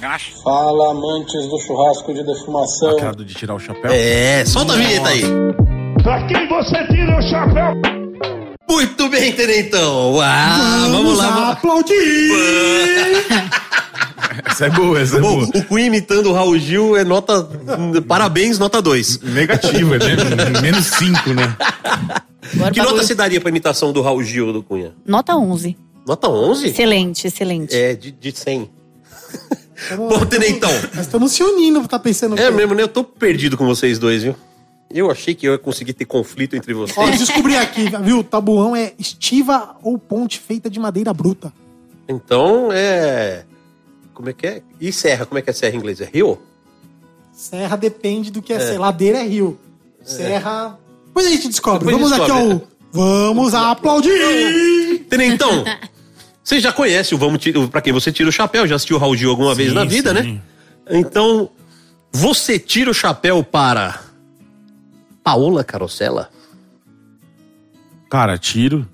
negócio? Fala, amantes do churrasco de defumação. Aquela do de tirar o chapéu. É, solta a vinheta aí. Pra quem você tira o chapéu? Muito bem, Tenentão. Uau, vamos, Vamos lá. vamos- aplaudir! Essa é boa, essa é Bom, boa. o Queen imitando o Raul Gil é nota. Parabéns, nota 2. Negativo, é né? menos 5, né? Agora Que nota você daria pra imitação do Raul Gil do Cunha? Nota 11. Nota 11? Excelente, excelente. É, de, de 100. Bom, Tenentão. Nós estamos se unindo, tá pensando É que- mesmo, né? Eu tô perdido com vocês dois, viu? Eu achei que eu ia conseguir ter conflito entre Ó, vocês. descobri aqui, viu? Tabuão é estiva ou ponte feita de madeira bruta. Então, é. Como é que é? E serra? Como é que é serra em inglês? É rio? Serra depende do que é, ser. Ladeira é rio. Serra. Depois a gente descobre. Depois Vamos aqui descobre, ao. Vamos aplaudir! Tenentão, você já conhece o Vamos pra quem você tira o chapéu, já assistiu o Raul Gil alguma vez Sim, na vida, sim. né? Então, você tira o chapéu para Paola Carosella? Cara, tiro.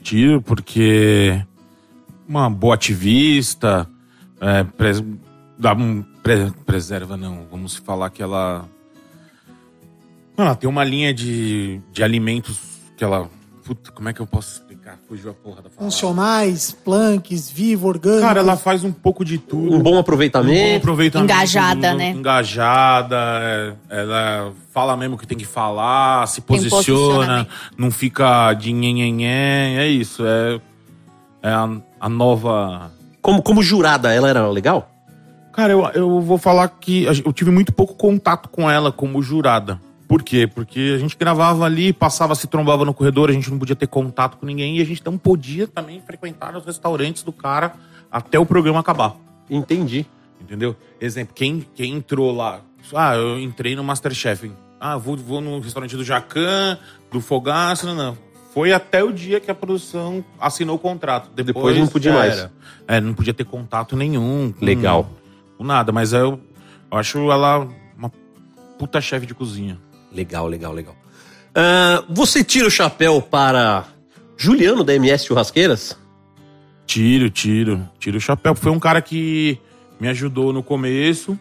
Tiro porque uma boa ativista, é, pres- dá um, pre- preserva não, vamos falar que ela... Ela tem uma linha de, de alimentos que ela... Puta, como é que eu posso Fugiu a porra da palavra. Funcionais, planques, vivo, orgânico. Cara, ela faz um pouco de tudo. Um bom Um bom aproveitamento? aproveitamento. Engajada, né? Engajada, é, ela fala mesmo o que tem que falar, se posiciona, não fica de nhenhenhen, é isso, é, é a, a nova... Como, como jurada, ela era legal? Cara, eu, eu vou falar que eu tive muito pouco contato com ela como jurada. Por quê? Porque a gente gravava ali, passava, se trombava no corredor, a gente não podia ter contato com ninguém e a gente não podia também frequentar os restaurantes do cara até o programa acabar. Entendi. Entendeu? Exemplo, quem, quem entrou lá? Ah, eu entrei no Masterchef. Ah, vou, vou no restaurante do Jacan, do Fogaça, não, não. Foi até o dia que a produção assinou o contrato. Depois, Depois não podia mais. É, não podia ter contato nenhum. com- Legal. Com nada, mas eu, eu acho ela uma puta chefe de cozinha. Legal, legal, legal. Ah, você tira o chapéu para Juliano da MS Churrasqueiras? Tiro, tiro, tiro o chapéu. Foi um cara que me ajudou no começo.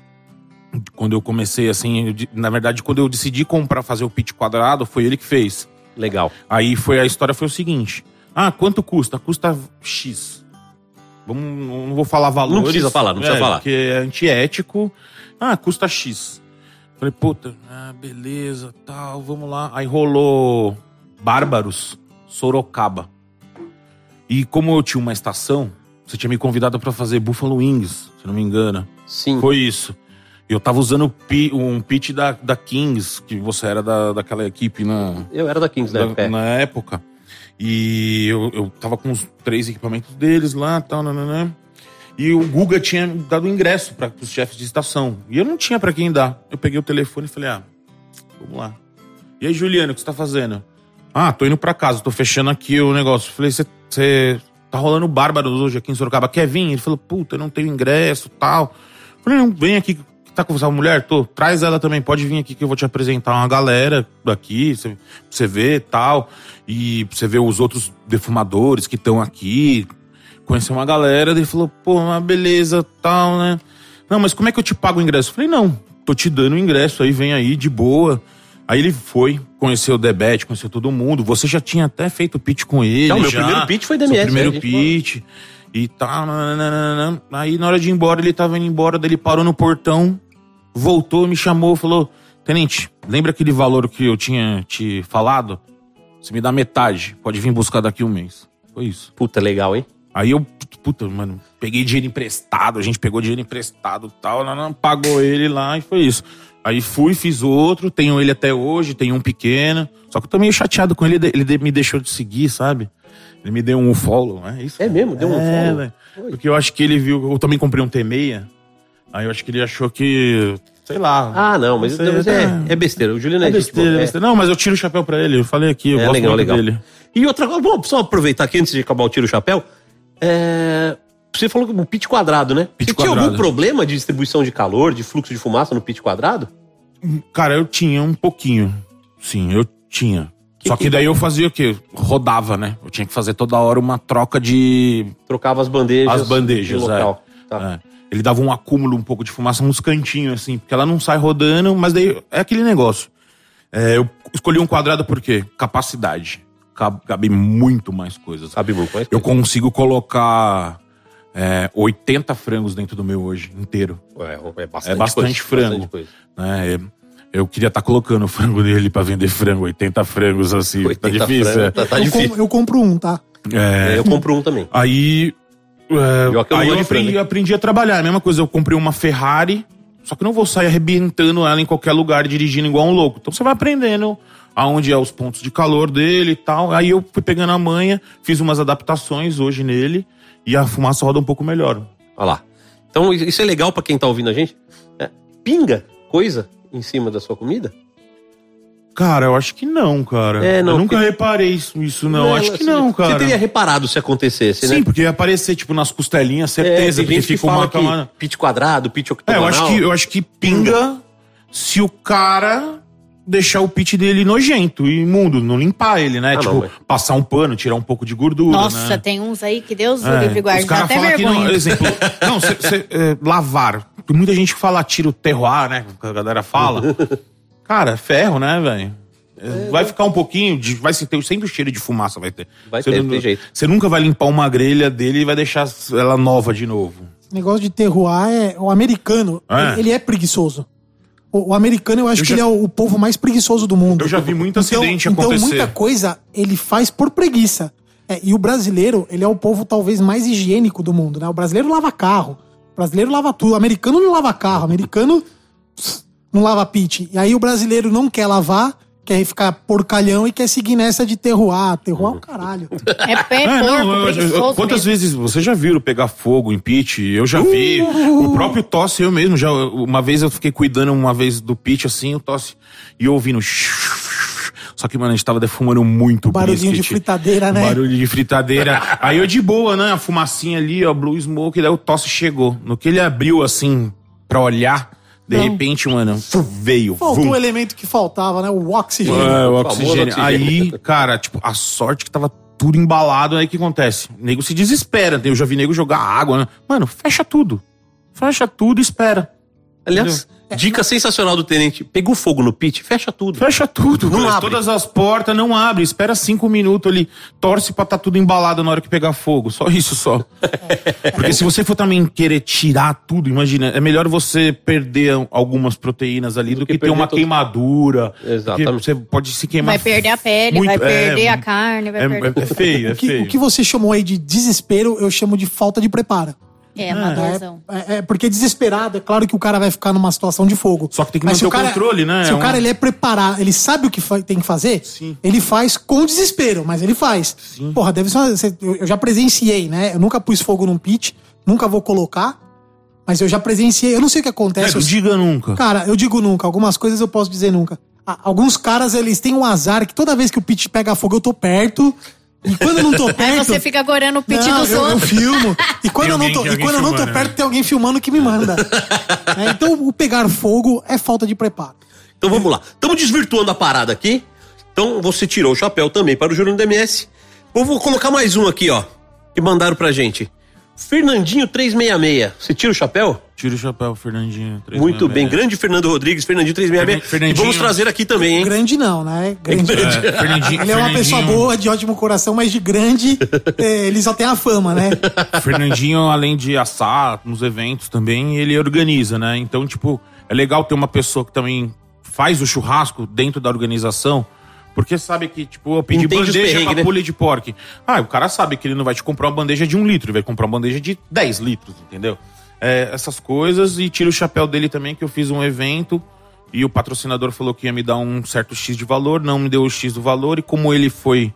Quando eu comecei, assim, eu na verdade, quando eu decidi comprar, fazer o pit quadrado, foi ele que fez. Legal. Aí foi a história foi o seguinte: ah, quanto custa? Custa X. Vamos, não vou falar valores. precisa falar, não precisa é, falar. Porque é antiético. Ah, custa X. Falei, puta, ah, beleza, tal, vamos lá. Aí rolou Bárbaros, Sorocaba. E como eu tinha uma estação, você tinha me convidado pra fazer Buffalo Wings, se não me engano. Sim. Foi isso. Eu tava usando um pitch da, da Kings, que você era da, daquela equipe na, Eu era da Kings na da- época. na época. E eu, eu tava com os três equipamentos deles lá, tal, nananã. E o Guga tinha dado ingresso para os chefes de estação. E eu não tinha pra quem dar. Eu peguei o telefone e falei, ah, vamos lá. E aí, Juliano, o que você tá fazendo? Ah, tô indo pra casa, tô fechando aqui o negócio. Falei, você tá rolando Bárbaros hoje aqui em Sorocaba, quer vir? Ele falou, puta, eu não tenho ingresso, tal. Falei, não, vem aqui, tá com essa mulher? Tô, traz ela também, pode vir aqui que eu vou te apresentar uma galera daqui, pra você ver tal. E pra você ver os outros defumadores que estão aqui. Conhecer uma galera, ele falou, pô, mas beleza, tal, né? Não, mas como é que eu te pago o ingresso? Eu falei, não, tô te dando o ingresso aí, vem aí, de boa. Aí ele foi, conheceu o Debete, conheceu todo mundo. Você já tinha até feito pitch com ele. Não, meu já. primeiro pitch foi da Seu primeiro né, pitch. E tal. nananana. Aí na hora de ir embora, ele tava indo embora, daí ele parou no portão, voltou, me chamou, falou: Tenente, lembra aquele valor que eu tinha te falado? Você me dá metade, pode vir buscar daqui um mês. Foi isso. Puta, legal, hein? Aí eu, puta, mano, peguei dinheiro emprestado, a gente pegou dinheiro emprestado e tal, não, não, pagou ele lá e foi isso. Aí fui, fiz outro, tenho ele até hoje, tenho um pequeno. Só que eu tô meio chateado com ele, ele me deixou de seguir, sabe? Ele me deu um follow, é isso? É mesmo? Deu um É, follow? velho. Porque eu acho que ele viu, eu também comprei um T6, aí eu acho que ele achou que, sei lá. Ah, não, mas, sei, mas é, é besteira. O Juliano é, É gente besteira, é é. besteira. Não, mas eu tiro o chapéu pra ele, eu falei aqui, eu É, gosto legal, legal. dele. E outra coisa, vamos só aproveitar aqui antes de acabar o tiro chapéu. É, Você falou que o pit quadrado, né? Pit Você tinha quadrado. algum problema de distribuição de calor, de fluxo de fumaça no pit quadrado? Cara, eu tinha um pouquinho. Sim, eu tinha. Que Só que que- daí eu fazia o quê? Rodava, né? Eu tinha que fazer toda hora uma troca de. Trocava as bandejas. As bandejas, de local. é. Tá. é. ele dava um acúmulo um pouco de fumaça nos cantinhos, assim, porque ela não sai rodando, mas daí é aquele negócio. É, eu escolhi um quadrado por quê? Capacidade. Cabe, cabe muito mais coisas. Sabe muito mais? Eu consigo colocar é, 80 frangos dentro do meu hoje, inteiro. É, é bastante, É bastante coisa, frango. bastante coisa. né? É, eu queria estar colocando o frango dele pra vender frango, 80 frangos assim. tá 80 difícil. frango, é. tá, tá eu, difícil. com- eu compro um, tá? É, Eu compro um também. Aí, é, Eu aí eu frango, aprendi, hein? aprendi a trabalhar. A mesma coisa, eu comprei uma Ferrari, só que eu não vou sair arrebentando ela em qualquer lugar, dirigindo igual um louco. Então você vai aprendendo aonde é os pontos de calor dele e tal. Aí eu fui pegando a manha, fiz umas adaptações hoje nele e a fumaça roda um pouco melhor. Olha lá. Então isso é legal pra quem tá ouvindo a gente. É, pinga coisa em cima da sua comida? Cara, eu acho que não, cara. É, não, eu nunca porque- reparei isso, isso não. acho que não, cara. Você teria reparado se acontecesse, né? Sim, porque ia aparecer, tipo, nas costelinhas, certeza, tem porque fica uma camada. pit quadrado, pit É, octogonal. eu acho que, eu acho que pinga se o cara deixar o pit dele nojento e imundo, não limpar ele, né? Ah, tipo, não, mas- passar um pano, tirar um pouco de gordura, Nossa, né? tem uns aí que Deus o É, livre guarde. Os Dá caras até falam que não, exemplo, não, cê, cê, é, lavar. Tem muita gente que fala tira o terroir, né? Que a galera fala. Cara, é ferro, né, velho? É, Vai ficar um pouquinho, de, vai ter sempre o cheiro de fumaça, vai ter. Vai Cê ter, não- tem jeito. Você nunca vai limpar uma grelha dele e vai deixar ela nova de novo. Esse negócio de terroir é. O americano, É. ele, ele é preguiçoso. O, o americano, eu acho Eu que já- ele é o, povo mais preguiçoso do mundo. Eu já vi muito acidente então, acontecer. Então, muita coisa ele faz por preguiça. É, e o brasileiro, ele é o povo talvez mais higiênico do mundo, né? O brasileiro lava carro. O brasileiro lava tudo. O americano não lava carro. O americano pss, não lava pit. E aí o brasileiro não quer lavar, quer ficar porcalhão e quer seguir nessa de terroir. Terroir é o caralho. É pé É, porco, não, eu- eu- quantas mesmo. vezes vocês já viram pegar fogo em pit? Eu já vi. O próprio tosse, eu mesmo. Já, uma vez eu fiquei cuidando uma vez do pit assim, o tosse, e eu ouvindo. Só que, mano, a gente tava defumando muito Barulhinho de brisket. fritadeira, né? Barulho de fritadeira. Aí eu de boa, né? A fumacinha ali, ó, blue smoke, e daí o tosse chegou. No que ele abriu assim, pra olhar, de Não. repente, mano, veio. Faltou vum. o elemento que faltava, né? O oxigênio. É, o oxigênio. oxigênio. Aí, cara, tipo, a sorte que tava tudo embalado, aí o que acontece? O nego se desespera. Eu já vi nego jogar água, né? Mano, fecha tudo. Fecha tudo e espera. Aliás, dica sensacional do tenente. Pegou fogo no pit, fecha tudo. Fecha tudo. Não cara. abre. Todas as portas, não abre. Espera cinco minutos ali. Torce pra tá tudo embalado na hora que pegar fogo. Só isso, só. Porque se você for também querer tirar tudo, imagina, é melhor você perder algumas proteínas ali do, que que, ter uma tudo. queimadura. Exatamente. Porque Você pode se queimar. Vai perder a pele, muito- vai perder é, a carne, vai É, perder. é- é feio, é O que, feio. o que você chamou aí de desespero, eu chamo de falta de preparo. É, amadorzão. É, é, porque desesperado, é claro que o cara vai ficar numa situação de fogo. Só que tem que Mas manter o cara- controle, né? Se É o cara um- ele é preparado, ele sabe o que tem que fazer, Sim. ele faz com desespero, mas ele faz. Porra, deve ser uma, eu já presenciei, né? Eu nunca pus fogo num pit, nunca vou colocar, mas eu já presenciei. Eu não sei o que É, acontece. não eu- diga nunca. Cara, eu digo nunca. Algumas coisas eu posso dizer nunca. Alguns caras, eles têm um azar que toda vez que o pit pega fogo, eu tô perto. E quando eu não tô Aí perto. você fica gorando o pit Não, dos eu, eu outros. filmo. E quando eu não tô, e quando eu não tô perto, né? tem alguém filmando que me manda. É, então, o pegar fogo é falta de preparo. Então vamos lá. Estamos desvirtuando a parada aqui. Então você tirou o chapéu também para o Júnior do MS. Eu vou colocar mais um aqui, ó. Que mandaram pra gente. Fernandinho 366. Você tira o chapéu? Tira o chapéu, Fernandinho. três Muito meia bem. Grande Fernando Rodrigues, Fernandinho 366. Fernandinho. E vamos trazer aqui também, hein? Grande não, né? Grande. É, Fernandinho, Ele é uma pessoa boa, de ótimo coração, mas de grande, é, ele só tem a fama, né? Fernandinho, além de assar nos eventos também, ele organiza, né? Então, tipo, é legal ter uma pessoa que também faz o churrasco dentro da organização. Porque sabe que, tipo, eu pedi Entende bandeja pra né? pulha de porco. Ah, o cara sabe que ele não vai te comprar uma bandeja de um litro, ele vai comprar uma bandeja de 10 litros, entendeu? É, essas coisas e tira o chapéu dele também, que eu fiz um evento e o patrocinador falou que ia me dar um certo X de valor, não me deu o X do valor, e como ele foi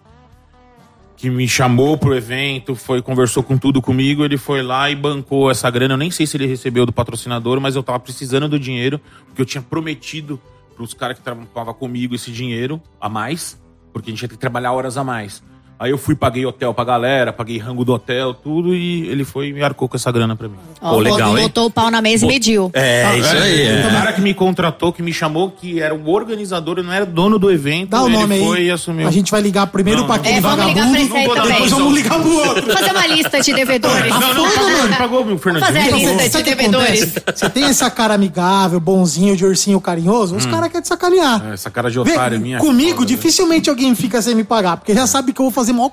que me chamou pro evento, foi conversou com tudo comigo, ele foi lá e bancou essa grana. Eu nem sei se ele recebeu do patrocinador, mas eu tava precisando do dinheiro, porque eu tinha prometido pros caras que trabalhavam comigo esse dinheiro a mais, porque a gente ia ter que trabalhar horas a mais. Aí eu fui, paguei hotel pra galera, paguei rango do hotel, tudo, e ele foi e me arcou com essa grana pra mim. Ó, Pô, legal, hein? Botou o pau na mesa e mediu. É, isso aí. O É. cara que me contratou, que me chamou, que era o organizador, ele não era dono do evento, Dá o ele nome foi aí. e assumiu. A gente vai ligar primeiro Não, pra não. aquele É, vamos ligar vagabundo. pra esse aí Não. Depois vamos ligar pro outro. Fazer uma lista de devedores. Não, não, pagou, ele pagou, meu Fernandinho. fazer a lista de o devedores. Você tem essa cara amigável, bonzinho, de ursinho carinhoso, os caras querem te sacanear. É, Essa cara de Vê, otário minha. comigo, foda, né? dificilmente alguém fica sem me pagar, porque já sabe que eu vou fazer maior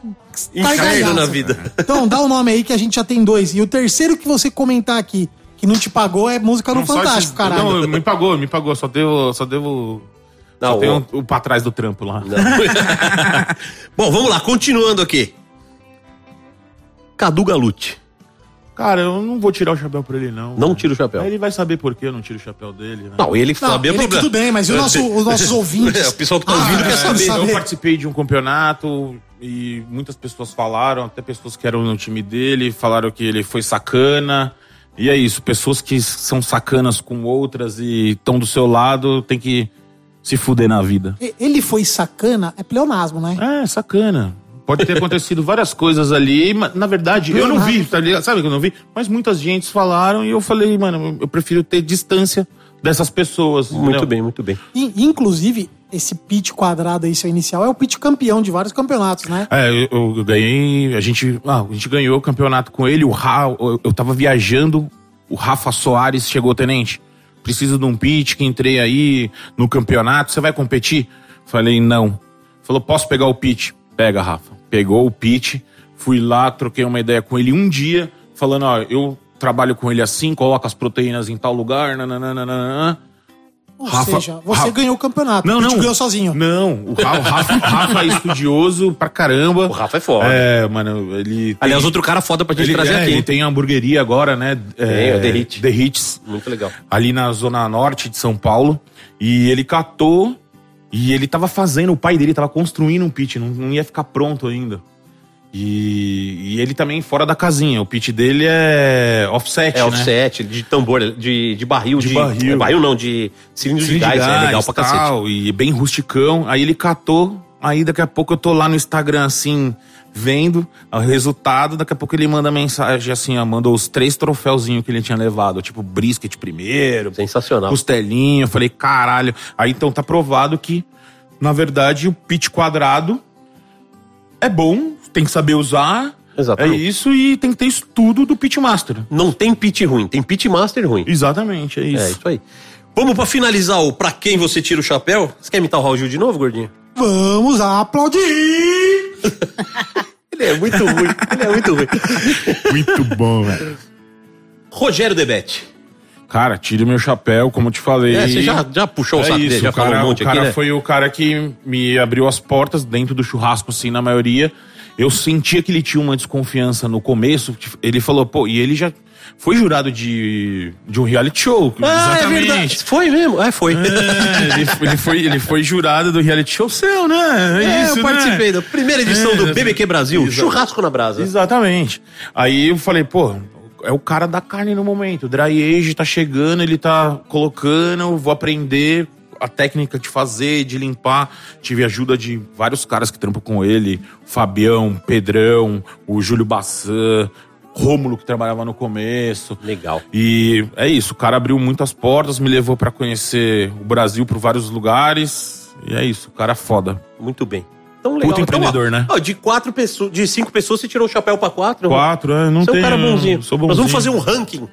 Inferno gargalhaça. na vida. Então, dá o nome aí que a gente já tem dois. E o terceiro que você comentar aqui, que não te pagou, é música no Não, Fantástico, esses- caralho. Não, me pagou, me pagou. Só devo. Só devo. Não, só tem ó. um, o pra trás do trampo lá. Bom, vamos lá, continuando aqui. Cadu Galute. Cara, eu não vou tirar o chapéu pra ele, não. Não tira o chapéu. Aí Ele vai saber por que eu não tiro o chapéu dele, né? Não, ele Não, sabia ele problema. tudo bem, mas e o nosso- os nossos ouvintes? É, o pessoal que tá Ah, ouvindo é, quer saber. sabe. Eu participei de um campeonato e muitas pessoas falaram, até pessoas que eram no time dele, falaram que ele foi sacana. E é isso, pessoas que são sacanas com outras e estão do seu lado, tem que se fuder na vida. Ele foi sacana, é pleonasmo, né? É, sacana. Pode ter acontecido várias coisas ali, mas na verdade eu não vi, tá ligado? Sabe que eu não vi? Mas muitas gentes falaram e eu falei, mano, eu prefiro ter distância dessas pessoas. Muito entendeu? bem, muito bem. E, inclusive, esse pitch quadrado aí, seu inicial, é o pitch campeão de vários campeonatos, né? É, eu, eu ganhei. A gente, ah, a gente ganhou o campeonato com ele. O Ra, eu, eu tava viajando. O Rafa Soares chegou, tenente. Preciso de um pitch que entrei aí no campeonato. Você vai competir? Falei, não. Falou, posso pegar o pitch? Pega, Rafa. Pegou o pitch. Fui lá, troquei uma ideia com ele um dia, falando, ó, eu trabalho com ele assim, coloco as proteínas em tal lugar, nananana. Ou Rafa- seja, você Rafa- ganhou o campeonato. Não, não. ganhou sozinho. Não, o Ra- o Rafa, o Rafa é estudioso pra caramba. O Rafa é foda. É, mano, ele. tem- Aliás, outro cara foda pra gente ele, trazer é, aqui. ele tem hamburgueria agora, né? Tem, o The Hit. The Hits, Muito legal. ali na zona norte de São Paulo. E ele catou e ele tava fazendo, o pai dele tava construindo um pit, não, não ia ficar pronto ainda. E, e ele também fora da casinha. O pit dele é offset, É né? offset, de tambor, de, de barril. De barril. é, barril não, de cilindro de, Cilindro gás. é legal pra cacete. tal, E bem rusticão. Aí ele catou. Aí daqui a pouco eu tô lá no Instagram, assim, vendo o resultado. Daqui a pouco ele manda mensagem assim, ó, mandou os três troféuzinhos que ele tinha levado. Tipo, brisket primeiro, Sensacional. costelinha. Eu falei, caralho. Aí então tá provado que, na verdade, o pit quadrado é bom, tem que saber usar. Exatamente. É isso e tem que ter estudo do pitmaster. Não tem pit ruim, tem pit master ruim. Exatamente, é isso. É, isso aí. Vamos pra finalizar o pra quem você tira o chapéu. Você quer imitar o Raul Gil de novo, gordinho? Vamos aplaudir! Ele é muito ruim, ele é muito ruim. Muito bom, velho. Rogério Debete. Cara, tire meu chapéu, como eu te falei. É, você já, já puxou o É saco dele, isso, já o cara, falou um monte o cara aqui, né? foi o cara que me abriu as portas dentro do churrasco, assim, na maioria. Eu sentia que ele tinha uma desconfiança no começo. Ele falou, pô, e ele já foi jurado de, de um reality show. Ah, é verdade. Foi mesmo? É, foi. É, ele, ele foi, ele foi jurado do reality show seu, né? É, isso, eu participei né? da primeira edição É, do BBQ Brasil, exato. Churrasco na Brasa. Exatamente. Aí eu falei, pô, é o cara da carne no momento. O dry age tá chegando, ele tá colocando, vou aprender a técnica de fazer, de limpar. Tive ajuda de vários caras que trampam com ele: Fabião, Pedrão, o Júlio Bassan, Rômulo, que trabalhava no começo. Legal. E é isso, o cara abriu muitas portas, me levou pra conhecer o Brasil por vários lugares. E é isso, o cara é foda. Muito bem. Então, legal. Puta empreendedor, Então, ó, né? ó, de quatro pessoas, de cinco pessoas, você tirou o chapéu pra quatro. Quatro, é, não Você é tem. um cara bonzinho. Sou Nós bonzinho. vamos fazer um ranking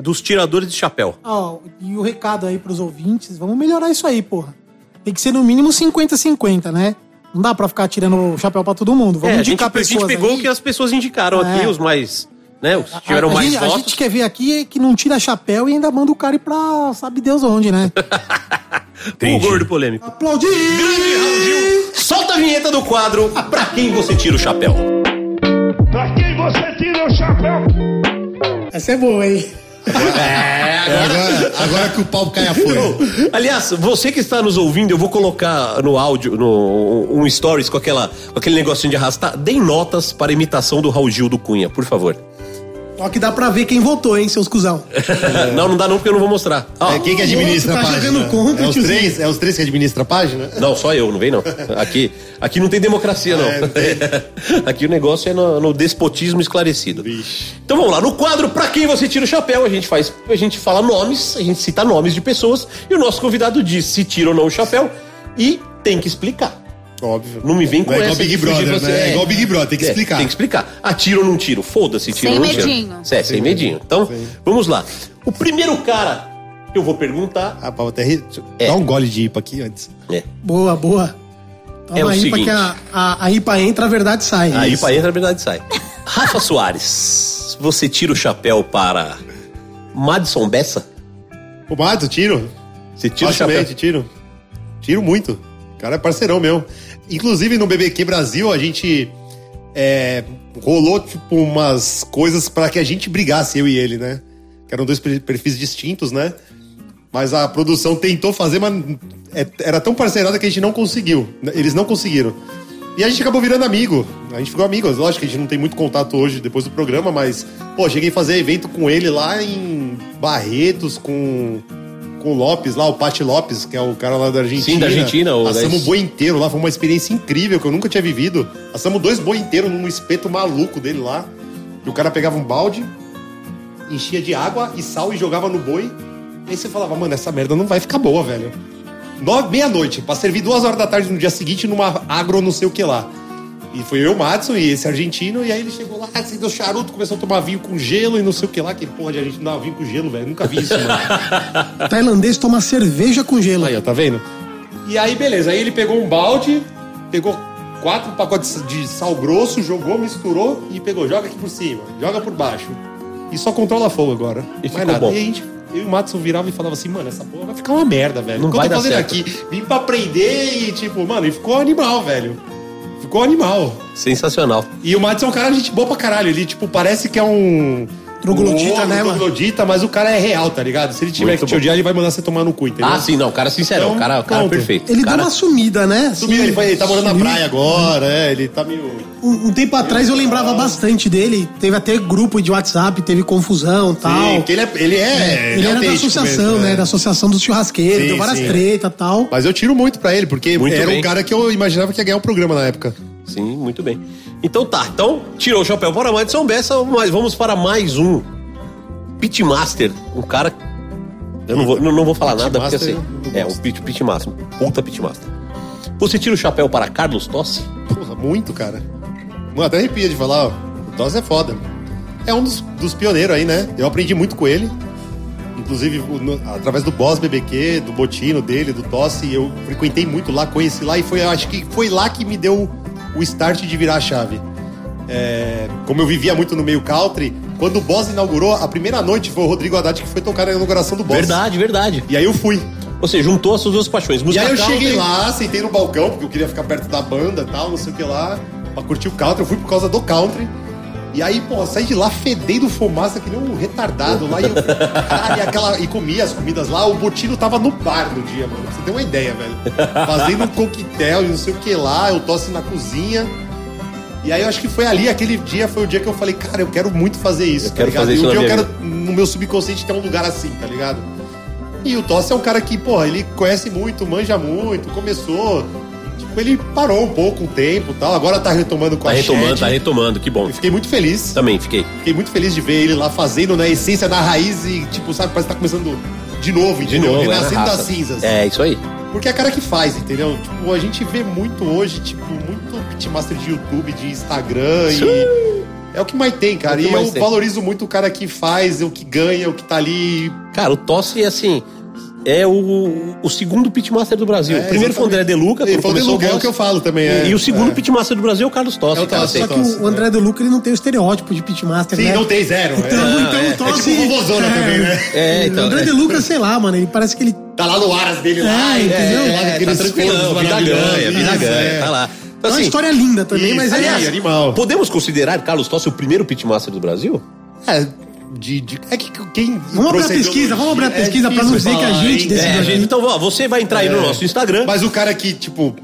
dos tiradores de chapéu. Ó, e o recado aí pros ouvintes, vamos melhorar isso aí, porra. Tem que ser no mínimo 50-50, né? Não dá pra ficar tirando o chapéu pra todo mundo. Vamos É, a gente, indicar a gente pessoas pegou o que as pessoas indicaram É. aqui, os mais. Né, os que A- tiveram a, mais gente, a votos. gente quer ver aqui que não tira chapéu e ainda manda o cara ir pra sabe Deus onde, né? O gordo polêmico. Aplaudir! Solta a vinheta do quadro Pra quem você tira o chapéu. Pra quem você tira o chapéu? Essa é boa, hein? Agora, agora que o pau cai a folha. Aliás, você que está nos ouvindo, eu vou colocar no áudio, no, um stories com, aquela, com aquele negocinho de arrastar. Deem notas para a imitação do Raul Gil do Cunha, por favor. Ó que dá pra ver quem votou, hein, seus cuzão. Não, não dá não, porque eu não vou mostrar. Ó, É, quem que administra tá a página? jogando contra, é os tiozinho. três? É os três que administram a página? Não, só eu, não vem não. Aqui, aqui não tem democracia, não. É, não tem. aqui o negócio é no, no despotismo esclarecido. Vixe. Então vamos lá, no quadro Pra Quem Você Tira o Chapéu, a gente faz, a gente fala nomes, a gente cita nomes de pessoas e o nosso convidado diz se tira ou não o chapéu e tem que explicar. Óbvio. Não me vem com Não é igual essa Big Brother, você. né? É igual Big Brother, tem que É, explicar. Tem que explicar. Ah, tiro ou não tiro? Foda-se, tiro Sem ou não tiro. medinho. É, sem medinho. Então, vamos lá. O primeiro cara que eu vou perguntar Ah, Paulo, até. É. Dá um gole de IPA aqui antes. é. Boa, boa. Toma É o aí seguinte. pra que a, a, a IPA entra, a verdade sai. Aí Isso. pra entra a verdade sai. Rafa Soares, você tira o chapéu para Madison Bessa? O Mato, tiro. Você tira o chapéu? Tiro. Tiro muito. O cara é parceirão meu. Inclusive no BBQ Brasil, a gente é, rolou tipo umas coisas pra que a gente brigasse, eu e ele, né? Que eram dois per- perfis distintos, né? Mas a produção tentou fazer, mas é- era tão parceirada que a gente não conseguiu. Eles não conseguiram. E a gente acabou virando amigo. A gente ficou amigo. Lógico que a gente não tem muito contato hoje depois do programa, mas, pô, cheguei a fazer evento com ele lá em Barretos, com, com o Lopes lá, o Pati Lopes, que é o cara lá da Argentina. Sim, da Argentina, o Assamos das- boi inteiro lá, foi uma experiência incrível que eu nunca tinha vivido. Assamos dois boi inteiros num espeto maluco dele lá. E o cara pegava um balde, enchia de água e sal e jogava no boi. E aí você falava, mano, essa merda não vai ficar boa, velho. Nove- Meia-noite, pra servir duas horas da tarde no dia seguinte numa agro não sei o que lá. E foi eu, o Madison e esse argentino, e aí ele chegou lá, acendeu charuto, começou a tomar vinho com gelo e não sei o que lá. Que porra de argentino dava vinho com gelo, velho. Nunca vi isso, mano. Tailandês toma cerveja com gelo. Aí, ó, tá vendo? E aí, beleza. Aí ele pegou um balde, pegou quatro pacotes de sal grosso, jogou, misturou e pegou. Joga aqui por cima, joga por baixo. E só controla fogo agora. E Mais ficou nada. bom. E a gente, eu e o Matson virava e falava assim, mano, essa porra vai ficar uma merda, velho. Não O que vai eu tô dar fazendo certo. aqui? Vim pra aprender e, tipo, mano, e ficou animal, velho. Ficou animal. Sensacional. E o Matson é um cara de gente boa pra caralho. Ele, tipo, parece que é um. Troglodita, né, mano? troglodita, mas o cara é real, tá ligado? Se ele tiver Muito que te bom. odiar, ele vai mandar você tomar no cu, entendeu? Ah, sim, não, o cara sincerão, Então, o cara, o cara pronto. perfeito. Ele cara... deu uma sumida, né? Sumiu, ele, foi, ele tá morando na sumiu. praia agora, é, ele tá meio. Um, um tempo atrás eu lembrava bastante dele. Teve até grupo de WhatsApp, teve confusão e tal. Sim, porque ele é. Ele, é, ele era da autêntico associação, mesmo, né? é. Da associação dos churrasqueiros, Sim, deu várias sim. tretas e tal. Mas eu tiro muito pra ele, porque Muito era bem. um cara que eu imaginava que ia ganhar o programa na época. Sim, muito bem. Então tá, então tirou o chapéu para Madison Bessa, mas vamos para mais um. Pitmaster, um cara. Eu não vou, não, não vou falar nada porque assim. É, um pit, pitmaster. Puta pitmaster. Você tira o chapéu para Carlos Tossi? Porra, muito, cara. Mano, até arrepia de falar, ó. O Toss é foda. É um dos, dos pioneiros aí, né? Eu aprendi muito com ele. Inclusive, o- através do Boss BBQ, do Botino dele, do Tossi, eu frequentei muito lá, conheci lá e foi, acho que foi lá que me deu o start de virar a chave. É, como eu vivia muito no meio country, quando o Boss inaugurou, a primeira noite foi o Rodrigo Haddad que foi tocar na inauguração do Boss. Verdade, verdade. E aí eu fui. Você juntou as suas duas paixões. E Música aí eu country- cheguei lá, sentei no balcão, porque eu queria ficar perto da banda e tal, não sei o que lá, pra curtir o country. Eu fui por causa do country. E aí, pô, saí de lá fedendo fumaça que nem um retardado lá. E eu, caralho, aquela, e comia as comidas lá. O Botino tava no bar no dia, mano. Pra você ter uma ideia, velho. Fazendo um coquetel e não sei o que lá. Eu tosse na cozinha. E aí eu acho que foi ali, aquele dia foi o dia que eu falei, cara, eu quero muito fazer isso, Eu tá quero ligado? fazer e um dia eu quero, no meu subconsciente, ter um lugar assim, tá ligado? E o Tossi é um cara que, porra, ele conhece muito, manja muito, começou. Ele parou um pouco um tempo e tal. Agora tá retomando com Tá a retomando, Shed. tá retomando, que bom. Eu fiquei muito feliz. Também fiquei. Fiquei muito feliz de ver ele lá fazendo na essência, na raiz e, tipo, sabe, parece que tá começando de novo, De entendeu? novo, é na Renascendo das cinzas. É, isso aí. Porque é a cara que faz, entendeu? Tipo, a gente vê muito hoje, tipo, muito pitmaster de YouTube, de Instagram e. É o que mais tem, cara. É que e eu mais tem. valorizo muito o cara que faz, o que ganha, o que tá ali. Cara, o Tossi, assim, é o, o segundo pitmaster do Brasil. É, o primeiro foi o André De Luca, Ele quando falou De Luca, é o que eu falo também. É, E o segundo é. pitmaster do Brasil é o Carlos Tossi, É o cara. Tossi. Só que o André De Luca ele não tem o estereótipo de pitmaster, Sim, né? não tem zero. Então, é. então é, o Tossi... É tipo também, né? É, então, O André é. De Luca, sei lá, mano, ele parece que ele... Tá lá no aras dele lá. É, e- entendeu? com É, tá tranquilão, vida ganha, vida isso, ganha, é. tá lá. É Então, uma assim, história linda também, Isso, mas aliás, é... animal. podemos considerar Carlos Tossi o primeiro pitmaster do Brasil? É, de, de- é que quem. Vamos abrir a pesquisa, vamos abrir a é pesquisa pra não dizer que a gente decidiu É, gente, então ó, você vai entrar aí no É. nosso Instagram. Mas o cara que, tipo,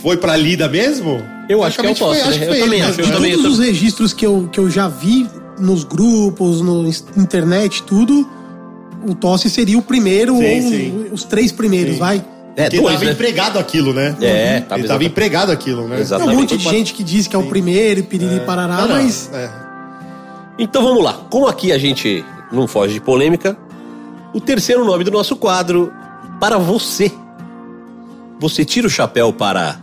foi pra lida mesmo? Eu acho que é o praticamente Tossi, foi- né? foi Eu também ele acho, eu De também- todos os registros que eu, que eu já vi nos grupos, no ins- internet, tudo, o Tosse seria o primeiro Sim, ou sim. os três primeiros, Sim. vai. É, Porque dois, tava né? empregado aquilo, né? É, tava Ele tava exatamente. empregado aquilo, né? Exato. Tem um monte de Exatamente. gente que diz que é o primeiro, e piriri parará, Não, não, mas é. Então vamos lá. Como aqui a gente não foge de polêmica, o terceiro nome do nosso quadro para você. Você tira o chapéu para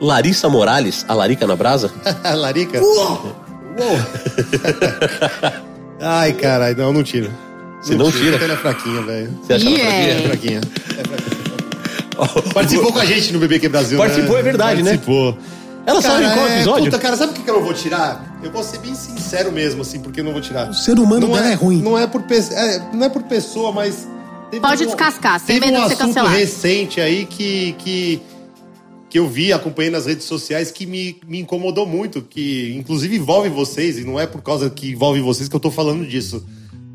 Larissa Morales, a Larica na Brasa? Larica? Uou! Ai, caralho, não, não tiro. Você não tira? Ela é fraquinha, velho. Você acha ela Yeah. É fraquinha? fraquinha. É fraquinha. Participou com a gente no BBQ Brasil, Participou, né? é verdade, né? Participou. Ela sabe qual é, episódio? Puta, cara, sabe por que que eu não vou tirar? Eu vou ser bem sincero mesmo, assim, porque eu não vou tirar. o ser humano não dela é, ruim. Não é por, pe- é, não é por pessoa, mas. teve Pode descascar, sem teve medo um de ser assunto cancelado. recente aí que, que, que eu vi, acompanhei nas redes sociais, que me, me incomodou muito, que inclusive envolve vocês, e não é por causa que envolve vocês que eu tô falando disso.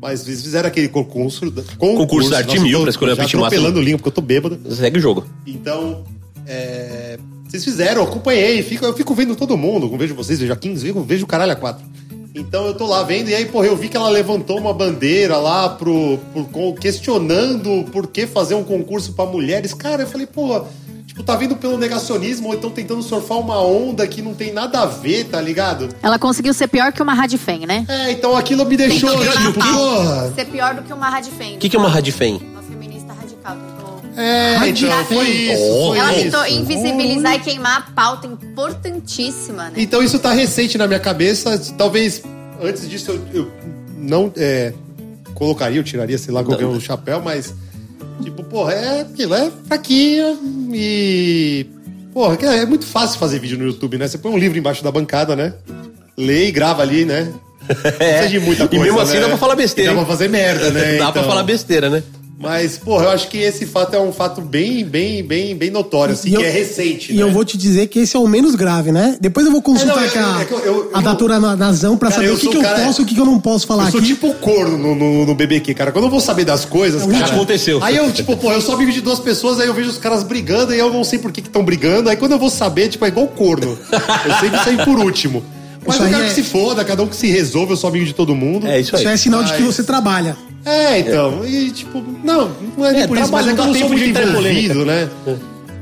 Mas eles fizeram aquele concurso. da- Concurso da Arte Mil pra escolher a atropelando o língua, porque eu tô bêbado. Segue o jogo. Então, é, vocês fizeram, eu acompanhei, fico, eu fico vendo todo mundo, eu vejo vocês, vejo a 15, vejo, vejo o caralho a 4. Então eu tô lá vendo, e aí, porra, eu vi que ela levantou uma bandeira lá pro, pro- questionando por que fazer um concurso pra mulheres. Cara, eu falei, porra, tipo, tá vindo pelo negacionismo, ou então tentando surfar uma onda que não tem nada a ver, tá ligado? Ela conseguiu ser pior que uma Radifem, né? É, então aquilo me deixou, tipo, porra. Ser pior do que uma Radifem. O que, que é uma radifem? Feminista radical. É, então, foi isso, foi Ela isso. tentou invisibilizar e queimar a pauta importantíssima, né? Então isso tá recente na minha cabeça. Talvez antes disso eu, eu não é, colocaria, eu tiraria, sei lá, qualquer um chapéu, mas. Tipo, porra, é aquilo, é fraquinha e. Porra, que é muito fácil fazer vídeo no YouTube, né? Você põe um livro embaixo da bancada, né? Lê e grava ali, né? Não precisa de muita E coisa. mesmo assim né? dá pra falar besteira, E Dá hein? pra fazer merda, né? Dá pra Então, falar besteira, né? Mas, porra, eu acho que esse fato é um fato bem, bem, bem, bem notório, assim, E que eu- é recente. E né? eu vou te dizer que esse é o menos grave, né? Depois eu vou consultar É, não, eu- aqui a, é que eu- eu- a eu- datura na- Nazão pra Cara, saber eu o que, que eu cara- posso e o que, eu não posso falar Eu sou aqui. tipo corno no, no, no BBQ, cara. Quando eu vou saber das coisas, o cara... aconteceu? Aí eu, tipo, pô, eu sou amigo de duas pessoas, aí eu vejo os caras brigando e eu não sei por que estão brigando. Aí quando eu vou saber, tipo, é igual corno. Eu sempre saio por último. Mas eu aí quero é- que se foda, cada um que se resolva, eu sou amigo de todo mundo. É isso aí. Isso é sinal de que Mas- você trabalha. É, então. E, tipo, não, não é nem É, por isso, mas é que eu não sou tempo de muito envolvido, né?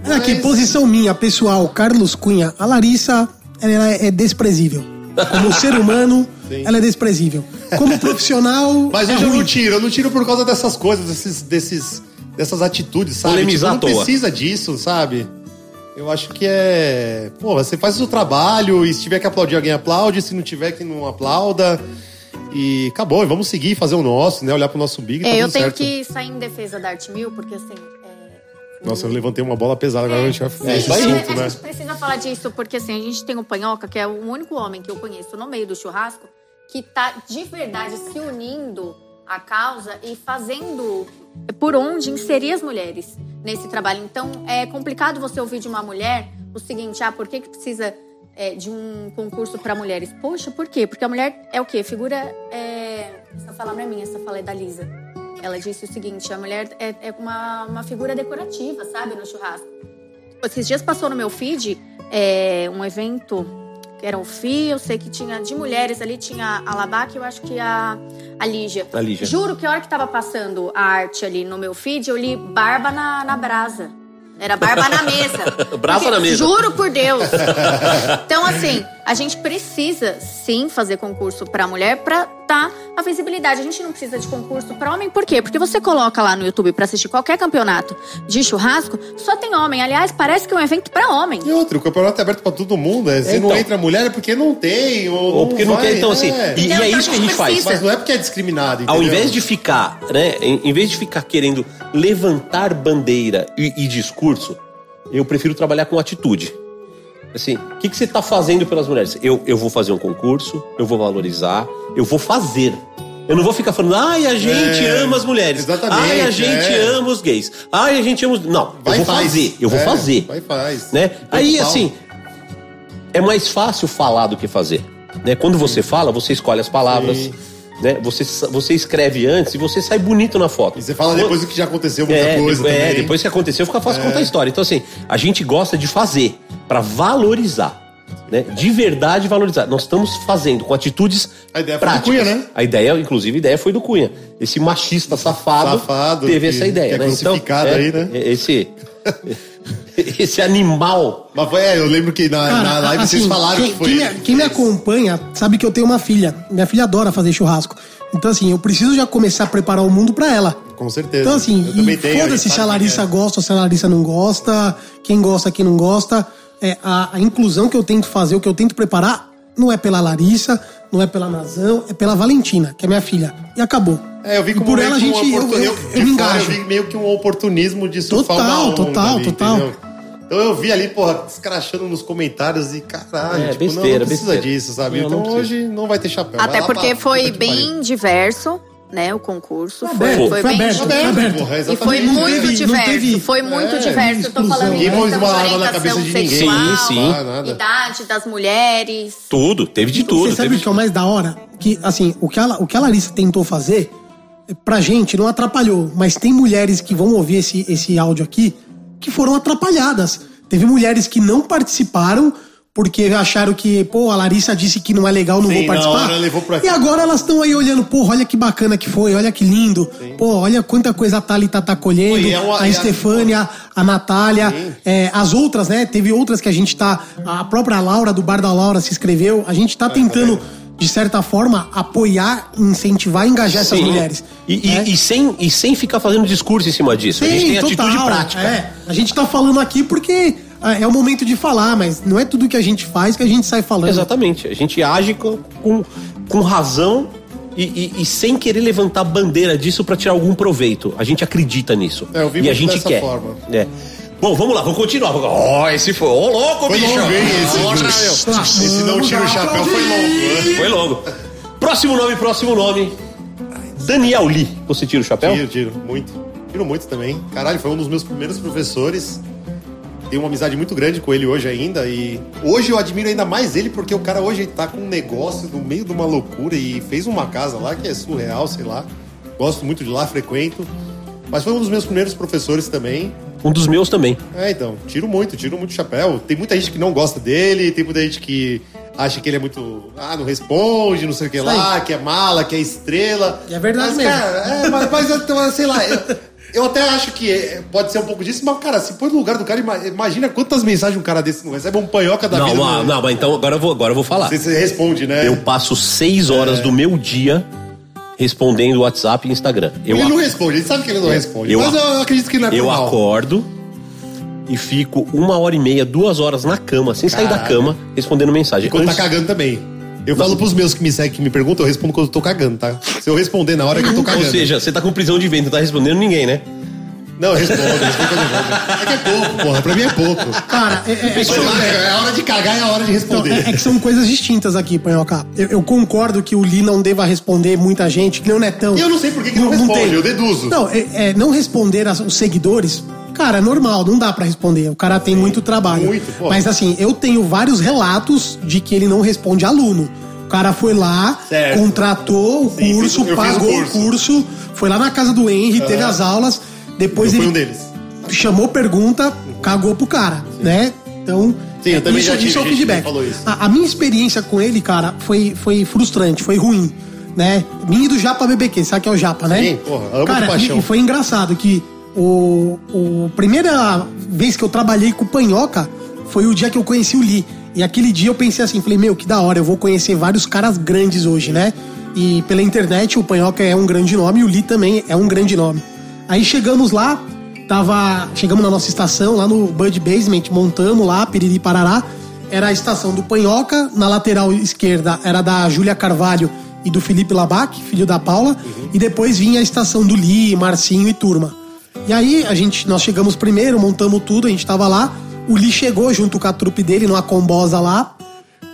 Olha aqui, Mas- posição minha, pessoal, Carlos Cunha. A Larissa, ela é desprezível. Como ser humano, ela é desprezível. Como profissional, Mas é hoje eu ruim. não tiro, eu não tiro por causa dessas coisas, desses, desses, dessas atitudes, sabe? Polemizar Tipo, não toa. precisa disso, sabe? Eu acho que é. Pô, você faz o seu trabalho e se tiver que aplaudir, alguém aplaude, se não tiver que não aplauda. E acabou, e vamos seguir, fazer o nosso, né? Olhar pro nosso big tá É, eu tudo tenho certo. que sair em defesa da Arte Mil, porque assim. é, Nossa, eu levantei uma bola pesada, agora a gente vai É, esse a gente- assunto, a né? gente precisa falar disso, porque assim, a gente tem o Panhoca, que é o único homem que eu conheço no meio do churrasco, que tá de verdade se unindo à causa e fazendo por onde inserir as mulheres nesse trabalho. Então, é complicado você ouvir de uma mulher o seguinte, ah, por que, que precisa é, de um concurso para mulheres? Poxa, por quê? Porque a mulher é o quê? Figura. É... Essa fala não é minha, essa fala é da Lisa. Ela disse o seguinte: a mulher é, é uma, uma figura decorativa, sabe, no churrasco. Esses dias passou no meu feed é, um evento que era o FI, eu sei que tinha de mulheres ali, tinha a Labac e eu acho que a, a Lígia. A Lígia. Juro que a hora que tava passando a arte ali no meu feed, eu li barba na, na brasa. Era barba na mesa. Porque, na mesa. Juro por Deus. Então, assim, a gente precisa sim fazer concurso pra mulher pra dar a visibilidade. A gente não precisa de concurso pra homem, por quê? Porque você coloca lá no YouTube pra assistir qualquer campeonato de churrasco, só tem homem. Aliás, parece que é um evento pra homem. E outro, o campeonato é aberto pra todo mundo. É, se Então. não entra mulher é porque não tem. Ou, Ou porque não vai, quer, então assim. é. E, e Entendeu? é Então isso a que a gente gente faz. precisa. Mas não é porque é discriminado, Ao entendeu? invés de ficar, né? Em, em vez de ficar querendo levantar bandeira e, e discurso, eu prefiro trabalhar com atitude. Assim, o que, que você está fazendo pelas mulheres? Eu, eu vou fazer um concurso, eu vou valorizar, eu vou fazer. Eu não vou ficar falando, ai, a gente É, ama as mulheres. exatamente, Ai, a gente é. ama os gays. Ai, a gente ama os. Não, Vai eu vou faz. fazer, eu vou É, fazer. Vai faz. né? Aí, pau. assim, é mais fácil falar do que fazer. Né? Quando você fala, você escolhe as palavras. Sim. Né? Você, você escreve antes e você sai bonito na foto. E você fala depois do que já aconteceu muita é, coisa depois, é, também. depois que aconteceu, fica fácil contar a história. Então, assim, a gente gosta de fazer pra valorizar. né? De verdade valorizar. Nós estamos fazendo com atitudes A ideia foi do práticas. Cunha, né? A ideia, inclusive, a ideia foi do Cunha. Esse machista safado, Safado, teve que- essa ideia, é né? crucificado é, aí, né? é, Esse, esse animal. Mas foi, é, eu lembro que na, Cara, na live vocês assim, falaram quem, que foi. quem me, que quem me acompanha sabe que eu tenho uma filha. Minha filha adora fazer churrasco. Então, assim, eu preciso já começar a preparar o mundo pra ela. Com certeza. Então, assim, e foda-se se a Larissa é. gosta ou se a Larissa não gosta, quem gosta, quem não gosta. É, a, a inclusão que eu tento fazer, o que eu tento preparar, não é pela Larissa, não é pela Nazão, é pela Valentina, que é minha filha. E acabou. É, eu vi como por ela a que um gente. Eu, oportun- eu, de eu me fora engajo. Eu vi meio que um oportunismo de surfar Total, uma onda total, ali, total. entendeu? Então eu vi ali, porra, escrachando nos comentários e caralho, É, tipo, besteira, não, não precisa besteira. disso, sabe? Não, então não hoje não vai ter chapéu. Até porque pra- foi bem diverso, né? O concurso. Foi, aberto, foi foi bem aberto, diverso. foi aberto. porra, E foi muito teve- diverso, teve- foi muito é, diverso. Eu tô falando Ninguém em pôs uma de arma na cabeça orientação de ninguém. sexual, Sim, sim. Ah, idade das mulheres. Tudo, teve de tudo. Você sabe o que é o mais da hora? Que, assim, o que a, o que a Larissa tentou fazer, pra gente, não atrapalhou. Mas tem mulheres que vão ouvir esse, esse áudio aqui que foram atrapalhadas. Teve mulheres que não participaram porque acharam que, pô, a Larissa disse que não é legal, não Sim, vou participar. E agora elas estão aí olhando, pô, olha que bacana que foi, olha que lindo. Pô, olha quanta coisa a Thalita tá colhendo, e é a a- Estefânia, a Natália, é, as outras, né? Teve outras que a gente tá. A própria Laura, do Bar da Laura, se inscreveu. A gente tá tentando, de certa forma, apoiar, incentivar e engajar essas Sim. mulheres. E, e- né? e sem, e sem ficar fazendo discurso em cima disso. a gente tem atitude total, prática. É, a gente tá falando aqui porque ah, é o momento de falar, mas não é tudo que a gente faz que a gente sai falando. Exatamente. A gente age com, com, com razão e, e- e sem querer levantar bandeira disso pra tirar algum proveito. A gente acredita nisso. É, eu vi e a gente dessa quer. forma. É. Bom, vamos lá, vamos continuar. Ó, esse foi. Ô, louco, Foi bicho! longo, hein? Esse, meu. esse não tira o chapéu, foi longo. né? Foi logo. Próximo nome, próximo nome. Daniel Lee. Você tira o chapéu? Tiro, tiro, muito. Tiro muito também. Caralho, foi um dos meus primeiros professores. Tenho uma amizade muito grande com ele hoje ainda. E hoje eu admiro ainda mais ele porque o cara hoje tá com um negócio no meio de uma loucura e fez uma casa lá que é surreal, sei lá. Gosto muito de lá, frequento. Mas foi um dos meus primeiros professores também. Um dos meus também. É, então, tiro muito, tiro muito chapéu. Tem muita gente que não gosta dele, tem muita gente que acha que ele é muito. Ah, não responde, não sei o que lá, que é mala, que é estrela. E é verdade mas, mesmo. Cara, é, mas, mas então, sei lá, eu, eu até acho que é, pode ser um pouco disso, mas, cara, se põe no lugar do cara, ima- imagina quantas mensagens um cara desse não recebe, um panhoca da Não, vida. não, não, mas então agora eu vou, agora eu vou falar. Você, você responde, né? Eu passo seis É. horas do meu dia respondendo WhatsApp e Instagram. Eu, ele não responde, ele sabe que ele não responde. eu mas eu acredito que não é por eu mal. acordo e fico uma hora e meia, duas horas na cama, sem sair da cama, respondendo mensagem. Quando tá Antes- cagando também. Eu falo pros meus que me seguem, que me perguntam, eu respondo quando eu tô cagando, tá? Se eu responder na hora que eu tô cagando. Ou seja, você tá com prisão de vento, não tá respondendo ninguém, né? Não, eu vou. É que é pouco, porra. Pra mim é pouco. Cara, é, é- é- Mas é, é a hora de cagar e a hora de Então, responder. é, é que são coisas distintas aqui, Panhoca. Eu, eu concordo que o Lee não deva responder muita gente, que nem o Netão. E eu não sei por que que não responde, eu deduzo. Não, é, é, não responder os seguidores, cara, é normal, não dá pra responder. O cara tem muito trabalho. muito, pô. Mas assim, eu tenho vários relatos de que ele não responde aluno. O cara foi lá, Certo. contratou o Sim, curso, fiz o pagou o curso. curso, foi lá na casa do Henry, teve as aulas, depois Eu ele um deles. chamou pergunta, cagou pro cara, né? Então, Sim, eu também isso, já tive isso é o feedback. falou isso. A, a minha experiência com ele, cara, foi, foi frustrante, foi ruim, né? Minha e do Japa BBQ, sabe que é o Japa, né? Sim, porra, amo cara, paixão. E, e foi engraçado que o, o primeira vez que eu trabalhei com o Panhoca foi o dia que eu conheci o Lee. E aquele dia eu pensei assim, falei, meu, que da hora, eu vou conhecer vários caras grandes hoje, né? E pela internet o Panhoca é um grande nome e o Lee também é um grande nome. Aí chegamos lá, tava. Chegamos na nossa estação, lá no Bud Basement, montamos lá, Piriri Parará. Era a estação do Panhoca, na lateral esquerda era da Júlia Carvalho e do Felipe Labac, filho da Paula, e depois vinha a estação do Lee, Marcinho e turma. E aí a gente, nós chegamos primeiro, montamos tudo, a gente tava lá. O Lee chegou junto com a trupe dele numa combosa lá.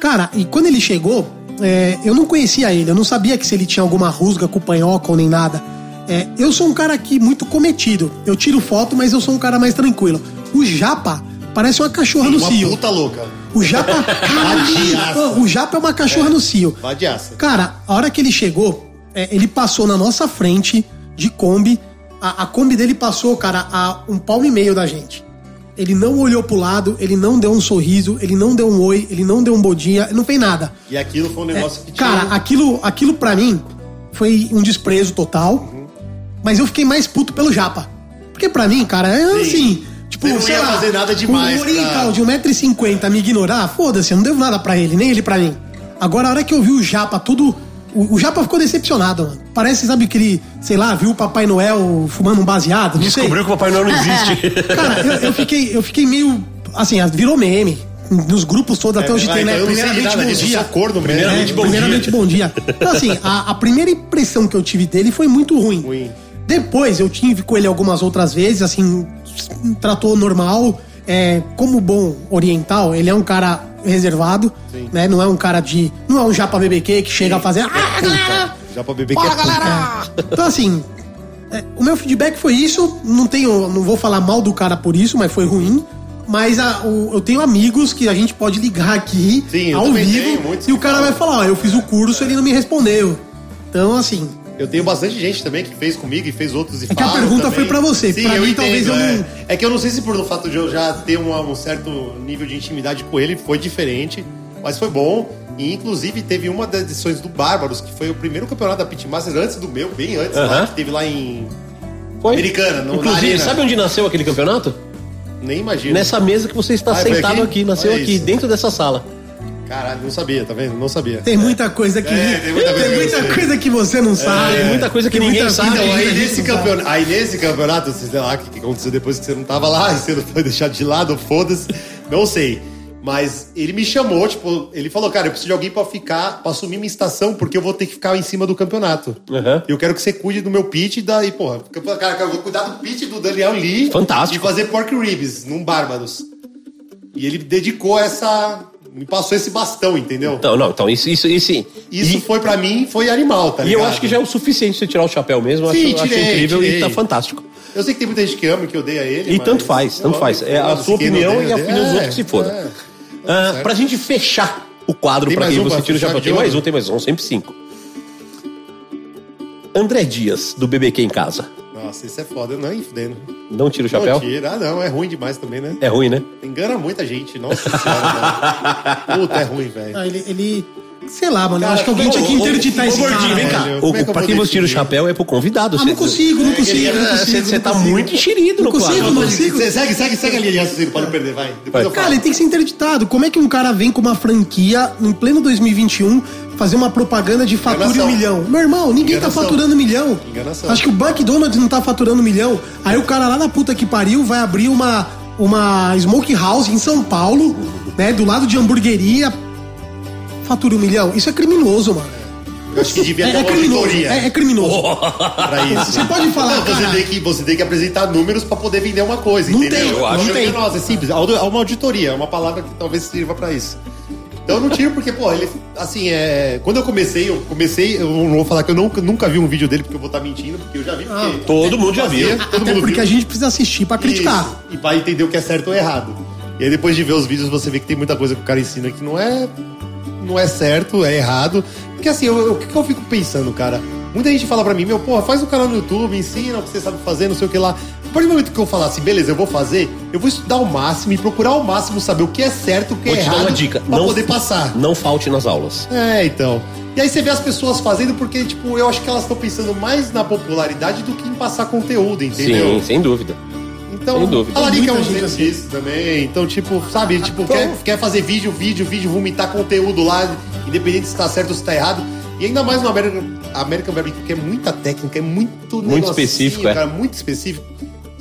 Cara, e quando ele chegou, é, eu não conhecia ele, eu não sabia que se ele tinha alguma rusga com o panhoca ou nem nada. É, eu sou um cara aqui muito cometido. Eu tiro foto, mas eu sou um cara mais tranquilo. O Japa parece uma cachorra no Uma cio. puta louca. O Japa. O Japa é uma cachorra no cio. Vadiaça. Cara, a hora que ele chegou, é, ele passou na nossa frente de Kombi. A, a Kombi dele passou, cara, a um palmo e meio da gente. Ele não olhou pro lado, ele não deu um sorriso, ele não deu um oi, ele não deu um bom dia, ele não fez nada. E aquilo foi um negócio que tinha. Cara, aquilo, aquilo pra mim foi um desprezo total. Mas eu fiquei mais puto pelo Japa. Porque pra mim, cara, é assim. Tipo, Você não sei ia lá, fazer nada demais Um oriental pra- de 1,50m me ignorar, foda-se, eu não devo nada pra ele, nem ele pra mim. Agora, a hora que eu vi o Japa tudo. O, o Japa ficou decepcionado, mano. Parece, sabe, que ele, sei lá, viu o Papai Noel fumando um baseado. Não sei. Descobriu que o Papai Noel não existe. Cara, eu, eu fiquei, eu fiquei meio. Assim, virou meme. Nos grupos todos, até hoje ah, tem, né? então eu sei de Primeiramente, nada bom disso, eu dia. mesmo. Primeiramente, É, bom primeiramente, dia. bom dia. Então, assim, a, a primeira impressão que eu tive dele foi muito ruim. Ruim. Depois, eu tive com ele algumas outras vezes, assim, tratou normal. É, como bom oriental, ele é um cara reservado, né? Não é um cara de. Não é um japa BBQ que chega a fazer. Ah, galera! Já pra beber Fala, é galera! Então, assim, é, o meu feedback foi isso. Não tenho, não vou falar mal do cara por isso, mas foi ruim. Mas a- o- eu tenho amigos que a gente pode ligar aqui Sim, ao vivo e o cara vai falar: ó, eu fiz o curso, ele não me respondeu. Então, assim, Eu tenho bastante gente também que fez comigo e fez outros e É que a pergunta também. foi pra você, Sim, pra eu mim, entendo, talvez eu é. não- É que eu não sei se por o fato de eu já ter um, um certo nível de intimidade com ele foi diferente, mas foi bom. E inclusive teve uma das edições do Bárbaros, que foi o primeiro campeonato da Pitmasters antes do meu, bem antes, lá, Aham. que teve lá em. Foi? Americana, no- na Inclusive, arena. sabe onde nasceu aquele campeonato? Nem imagino. Nessa mesa que você está Ah, foi sentado aqui? aqui, nasceu Olha aqui, isso. dentro dessa sala. Caralho, não sabia, tá vendo? Não sabia. tem muita coisa que. É, tem muita coisa que muita sei. coisa que você não sabe. Tem muita coisa que Tem ninguém muita sabe. Então, que aí nesse, campeonato, aí nesse campeonato, sei lá, o que, que aconteceu depois que você não tava lá e você não foi deixado de lado, foda-se, não sei. Mas ele me chamou, tipo, ele falou, cara, eu preciso de alguém pra ficar, pra assumir minha estação, porque eu vou ter que ficar em cima do campeonato. Aham. Eu quero que você cuide do meu pitch e da. E, porra, cara, eu vou cuidar do pitch do Daniel Lee. Fantástico. E fazer pork ribs num Bárbaros. E ele dedicou essa. Me passou esse bastão, entendeu? Então, não, então isso, isso, isso, Isso e, foi pra mim, foi animal, tá e ligado? eu acho que já é o suficiente você tirar o chapéu mesmo. Sim, acho, acho tirei, incrível tirei. e tá fantástico. Eu sei que tem muita gente que ama, que odeia ele. E tanto faz, tanto faz. É a sua opinião odeia, e a opinião dos é, outros que se foda. é. Ah, certo. pra gente fechar o quadro mais quem um você tira o chapéu. Tem mais um, tem mais um, sempre cinco. André Dias, do BBQ em casa. Nossa, isso é foda, não é fudendo. Não tira o Não chapéu? tira. Ah, não, é ruim demais também, né? É ruim, né? Engana muita gente, nossa senhora. Puta, é ruim, velho. Ah, ele, ele- Sei lá, mano. Cara, acho que alguém tinha que interditar esse gordinho, cara. vem cá. O, é que pra quem você tira o chapéu é pro convidado. Ah, não consigo, não consigo, não consigo. Você você não tá muito enxerido Não no consigo, quadro. não consigo. Você segue, segue, segue a linha de raciocínio, pode perder, vai. Cara, ele tem que ser interditado. Como é que um cara vem com uma franquia em pleno 2021 fazer uma propaganda de fature Enganação. um milhão? Meu irmão, ninguém Enganação. tá faturando um milhão. Enganação. Acho que o McDonald's não tá faturando um milhão. Aí o cara lá na puta que pariu vai abrir uma, uma smoke house em São Paulo, né? Do lado de hamburgueria. Fatura um milhão. Isso é criminoso, mano. Eu acho que devia É, ter é uma criminoso. auditoria É, é criminoso. pra isso. Você pode falar, Não, você, cara. tem que, você tem que apresentar números pra poder vender uma coisa, Não entendeu? tem, Eu não acho tem. que, nossa, é simples. Audio- Uma auditoria, é uma palavra que talvez sirva pra isso. Então eu não tiro porque, pô, ele, assim, é... Quando eu comecei, eu comecei, eu não vou falar que eu nunca, nunca vi um vídeo dele porque eu vou estar mentindo, porque eu já vi, porque... Todo mundo já viu. Até mundo porque viu. a gente precisa assistir pra criticar. Isso, E pra entender o que é certo ou errado. E aí depois de ver os vídeos você vê que tem muita coisa que o cara ensina que não é não é certo, é errado. Porque assim, eu- eu- o que, que eu fico pensando, cara? Muita gente fala pra mim, meu, porra, faz um canal no YouTube, ensina o que você sabe fazer, não sei o que lá. A partir do momento que eu falar assim, beleza, eu vou fazer, eu vou estudar ao máximo e procurar ao máximo saber o que é certo, o que Vou é te dar errado. uma dica. Pra Não- poder passar. Não falte nas aulas. É, então. E aí você vê as pessoas fazendo porque, tipo, eu acho que elas estão pensando mais na popularidade do que em passar conteúdo, entendeu? Sim, sem dúvida. Então, Sem dúvida. a Larica é um exemplo assim. disso também. Então, tipo, sabe, tipo, Então- quer, quer fazer vídeo, vídeo, vídeo, vomitar conteúdo lá, independente se tá certo ou se tá errado. E ainda mais no American, American Barbecue, que é muita técnica, é muito negocinho, específico, é. cara, muito específico.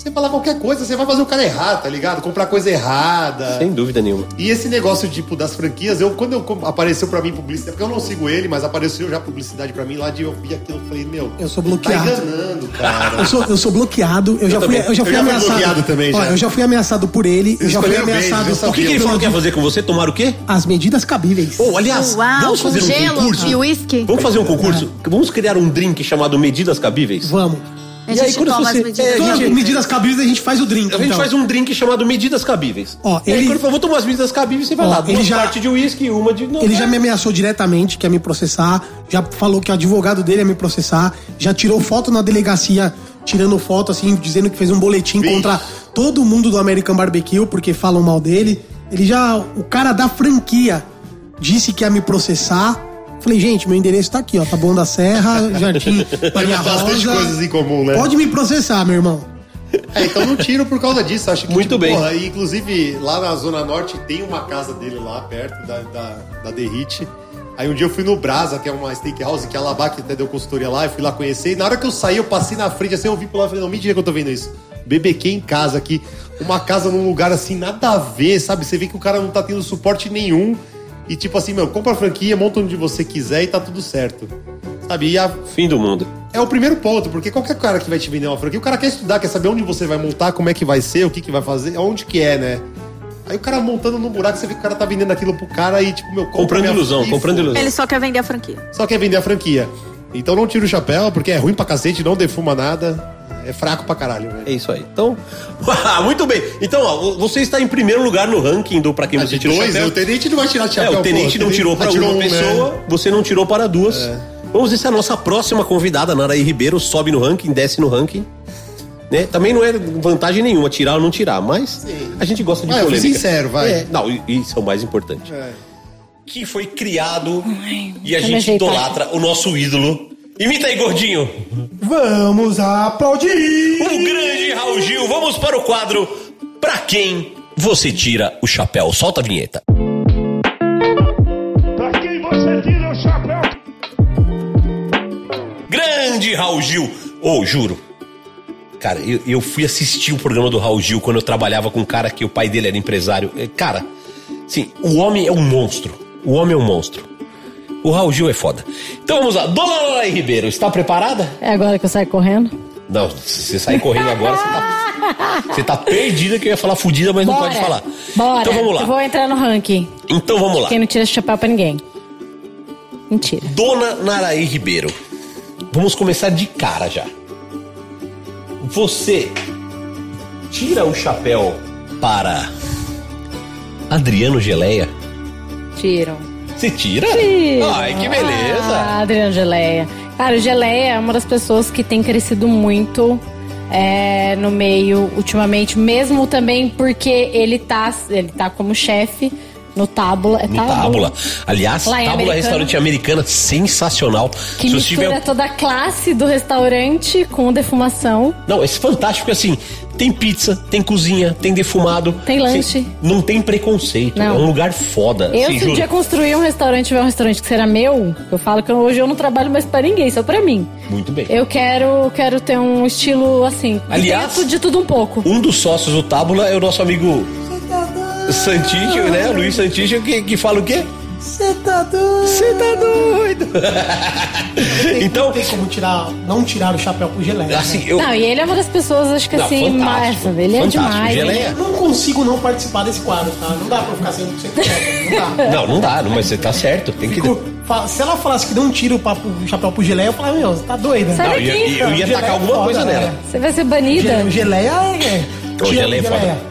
Você falar qualquer coisa, você vai fazer o cara errado, tá ligado? Comprar coisa errada. Sem dúvida nenhuma. E esse negócio, tipo, das franquias, eu, quando eu, apareceu pra mim publicidade, porque eu não sigo ele, mas apareceu já publicidade pra mim lá de eu vi aquilo, eu falei, meu, Eu sou tá bloqueado. enganando, cara. Eu sou, eu sou bloqueado, eu, já fui, eu já fui Eu já fui ameaçado. bloqueado também, Ó, já. eu já fui ameaçado por ele, eu já fui bem, ameaçado eu sabia. O que, que ele falou que ia fazer com você? Tomar o quê? As medidas cabíveis. Ou, aliás, Uau, vamos fazer um gelo concurso? e uísque. Vamos fazer um concurso? Vamos criar um drink chamado Medidas Cabíveis? Vamos. A E aí, gente quando toma você- as medidas. é, Todas gente- as medidas cabíveis a gente faz o drink. A gente então. faz um drink chamado Medidas Cabíveis. Ó, E aí, ele- quando for, vou tomar as medidas cabíveis, você vai Ó, lá. ele Duas já- partes de uísque e uma de... Não, Ele é. já me ameaçou diretamente, quer me processar. Já falou que o advogado dele ia me processar. Já tirou foto na delegacia tirando foto, assim, dizendo que fez um boletim Vixe. contra todo mundo do American Barbecue, porque falam mal dele. Ele já. O cara da franquia disse que ia me processar. Falei, gente, meu endereço tá aqui, ó. Tá bom da Serra, Jardim Maria Temos bastante Rosa. coisas em comum, né? Pode me processar, meu irmão. É, então não tiro por causa disso. Acho que, Muito tipo, bem. porra, inclusive, lá na Zona Norte tem uma casa dele lá perto da, da, da Derrite. Aí um dia eu fui no Brasa, que é uma steakhouse, que a Labac até deu consultoria lá, eu fui lá conhecer. E na hora que eu saí, eu passei na frente, assim, eu vi por lá e falei, não, mentira que eu tô vendo isso. BBQ em casa aqui. Uma casa num lugar assim, nada a ver, sabe? Você vê que o cara não tá tendo suporte nenhum. E tipo assim, meu, compra a franquia, monta onde você quiser e tá tudo certo. Sabe? E a, Fim do mundo. é o primeiro ponto, porque qualquer cara que vai te vender uma franquia, o cara quer estudar, quer saber onde você vai montar, como é que vai ser, o que, que vai fazer, onde que é, né? Aí o cara montando no buraco, você vê que o cara tá vendendo aquilo pro cara e, tipo, meu, compra Comprando ilusão, e comprando ilusão. Ele só quer vender a franquia. Só quer vender a franquia. Então não tira o chapéu, porque é ruim pra cacete, não defuma nada. É fraco pra caralho, velho. É isso aí. Então, muito bem. Então, ó, você está em primeiro lugar no ranking do Pra Quem Ah, Você Tirou o dois, Chapéu. o tenente não vai tirar de É, chapéu. o tenente pô, não tirou para tirou uma um, né? pessoa, você não tirou para duas. Vamos ver se a nossa próxima convidada, Naraí Ribeiro, sobe no ranking, desce no ranking. Né? Também não é vantagem nenhuma tirar ou não tirar, mas a gente gosta de fui polêmica. sincero, vai. É, não, isso é o mais importante. É. Que foi criado e a gente ajeitar. idolatra o nosso ídolo. Imita aí, gordinho. Vamos aplaudir! O grande Raul Gil. Vamos para o quadro Pra Quem Você Tira o Chapéu. Solta a vinheta. Pra quem você tira o chapéu? Grande Raul Gil. Ô, juro. Cara, eu, eu fui assistir o programa do Raul Gil quando eu trabalhava com um cara que o pai dele era empresário. É, Cara, sim, o homem é um monstro. O homem é um monstro. O Raul Gil é foda. Então vamos lá. Dona Lorelai Ribeiro, está preparada? É agora que eu saio correndo? Não, se você sair correndo agora, você tá, você tá perdida que eu ia falar fudida, mas não pode falar. Bora. Então vamos lá. Eu vou entrar no ranking. Então vamos lá. Quem não tira esse chapéu pra ninguém. Mentira. Dona Naraí Ribeiro. Vamos começar de cara já. Você tira o chapéu para Adriano Geleia? Tiram. Você tira? Tiram. Ai, que beleza. Ah, Adriano Geleia. Cara, o Geleia é uma das pessoas que tem crescido muito é, no meio ultimamente, mesmo também porque ele tá, ele tá como chefe no Tábula. É No Tábula. Aliás, Lá Tábula Americana. Restaurante Americana, sensacional. Que Se mistura tiver- toda a classe do restaurante com defumação. Não, é fantástico assim. Tem pizza, tem cozinha, tem defumado. Tem lanche. Não tem preconceito. Não. É um lugar foda. Eu, assim, se um dia construir um restaurante, tiver um restaurante que será meu, eu falo que hoje eu não trabalho mais pra ninguém, só pra mim. Muito bem. Eu quero, quero ter um estilo assim. Aliás- de tudo um pouco. Um dos sócios do Tábula é o nosso amigo Santígio, né? Luiz Santígio, que, que fala o quê? Você tá doido? Você tá doido! então, Não tem como tirar, não tirar o chapéu pro geleia. assim, né? eu. Não, e ele é uma das pessoas, acho que Não, assim, mais. Ele é fantástico. demais. Geleia. Eu não consigo não participar desse quadro, tá? Não dá pra eu ficar 100% quieto, não dá. Não, não dá, não, mas você tá certo. Tem que. Se ela falasse que não tira o, papo, o chapéu pro geleia, eu falava, meu, você tá doida? Não, eu, eu ia Geleia tacar é alguma coisa né? nela. Você vai ser banida. Ge- Geleia é. Geleia é foda.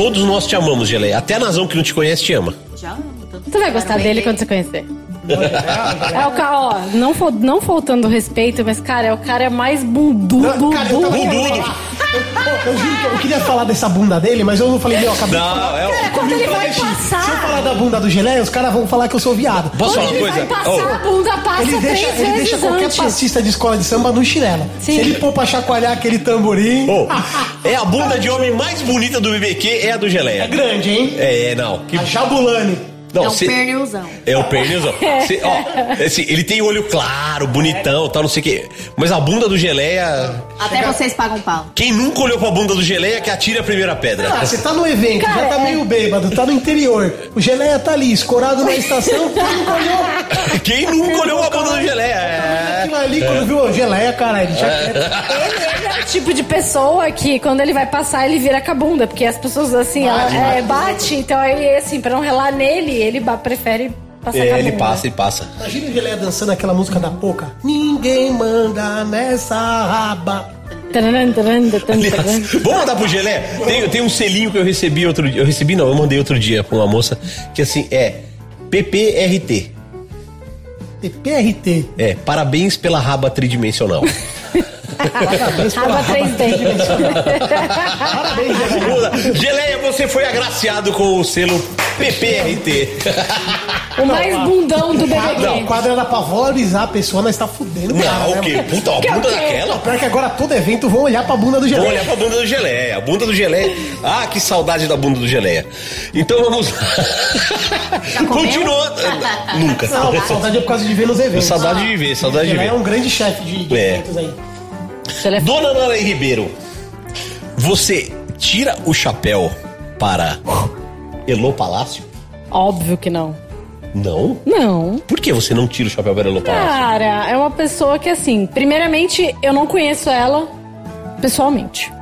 Todos nós te amamos, Geleia. Até a Nazão que não te conhece te ama. Já amo tanto. Você vai gostar dele quando você conhecer. É o cara, ó, não, não faltando respeito, mas, cara, é o cara mais bundudo. Não, cara, eu. Eu, eu juro que eu queria falar dessa bunda dele, mas eu não falei, meu, acabei de Não, falar. é o- Cara, quando ele vai Se eu passar, falar da bunda do geleia, os caras vão falar que eu sou viado. Posso falar uma ele coisa? vai passar, a bunda passa Ele deixa, três ele deixa qualquer antes. passista de escola de samba no chinelo. Sim. Se ele pôr pra chacoalhar aquele tamborim. Ô, é a bunda de homem mais bonita do BBQ, é a do Geleia. É grande, hein? É, não. Que, A Jabulani. Não É um cê- pernilzão. É o pernilzão. Cê- ó, assim, ele tem olho claro, bonitão, tal, não sei o quê. Mas a bunda do Geleia. Até vocês pagam pau. Quem nunca olhou pra bunda do Geleia que atire a primeira pedra. Ah, você tá no evento, Cara, já tá é. meio bêbado, tá no interior. O geleia tá ali, escorado na estação, quem nunca olhou? Quem nunca olhou a bunda do Geleia? É. Aquilo ali, quando viu o geleia, cara, ele já quer. Ele, ele é o tipo de pessoa que quando ele vai passar, ele vira com a bunda, porque as pessoas assim, Bate, ela, é, bate. bate, então aí assim, pra não relar nele, ele prefere passar com a É, ele bunda. passa, ele passa. Imagina o geleia dançando aquela música da Poca. Ninguém manda nessa raba. Taran, taran, taran, Aliás, taran. vamos mandar pro Gelé? Tem, tem um selinho que eu recebi outro dia. Eu recebi, não, eu mandei outro dia pra uma moça que assim é PPRT. PRT. É, parabéns pela raba tridimensional. Água 3D. Parabéns, Geleia. Bunda. Geleia, você foi agraciado com o selo PPRT. O mais bundão do Quadro, BBB. o quadro era pra valorizar a pessoa, nós tá fudendo. o cara, Não, né, o quê? mano? Puta, a Que é o bunda quê? daquela. Pior que agora todo evento vão olhar pra bunda do Geleia. olhar pra bunda do Geleia. A bunda do Geleia. Ah, que saudade da bunda do Geleia. Então vamos. comeu? Continua. Nunca. Não, saudade é por causa de ver nos eventos. Saudade de ver, saudade de Geleia é ver. um grande chefe de, de É. eventos aí. Dona Nara Ribeiro, você tira o chapéu para Elô Palácio? Óbvio que não. Não? Não. Por que você não tira o chapéu para Elô Palácio? Cara, é uma pessoa que, assim, primeiramente, eu não conheço ela pessoalmente.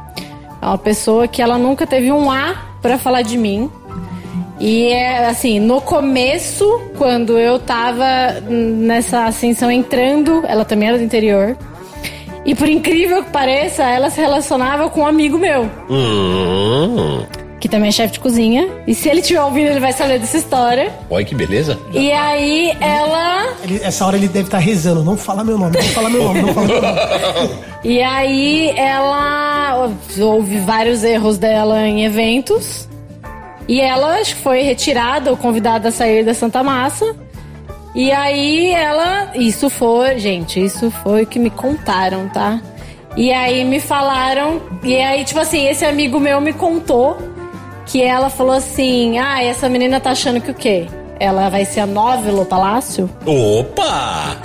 É uma pessoa que ela nunca teve um A pra falar de mim. E é assim, no começo, quando eu tava nessa ascensão entrando, ela também era do interior. E por incrível que pareça, ela se relacionava com um amigo meu, Hum, que também é chefe de cozinha. E se ele estiver ouvindo, ele vai saber dessa história. olha que beleza. E aí ela Ele- essa hora ele deve estar rezando. Não fala meu nome, não fala meu nome, não fala meu nome. E aí ela houve vários erros dela em eventos. E ela acho que foi retirada ou convidada a sair da Santa Massa. E aí ela. Isso foi. Gente, isso foi o que me contaram, tá? E aí me falaram. E aí, tipo assim, esse amigo meu me contou que ela falou assim: Ah, essa menina tá achando que o quê? Ela vai ser a Novelo Palácio? Opa!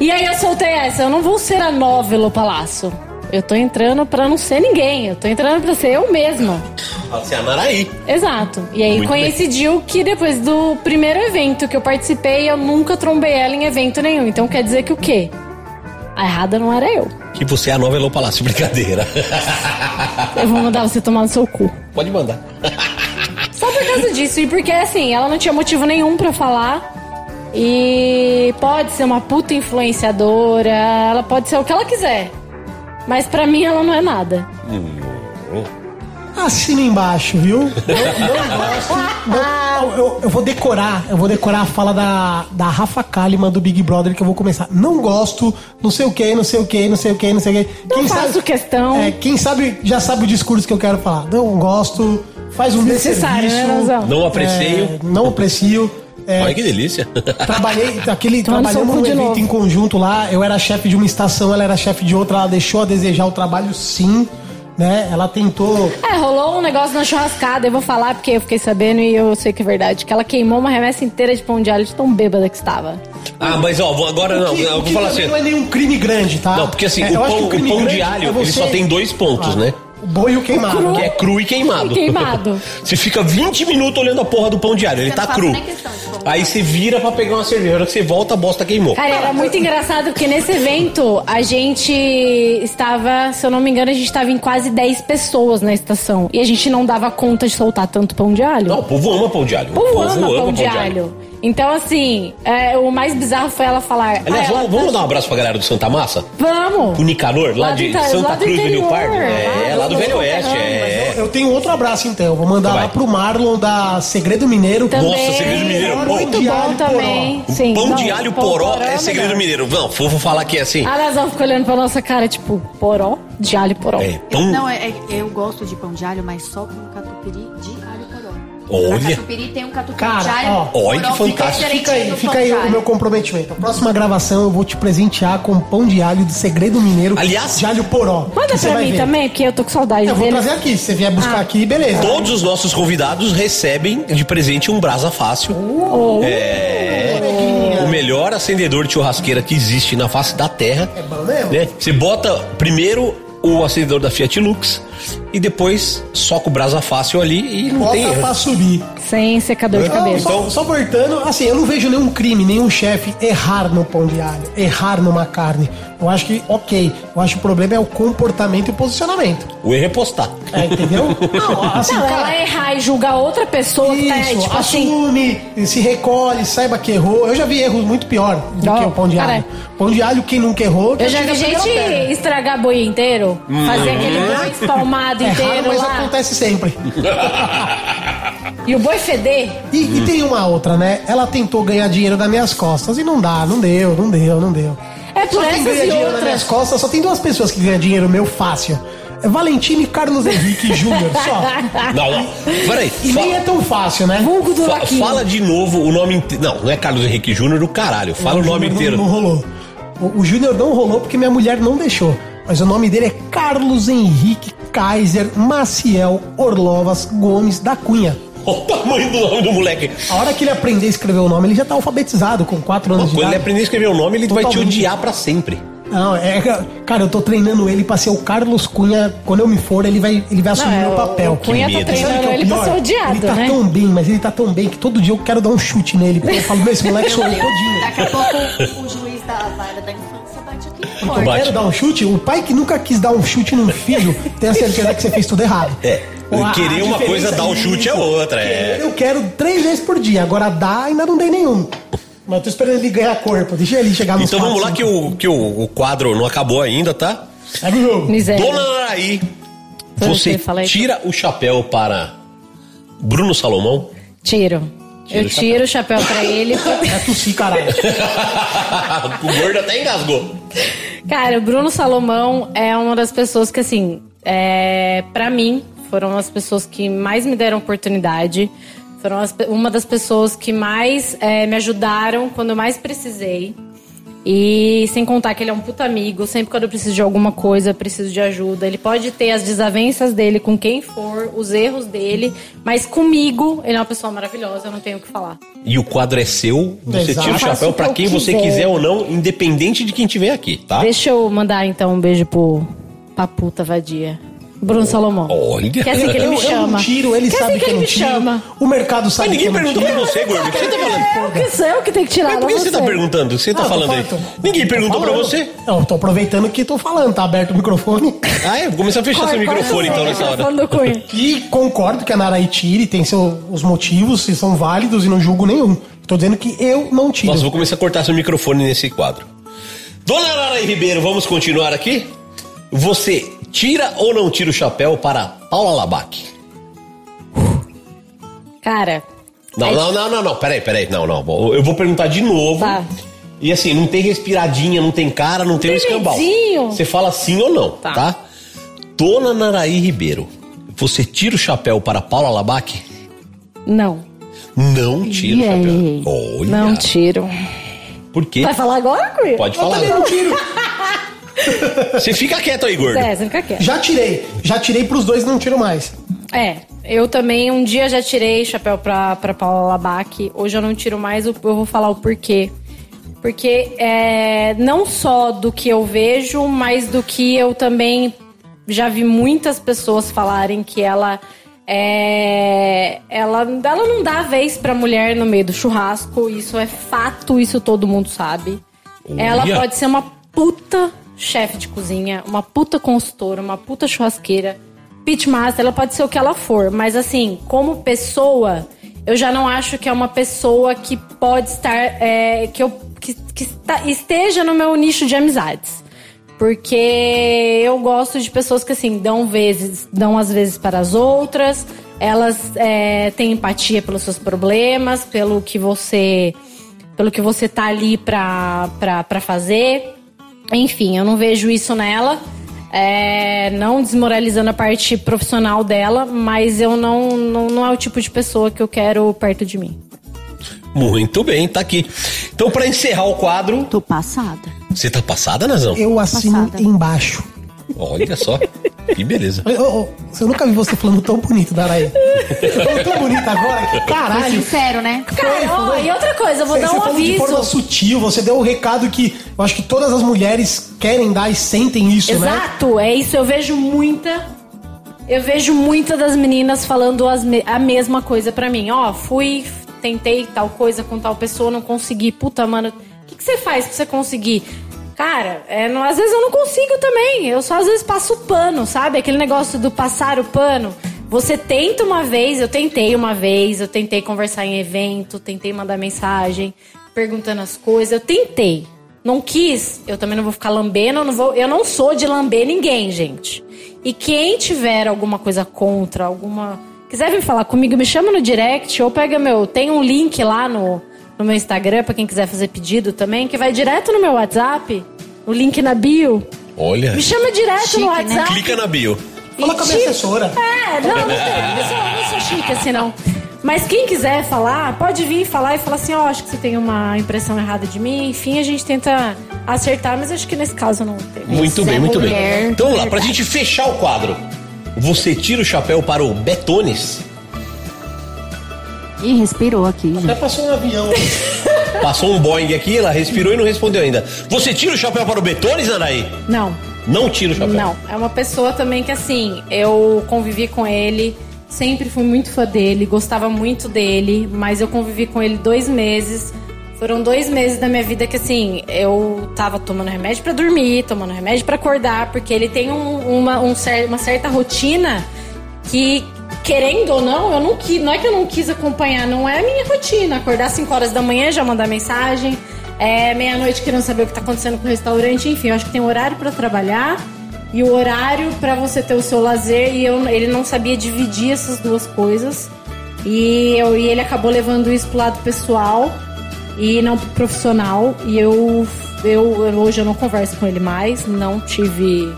E aí eu soltei essa, eu não vou ser a Novelo Palácio. Eu tô entrando pra não ser ninguém, eu tô entrando pra ser eu mesma. Você é a Naraí. Exato. E aí Muito coincidiu que depois do primeiro evento que eu participei, eu nunca trombei ela em evento nenhum. Então quer dizer que o quê? A errada não era eu. Que você é a nova Elô Palácio. Brincadeira. Eu vou mandar você tomar no seu cu. Pode mandar. Só por causa disso. E porque, assim, ela não tinha motivo nenhum pra falar. E pode ser uma puta influenciadora, ela pode ser o que ela quiser. Mas pra mim ela não é nada. Assina embaixo, viu? Eu não gosto. não- eu, eu vou decorar, eu vou decorar a fala da, da Rafa Kalimann do Big Brother que eu vou começar. Não gosto, não sei o que, não sei o que, não sei o que, não sei o que. Não faço questão. É, quem sabe já sabe o discurso que eu quero falar. Não gosto, faz um desserviço. né? Não aprecio. É, não aprecio. É, Olha que delícia. Trabalhei, aquele, cu num evento novo. em conjunto lá. Eu era chefe de uma estação, ela era chefe de outra. Ela deixou a desejar o trabalho, sim. Né? Ela tentou. É, rolou um negócio na churrascada, eu vou falar porque eu fiquei sabendo e eu sei que é verdade. Que ela queimou uma remessa inteira de pão de alho de tão bêbada que estava. Ah, mas ó, agora não, que, eu o vou que falar assim. Não é nenhum crime grande, tá? Não, porque assim, É, o eu acho que pão, o crime pão de grande alho, é ele você- só tem dois pontos, Ah, né? O boi e o queimado. Cru. né? Que é cru e queimado. Queimado. Você fica 20 minutos olhando a porra do pão de alho, ele Você tá cru. De. Aí você vira pra pegar uma cerveja. Na hora que você volta, a bosta queimou. Cara, era muito engraçado porque nesse evento a gente estava, se eu não me engano, a gente estava em quase 10 pessoas na estação. E a gente não dava conta de soltar tanto pão de alho. Não, o povo ama pão de alho. O povo ama pão de alho. Então, assim, é, o mais bizarro foi ela falar. Aliás, ah, ela vamos, vamos tá- dar um abraço pra galera do Santa Massa? Vamos! O Nicanor, lá, Lá de Santa lá Cruz do Rio Pardo. É, lá lá do do Velho Oeste. É. Eu tenho outro abraço, então. Eu vou mandar Vai. lá pro Marlon da Segredo Mineiro. Também. Nossa, segredo mineiro é. Muito bom também. poró. Sim, Pão não, de alho pão poró é melhor. segredo mineiro. Não, vou vou falar que é assim. A Nazão ficou olhando pra nossa cara, tipo, poró? De alho poró. É, Eu, pão. não, é, é- eu gosto de pão de alho, mas só com catupiry de alho poró. Olha. Catupiry tem um catupiry Cara, de alho ó. Olha que fantástico. Fica aí, do fica aí o alho. meu comprometimento. A próxima gravação eu vou te presentear com pão de alho de segredo mineiro. Aliás- de alho poró. Manda pra mim ver. também, porque eu tô com saudade Eu vou dele. trazer aqui. Se você vier buscar Ah. aqui, beleza. Todos os nossos convidados recebem de presente um brasa fácil. Oh. É. O melhor acendedor de churrasqueira que existe na face da terra. É bom mesmo? né? Você bota primeiro o acendedor da Fiat Lux e depois soca o brasa fácil ali e não tem Bota erro. pra subir. Sem secador de cabelo. só, só voltando, assim, eu não vejo nenhum crime, nenhum chefe errar no pão de alho, errar numa carne. Eu acho que, ok. Eu acho que o problema é o comportamento e o posicionamento. O erro é postar. É, entendeu? Não, assim, Não, cara, ela errar e julgar outra pessoa que tá, Isso, tipo assim. assume, se recolhe, saiba que errou. Eu já vi erros muito pior do Não, que o pão de cara, alho. Pão de alho, quem nunca errou. Eu já vi gente estragar boi inteiro, fazer aquele boi espalmado É raro, inteiro mas lá. acontece sempre. E o boi feder. E, e tem uma outra, né? Ela tentou ganhar dinheiro das minhas costas e não dá, não deu, não deu, não deu. É É, por Só quem essas ganha e dinheiro nas minhas outras. costas, só tem duas pessoas que ganham dinheiro meu fácil. É Valentim e Carlos Henrique Júnior, só. Não, não. Peraí. E fa- nem é tão fácil, né? Vulgo do fa- Laquinho. fala de novo o nome inteiro. Não, não é Carlos Henrique Júnior do caralho. Fala o, nome Júnior não- inteiro. Não, rolou. O, o Júnior não rolou porque minha mulher não deixou. Mas o nome dele é Carlos Henrique Kaiser Maciel Orlovas Gomes da Cunha. Olha o tamanho do nome do moleque. A hora que ele aprender a escrever o nome, ele já tá alfabetizado com 4 anos de Quando ele idade. aprender a escrever o nome, ele vai te Totalmente. odiar pra sempre. Não, é. Cara, eu tô treinando ele pra ser o Carlos Cunha. Quando eu me for, ele vai, ele vai assumir Não, é, meu o- papel. o Cunha tá é treinando o ele pra ser odiado, Ele tá né? tão bem, mas ele tá tão bem que todo dia eu quero dar um chute nele. Porque eu falo, meu, esse moleque sou eu todinho. Daqui a pouco o juiz da vara da infância bate aqui Eu quero dar um chute. O pai que nunca quis dar um chute num filho, tem a certeza que você fez tudo errado. É. Querer uma coisa, dar um chute é outra. É. Eu quero três vezes por dia. Agora dar, ainda não dei nenhum. Mas eu tô esperando ele ganhar corpo. Deixa ele chegar nos Então vamos lá que o, que o, o quadro não acabou ainda, tá? cinco. Segue o jogo. Miséria. Dona que você tira o chapéu para Bruno Salomão? Tiro. Tira eu o tiro o chapéu pra ele. É tossir, caralho. o gordo até engasgou. Cara, o Bruno Salomão é uma das pessoas que, assim, é, para mim, foram as pessoas que mais me deram oportunidade. Foram as uma das pessoas que mais é, me ajudaram quando eu mais precisei. E sem contar que ele é um puta amigo, sempre quando eu preciso de alguma coisa, eu preciso de ajuda. Ele pode ter as desavenças dele com quem for, os erros dele, mas comigo, ele é uma pessoa maravilhosa, eu não tenho o que falar. E o quadro é seu, você Exato. tira o chapéu para quem você quiser. quiser ou não, independente de quem tiver aqui, tá? Deixa eu mandar então um beijo pro pra puta vadia. Bruno Salomão. Olha. Que é assim que ele eu, me eu chama. não tiro, ele que é sabe assim que, que eu ele não me tiro. chama. O mercado sabe Mas ninguém que eu perguntou pra você, gordo. O que você tá falando? É o que sou eu que tenho que tirar. Mas por que você tá perguntando? O que você tá Ah, eu falando aí? Ninguém perguntou pra você? Não, eu tô aproveitando que tô falando, tá aberto o microfone. Ah, é? Vou começar a fechar seu microfone então nessa hora. E concordo que a Naraí tire, tem seu, os motivos, se são válidos e não julgo nenhum. Tô dizendo que eu não tiro. Nossa, vou começar a cortar seu microfone nesse quadro. Dona Naraí Ribeiro, vamos continuar aqui? Você tira ou não tira o chapéu para Paula Labac? Cara, Não, não, não, não, não, peraí, peraí, não, não. Eu vou perguntar de novo. Tá. E assim, não tem respiradinha, não tem cara, não tem um escambau. medinho. Você fala sim ou não, tá. Tá. Dona Naraí Ribeiro, você tira o chapéu para Paula Labac? não. Não tira o chapéu. Olha. Não tiro. Por quê? Vai falar agora, Cunha? Pode Eu falar. também não tiro. Você fica quieto aí, gordo. É, você fica quieto. Já tirei. Já tirei pros dois, não tiro mais. É, eu também um dia já tirei chapéu pra, pra Paula Labac. Hoje eu não tiro mais, eu eu vou falar o porquê. Porque é, não só do que eu vejo, mas do que eu também já vi muitas pessoas falarem que ela é, ela, ela não dá vez pra mulher no meio do churrasco. Isso é fato, isso todo mundo sabe. Ela Olha. pode ser uma puta chefe de cozinha, uma puta consultora, uma puta churrasqueira, pitmaster, ela pode ser o que ela for, mas assim, como pessoa, eu já não acho que é uma pessoa que pode estar, é, que eu que, que esteja no meu nicho de amizades. Porque eu gosto de pessoas que assim dão vezes, dão às vezes para as outras, elas é, têm empatia pelos seus problemas, pelo que você pelo que você tá ali pra, pra, pra fazer. Enfim, eu não vejo isso nela. É, não desmoralizando a parte profissional dela, mas eu não, não, não é o tipo de pessoa que eu quero perto de mim. Muito bem, tá aqui. Então, pra encerrar o quadro. Tô passada. Você tá passada, Nazão? Eu assino Passada. embaixo. Olha só. Que beleza. Ô, eu nunca vi você falando tão bonito. Você falou tão bonito agora que caralho. Sincero, né? Cara, ó, e outra coisa, eu vou Você- dar você um falou de forma aviso. sutil, você deu um recado que eu acho que todas as mulheres querem dar e sentem isso, né? Exato, é isso. Eu vejo muita. Eu vejo muita das meninas falando as me- a mesma coisa pra mim. Ó, fui, tentei tal coisa com tal pessoa, não consegui. Puta, mano, o que, que você faz pra você conseguir? Cara, é, não- às vezes eu não consigo também. Eu só às vezes passo o pano, sabe? Aquele negócio do passar o pano. Você tenta uma vez, eu tentei uma vez, eu tentei conversar em evento, tentei mandar mensagem, perguntando as coisas, eu tentei. Não quis, eu também não vou ficar lambendo, eu não, vou, eu não sou de lamber ninguém, gente. E quem tiver alguma coisa contra, alguma. Quiser vir falar comigo, me chama no direct ou pega meu. Tem um link lá no, no meu Instagram pra quem quiser fazer pedido também, que vai direto no meu WhatsApp. o link na bio. Olha. Me chama direto Chique, no né? WhatsApp. Clica na bio. Fala com a minha assessora. É, não, não, sou, não sou chique assim, não. Mas quem quiser falar, pode vir falar e falar assim, ó, acho que você tem uma impressão errada de mim. Enfim, a gente tenta acertar, mas acho que nesse caso não tem. Muito Você bem, é muito mulher, bem. Então vamos lá, pra gente fechar o quadro. Você tira o chapéu para o Betones? Ih, respirou aqui. Até passou um avião. Passou um Boeing aqui, ela respirou e não respondeu ainda. Você tira o chapéu para o Betones, Anaí? Não, Não tira o chapéu. não. É uma pessoa também que, assim, eu convivi com ele, sempre fui muito fã dele, gostava muito dele, mas eu convivi com ele dois meses. Foram dois meses da minha vida que, assim, eu tava tomando remédio pra dormir, tomando remédio pra acordar, porque ele tem um- uma, um uma certa rotina que, querendo ou não, eu não quis, não é que eu não quis acompanhar, não é a minha rotina. Acordar às 5 horas da manhã, já mandar mensagem, é, meia-noite querendo saber o que tá acontecendo com o restaurante, enfim, eu acho que tem um horário pra trabalhar e o horário pra você ter o seu lazer, e eu, ele não sabia dividir essas duas coisas. E, eu, e ele acabou levando isso pro lado pessoal e não pro profissional. E eu, eu- hoje eu não converso com ele mais, não tive.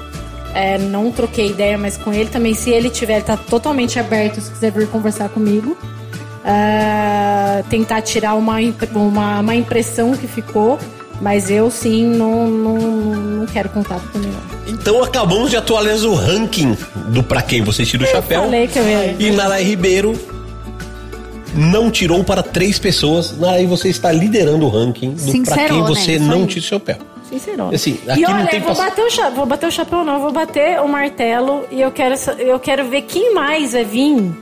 É, não troquei ideia mais com ele. Também, se ele tiver, ele tá totalmente aberto se quiser vir conversar comigo. É, tentar tirar uma, uma, uma impressão que ficou. Mas eu sim não, não, não quero contato com ele. não. Então acabamos de atualizar o ranking do pra quem você tira o chapéu. falei que eu ia- E Naray Ribeiro não tirou para três pessoas. Naray, você está liderando o ranking do pra quem você isso não aí. tira o chapéu. Sincerona. Assim, aqui e não olha, tem vou, pass- bater o cha- vou bater o chapéu, não, vou bater o martelo e eu quero, eu quero ver quem mais vai vir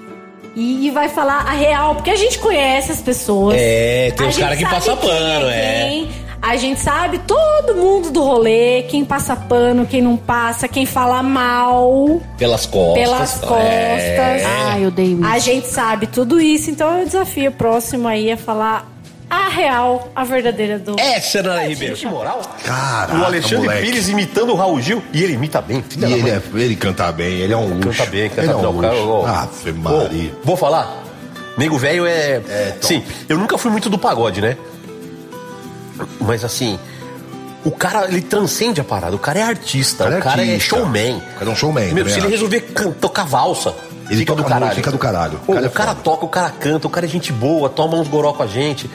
e, vai falar a real, porque a gente conhece as pessoas. É, tem gente caras que sabe passam quem pano, é. quem. A gente sabe todo mundo do rolê, quem passa pano, quem não passa, quem fala mal Pelas costas. pelas costas. É. Ah, eu dei isso. A gente sabe tudo isso, então eu desafio o próximo aí a falar a real, a verdadeira do. Essa é Naray Ribeiro. Que moral. Caraca, o Alexandre moleque. Pires imitando o Raul Gil. E ele imita bem, filha E da ele, é, ele canta bem, ele é um luxo. Canta bem, canta ele é bem. um cara, luxo. Ave Maria. Vou, vou falar? Nego velho é. É. Sim, eu nunca fui muito do pagode, né? Mas assim. O cara, ele transcende a parada. O cara é artista. cara é o cara é artista. showman. O cara é um showman, Meu, se ele acho. resolver can- tocar valsa, Ele fica toca do caralho. fica do caralho. Pô, O cara o é cara toca, o cara canta, o cara é gente boa, toma uns goró com a gente.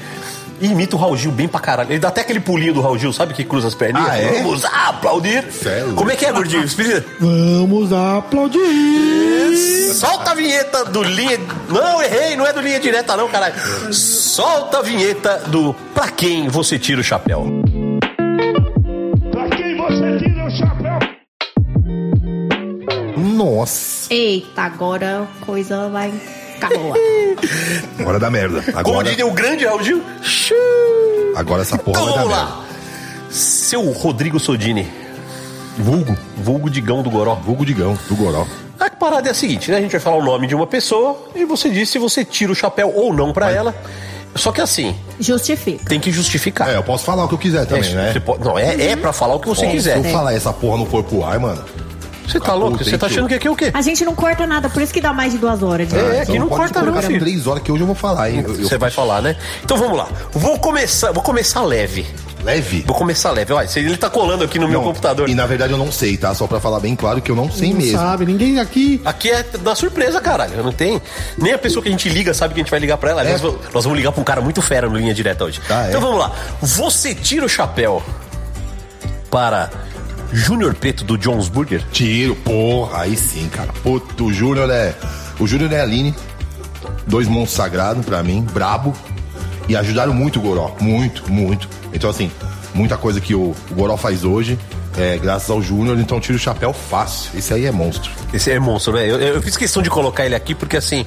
E imita o Raul Gil bem pra caralho. Ele dá até aquele pulinho do Raul Gil, sabe que cruza as perninhas? Ah, é? Vamos aplaudir. Sério? Como é que é, gordinho? Explica. Vamos aplaudir. Solta a vinheta do linha. Não, errei, não é do linha direta, não, caralho. Solta a vinheta do Pra quem você tira o chapéu. Nossa, Eita, agora a coisa vai ficar boa. agora dá merda. Como Agora, diria o grande Raul Gil? agora essa porra Então vai dar vamos merda. lá. Seu Rodrigo Sodini, Vulgo. vulgo Digão do Goró. Vulgo Digão, do Goró. A parada é a seguinte, né? A gente vai falar o nome de uma pessoa e você diz se você tira o chapéu ou não pra ela. Só que assim, Justifica. tem que justificar. É, eu posso falar o que eu quiser também, É, né? você pode- não, é, é pra falar o que você Ó, quiser. Se eu falar essa porra no corpo ar, mano. Você tá louco? Você tá achando que aqui é o quê? A gente não corta nada, por isso que dá mais de duas horas. de- É, aqui não pode corta não, filho. três horas que hoje eu vou falar, hein? Você vai falar, né? Então vamos lá. Vou começar, vou começar leve. Leve? Vou começar leve. Olha, ele tá colando aqui no meu Não, computador. E na verdade eu não sei, tá? Só pra falar bem claro que eu não sei Não mesmo. sabe, ninguém aqui. Aqui é da surpresa, caralho. Não tem. Nem a pessoa que a gente liga sabe que a gente vai ligar pra ela. Aliás, nós vamos ligar pra um cara muito fera no linha direta hoje. Ah, é? Então vamos lá. Você tira o chapéu para Júnior Preto do Jones Burger? Tiro, porra, aí sim, cara. Puto, o Júnior é. O Júnior e a Aline, dois monstros sagrados pra mim, brabo. E ajudaram muito o Goró. Muito, muito. Então, assim, muita coisa que o, o Goró faz hoje, é graças ao Júnior, então tira o chapéu fácil. Esse aí é monstro. Esse é monstro, né? Eu, eu fiz questão de colocar ele aqui porque assim.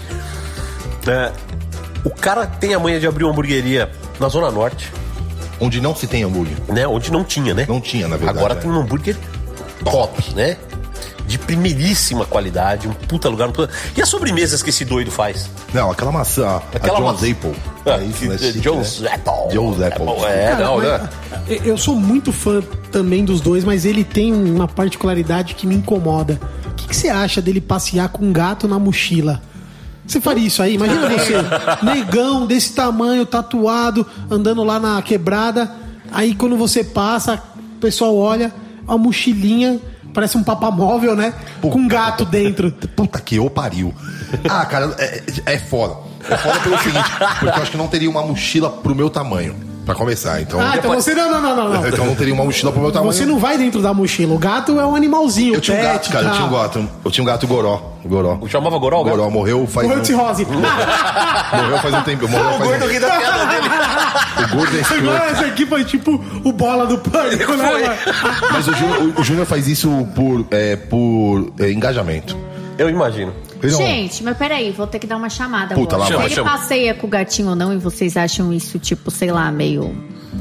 é, o cara tem a manha de abrir uma hamburgueria na Zona Norte, Onde não se tem hambúrguer. né? Onde não tinha, né? Não tinha, na verdade. Agora né? tem um hambúrguer top, né? De primeiríssima qualidade, um puta lugar. Um puta... E as sobremesas que esse doido faz? Não, aquela maçã, Aquela a Jones maçã. Apple. Ah, é isso, né? que- Chique, Jones né? Apple. Jones Apple. É, Cara, não, mas, né? Eu sou muito fã também dos dois, mas ele tem uma particularidade que me incomoda. O que, que você acha dele passear com um gato na mochila? Você faria isso aí? Imagina você, negão desse tamanho, tatuado, andando lá na quebrada. Aí quando você passa, pessoal olha, a mochilinha, parece um papamóvel, né? Com um gato dentro. Puta que eu pariu. Ah, cara, é, é foda. É foda pelo seguinte, porque eu acho que não teria uma mochila pro meu tamanho. Pra começar, então. Ah, então você não, não, não, não. Então não teria uma mochila pro meu tamanho. Você não vai dentro da mochila. O gato é um animalzinho. Eu tinha um gato, cara, eu tinha um gato. Eu tinha um gato goró. Goró. Chamava Goró, o? Goró morreu faz. Morreu de cirrose. Morreu faz um tempo. Morreu O faz gordo um... ri da piada dele. O gordo é Agora escroto. essa aqui foi tipo o bola do pânico, né? Mas o Júnior, o- o Júnior faz isso por, é, por é, engajamento. Eu imagino. Gente, mas peraí, vou ter que dar uma chamada Puta, agora. lá. Se ele Chama, passeia com o gatinho ou não e vocês acham isso, tipo, sei lá, meio.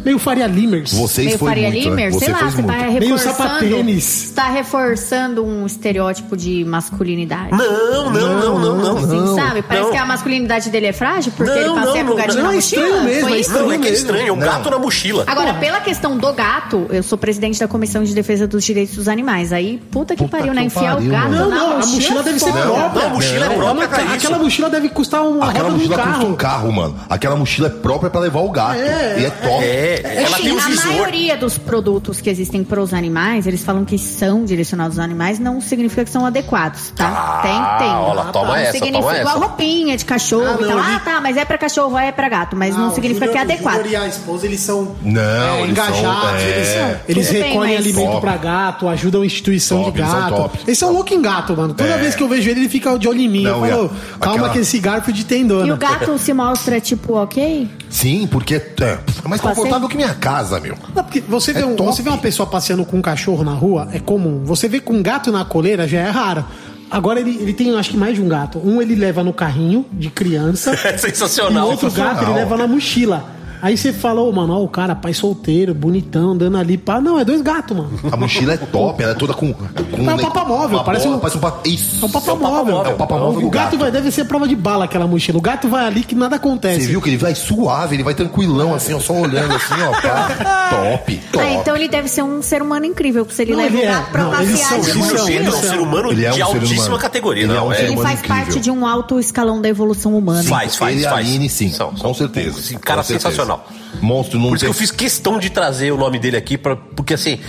Meio Faria Limers. Vocês meio foi Faria muito, né? Limer? Você Sei lá, você tá muito. Meio reforçando. sapatênis. Você tá reforçando um estereótipo de masculinidade. Não, não, não, não, não. Assim, sabe? Parece Não. que a masculinidade dele é frágil porque Não, ele passeia não, com o gatinho não, na é mochila. estranho mesmo, é isso? estranho. Não, é que é mesmo. estranho. É um Não. gato na mochila. Agora, pela questão do gato, eu sou presidente da Comissão de Defesa dos Direitos dos Animais. Aí, puta que Puta pariu, que né? Enfiar pariu, o gato. Não, na não, a mochila. mochila deve ser própria. Não, a mochila é Não, própria aquela, mochila deve custar uma Aquela roda de um mochila custa um carro, mano. Aquela mochila é própria pra levar o gato. É, e é top. É, ela Assim, tem um a visor. maioria dos produtos que existem para os animais, eles falam que são direcionados aos animais, não significa que são adequados, tá? Ah, tem, tem. olha, toma não essa, significa toma igual essa. roupinha de cachorro Ah, e não, tal. Ah, tá, mas é para cachorro, é para gato, mas Ah, não o significa Júnior- que é adequado. O e a esposa, eles são Não, é, eles engajados, são- é. eles, eles Tudo bem, recolhem mas- alimento Top. pra gato, ajudam a instituição Top, de eles são gato. Eles são loucos em gato, mano. Toda É. vez que eu vejo ele, ele fica de olho em mim. Não, eu falo, a- calma aquela- que esse garfo de tendona. E o gato se mostra, tipo, ok? Sim, porque é, é mais Passeio? Confortável que minha casa, meu. Não, porque você vê, É um- top. você vê uma pessoa passeando com um cachorro na rua, é comum. Você vê com um gato na coleira, já é raro. Agora ele, ele tem, acho que mais de um gato. Um ele leva no carrinho de criança. É E sensacional. outro gato ele sensacional. leva na mochila. Aí você fala, ô, mano, ó, o cara, pai solteiro, bonitão, andando ali. Pá. Não, é dois gatos, mano. A mochila é top, ela é toda com. com É um papamóvel, uma parece bola, um- parece um. Isso. É um papamóvel. É um papamóvel O do gato, gato. vai, deve ser prova de bala aquela mochila. O gato vai ali que nada acontece. Você viu que ele vai suave, ele vai tranquilão, assim, ó, só olhando assim, ó. pá. Top, top. Ah, então ele deve ser um ser humano incrível, se ele Não, leva ele o é. gato pra Não, passear são, de. Pedro é um ser humano Ele é um de ser altíssima humano. categoria. Ele é não, um é- ser Ele faz incrível. parte de um alto escalão da evolução humana. Faz, faz, ele a faz. Aline, sim, São- com são- certeza. cara certeza. Sensacional. Monstro, não Por isso que tem... eu fiz questão de trazer o nome dele aqui, pra, porque assim,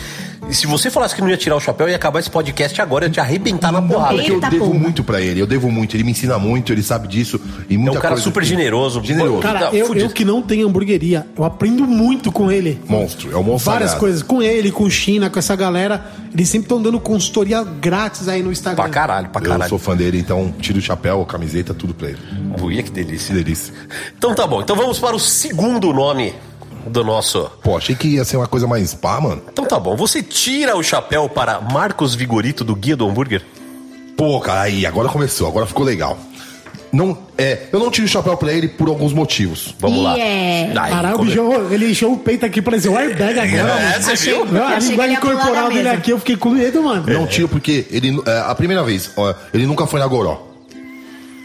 se você falasse que não ia tirar o chapéu, ia acabar esse podcast agora, ia te arrebentar na porrada. Porque eu Eita, devo porra. muito pra ele, eu devo muito. Ele me ensina muito, ele sabe disso. E É muita um cara coisa super que- generoso. Generoso. Cara, Tá eu, fudido. eu que não tenho hamburgueria, eu aprendo muito com ele. Monstro, é um monstro Várias sagrado. coisas. Com ele, com o China, com essa galera. Eles sempre estão dando consultoria grátis aí no Instagram. Pra caralho, pra Eu caralho. sou fã dele, então tiro o chapéu, a camiseta, tudo pra ele. Uia, que Que delícia. delícia. Então tá bom, então vamos para o segundo nome do nosso. Pô, achei que ia ser uma coisa mais pá, mano. Então tá bom, você tira o chapéu para Marcos Vigorito do Guia do Hambúrguer? Pô, cara, aí, agora começou, agora ficou legal. Não, é, eu não tiro o chapéu pra ele por alguns motivos. Vamos lá. Yeah. Aí, Caralho, o bichão, ele encheu o peito aqui, parecia um airbag agora. É, mano. você viu? Não, a linguagem corporal dele aqui, eu fiquei com medo, mano. Não tiro porque ele, é, a primeira vez, ó, ele nunca foi na Goró.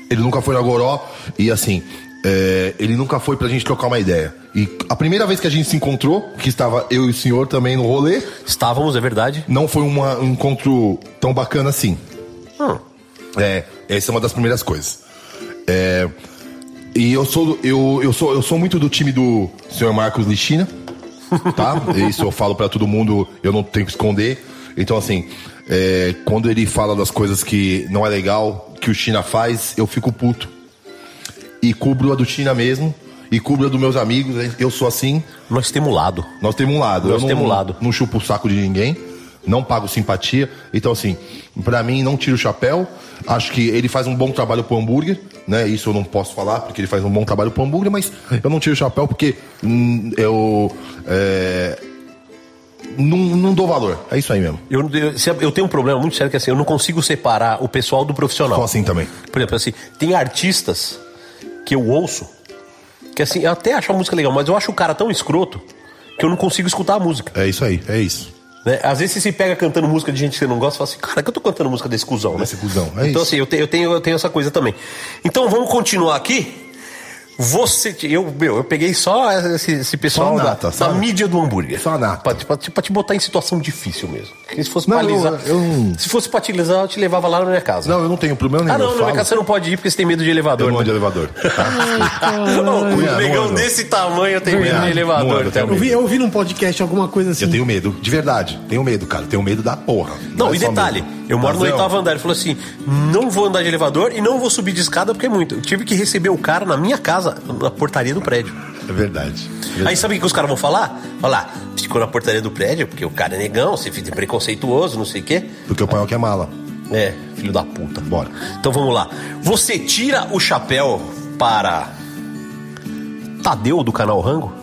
Ele nunca foi na Goró e assim, é, ele nunca foi pra gente trocar uma ideia. E a primeira vez que a gente se encontrou, que estava eu e o senhor também no rolê, Estávamos, é verdade. não foi uma- um encontro tão bacana assim. Hum. É, essa é uma das primeiras coisas. É, e eu sou, eu, eu, sou, eu sou muito do time do senhor Marcos Lichina, tá? Isso eu falo pra todo mundo, eu não tenho que esconder. Então, assim, é, quando ele fala das coisas que não é legal, que o China faz, eu fico puto. E cubro a do China mesmo, e cubro a dos meus amigos, eu sou assim. Nós temos um lado. Nós temos um lado. Nós eu não, temos um lado. Não chupo o saco de ninguém. Não pago simpatia. Então, assim, pra mim, não tiro o chapéu. Acho que ele faz um bom trabalho pro hambúrguer, né? Isso eu não posso falar, porque ele faz um bom trabalho pro hambúrguer, mas eu não tiro o chapéu porque hum, eu. é, não, não dou valor. É isso aí mesmo. Eu, eu, eu tenho um problema muito sério que assim, eu não consigo separar o pessoal do profissional. Sou assim também. Por exemplo, assim, tem artistas que eu ouço que assim, eu até acho a música legal, mas eu acho o cara tão escroto que eu não consigo escutar a música. É isso aí, é isso. né? Às vezes você se pega cantando música de gente que você não gosta e fala assim, cara, que eu tô cantando música desse cuzão, né? Desse cuzão, é então, isso. assim, eu, te- eu tenho, eu tenho essa coisa também. Então vamos continuar aqui. Você. Eu, meu, eu peguei só esse, esse pessoal Só da- nata, da, só a- mídia do hambúrguer. só a nata. Pra, te- pra te- pra te botar em situação difícil mesmo. Porque se fosse Não, pra eu- alisar. eu- Se fosse pra te alisar, eu te levava lá na minha casa. Não, eu não tenho problema nenhum. ah, não, na minha casa você não pode ir porque você tem medo de elevador. Eu não né? de elevador. tá? Não, um não negão desse tamanho tem medo de Não elevador. ando, eu vi, eu vi num podcast alguma coisa assim. Eu tenho medo, de verdade. Tenho medo, cara. Tenho medo da porra. Não, é e detalhe, medo. eu moro no oitavo andar. Ele falou assim: não vou andar de elevador e não vou subir de escada porque é muito. Eu tive que receber o cara na minha casa, na portaria do prédio. É verdade. Aí sabe o que os caras vão falar? Falar, ficou na portaria do prédio porque o cara é negão, você fica preconceituoso, não sei o quê. Porque o pai é mala. É, filho da puta. Bora. Então vamos lá. Você tira o chapéu para Tadeu do canal Rango?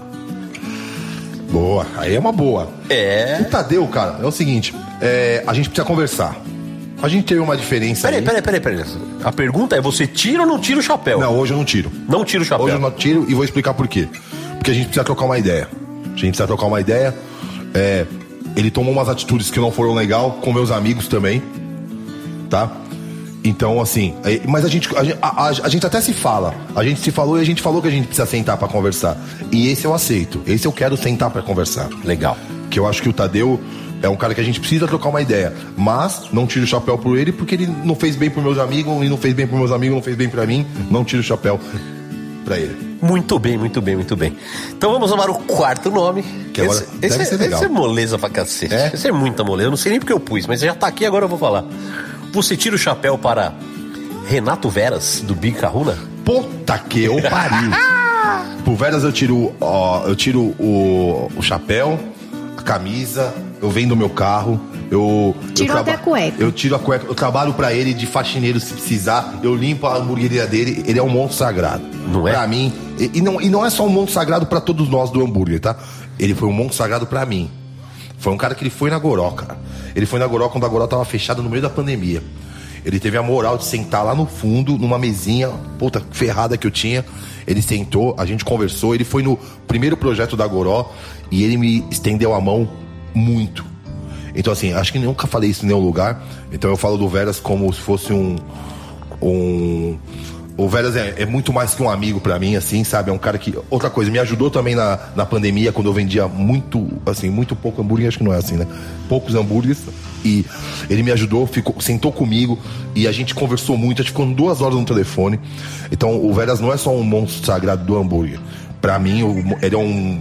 Boa. Aí é uma boa. É. O Tadeu, cara, é o seguinte: é, a gente precisa conversar. A gente teve uma diferença. Peraí, aí. peraí, peraí, peraí. A pergunta é: você tira ou não tira o chapéu? Não, hoje eu não tiro. Não tira o chapéu. Hoje eu não tiro e vou explicar por quê. Porque a gente precisa trocar uma ideia. A gente precisa trocar uma ideia. É, ele tomou umas atitudes que não foram legal com meus amigos também. Tá? Então, assim, é, mas a gente, a, gente- a- a- a gente até se fala. A gente se falou e a gente falou que a gente precisa sentar pra conversar. E esse eu aceito. Esse eu quero sentar pra conversar. Legal. Que eu acho que o Tadeu é um cara que a gente precisa trocar uma ideia. Mas não tiro o chapéu por ele porque ele não fez bem pros meus amigos e não fez bem pros meus amigos, não fez bem pra mim. Não tiro o chapéu pra ele. Muito bem, muito bem, muito bem. Então vamos para o quarto nome. Que agora esse, deve esse, ser legal. esse é moleza pra cacete. É? Esse é muita moleza. Eu não sei nem porque eu pus, mas já tá aqui, agora eu vou falar. Você tira o chapéu para Renato Veras, do Big Caruna? Puta que eu pariu. Por Veras eu tiro, ó, eu tiro o, o chapéu, a camisa, eu vendo o meu carro, eu. Tirou eu até a cueca. Eu tiro a cueca, eu trabalho pra ele de faxineiro se precisar, eu limpo a hamburgueria dele, ele é um monstro sagrado. Não é? Pra mim. E, e não, e não é só um monstro sagrado pra todos nós do hambúrguer, tá? Ele foi um monstro sagrado pra mim. Foi um cara que ele foi na Goró, cara. Ele foi na Goró quando a Goró tava fechada no meio da pandemia. Ele teve a moral de sentar lá no fundo, numa mesinha, puta, ferrada que eu tinha. Ele sentou, a gente conversou. Ele foi no primeiro projeto da Goró e ele me estendeu a mão muito. Então, assim, acho que nunca falei isso em nenhum lugar. Então, eu falo do Veras como se fosse um. um o Veras é, é muito mais que um amigo pra mim, assim, sabe? É um cara que. Outra coisa, me ajudou também na, na pandemia, quando eu vendia muito, assim, muito pouco hambúrguer, acho que não é assim, né? Poucos hambúrgueres. E ele me ajudou, ficou, sentou comigo e a gente conversou muito, a gente ficou duas horas no telefone. Então, o Veras não é só um monstro sagrado do hambúrguer. Pra mim, ele é um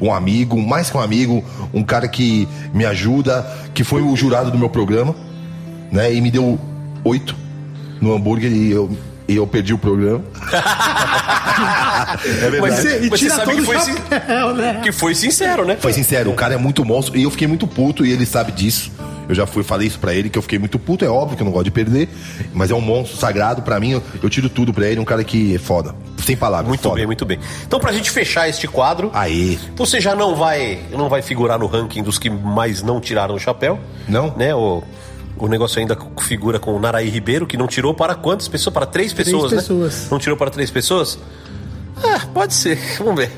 um amigo, mais que um amigo, um cara que me ajuda, que foi o jurado do meu programa, né? E me deu oito no hambúrguer e eu, e eu perdi o programa. é verdade. Mas, E mas você tira sabe todo que foi, chapéu, né? que foi sincero, né? Foi sincero, o cara é muito monstro e eu fiquei muito puto e ele sabe disso. Eu já fui, falei isso pra ele que eu fiquei muito puto, é óbvio que eu não gosto de perder, mas é um monstro sagrado pra mim, eu, eu tiro tudo pra ele, um cara que é foda. Sem palavras, Muito foda. bem, muito bem. Então, pra gente fechar este quadro, Aí. você já não vai, não vai figurar no ranking dos que mais não tiraram o chapéu. Não? Né? O, o negócio ainda figura com o Naraí Ribeiro, que não tirou para quantas pessoas? Para três pessoas, né? pessoas. Não tirou para três pessoas? Ah, pode ser. Vamos ver.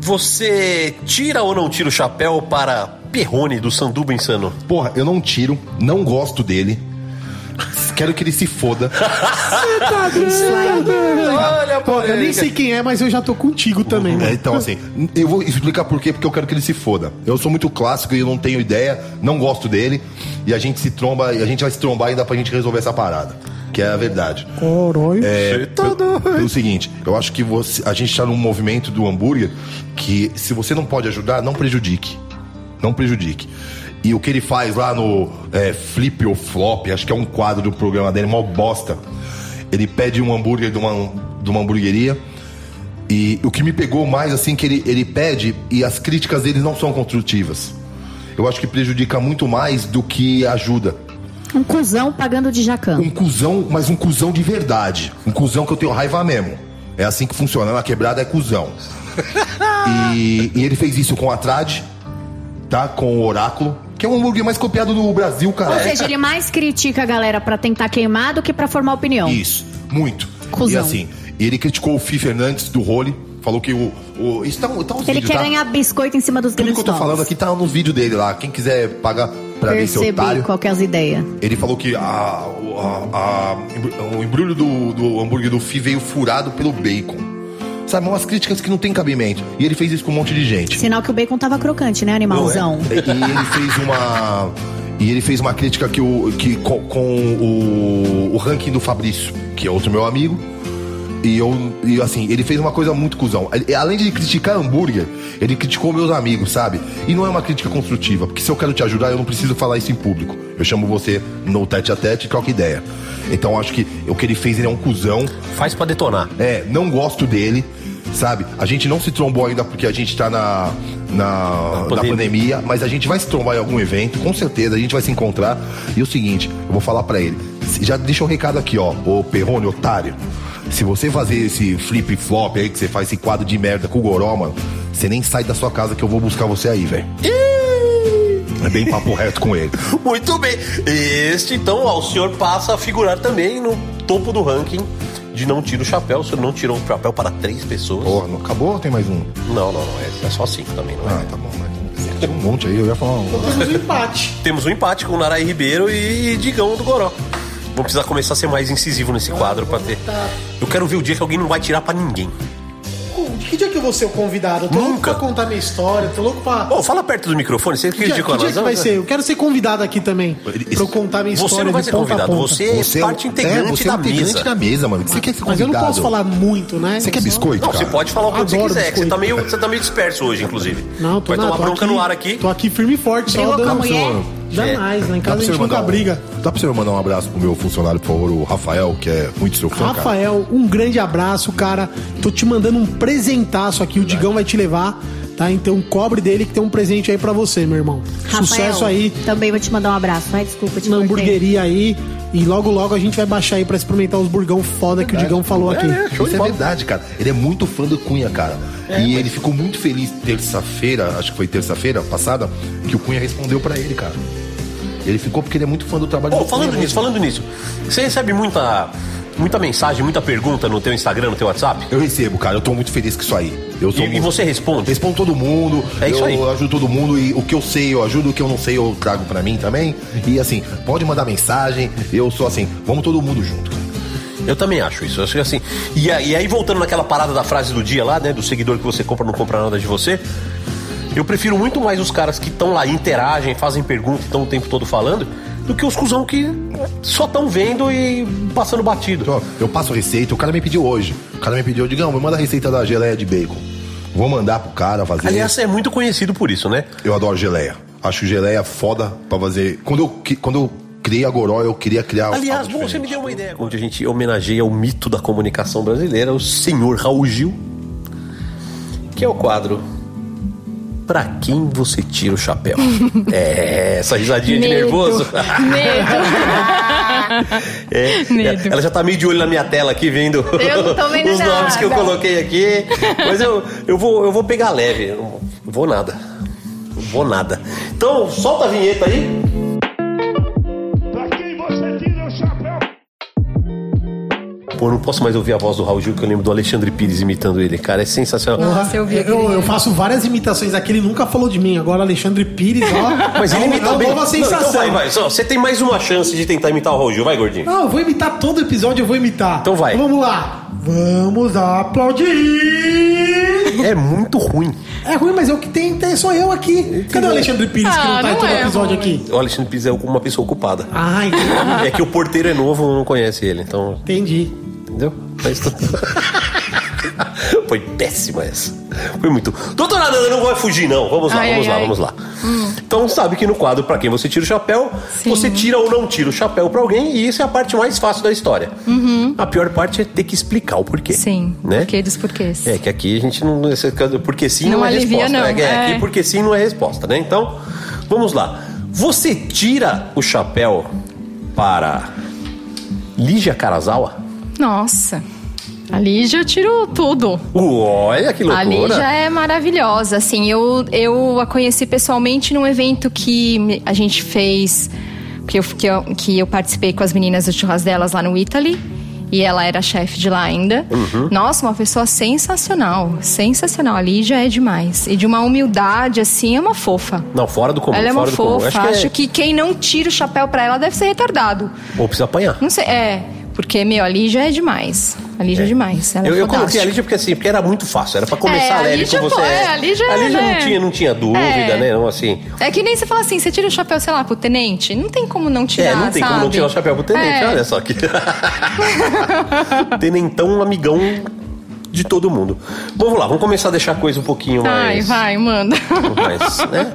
Você tira ou não tira o chapéu para Perrone do Sanduba Insano? Porra, eu não tiro, não gosto dele. Quero que ele se foda. Olha, Pô, eu nem sei quem é, mas eu já tô contigo também, É, então, assim, eu vou explicar por quê, porque eu quero que ele se foda. Eu sou muito clássico e eu não tenho ideia, não gosto dele, e a gente se tromba, e a gente vai se trombar ainda pra gente resolver essa parada. Que é a verdade. Corói. É, pelo, pelo seguinte, eu acho que você, a gente tá num movimento do hambúrguer que se você não pode ajudar, não prejudique. Não prejudique. E o que ele faz lá no é, Flip ou Flop, acho que é um quadro do programa dele, mó bosta. Ele pede um hambúrguer de uma, de uma hamburgueria. E o que me pegou mais, assim, que ele, ele pede e as críticas dele não são construtivas. Eu acho que prejudica muito mais do que ajuda. Um cuzão pagando de jacan. Um cuzão, mas um cuzão de verdade. Um cuzão que eu tenho raiva mesmo. É assim que funciona. Na quebrada é cuzão. e, e ele fez isso com a Trad, tá? Com o Oráculo, que é um hambúrguer mais copiado do Brasil, cara. Ou seja, ele mais critica a galera pra tentar queimar do que pra formar opinião. Isso, muito. Cusão. E assim, ele criticou o Fi Fernandes do Role, falou que o. o isso tá, tá Ele vídeos, quer tá? ganhar biscoito em cima dos Tudo grandes que eu tô falando aqui tá nos vídeos dele lá. Quem quiser pagar pra ver esse Percebi otário. qual que é as ideias. Ele falou que a, a- a- o embrulho do, do hambúrguer do Fi veio furado pelo bacon. Sabe, umas críticas que não tem cabimento. E ele fez isso com um monte de gente. Sinal que o bacon tava crocante, né, animalzão? E ele fez uma. E ele fez uma crítica que o, que, com, com o, o ranking do Fabrício, que é outro meu amigo. E eu, e assim, ele fez uma coisa muito cuzão. Além de criticar hambúrguer, ele criticou meus amigos, sabe? E não é uma crítica construtiva, porque se eu quero te ajudar, eu não preciso falar isso em público. Eu chamo você no tete a tete e troco ideia. Então acho que o que ele fez, ele é um cuzão. Faz pra detonar. É, não gosto dele, sabe? A gente não se trombou ainda porque a gente tá na, na, na pandemia. pandemia. mas a gente vai se trombar em algum evento, com certeza, a gente vai se encontrar. E o seguinte, eu vou falar pra ele. se- Já deixa um recado aqui, ó, ô Perrone, otário. Se você fazer esse flip flop aí, que você faz esse quadro de merda com o Goró, mano, você nem sai da sua casa que eu vou buscar você aí, velho. É bem papo reto com ele. Muito bem. Este, então, ó, o senhor passa a figurar também no topo do ranking de não tira o chapéu. O senhor não tirou o chapéu para três pessoas. Porra, não acabou ou tem mais um? Não, não, não. É, é só cinco também, não é? Ah, tá bom, mas tem um monte aí, eu ia falar um. Temos um empate. Temos um empate com o Narai Ribeiro e Digão do Goró. Vamos precisar começar a ser mais incisivo nesse quadro pra ter. Eu quero ver o dia que alguém não vai tirar pra ninguém. Que dia que eu vou ser o convidado? Eu tô louco Nunca. pra contar minha história, tô louco pra. Ô, fala perto do microfone, você Que dia, que dia que vai ser? Eu quero ser convidado aqui também. Pra eu contar minha história. Você não vai de ser ponta a convidado, ponta. você é parte integrante você é da integrante mesa. da mesa, mano. Você quer ser Mas eu não posso falar muito, né? Você quer biscoito, Não, cara? você pode falar o que você Adoro quiser, que você biscoito. tá, meio, você tá meio disperso hoje, inclusive. Não, tô Vai na- tomar tô bronca aqui- no ar aqui. Tô aqui firme e forte, só Brigou com a dando. mulher? Jamais, lá em casa a gente nunca um- briga. Dá pra você mandar um abraço pro meu funcionário, por favor, o Rafael, que é muito seu fã, cara. Rafael, um grande abraço, cara. Tô te mandando um presentaço aqui, o Digão vai te levar, tá? Então cobre dele que tem um presente aí pra você, meu irmão. Rafael, Sucesso aí Também vou te mandar um abraço. Ai, desculpa, te na cortei. hamburgueria aí. E logo, logo a gente vai baixar aí pra experimentar os burgão foda que o Digão falou aqui. Isso é verdade, cara. Ele é muito fã do Cunha, cara. e ele ficou muito feliz terça-feira, acho que foi terça-feira passada, que o Cunha respondeu pra ele, cara. Ele ficou porque ele é muito fã do trabalho Ô, do falando nisso, falando nisso, você recebe muita, muita mensagem, muita pergunta no teu Instagram, no teu WhatsApp? Eu recebo, cara. Eu tô muito feliz com isso aí. Eu sou E, e muito- você responde? Respondo todo mundo. É isso eu aí. ajudo todo mundo e o que eu sei eu ajudo, o que eu não sei eu trago pra mim também. E assim, pode mandar mensagem. Eu sou assim, vamos todo mundo junto. cara. Eu também acho isso. Eu acho que assim. E, e aí, voltando naquela parada da frase do dia lá, né? Do seguidor que você compra não compra nada de você. Eu prefiro muito mais os caras que estão lá, interagem, fazem perguntas, estão o tempo todo falando, do que os cuzão que só estão vendo e passando batido. Eu passo a receita, o cara me pediu hoje. O cara me pediu, digamos, me manda a receita da geleia de bacon. Vou mandar pro cara fazer. Aliás, você é muito conhecido por isso, né? Eu adoro geleia. Acho geleia foda pra fazer. Quando eu, quando eu criei a Goró, eu queria criar. Aliás, bom, você me deu uma ideia. Onde a gente homenageia o mito da comunicação brasileira, o senhor Raul Gil, que é o quadro Pra quem você tira o chapéu? é, essa risadinha de Medo. nervoso. Medo. É, Medo. Ela já tá meio de olho na minha tela aqui, vendo os nomes que eu nada. coloquei aqui. Mas eu, eu, vou, eu vou pegar leve. Eu não vou nada. Não vou nada. Então, solta a vinheta aí. Pô, eu não posso mais ouvir a voz do Raul Gil, que eu lembro do Alexandre Pires imitando ele. Cara, é sensacional. Nossa, eu vi eu, aquele eu faço várias imitações aqui, ele nunca falou de mim. Agora Alexandre Pires, ó. Mas ele é imita é uma bem. nova Não, sensação. então vai, vai. Só, Você tem mais uma chance de tentar imitar o Raul Gil. Vai, gordinho. Não, eu vou imitar todo episódio, eu vou imitar. Então vai. vamos lá. Vamos aplaudir. É muito ruim. É ruim, mas é o que tem, tem sou eu aqui. Cadê o Alexandre Pires que Ah, não tá em não todo é episódio ruim. aqui? O Alexandre Pires é uma pessoa ocupada. Ah, entendi. É que o porteiro é novo, não conhece ele, então. entendi. Entendeu? Mas tudo. Foi péssima essa. Foi muito. Doutora Nanda, não vai fugir, não. Vamos lá, Ai, vamos ai, lá, ai. vamos lá. Então sabe que no quadro, pra quem você tira o chapéu, Sim. você tira ou não tira o chapéu pra alguém, e isso é a parte mais fácil da história. A pior parte é ter que explicar o porquê. Sim, Né? porquê dos porquês. É que aqui a gente não. esse caso, Porque sim não, Não é alivia, resposta. não. É, É. Aqui porque sim não é resposta, né? Então, vamos lá. Você tira o chapéu para Lígia Karazawa? Nossa. A Lígia eu tiro tudo. Olha que loucura. A Lígia é maravilhosa, assim, eu, eu a conheci pessoalmente num evento que a gente fez, que eu, que, eu, que eu participei com as meninas do churras delas lá no Italy. E ela era chefe de lá ainda. Uhum. Nossa, uma pessoa sensacional. Sensacional. A Lígia é demais. E de uma humildade, assim, é uma fofa. Não, fora do comum. ela é uma fora do comum. fofa. Acho Acho, que, que quem não tira o chapéu pra ela deve ser retardado. é... Ou precisa apanhar. Não sei, é. Porque, meu, a Lígia é demais. A Lígia é, demais. Ela Eu, é eu coloquei a. Lígia porque assim, porque era muito fácil. Era pra começar É, a leve Lígia, com você. é, a Lígia é, não né? tinha, não tinha dúvida, É. né? Não, assim. É que nem você fala assim, você tira o chapéu, sei lá, pro tenente. Não tem como não tirar, é, não tem sabe? como não tirar o chapéu pro tenente, É. olha só aqui. Tenentão, um amigão de todo mundo. Vamos lá, vamos começar a deixar a coisa um pouquinho Ai, mais. vai, manda. mais né?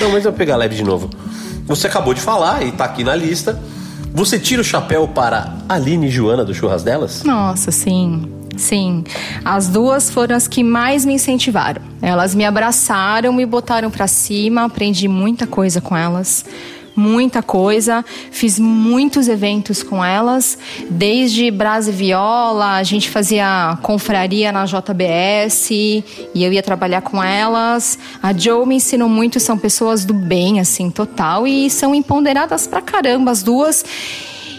Não, mas eu vou pegar leve de novo. Você acabou de falar e tá aqui na lista. Você tira o chapéu para Aline e Joana do Churras delas? Nossa, sim. Sim. As duas foram as que mais me incentivaram. Elas me abraçaram, me botaram pra cima, aprendi muita coisa com elas. Muita coisa, fiz muitos eventos com elas, desde Brasa e Viola, a gente fazia confraria na JBS e eu ia trabalhar com elas. A Joe me ensinou muito, são pessoas do bem, assim, total, e são empoderadas pra caramba as duas.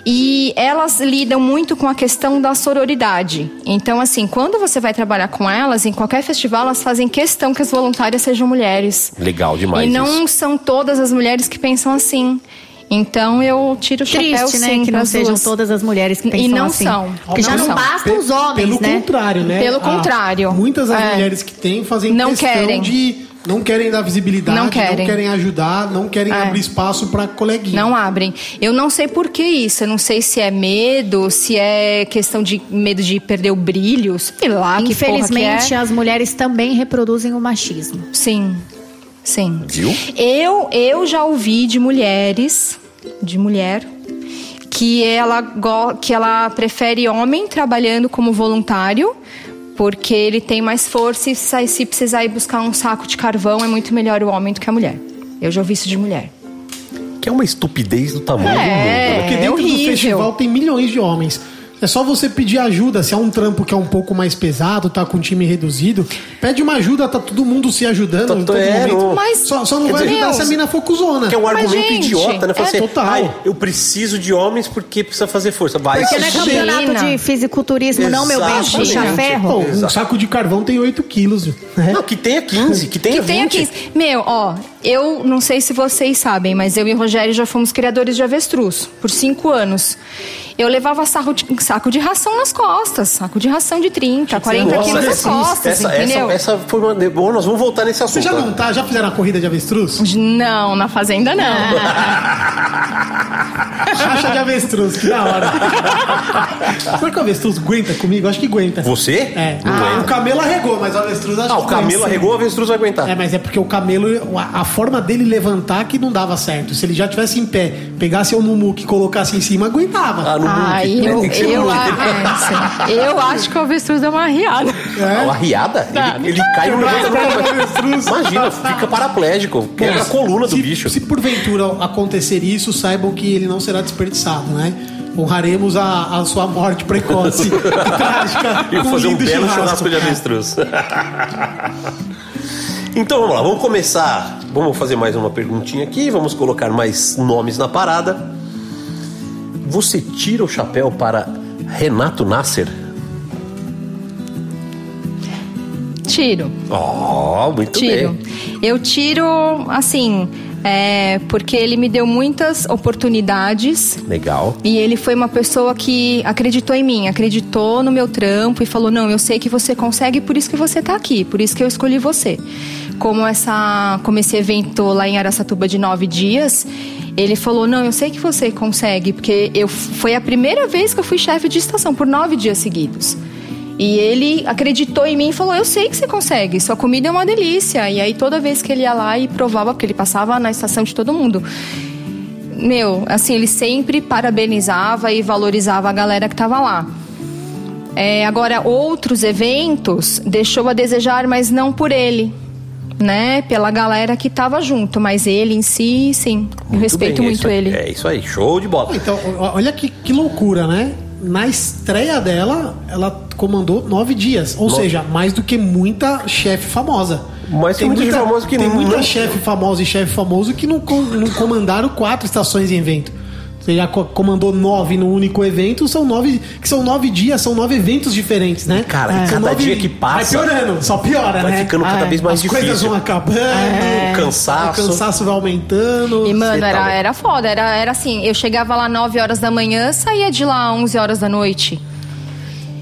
E elas lidam muito com a questão da sororidade. Então, assim, quando você vai trabalhar com elas, em qualquer festival, elas fazem questão que as voluntárias sejam mulheres. Legal demais. e não isso. são todas as mulheres que pensam assim. Então eu tiro o chapéu Triste, né? sim Que não sejam duas. todas as mulheres que E pensam não assim. são. Porque já Não não são. bastam os homens, Pelo né? contrário, né? Pelo Ah, contrário. muitas das É. mulheres que têm fazem Não questão querem. de. Não querem dar visibilidade, Não querem. ajudar, não querem É. abrir espaço pra coleguinha. Não abrem. Eu não sei por que isso. Eu não sei se é medo, se é questão de medo de perder o brilho, sei lá. que porra Infelizmente, que é. as mulheres também reproduzem o machismo. Sim. Sim. Viu? Eu, eu já ouvi de mulheres, de mulher, que ela, que ela prefere homem trabalhando como voluntário, porque ele tem mais força e se, precisar ir buscar um saco de carvão, é muito melhor o homem do que a mulher. Eu já ouvi isso de mulher. Que é uma estupidez do tamanho É. do mundo. né? Porque dentro do horrível. festival tem milhões de homens. É só você pedir ajuda. Se é um trampo que é um pouco mais pesado, tá com um time reduzido, pede uma ajuda, tá todo mundo se ajudando Tá- em todo é, momento. Mas, só, só não vai dizer, ajudar se a mina for cuzona. Que é um Mas, argumento gente, idiota, né? Fala é assim, total. "Ai, eu preciso de homens porque precisa fazer força. Vai, Porque não é campeonato de fisiculturismo, não, meu bem, puxa ferro. Pô, um saco de carvão tem 8 quilos. Né? Não, que tenha 15, que tenha Que tem 20. aqui. Meu, ó, eu não sei se vocês sabem, mas eu e o Rogério já fomos criadores de avestruz por cinco anos. Eu levava saco de, saco de ração nas costas, saco de ração de 30, 40 Nossa, quilos nas costas, essa, entendeu? essa, essa foi uma. Bom, nós vamos voltar nesse Você assunto. já não tá? Já fizeram a corrida de avestruz? Não, na fazenda não. Chacha de avestruz, que da hora. Será que o avestruz aguenta comigo? Acho que aguenta. Você? É. Ah, o camelo arregou, mas o avestruz acho Ah, que o camelo arregou, o avestruz vai aguentar. É, mas é porque o camelo, a, a forma dele levantar que não dava certo. Se ele já tivesse em pé, pegasse o Numuque e colocasse em cima, aguentava. Ah, no muque. eu, eu, muque. a- é, eu acho que o avestruz deu uma arriada. Ah, Uma riada? Ele, ele cai no Imagina, fica paraplégico. Quebra a coluna do se, bicho. Se porventura acontecer isso, saibam que ele não será desperdiçado, né? Honraremos a, a sua morte precoce trágica. E fazer um belo churrasco de É. avestruz. então vamos lá, vamos começar. Vamos fazer mais uma perguntinha aqui. Vamos colocar mais nomes na parada. Você tira o chapéu para Renato Nasser? Tiro. Oh, muito Tiro. bem. Eu tiro, assim, é, porque ele me deu muitas oportunidades. Legal. E ele foi uma pessoa que acreditou em mim, acreditou no meu trampo e falou: Não, eu sei que você consegue, por isso que você tá aqui, por isso que eu escolhi você. Como, essa, como esse evento lá em Araçatuba de nove dias, ele falou: Não, eu sei que você consegue, porque eu, foi a primeira vez que eu fui chefe de estação por nove dias seguidos. E ele acreditou em mim e falou: Eu sei que você consegue, sua comida é uma delícia. E aí toda vez que ele ia lá e provava, porque ele passava na estação de todo mundo. Meu, assim, ele sempre parabenizava e valorizava a galera que tava lá. É, agora, outros eventos deixou a desejar, mas não por ele, né? Pela galera que tava junto, mas ele em si, sim. eu respeito bem, é muito aí. ele. É isso aí, show de bola. Então, olha que, que loucura, né? Na estreia dela, ela comandou nove dias. Ou seja, mais do que muita chefe famosa. Mas tem muita chefe famosa que Tem não- muita não- chefe famosa e chefe famoso que não, com- não comandaram quatro estações em evento. Você já co- comandou nove no único evento, são nove. Que são nove dias, são nove eventos diferentes, né? Cara, e São cada dia que passa- Vai piorando, só piora, Vai né? ficando cada vez mais As coisas difícil. vão acabando, É. Cansaço. o cansaço vai aumentando. E, mano, tá era, louco. era foda. Era, era assim, eu chegava lá 9 horas da manhã, saía de lá 11 horas da noite.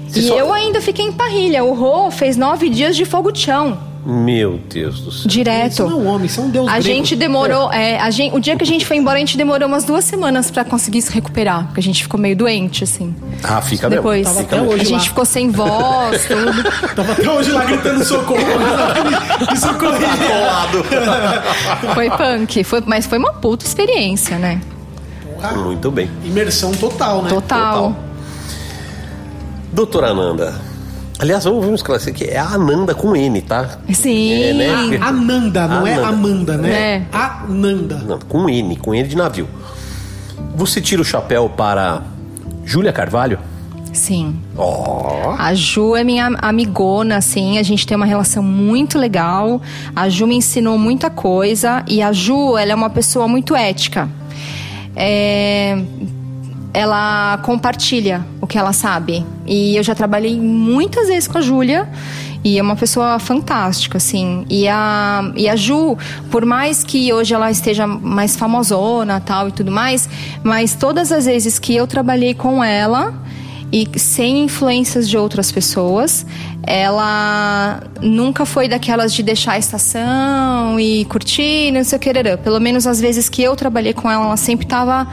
Cê e só- eu ainda fiquei em parrilha. O Rô fez nove dias de fogo chão, Meu Deus do céu. direto. Isso não é um homem, isso é um deus A grego. gente demorou. é, a gente, o dia que a gente foi embora, a gente demorou umas duas semanas pra conseguir se recuperar. Porque a gente ficou meio doente, assim. Ah, fica Depois. mesmo. Tava Fica até mesmo. hoje a gente lá. ficou sem voz, tudo. Tava até hoje lá gritando socorro. Me socorria. Foi punk. Foi, mas foi uma puta experiência, né? Muito bem. Imersão total, né? Total. Doutora Ananda. Aliás, vamos, vamos esclarecer que é a Ananda com N, tá? Sim. É, né? Ananda, não é Ananda. Amanda, né? É. Ananda. Não, com N, com N de navio. Você tira o chapéu para Júlia Carvalho? Sim. Ó. A Ju é minha amigona, assim, a gente tem uma relação muito legal. A Ju me ensinou muita coisa e a Ju, ela é uma pessoa muito ética. É, Ela compartilha o que ela sabe. E eu já trabalhei muitas vezes com a Júlia. E é uma pessoa fantástica, assim. E a, e a Ju, por mais que hoje ela esteja mais famosona tal e tudo mais, mas todas as vezes que eu trabalhei com ela, e sem influências de outras pessoas. Ela nunca foi daquelas de deixar a estação e curtir, não sei o que. Pelo menos as vezes que eu trabalhei com ela, ela sempre estava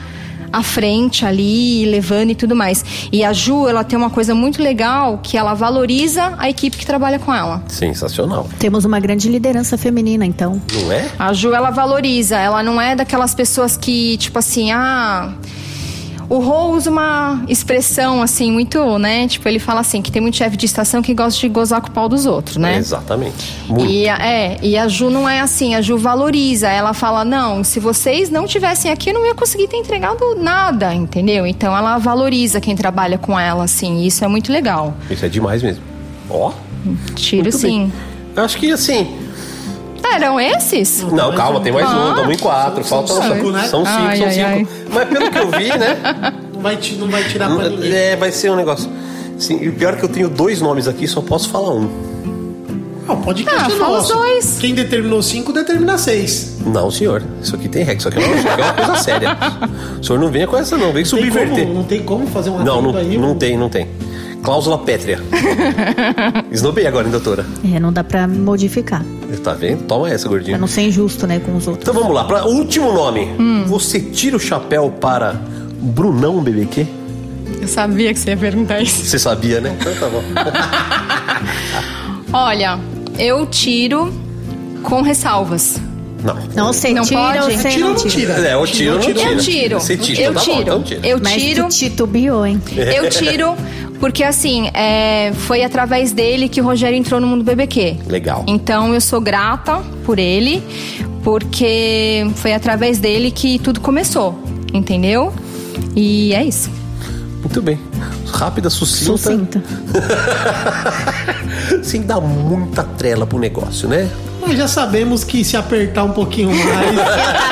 à frente ali, levando e tudo mais. E a Ju, ela tem uma coisa muito legal que ela valoriza a equipe que trabalha com ela. Sensacional. Temos uma grande liderança feminina, então. Não é? A Ju, ela valoriza. Ela não é daquelas pessoas que, tipo assim, ah. O Rô usa uma expressão, assim, muito, né? Tipo, ele fala assim, que tem muito chefe de estação que gosta de gozar com o pau dos outros, né? Exatamente. Muito. E, a- é, e a Ju não é assim, a Ju valoriza. Ela fala: não, se vocês não tivessem aqui, eu não ia conseguir ter entregado nada, entendeu? Então ela valoriza quem trabalha com ela, assim, e isso é muito legal. Isso é demais mesmo. Ó. Tiro Muito sim. Eu acho que assim. Eram esses? Não, calma, tem mais um, Ah. estamos em quatro. Faltam são cinco, né? São cinco, Ai, são ai, cinco. ai. Mas pelo que eu vi, né? Não vai, não vai tirar pra ninguém. é, vai ser um negócio. Sim, e o pior é que eu tenho dois nomes aqui, só posso falar um. Ah, o podcast Ah, é fala nosso. os dois. Quem determinou cinco, determina seis. Não, senhor. Isso aqui tem regra. Isso aqui é uma, isso aqui é uma coisa séria. O senhor não venha com essa, não. Vem Tem subverter. como, não tem como fazer um Não, não, aí. não um- tem, não tem. Cláusula pétrea. Esnobei agora, hein, doutora? É, não dá pra modificar. Tá vendo? Toma essa, Pra gordinho. não ser injusto, né, com os outros. Então vamos lá, para o último nome. Hum. Você tira o chapéu para Brunão BBQ? Eu sabia que você ia perguntar isso. Você sabia, né? Então tá bom. Olha, eu tiro com ressalvas. Não. Não, você Não tira pode? ou você não tira? É, eu tiro, não tira. Eu tiro. Você tira, eu tá bom, tiro. então tira. Eu Mas tiro. tu titubeou, hein? Eu tiro porque assim, é, foi através dele que o Rogério entrou no mundo BBQ. Legal. Então eu sou grata por ele, porque foi através dele que tudo começou, entendeu? E é isso. Muito bem. Rápida, sucinta. Sucinta. Sem dar muita trela pro negócio, né? Mas já sabemos que se apertar um pouquinho mais.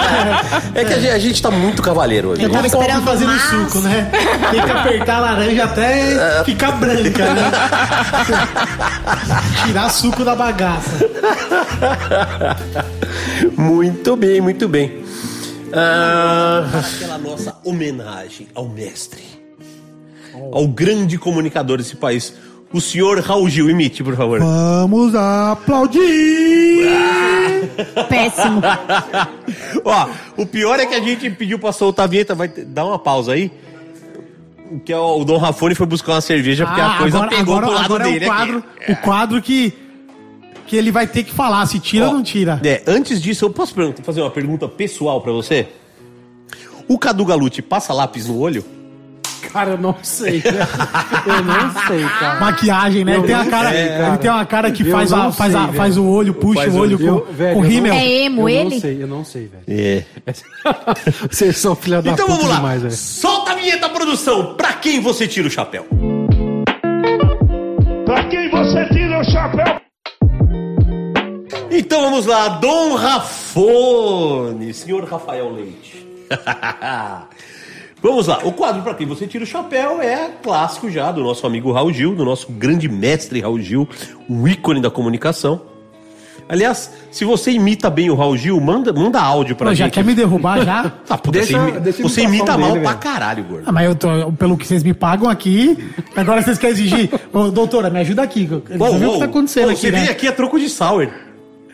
É que a gente, a gente tá muito cavaleiro hoje. Eu tava esperando fazendo mais. suco, né? Tem que apertar a laranja até ficar branca, né? Tirar suco da bagaça. Muito bem, muito bem. Ah, aquela nossa homenagem ao mestre, ao grande comunicador desse país, o senhor Raul Gil. Imite, por favor. Vamos aplaudir! Péssimo. Ó, o pior é que a gente pediu pra soltar a vinheta, vai ter- dar uma pausa aí. Que é o, o Dom Rafone foi buscar uma cerveja porque a coisa pegou pro lado agora dele é o quadro, aqui. o quadro que, que ele vai ter que falar se tira ou não tira. É, antes disso, eu posso perguntar- fazer uma pergunta pessoal pra você? O Cadu Galucci passa lápis no olho? Cara, eu não sei. Eu não sei, cara. Maquiagem, né? Ele tem, a cara, sei, cara. ele tem uma cara que Eu faz, a, faz, a- faz o olho, puxa Faz o olho Eu, com, velho, com rímel. É emo, eu ele? não sei, eu não sei, velho. É. Vocês são filha da Então puta vamos lá. demais, velho. Solta a vinheta, produção. Pra quem você tira o chapéu? Pra quem você tira o chapéu? Então vamos lá, Dom Rafone, senhor Rafael Leite. Vamos lá, o quadro para quem você tira o chapéu é clássico já do nosso amigo Raul Gil, do nosso grande mestre Raul Gil, o ícone da comunicação. Aliás, se você imita bem o Raul Gil, manda, manda áudio pra já gente. quer me derrubar já? Puta, Deixa- você, imi- deixa você imita mal dele, pra velho. caralho, gordo. Ah, mas eu tô, pelo que vocês me pagam aqui, agora vocês querem exigir. Ô, doutora, me ajuda aqui. Você Uou, viu o que tá acontecendo uou, aqui, Você né? vem aqui a troco de sour.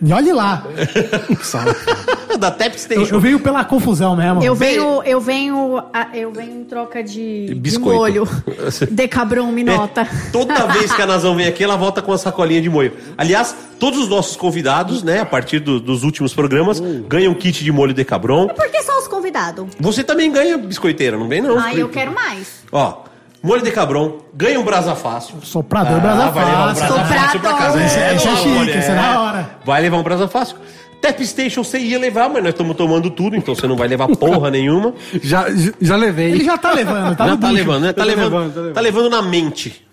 E olhe lá. da Tap Eu, Station. eu venho pela confusão mesmo. Eu venho, eu venho, eu venho em troca de, de molho. Decabron me nota. É, Toda vez que a Nazão vem aqui, ela volta com uma sacolinha de molho. Aliás, todos os nossos convidados, né, a partir do- dos últimos programas, ganham kit de molho Decabron. Por que só os convidados? Você também ganha biscoiteira, não vem não? Ah, eu quero mais. Ó, molho Decabron, ganha um brasa fácil. Soprador, brasa Ah, vai levar um fácil. brasa fácil pra casa. Esse, esse é não, chique, esse é da hora. Vai levar um brasa fácil. Tap Station você ia levar, mas nós estamos tomando tudo, então você não vai levar porra nenhuma. Já, já levei. Ele já tá levando, tá Já no tá levando, né? Tá tô levando, levando, tô levando. tá levando na mente.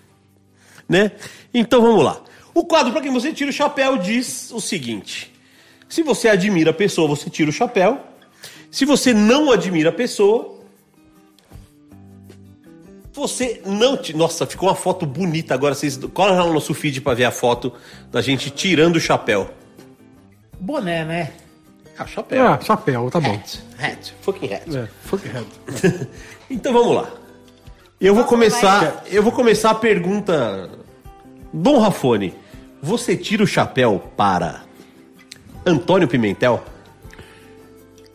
Né? Então vamos lá. O quadro para quem você tira o chapéu diz o seguinte: se você admira a pessoa, você tira o chapéu. Se você não admira a pessoa, você não. Ti... Nossa, ficou uma foto bonita agora. Vocês colam lá no nosso feed para ver a foto da gente tirando o chapéu. Boné, né? Ah, chapéu. Ah, chapéu, tá bom. Hat. Fucking hat. É, fuck head. Então vamos lá. Eu vou começar. Eu vou começar a pergunta. Dom Rafone, você tira o chapéu para Antônio Pimentel?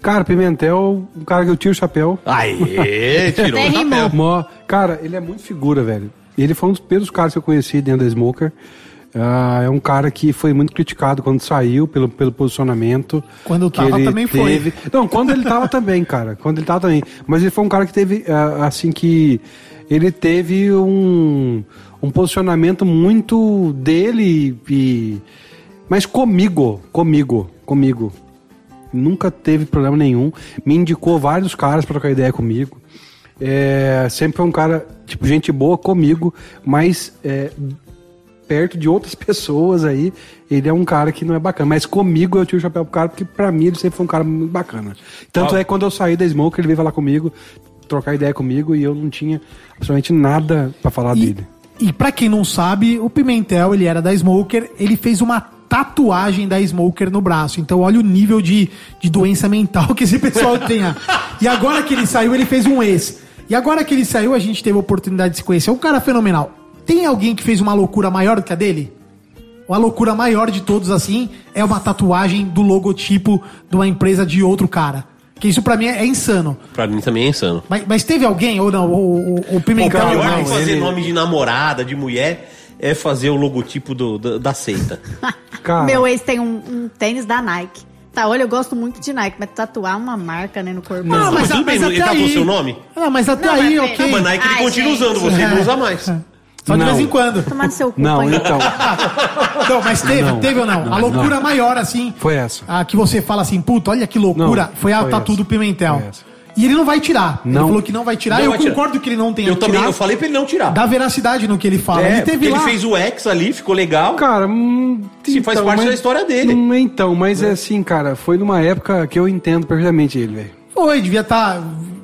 Cara, Pimentel, um cara que eu tiro o chapéu. Aê, tirou o chapéu. Mó- Cara, ele é muito figura, velho. Ele foi um dos primeiros caras que eu conheci dentro da Smoker. Ah, é um cara que foi muito criticado quando saiu pelo, pelo posicionamento. Quando que tava ele também foi. teve. Não, quando ele tava também, cara. Quando ele tava também. Mas ele foi um cara que teve, ah, assim, que. Ele teve um, um posicionamento muito dele e. Mas comigo, comigo, comigo. Nunca teve problema nenhum. Me indicou vários caras pra trocar ideia comigo. É, sempre foi um cara, tipo, gente boa comigo, mas é, perto de outras pessoas aí, ele é um cara que não é bacana. Mas comigo eu tiro o chapéu pro cara, porque pra mim ele sempre foi um cara muito bacana. Tanto é que quando eu saí da Smoke, ele veio falar comigo, trocar ideia comigo, e eu não tinha absolutamente nada pra falar E, dele. e pra quem não sabe, o Pimentel, ele era da Smoker, ele fez uma tatuagem da Smoker no braço. Então olha o nível de, de doença mental que esse pessoal tem. E agora que ele saiu, ele fez um ex. E agora que ele saiu, a gente teve a oportunidade de se conhecer. É um cara fenomenal. Tem alguém que fez uma loucura maior do que a dele? A loucura maior de todos, assim, é uma tatuagem do logotipo de uma empresa de outro cara. Que isso pra mim é, é insano. Pra mim também é insano. Mas, mas teve alguém ou não? O, o, o O Pimentel pior é que mais. fazer nome de namorada, de mulher, é fazer o logotipo do- da, da seita. Cara, Meu ex tem um, um tênis da Nike. Tá, olha, eu gosto muito de Nike, mas tatuar uma marca, né, no corpo. Não, mas tudo bem, ele tatuou aí- seu nome? Ah, mas até Não, aí, mas- ok. Ah, mas Nike ele Ai, continua gente. usando, você É. não usa mais. Só de Não. vez em quando. Tomar no seu cu, Não, pai. então. Não, mas teve, Não. teve ou não? Não, a loucura não. maior, assim. Foi essa. A que você fala assim, puta, olha que loucura. Não, foi a foi tatu essa. do Pimentel. Foi essa. E ele não vai tirar. Ele Não. falou que não vai tirar. Não eu vai tirar. concordo que ele não tenha Eu também, tirar. eu falei pra ele não tirar. Dá veracidade no que ele fala. É, ele porque teve ele lá. fez o X ali, ficou legal. Cara, hum, Se faz parte mas- da história dele. Hum, Então, mas é assim, cara, foi numa época que eu entendo perfeitamente ele, velho. Foi, devia estar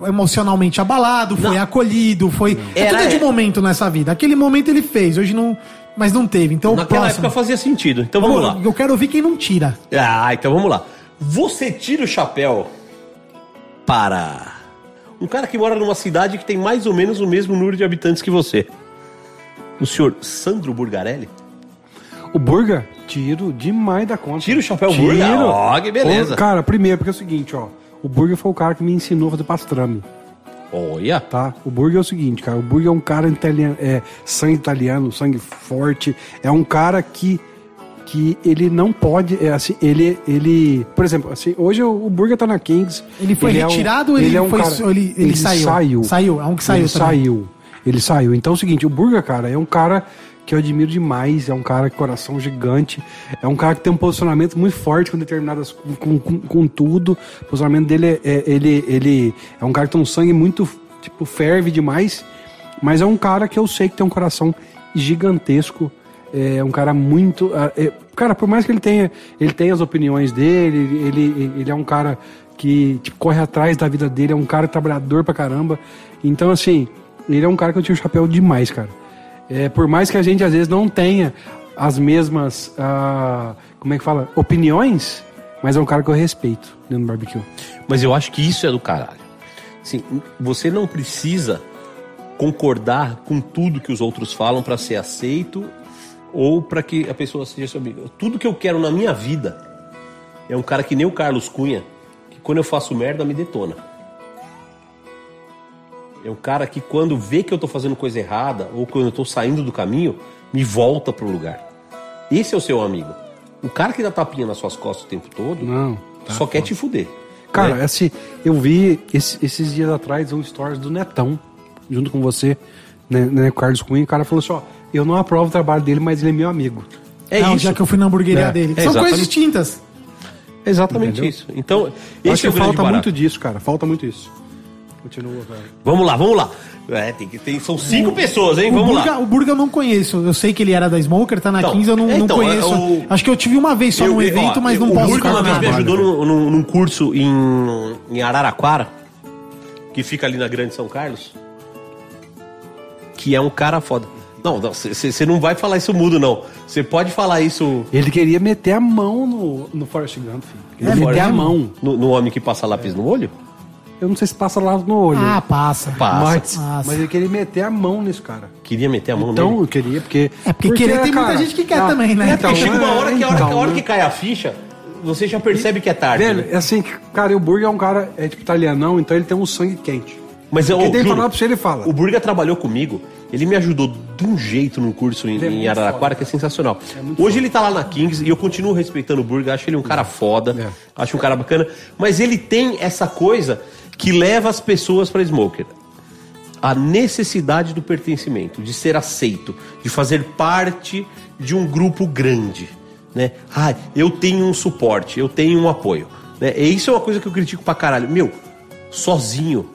emocionalmente abalado, foi acolhido, foi. É Era- tudo de momento nessa vida. Aquele momento ele fez, hoje não. Mas não teve. Então, o Naquela próximo. época fazia sentido. Então vamos lá. Eu quero ouvir quem não tira. Ah, então vamos lá. Você tira o chapéu para um cara que mora numa cidade que tem mais ou menos o mesmo número de habitantes que você. O senhor Sandro Burgarelli? O Burga, tiro demais da conta. Tira o chapéu Tiro. Burga? Ó, que beleza. Ô, Cara, primeiro, porque é o seguinte, ó. O Burga foi o cara que me ensinou a fazer pastrame, Olha. tá? O Burga é o seguinte, cara. O Burga é um cara italiano, é, sangue italiano, sangue forte. É um cara que que ele não pode, é assim, ele, ele, por exemplo, assim, hoje o, o Burga tá na Kings. Ele foi é um- retirado ou ele foi- ele- ele saiu? saiu? Saiu, é um que saiu Ele também. saiu. Ele saiu. Então é o seguinte, o Burga, cara, é um cara que eu admiro demais, é um cara com coração gigante, é um cara que tem um posicionamento muito forte com determinadas com, com, com tudo. O posicionamento dele é, é- ele ele é um cara que tem um sangue muito tipo ferve demais, mas é um cara que eu sei que tem um coração gigantesco. É um cara muito. ah, é- cara, por mais que ele tenha, ele tenha as opiniões dele, ele, ele é um cara que tipo, corre atrás da vida dele, é um cara trabalhador pra caramba. Então, assim, ele é um cara que eu tiro o chapéu demais, cara. É, por mais que a gente às vezes não tenha as mesmas, ah, como é que fala, opiniões, mas é um cara que eu respeito dentro do barbecue. Mas eu acho que isso é do caralho. Assim, você não precisa concordar com tudo que os outros falam pra ser aceito ou pra que a pessoa seja seu amigo. Tudo que eu quero na minha vida é um cara que nem o Carlos Cunha, que quando eu faço merda me detona. É um cara que quando vê que eu tô fazendo coisa errada ou quando eu tô saindo do caminho, me volta pro lugar. Esse é o seu amigo. O cara que dá tapinha nas suas costas o tempo todo Não. tá só quer te fuder. Cara, né? assim, eu vi esse- esses dias atrás um stories do Netão, junto com você, né, né, Carlos Cunha, e o cara falou assim, ó, eu não aprovo o trabalho dele, mas ele é meu amigo. É Não, isso. já que eu fui na hamburgueria É, dele. é São coisas distintas. Exatamente Entendeu? isso. Então, Eu esse acho é o que grande falta barato. muito disso, cara, falta muito isso. Continua, velho. Vamos lá, vamos lá. É, tem que, tem, são cinco pessoas, hein? o Vamos Burga, lá. O Burga eu não conheço. Eu sei que ele era da Smoker, tá na Então, 15, eu não, não então, conheço. é, o- Acho que eu tive uma vez só Eu- num ó, evento, mas não o posso Burgo uma vez me ajudou num, num- num curso em, em Araraquara, que fica ali na Grande São Carlos, que é um cara foda. Não, você não vai falar isso mudo, não. Você pode falar isso... Ele queria meter a mão no, no Forrest Gump, filho. Ele É meter a mão. No, no homem que passa lápis no olho? Eu não sei se passa lá no olho. Ah, passa. Passa. mas, Passa. mas ele queria meter a mão nesse cara. Queria meter a mão Então, nele. eu queria, porque... É, porque querer tem muita gente que quer também, né? É porque chega uma hora que a hora, então, a hora né? que cai a ficha, você já percebe que é tarde. Velho, né? é assim, cara, o Burger é um cara, é tipo italianão, então ele tem um sangue quente. Mas eu Quem tem que falar pra você, ele fala. O Burga trabalhou comigo, ele me ajudou de um jeito num curso em, é em Araraquara que é sensacional. Hoje ele tá lá na Kings e eu continuo respeitando o Burga, acho ele um cara foda, É. acho um cara bacana, mas ele tem essa coisa que leva as pessoas pra Smoker. A necessidade do pertencimento, de ser aceito, de fazer parte de um grupo grande, né? Ah, eu tenho um suporte, eu tenho um apoio, né? E isso é uma coisa que eu critico pra caralho. Meu, sozinho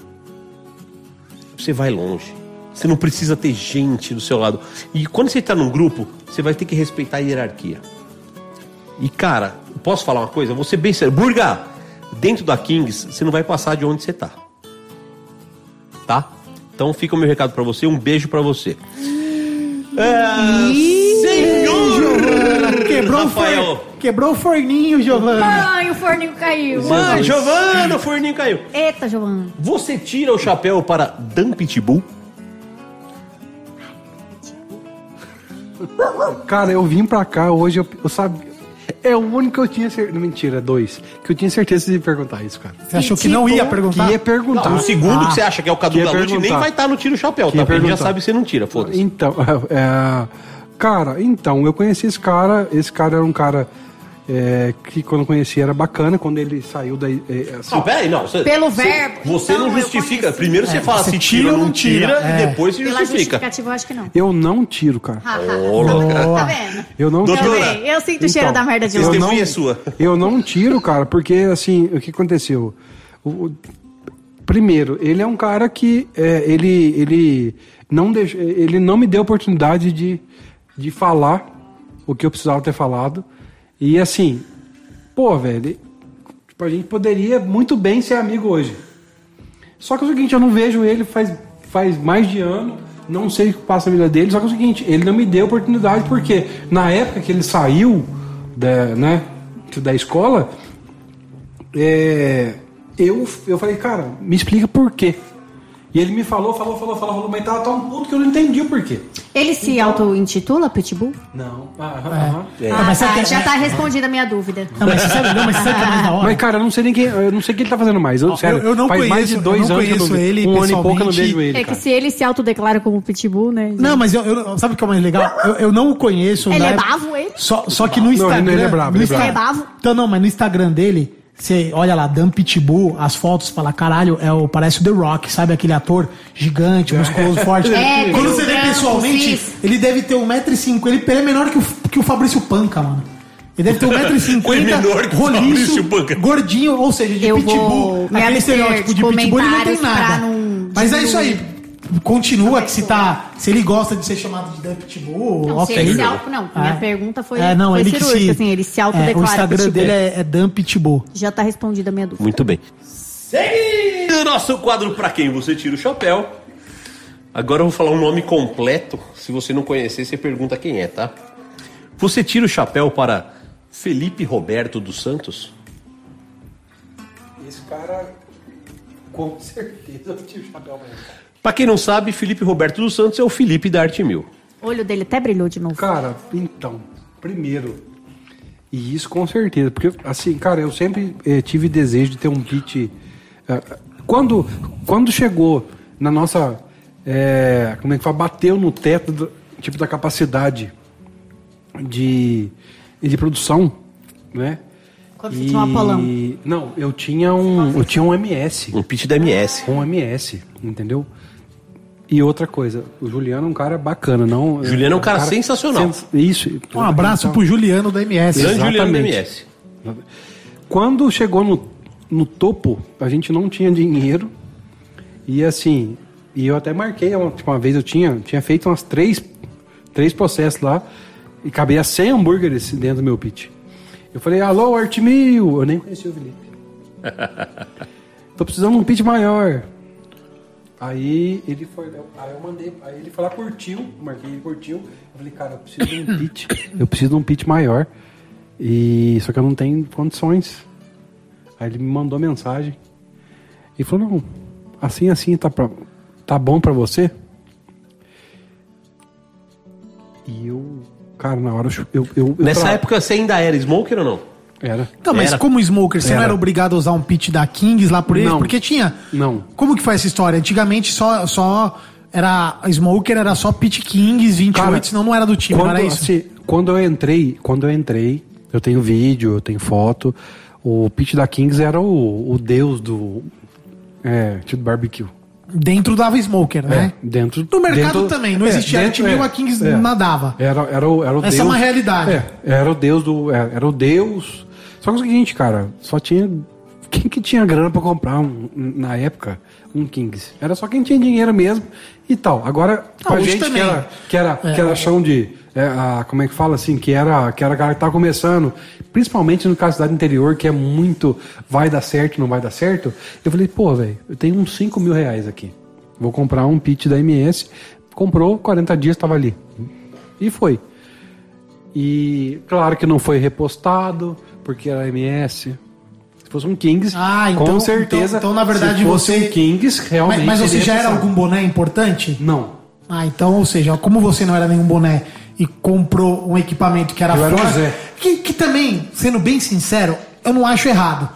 você vai longe. Você não precisa ter gente do seu lado. E quando você está num grupo, você vai ter que respeitar a hierarquia. E cara, posso falar uma coisa? Vou ser bem sério. Burga, dentro da Kings, você não vai passar de onde você tá. Tá? Então fica o meu recado pra você. Um beijo pra você. É, senhor Quebrou, o for... Quebrou o forninho, Giovanni. Ai, o forninho caiu. Mãe, Giovana, o forninho caiu. Eita, Giovanna. Você tira o chapéu para Dan Pitbull? Cara, eu vim pra cá hoje, eu, eu sabia. É o único que eu tinha certeza. Mentira, dois. Que eu tinha certeza de perguntar isso, cara. Você achou que não ia perguntar? Que ia perguntar. Não, o segundo Ah, que você acha que é o Cadu que da Lute nem vai estar no tiro chapéu, Que tá? Porque ele já sabe que você não tira, foda-se. Então, é, cara, então, eu conheci esse cara. Esse cara era um cara é, que quando eu conheci era bacana. Quando ele saiu daí. É, assim, Não, peraí, não. Você, Pelo você- verbo, Você então, não eu justifica. conheci. Primeiro você É, fala você se tira ou não tira, tira, é. e depois se Pela justifica. justificativa, eu acho que não. eu não tiro, cara. Ha. Ô, louca. Tá vendo? Eu não Doutora, tiro. Também, eu sinto o cheiro Então, da merda de eu não- Testemunha sua. Eu não tiro, cara, porque assim, o que aconteceu? O- o- primeiro, ele é um cara que é, ele, ele, não deixa, ele não me deu oportunidade de, de falar o que eu precisava ter falado. E assim, pô, velho, tipo, a gente poderia muito bem ser amigo hoje. Só que é o seguinte, eu não vejo ele faz, faz mais de ano, não sei o que passa na vida dele, só que é o seguinte, ele não me deu oportunidade, porque na época que ele saiu da, né, da escola, é, eu, eu falei, cara, me explica por quê. E ele me falou, falou, falou, falou, falou, mas tava tão puto que eu não entendi o porquê. Ele se auto-intitula Pitbull? Não. Aham. É. Ah, mas sabe tá, que- já tá respondida a minha dúvida. Não, mas você sabe, não, mas você sabe que é mais da hora? Mas, cara, eu não sei nem quem. Eu não sei o que ele tá fazendo mais. Eu, sério, eu não faz mais de conheço- dois eu não anos que eu conheço não ele Um ano e pouco eu não vejo ele. É que cara. se ele se autodeclara como Pitbull, né? Não, mas eu, eu- sabe o que é o mais legal? Eu, eu não o conheço. Ele na é bravo, ele? Só, só que no Não, Instagram. ele é bravo, no ele é bravo. Então, não, mas no Instagram dele, você olha lá, Dan Pitbull, as fotos, fala, caralho, é o, parece o The Rock, sabe? Aquele ator gigante, musculoso, forte. É, Quando você vê branco, pessoalmente, cis. ele deve ter 1,5m. Ele, ele é menor que o, que o Fabrício Panca, mano. Ele deve ter 1,50m, Ele é menor que o roliço, Fabrício Panca. gordinho, ou seja, de Eu pitbull. aquele estereótipo de pitbull, ele não tem nada. não Mas é isso aí. Continua que se tá. Se ele gosta de ser chamado de Dan Pitbull, Não, se ele se auto, não, minha É. pergunta foi, É, não, foi ele que cirúrgica, se. assim, ele se é, autodeclara o Instagram Pitbull. dele é, é Dan Pitbull. Já tá respondida a minha dúvida. Muito bem. Seguindo o nosso quadro Pra Quem Você Tira o Chapéu. Agora eu vou falar um nome completo. Se você não conhecer, você pergunta quem é, tá? Você tira o chapéu para Felipe Roberto dos Santos? Esse cara, com certeza, eu tiro o chapéu pra Pra quem não sabe, Felipe Roberto dos Santos é o Felipe da Arte Mil. O olho dele até brilhou de novo. Cara, então, primeiro, e isso com certeza, porque assim, cara, eu sempre eh, tive desejo de ter um kit. eh, quando, quando chegou na nossa. eh, como é que fala? Bateu no teto do, tipo da capacidade de, de produção, né? Quando você tinha um Apolão. Não, eu tinha um. Eu tinha um MS. Um pitch da MS. Um MS, entendeu? E outra coisa, o Juliano é um cara bacana, não? Juliano é um cara sensacional. sens- Isso. Um abraço pro Juliano da MS. Grande Juliano da. MS. Quando chegou no, no topo, a gente não tinha dinheiro. E assim, e eu até marquei, uma, tipo, uma vez eu tinha, tinha feito umas três, três processos lá. E cabia 100 hambúrgueres dentro do meu pitch. Eu falei, alô, Artimil! Eu nem conhecia o Felipe. Tô precisando de um pitch maior. Aí ele foi, aí eu mandei, aí ele lá, curtiu, marquei, ele curtiu. Eu falei, cara, eu preciso de um pitch, eu preciso de um pitch maior. E só que eu não tenho condições. Aí ele me mandou mensagem e falou, não, assim, assim, tá, pra, tá bom pra você? E eu, cara, na hora eu. eu, eu Nessa tra- época você ainda era smoker ou não? Era. Então, mas Era. como smoker, você não Era. era obrigado a usar um pitch da Kings lá por eles? Não. Porque tinha. Não. Como que foi essa história? Antigamente só, só era. A smoker era só pitch Kings 28, Cara, senão não era do time, quando, não era isso? assim, quando eu entrei, quando eu entrei, eu tenho vídeo, eu tenho foto. O pitch da Kings era o, o deus do. É, tipo barbecue. Dentro dava smoker, né? É, dentro, No mercado dentro- também, não é, existia dentro- time, é, a Kings é. nadava. Era, era, o, era o Essa deus. é uma realidade. É, era o deus do. é, Era o deus. Só que é o seguinte, cara, só tinha. Quem que tinha grana pra comprar um- na época um Kings? Era só quem tinha dinheiro mesmo e tal. Agora, pra hoje gente que era, que era, É. que era chão de. é, a- como é que fala assim? Que era, que era cara que tá começando, principalmente no caso da cidade interior, que é muito vai dar certo, não vai dar certo. Eu falei, pô, velho, eu tenho uns 5 mil reais aqui. Vou comprar um pitch da MS. Comprou, 40 dias tava ali. E foi. E claro que não foi repostado, porque era MS. Se fosse um Kings, Ah, então- com certeza. então- então, na verdade, se fosse você- um Kings, realmente. Mas, mas você já era algum boné importante? Não. Ah, então, ou seja, como você não era nenhum boné e comprou um equipamento que era Eu era o fora. Zé. Que, que também, sendo bem sincero, eu não acho errado.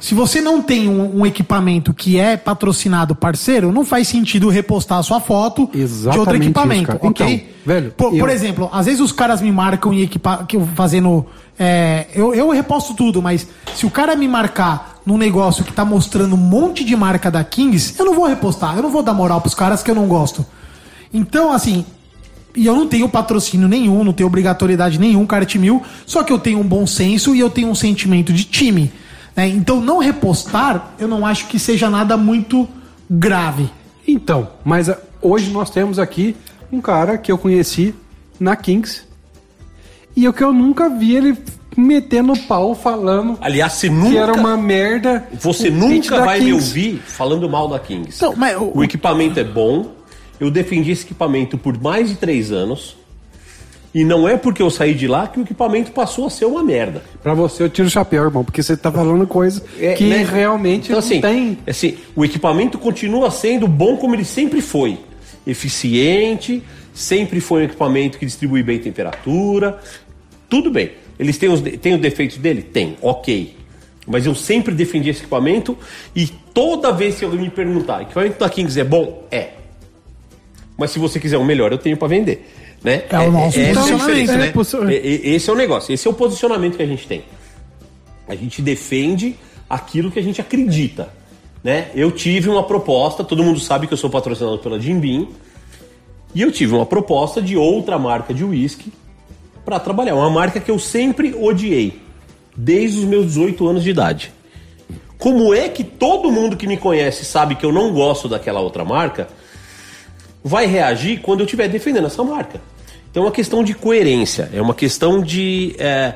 Se você não tem um, um equipamento que é patrocinado parceiro, não faz sentido repostar a sua foto de outro Exatamente equipamento, isso, cara. ok? Então, velho, por, por eu- exemplo, às vezes os caras me marcam em equipa que eu fazendo. é, eu, eu reposto tudo, mas se o cara me marcar num negócio que tá mostrando um monte de marca da Kings, eu não vou repostar, eu não vou dar moral pros caras que eu não gosto. Então, assim, e eu não tenho patrocínio nenhum, não tenho obrigatoriedade nenhum, Cart Mil, só que eu tenho um bom senso e eu tenho um sentimento de time. Né? Então, não repostar, eu não acho que seja nada muito grave. Então, mas ah, hoje nós temos aqui um cara que eu conheci na Kings e o que eu nunca vi ele metendo pau falando Aliás, que nunca. era uma merda. Você nunca vai me ouvir falando mal da Kings. Então, mas o- O equipamento é bom. Eu defendi esse equipamento por mais de três anos. E não é porque eu saí de lá que o equipamento passou a ser uma merda. Pra você eu tiro o chapéu, irmão, porque você tá falando coisa É, que né? realmente Então, não assim, tem. assim, o equipamento continua sendo bom como ele sempre foi. Eficiente, sempre foi um equipamento que distribui bem temperatura. Tudo bem. Eles têm os, têm os defeitos dele? Tem, ok. Mas eu sempre defendi esse equipamento e toda vez que alguém me perguntar, equipamento da Kings é bom? É. Mas se você quiser o melhor, eu tenho para vender. Né? É o nosso essa a posicionamento, diferença, né? Esse é o negócio, esse é o posicionamento que a gente tem. A gente defende aquilo que a gente acredita. Né? Eu tive uma proposta, todo mundo sabe que eu sou patrocinado pela Jim Beam, e eu tive uma proposta de outra marca de uísque para trabalhar. Uma marca que eu sempre odiei, desde os meus 18 anos de idade. Como é que todo mundo que me conhece sabe que eu não gosto daquela outra marca? Vai reagir quando eu estiver defendendo essa marca. Então é uma questão de coerência, é uma questão de, é,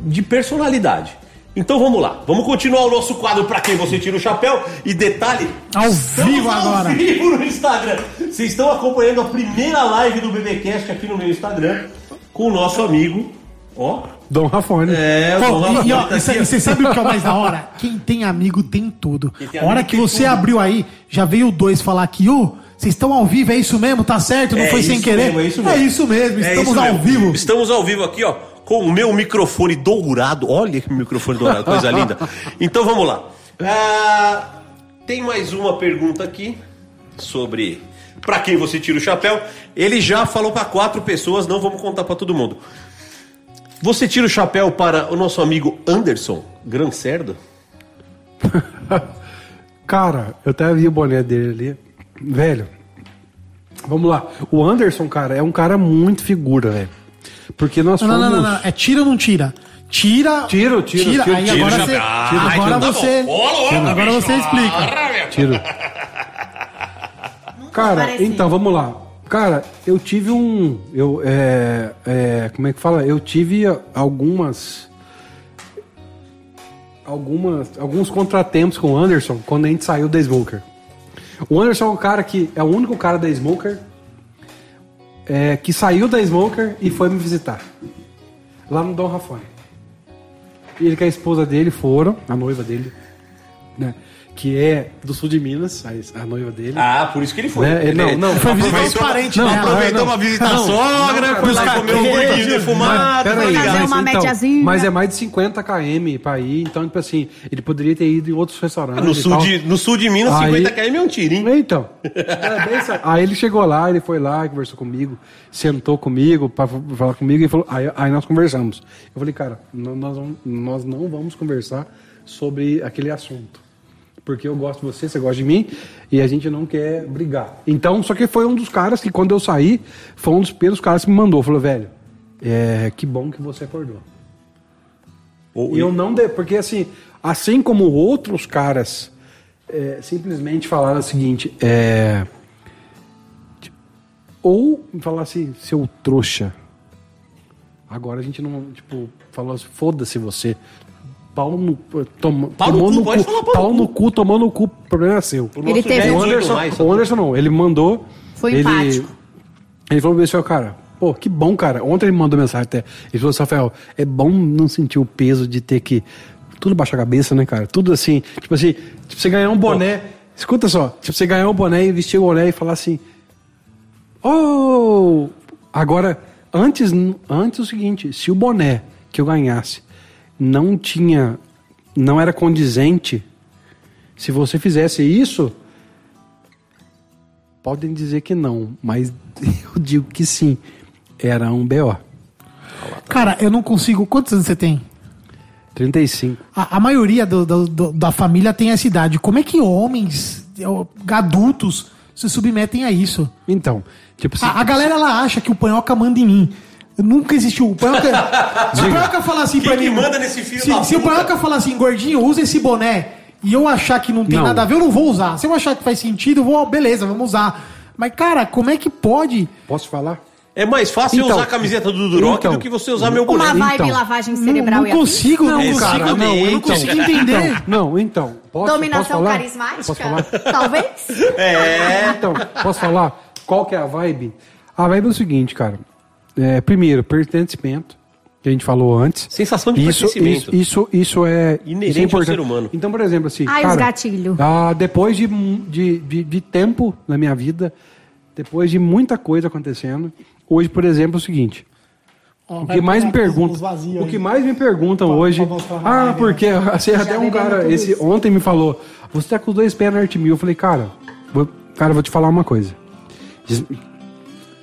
de personalidade. Então vamos lá, vamos continuar o nosso quadro para quem você tira o chapéu. E detalhe, Ao vivo agora. Ao vivo no Instagram. Vocês estão acompanhando a primeira live do BBcast aqui no meu Instagram com o nosso amigo, ó. Dom Rafone. É, Pô, Dom Rafone e, ó, tá e você sabe o que é o mais da hora? Quem tem amigo tem tudo. tem A hora que você tudo. abriu aí, já veio dois falar aqui, ô, vocês estão ao vivo, é isso mesmo? Tá certo? Não É foi sem isso querer? mesmo, é isso mesmo. É isso mesmo, É estamos isso ao mesmo. vivo. Estamos ao vivo aqui, ó, com o meu microfone dourado. Olha que microfone dourado, coisa linda. Então vamos lá. Ah, tem mais uma pergunta aqui sobre pra quem você tira o chapéu. Ele já falou pra quatro pessoas, não vamos contar pra todo mundo. Você tira o chapéu para o nosso amigo Anderson Gran Cerdo? Cara, eu até vi o boné dele ali. Velho, vamos lá. O Anderson, cara, é um cara muito figura, velho. Porque nós Não, não, fomos... não, não, não. É tira ou não tira? Tira. Tiro, tiro, tiro, Aí tiro, agora tiro. você. Tiro. Agora então tá você. bom. Agora você explica. Tiro. Cara, então, vamos lá. Cara, eu tive um. Eu, é, é, como é que fala? Eu tive algumas. Algumas, alguns contratempos com o Anderson quando a gente saiu da Smoker. O Anderson é um cara que é o único cara da Smoker é, que saiu da Smoker e foi me visitar. Lá no Dom Rafone. Ele com a esposa dele foram, a noiva dele, né? Que é do sul de Minas, a, a noiva dele. Ah, por isso que ele foi. Né? Ele- não, não, Foi visitar os parentes não, dela. aproveitou Não, uma visita à sogra, não, foi lá comer um gordinho defumado. Peraí, mas, uma então, mas é mais de 50 km pra ir, então, tipo assim, ele poderia ter ido em outros restaurantes. No sul, de, no sul de Minas, Aí- 50 km é um tiro, hein? Então. É aí ele chegou lá, ele foi lá, conversou comigo, sentou comigo pra falar comigo e falou. Aí, aí nós conversamos. Eu falei, cara, nós, nós não vamos conversar sobre aquele assunto. Porque eu gosto de você, você gosta de mim, e a gente não quer brigar. Então, só que foi um dos caras que, quando eu saí, foi um dos primeiros caras que me mandou. Falou, velho, é, que bom que você acordou. E eu não de, porque assim, assim como outros caras é, simplesmente falaram o seguinte, é, tipo, ou falar assim, seu trouxa. Agora a gente não, tipo, falou assim, foda-se você. Pau no, toma, Pau no tomou cu, no cu, falar pau pau no no cu, tomou no cu, o problema é seu. O Ele teve- O 18 Anderson, mais, o Anderson não, ele mandou. Foi ele, empático. Ele falou assim, ó, cara, pô, que bom, cara. Ontem ele me mandou mensagem até. Ele falou assim, Rafael, é bom não sentir o peso de ter que. Tudo baixar a cabeça, né, cara? Tudo assim. Tipo assim, tipo, você ganhar um boné. Escuta só, tipo, você ganhar um boné e vestir o boné e falar assim. Oh! Agora, antes, antes o seguinte, se o boné que eu ganhasse não tinha. não era condizente, se você fizesse isso, podem dizer que não, mas eu digo que sim. Era um BO. Cara, eu não consigo. Quantos anos você tem? 35. A, a maioria do- do- do- da família tem essa idade. Como é que homens, ó, adultos, se submetem a isso? Então, tipo assim. A, a galera ela acha que o panhoca manda em mim. Nunca existiu. O panhoca, se o panhoca falar assim Quem pra que mim. manda nesse filho se, da se o panhoca falar assim, gordinho, usa esse boné. E eu achar que não tem Não. nada a ver, eu não vou usar. Se eu achar que faz sentido, eu vou, beleza, vamos usar. Mas, cara, como é que pode? Posso falar? É mais fácil eu Então, usar a camiseta do Duroc então, do que você usar meu Uma boné. vibe Então. lavagem Não, cerebral não e afins? consigo, não, Não, cara. consigo Não, eu não então. consigo entender. Então, não, então. Posso, Dominação posso falar? carismática? Posso falar? Talvez. É. Então, posso falar? Qual que é a vibe? A vibe é o seguinte, cara. É, primeiro, pertencimento, que a gente falou antes. Sensação de isso, pertencimento. Isso, isso, isso é Inerente isso é ao importante. ser humano. Então, por exemplo, assim. Ai, os cara, gatilho. ah, depois de, de, de, de tempo na minha vida, depois de muita coisa acontecendo, hoje, por exemplo, é o seguinte. O que mais me perguntam, o que mais me perguntam hoje, ah, porque assim, até um cara, esse ontem me falou, você tá com os dois pés na arte mil, eu falei, cara, vou, cara, vou te falar uma coisa.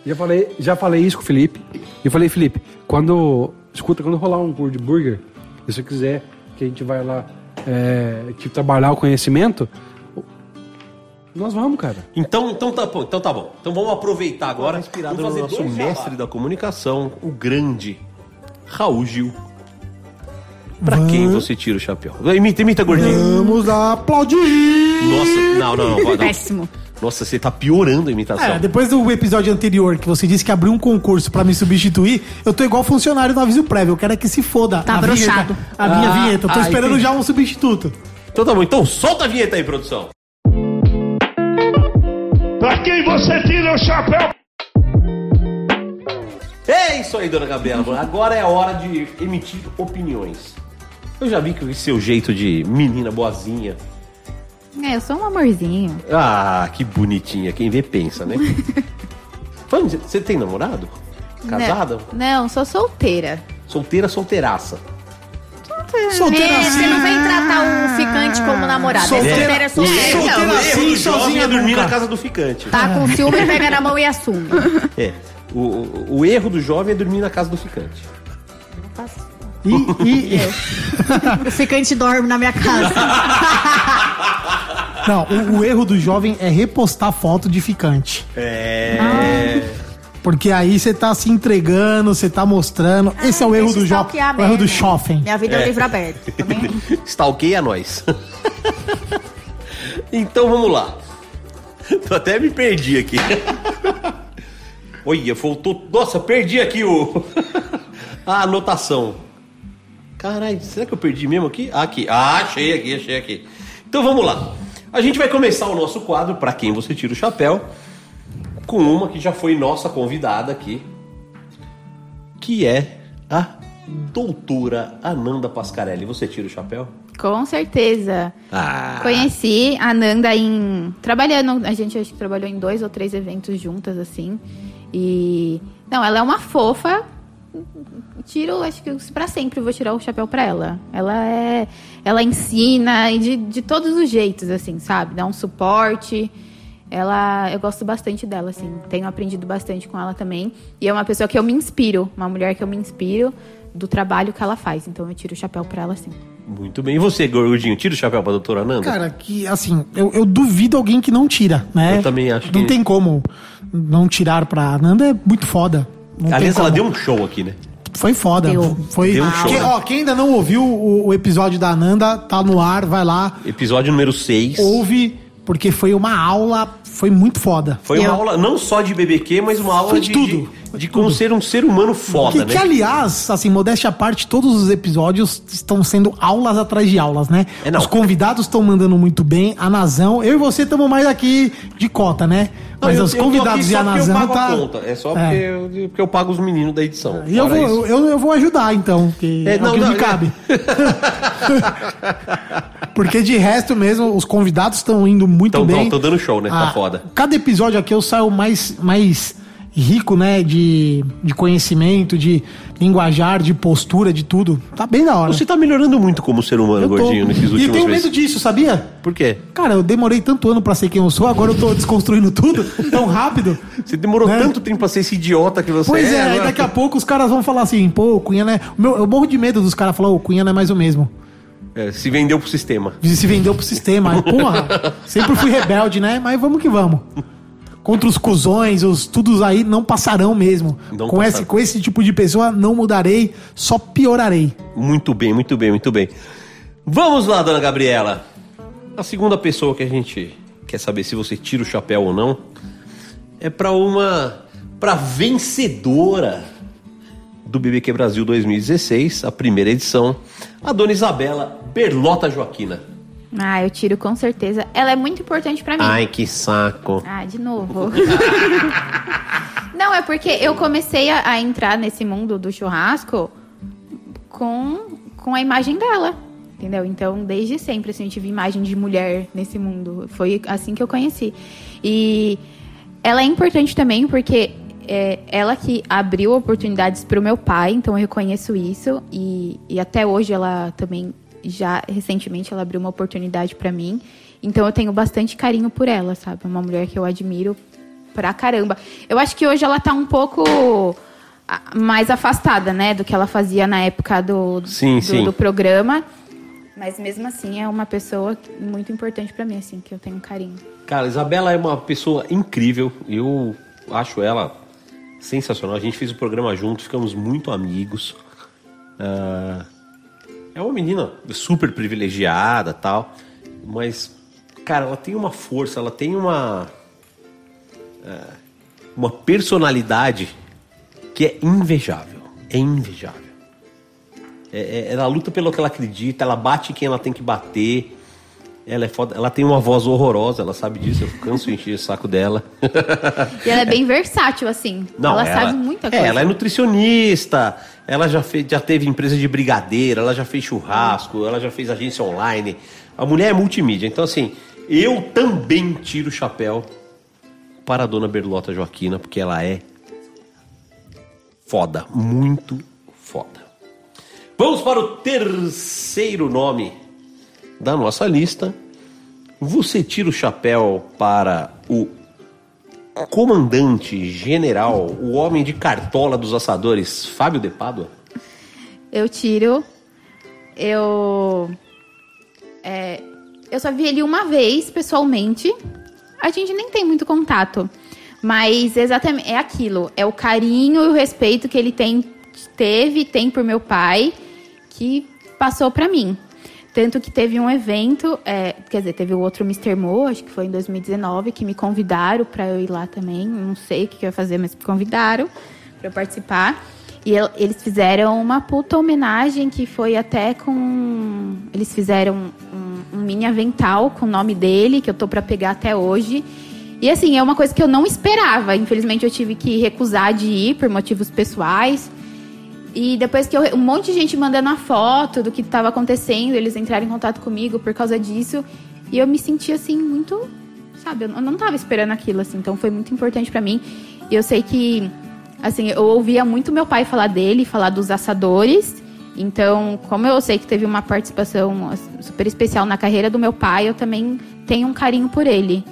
Já falei, já falei isso com o Felipe. Eu falei, Felipe, quando escuta, quando rolar um curso de burger, se você quiser que a gente vai lá é, que trabalhar o conhecimento, nós vamos, cara. Então, então, tá, bom, então tá bom. Então vamos aproveitar agora. inspirado Vamos fazer no nosso nosso mestre da comunicação, o grande Raul Gil. Pra quem você tira o chapéu? Imita, imita gordinho. Vamos aplaudir! Nossa, não, não, não. não. Péssimo. Nossa, você tá piorando a imitação. É, depois do episódio anterior que você disse que abriu um concurso pra me substituir, eu tô igual funcionário do aviso prévio. Eu quero é que se foda. Tá a vinheta-. A minha Ah, vinheta. Eu tô ah, esperando entendi. já um substituto. Então tá bom, então solta a vinheta aí, produção. Pra quem você tira o chapéu? É isso aí, dona Gabriela. Agora é a hora de emitir opiniões. Eu já vi que esse seu jeito de menina boazinha. É, eu sou um amorzinho. Ah, que bonitinha. Quem vê pensa, né? Vamos, você tem namorado? Casada? Não, não, sou solteira. Solteira, solteiraça. Solteira é, assim. Você não vem tratar um ficante como namorado. Solteira- é solteira, é solteira. solteira Não. assim, sozinha é dormir na casa do ficante. Tá com ciúme, pega na mão e assume. É. O, o, o erro do jovem é dormir na casa do ficante. E, e- O ficante dorme na minha casa. não, o, o erro do jovem é repostar foto de ficante. É. Porque aí você tá se entregando, você tá mostrando. Esse é o erro do jovem. O erro do jovem. Minha vida é, um livro aberto. Também. Stalkeia nós. então vamos lá. Tô até me perdi aqui. Olha, faltou. Nossa, perdi aqui o. a anotação. Caralho, será que eu perdi mesmo aqui? Ah, aqui. Ah, achei aqui, achei aqui. Então vamos lá. A gente vai começar o nosso quadro, pra quem você tira o chapéu, com uma que já foi nossa convidada aqui, que é a doutora Ananda Pascarelli. Você tira o chapéu? Com certeza. Ah. Conheci a Nanda em. Trabalhando. A gente acho que trabalhou em dois ou três eventos juntas, assim. E. Não, ela é uma fofa. Tiro, acho que pra sempre eu vou tirar o chapéu pra ela. Ela é. Ela ensina e de, de todos os jeitos, assim, sabe? Dá um suporte. Ela. Eu gosto bastante dela, assim. Tenho aprendido bastante com ela também. E é uma pessoa que eu me inspiro. Uma mulher que eu me inspiro do trabalho que ela faz. Então eu tiro o chapéu pra ela, sim. Muito bem. E você, Gordinho, tira o chapéu pra doutora Ananda? Cara, que assim, eu, eu duvido alguém que não tira, né? Eu também acho Não que- tem como não tirar pra Nanda, é muito foda. Não Aliás, ela deu um show aqui, né? Foi foda. Deu. Foi. Deu um show, Quem, né? ó, quem ainda não ouviu o, o episódio da Ananda, tá no ar, vai lá, Episódio número 6. ouve, porque foi uma aula, foi muito foda. Foi uma Eu- aula não só de BBQ, mas uma aula Foi de, de tudo. de, de como ser um ser humano foda, Que, né? que, aliás, assim, modéstia à parte, todos os episódios estão sendo aulas atrás de aulas, né? É, não. Os convidados estão mandando muito bem, a Nazão, eu e você estamos mais aqui de cota, né? Não, Mas eu- os eu tô convidados e a Nazão pago tá. a conta. É só porque, eu, porque eu pago os meninos da edição. E eu vou, eu, eu vou ajudar, então, que É, é, não, o que não, me é. cabe. Porque de resto mesmo, os convidados estão indo muito Tão- bem. tão- tão dando show, né? Tá Ah, foda. Cada episódio aqui eu saio mais, mais rico, né? De, de conhecimento, de linguajar, de postura, de tudo. Tá bem da hora. Você tá melhorando muito como ser humano, Gordinho, nesses últimos E eu tenho medo disso, sabia? Por quê? Cara, eu demorei tanto ano pra ser quem eu sou, agora eu tô desconstruindo tudo tão rápido. Você demorou Né? tanto tempo pra ser esse idiota que você Pois é, é. aí daqui a pouco os caras vão falar assim, pô, o Cunha não é. o meu- eu morro de medo dos caras falar, o Cunha não é mais o mesmo. É, se vendeu pro sistema. Se vendeu pro sistema. Aí, porra, sempre fui rebelde, né? Mas vamos que vamos. Contra os cuzões, os tudos aí não passarão mesmo. Não com, passarão. esse, com esse tipo de pessoa não mudarei, só piorarei. Muito bem, muito bem, muito bem. Vamos lá, dona Gabriela. A segunda pessoa que a gente quer saber se você tira o chapéu ou não é pra uma. pra vencedora do BBQ Brasil 2016, a primeira edição, a dona Isabela Berlota Joaquina. Ah, eu tiro com certeza. Ela é muito importante pra mim. Ai, que saco. Ah, de novo. Não, é porque eu comecei a, a entrar nesse mundo do churrasco com, com a imagem dela. Entendeu? Então, desde sempre, assim, eu tive imagem de mulher nesse mundo. Foi assim que eu conheci. E ela é importante também porque é ela que abriu oportunidades para o meu pai, então eu reconheço isso. E, e até hoje ela também, já recentemente, ela abriu uma oportunidade para mim. Então eu tenho bastante carinho por ela, sabe? É uma mulher que eu admiro pra caramba. Eu acho que hoje ela tá um pouco mais afastada, né, do que ela fazia na época do, Sim, do, sim. do programa. Mas mesmo assim é uma pessoa muito importante pra mim, assim, que eu tenho carinho. Cara, Isabela é uma pessoa incrível. Eu acho ela sensacional. A gente fez o programa junto, ficamos muito amigos. Ah, é uma menina super privilegiada tal. Mas, cara, ela tem uma força, ela tem uma. é, uma personalidade que é invejável. É invejável. É- é- ela luta pelo que ela acredita, ela bate quem ela tem que bater. Ela é foda. Ela tem uma voz horrorosa, ela sabe disso. Eu canso de encher o saco dela. E ela é bem versátil, assim. ela, sabe muita coisa. É, ela é nutricionista, ela já, fez, já teve empresa de brigadeiro, ela já fez churrasco, ela já fez agência online. A mulher é multimídia. Então, assim, eu também tiro o chapéu para a dona Berlota Joaquina, porque ela é foda, muito foda. Vamos para o terceiro nome da nossa lista. Você tira o chapéu para o comandante general, o homem de cartola dos assadores, Fábio de Pádua? Eu tiro. Eu. é, eu só vi ele uma vez, pessoalmente. A gente nem tem muito contato. Mas exatamente é aquilo. É o carinho e o respeito que ele tem, teve e tem por meu pai que passou pra mim. Tanto que teve um evento, é, quer dizer, teve o outro Mr. Mo, acho que foi em 2019, que me convidaram pra eu ir lá também. Não sei o que que eu ia fazer, mas me convidaram pra eu participar. E el- eles fizeram uma puta homenagem que foi até com. Eles fizeram um, um mini avental com o nome dele, que eu tô pra pegar até hoje. E assim, é uma coisa que eu não esperava. Infelizmente eu tive que recusar de ir por motivos pessoais. E depois que eu, um monte de gente mandando a foto do que estava acontecendo, eles entraram em contato comigo por causa disso. E eu me senti assim muito, sabe, eu não- eu não tava esperando aquilo assim, então foi muito importante pra mim. E eu sei que assim, eu ouvia muito meu pai falar dele, falar dos assadores. Então, como eu sei que teve uma participação super especial na carreira do meu pai, eu também tenho um carinho por ele.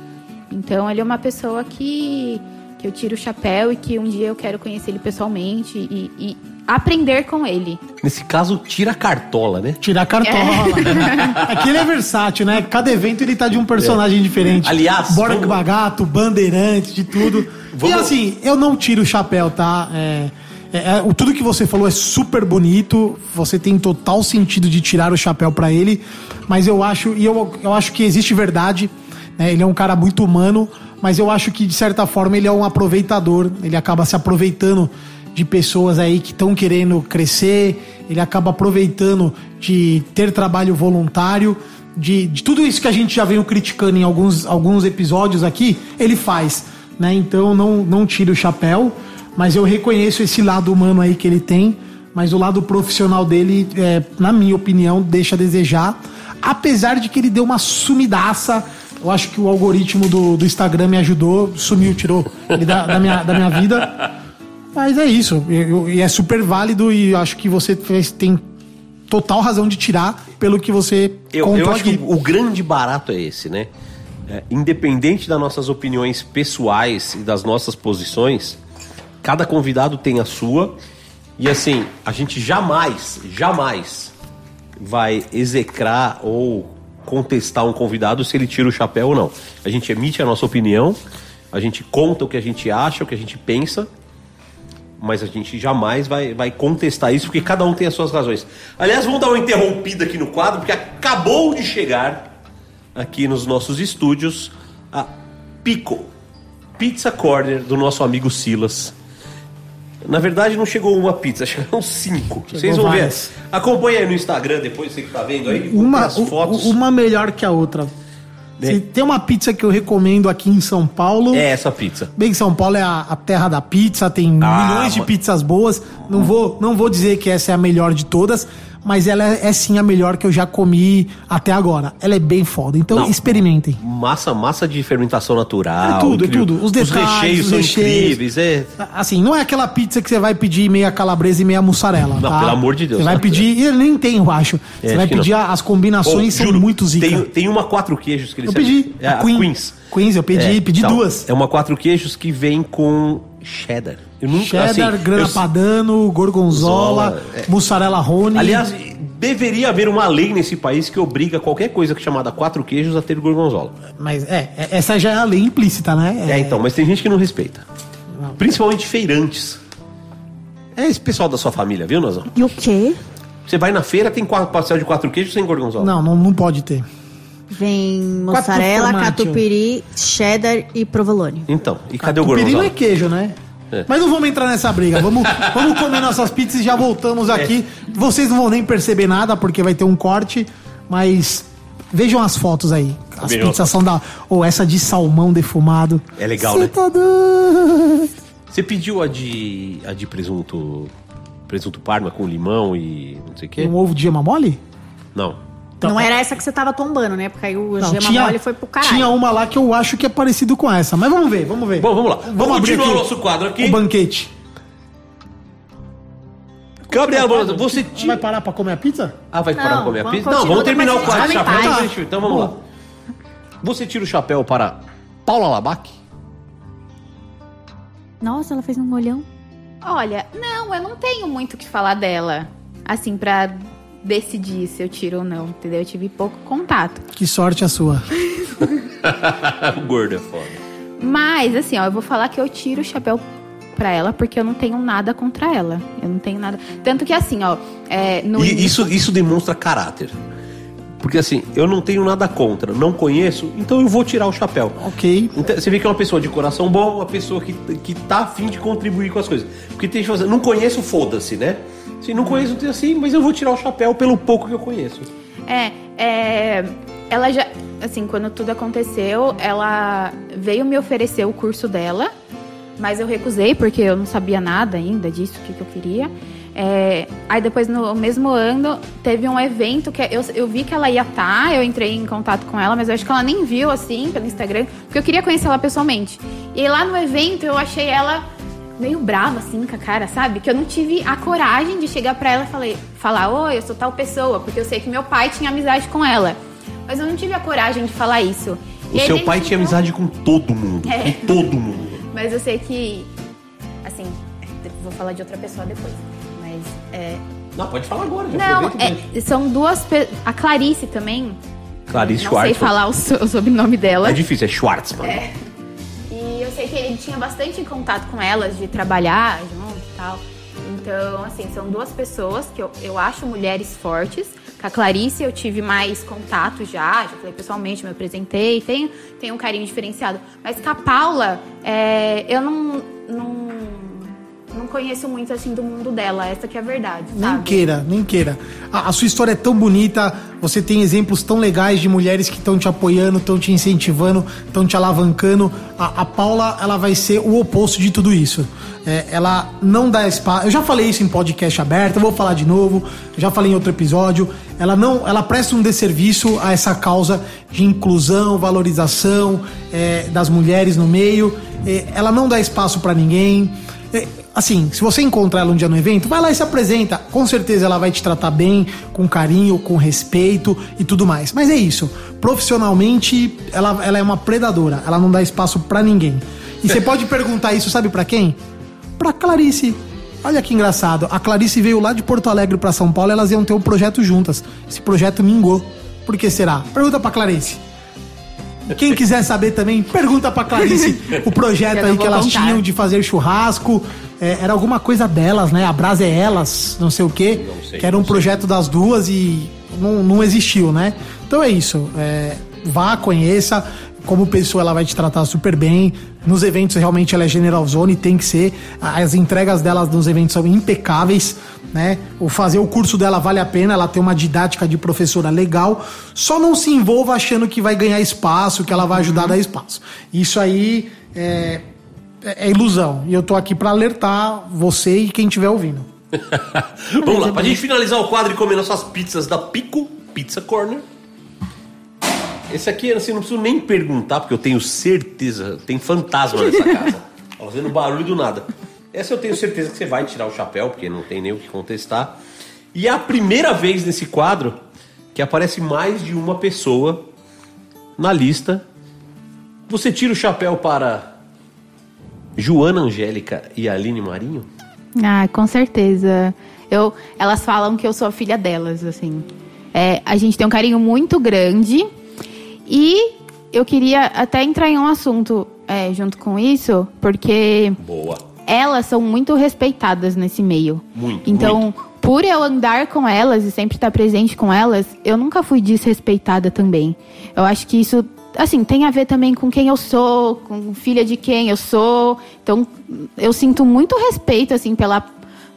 Então, ele é uma pessoa que, que eu tiro o chapéu e que um dia eu quero conhecer ele pessoalmente e, e aprender com ele. Nesse caso, tira a cartola, né? Tirar cartola. Aqui ele é versátil, né? Cada evento ele tá de um personagem É. diferente. Aliás, Borg vamos- Bagato, Bandeirante, de tudo. Vamos- E assim, eu não tiro o chapéu, tá? É, é, é, o- tudo que você falou é super bonito. Você tem total sentido de tirar o chapéu pra ele. Mas eu acho, e eu, eu acho que existe verdade. né? Ele é um cara muito humano, mas eu acho que de certa forma ele é um aproveitador. Ele acaba se aproveitando de pessoas aí que estão querendo crescer. Ele acaba aproveitando de ter trabalho voluntário. De, de tudo isso que a gente já veio criticando em alguns, alguns episódios aqui, ele faz. Né? Então não, não tire o chapéu, mas eu reconheço esse lado humano aí que ele tem. Mas o lado profissional dele, é, na minha opinião, deixa a desejar. Apesar de que ele deu uma sumidaça. Eu acho que o algoritmo do, do Instagram me ajudou, sumiu, tirou ele da, da minha, da minha vida. Mas é isso. E e é super válido e acho que você fez- tem total razão de tirar pelo que você Eu, contou eu acho aqui. que o, o grande barato é esse, né? É, independente das nossas opiniões pessoais e das nossas posições, cada convidado tem a sua. E assim, a gente jamais, jamais vai execrar ou contestar um convidado se ele tira o chapéu ou não. A gente emite a nossa opinião, a gente conta o que a gente acha, o que a gente pensa, mas a gente jamais vai, vai contestar isso, porque cada um tem as suas razões. Aliás, vamos dar uma interrompida aqui no quadro, porque acabou de chegar aqui nos nossos estúdios a Pico, Pizza Corner do nosso amigo Silas. Na verdade, não chegou uma pizza, chegaram cinco. Vocês vão ver. Acompanha aí no Instagram depois, você que tá vendo aí. uma, as fotos. uma melhor que a outra. Se tem uma pizza que eu recomendo aqui em São Paulo. É essa pizza. Bem, São Paulo é a, a terra da pizza, tem Ah, milhões de pizzas boas. Não vou, não vou dizer que essa é a melhor de todas, mas ela é, é sim a melhor que eu já comi até agora. Ela é bem foda. Então Não. experimentem. Massa, massa de fermentação natural. É tudo, é incrível. tudo. Os detalhes, recheios os são incríveis. É, Assim, não é aquela pizza que você vai pedir meia calabresa e meia mussarela. Não, tá? pelo amor de Deus. Você vai pedir. e Nem tem, eu acho. É, você vai pedir não. as combinações, são juro, muito zica. Tem, tem uma quatro queijos que eles Eu pedi, É, a Queen. Queens. Queens, eu pedi, pedi então, duas. É uma quatro queijos que vem com cheddar. Eu nunca, Cheddar, assim, grana eu- padano, gorgonzola, Gorgonzola, é. mussarela rone. Aliás, deveria haver uma lei nesse país que obriga qualquer coisa que é chamada quatro queijos a ter gorgonzola. Mas é, é- essa já é a lei implícita, né? É, então, mas tem gente que não respeita. Principalmente feirantes. É esse pessoal da sua família, viu, Nazão? E o quê? Você vai na feira, tem quatro pastel de quatro queijos sem gorgonzola. Não, não, não pode ter. Vem mussarela, formaggio. catupiry, cheddar e provolone. Então, e cadê o Catupiry não é gorgonzola? queijo, né? É. Mas não vamos entrar nessa briga. Vamos, vamos comer nossas pizzas e já voltamos aqui. É. Vocês não vão nem perceber nada porque vai ter um corte, mas vejam as fotos aí. As Vejam. pizzas são da. Ou essa de salmão defumado. É legal, Cê né? tá doido. Você pediu a de, a de presunto presunto parma com limão e não sei o quê? Um ovo de gema mole? Não. Então, não era essa que você tava tombando, né? Porque aí o Não, gema tinha, mole foi pro caralho. tinha uma lá que eu acho que é parecido com essa. Mas vamos ver, vamos ver. Bom, vamos lá. Vamos abrir continuar aqui o nosso quadro aqui. O banquete. Gabriela, você Você vai parar pra comer a pizza? Ah, vai parar Não, pra comer a vamos pizza? Não, vamos terminar o quadro de chapéu. Então, Então vamos lá. Você tira o chapéu para Paula Labac? Nossa, ela fez um olhão. Olha, não, eu não tenho muito o que falar dela. Assim, pra decidir se eu tiro ou não, entendeu? Eu tive pouco contato. Que sorte a sua. o gordo é foda. Mas, assim, ó, eu vou falar que eu tiro o chapéu pra ela porque eu não tenho nada contra ela. Eu não tenho nada. Tanto que, assim, ó, é, no E isso, isso demonstra caráter. Porque assim, eu não tenho nada contra, não conheço, então eu vou tirar o chapéu. Ok. Então, você vê que é uma pessoa de coração bom, uma pessoa que, que tá afim de contribuir com as coisas. Porque tem gente que fala assim, não conheço, foda-se, né? Assim, não conheço, assim, mas eu vou tirar o chapéu pelo pouco que eu conheço. É, é, ela já, assim, quando tudo aconteceu, ela veio me oferecer o curso dela, mas eu recusei porque eu não sabia nada ainda disso, o que, que eu queria. É, aí depois, no mesmo ano, teve um evento que eu, eu vi que ela ia estar, eu entrei em contato com ela, mas eu acho que ela nem viu, assim, pelo Instagram, porque eu queria conhecer ela pessoalmente. E lá no evento, eu achei ela meio brava, assim, com a cara, sabe? Que eu não tive a coragem de chegar pra ela e falei, falar, oi, eu sou tal pessoa, porque eu sei que meu pai tinha amizade com ela. Mas eu não tive a coragem de falar isso. O E seu pai tinha então- amizade com todo mundo. É. Com todo mundo. Mas eu sei que, assim, vou falar de outra pessoa depois. Mas, é... Não, pode falar agora, já Não, é, são duas... pe- A Clarice também. Clarice não sei falar o, so- o sobrenome dela. É difícil, é Schwartzman. É. E eu sei que ele tinha bastante contato com elas, de trabalhar junto e tal. Então, assim, são duas pessoas que eu, eu acho mulheres fortes. Com a Clarice eu tive mais contato já, já falei pessoalmente, me apresentei, tenho, tenho um carinho diferenciado. Mas com a Paula, é, eu não, não, não conheço muito, assim, do mundo dela. Essa que é a verdade, Nem sabe? queira, nem queira. A, a sua história é tão bonita, você tem exemplos tão legais de mulheres que estão te apoiando, estão te incentivando, estão te alavancando. A, a Paula, ela vai ser o oposto de tudo isso. É, ela não dá espaço. Eu já falei isso em podcast aberto, eu vou falar de novo. já falei em outro episódio. Ela não, ela presta um desserviço a essa causa de inclusão, valorização é, das mulheres no meio. É, ela não dá espaço pra ninguém. Assim, se você encontrar ela um dia no evento, vai lá e se apresenta. Com certeza ela vai te tratar bem, com carinho, com respeito e tudo mais. Mas é isso. Profissionalmente, ela, ela é uma predadora. Ela não dá espaço pra ninguém. E você pode perguntar isso, sabe pra quem? Pra Clarice. Olha que engraçado. A Clarice veio lá de Porto Alegre pra São Paulo, elas iam ter um projeto juntas. Esse projeto mingou. Por que será? Pergunta pra Clarice. Quem quiser saber também, pergunta pra Clarice o projeto aí que elas contar. tinham de fazer churrasco. É, era alguma coisa delas, né? A Brasa é elas, não sei o quê. sei, que era um projeto das duas e não, não existiu, né? Então é isso. É, vá, conheça. Como pessoa, ela vai te tratar super bem. Nos eventos, realmente, ela é generalzona e tem que ser. As entregas dela nos eventos são impecáveis, né? O fazer o curso dela vale a pena. Ela tem uma didática de professora legal. Só não se envolva achando que vai ganhar espaço, que ela vai ajudar a dar espaço. Isso aí é, é é ilusão. E eu tô aqui pra alertar você e quem estiver ouvindo. Vamos lá, pra gente finalizar o quadro e comer nossas pizzas da Pico Pizza Corner. Esse aqui, assim, não preciso nem perguntar, porque eu tenho certeza, tem fantasma nessa casa. Ó, Fazendo barulho do nada. Essa eu tenho certeza que você vai tirar o chapéu, porque não tem nem o que contestar. E é a primeira vez nesse quadro que aparece mais de uma pessoa na lista. Você tira o chapéu para Joana Angélica e Aline Marinho? Ah, com certeza. Eu, elas falam que eu sou a filha delas, assim. É, a gente tem um carinho muito grande e eu queria até entrar em um assunto é, junto com isso, porque Boa. elas são muito respeitadas nesse meio. Muito, Então, por eu andar com elas e sempre estar presente com elas, eu nunca fui desrespeitada também. Eu acho que isso, assim, tem a ver também com quem eu sou, com filha de quem eu sou. Então, eu sinto muito respeito, assim, pela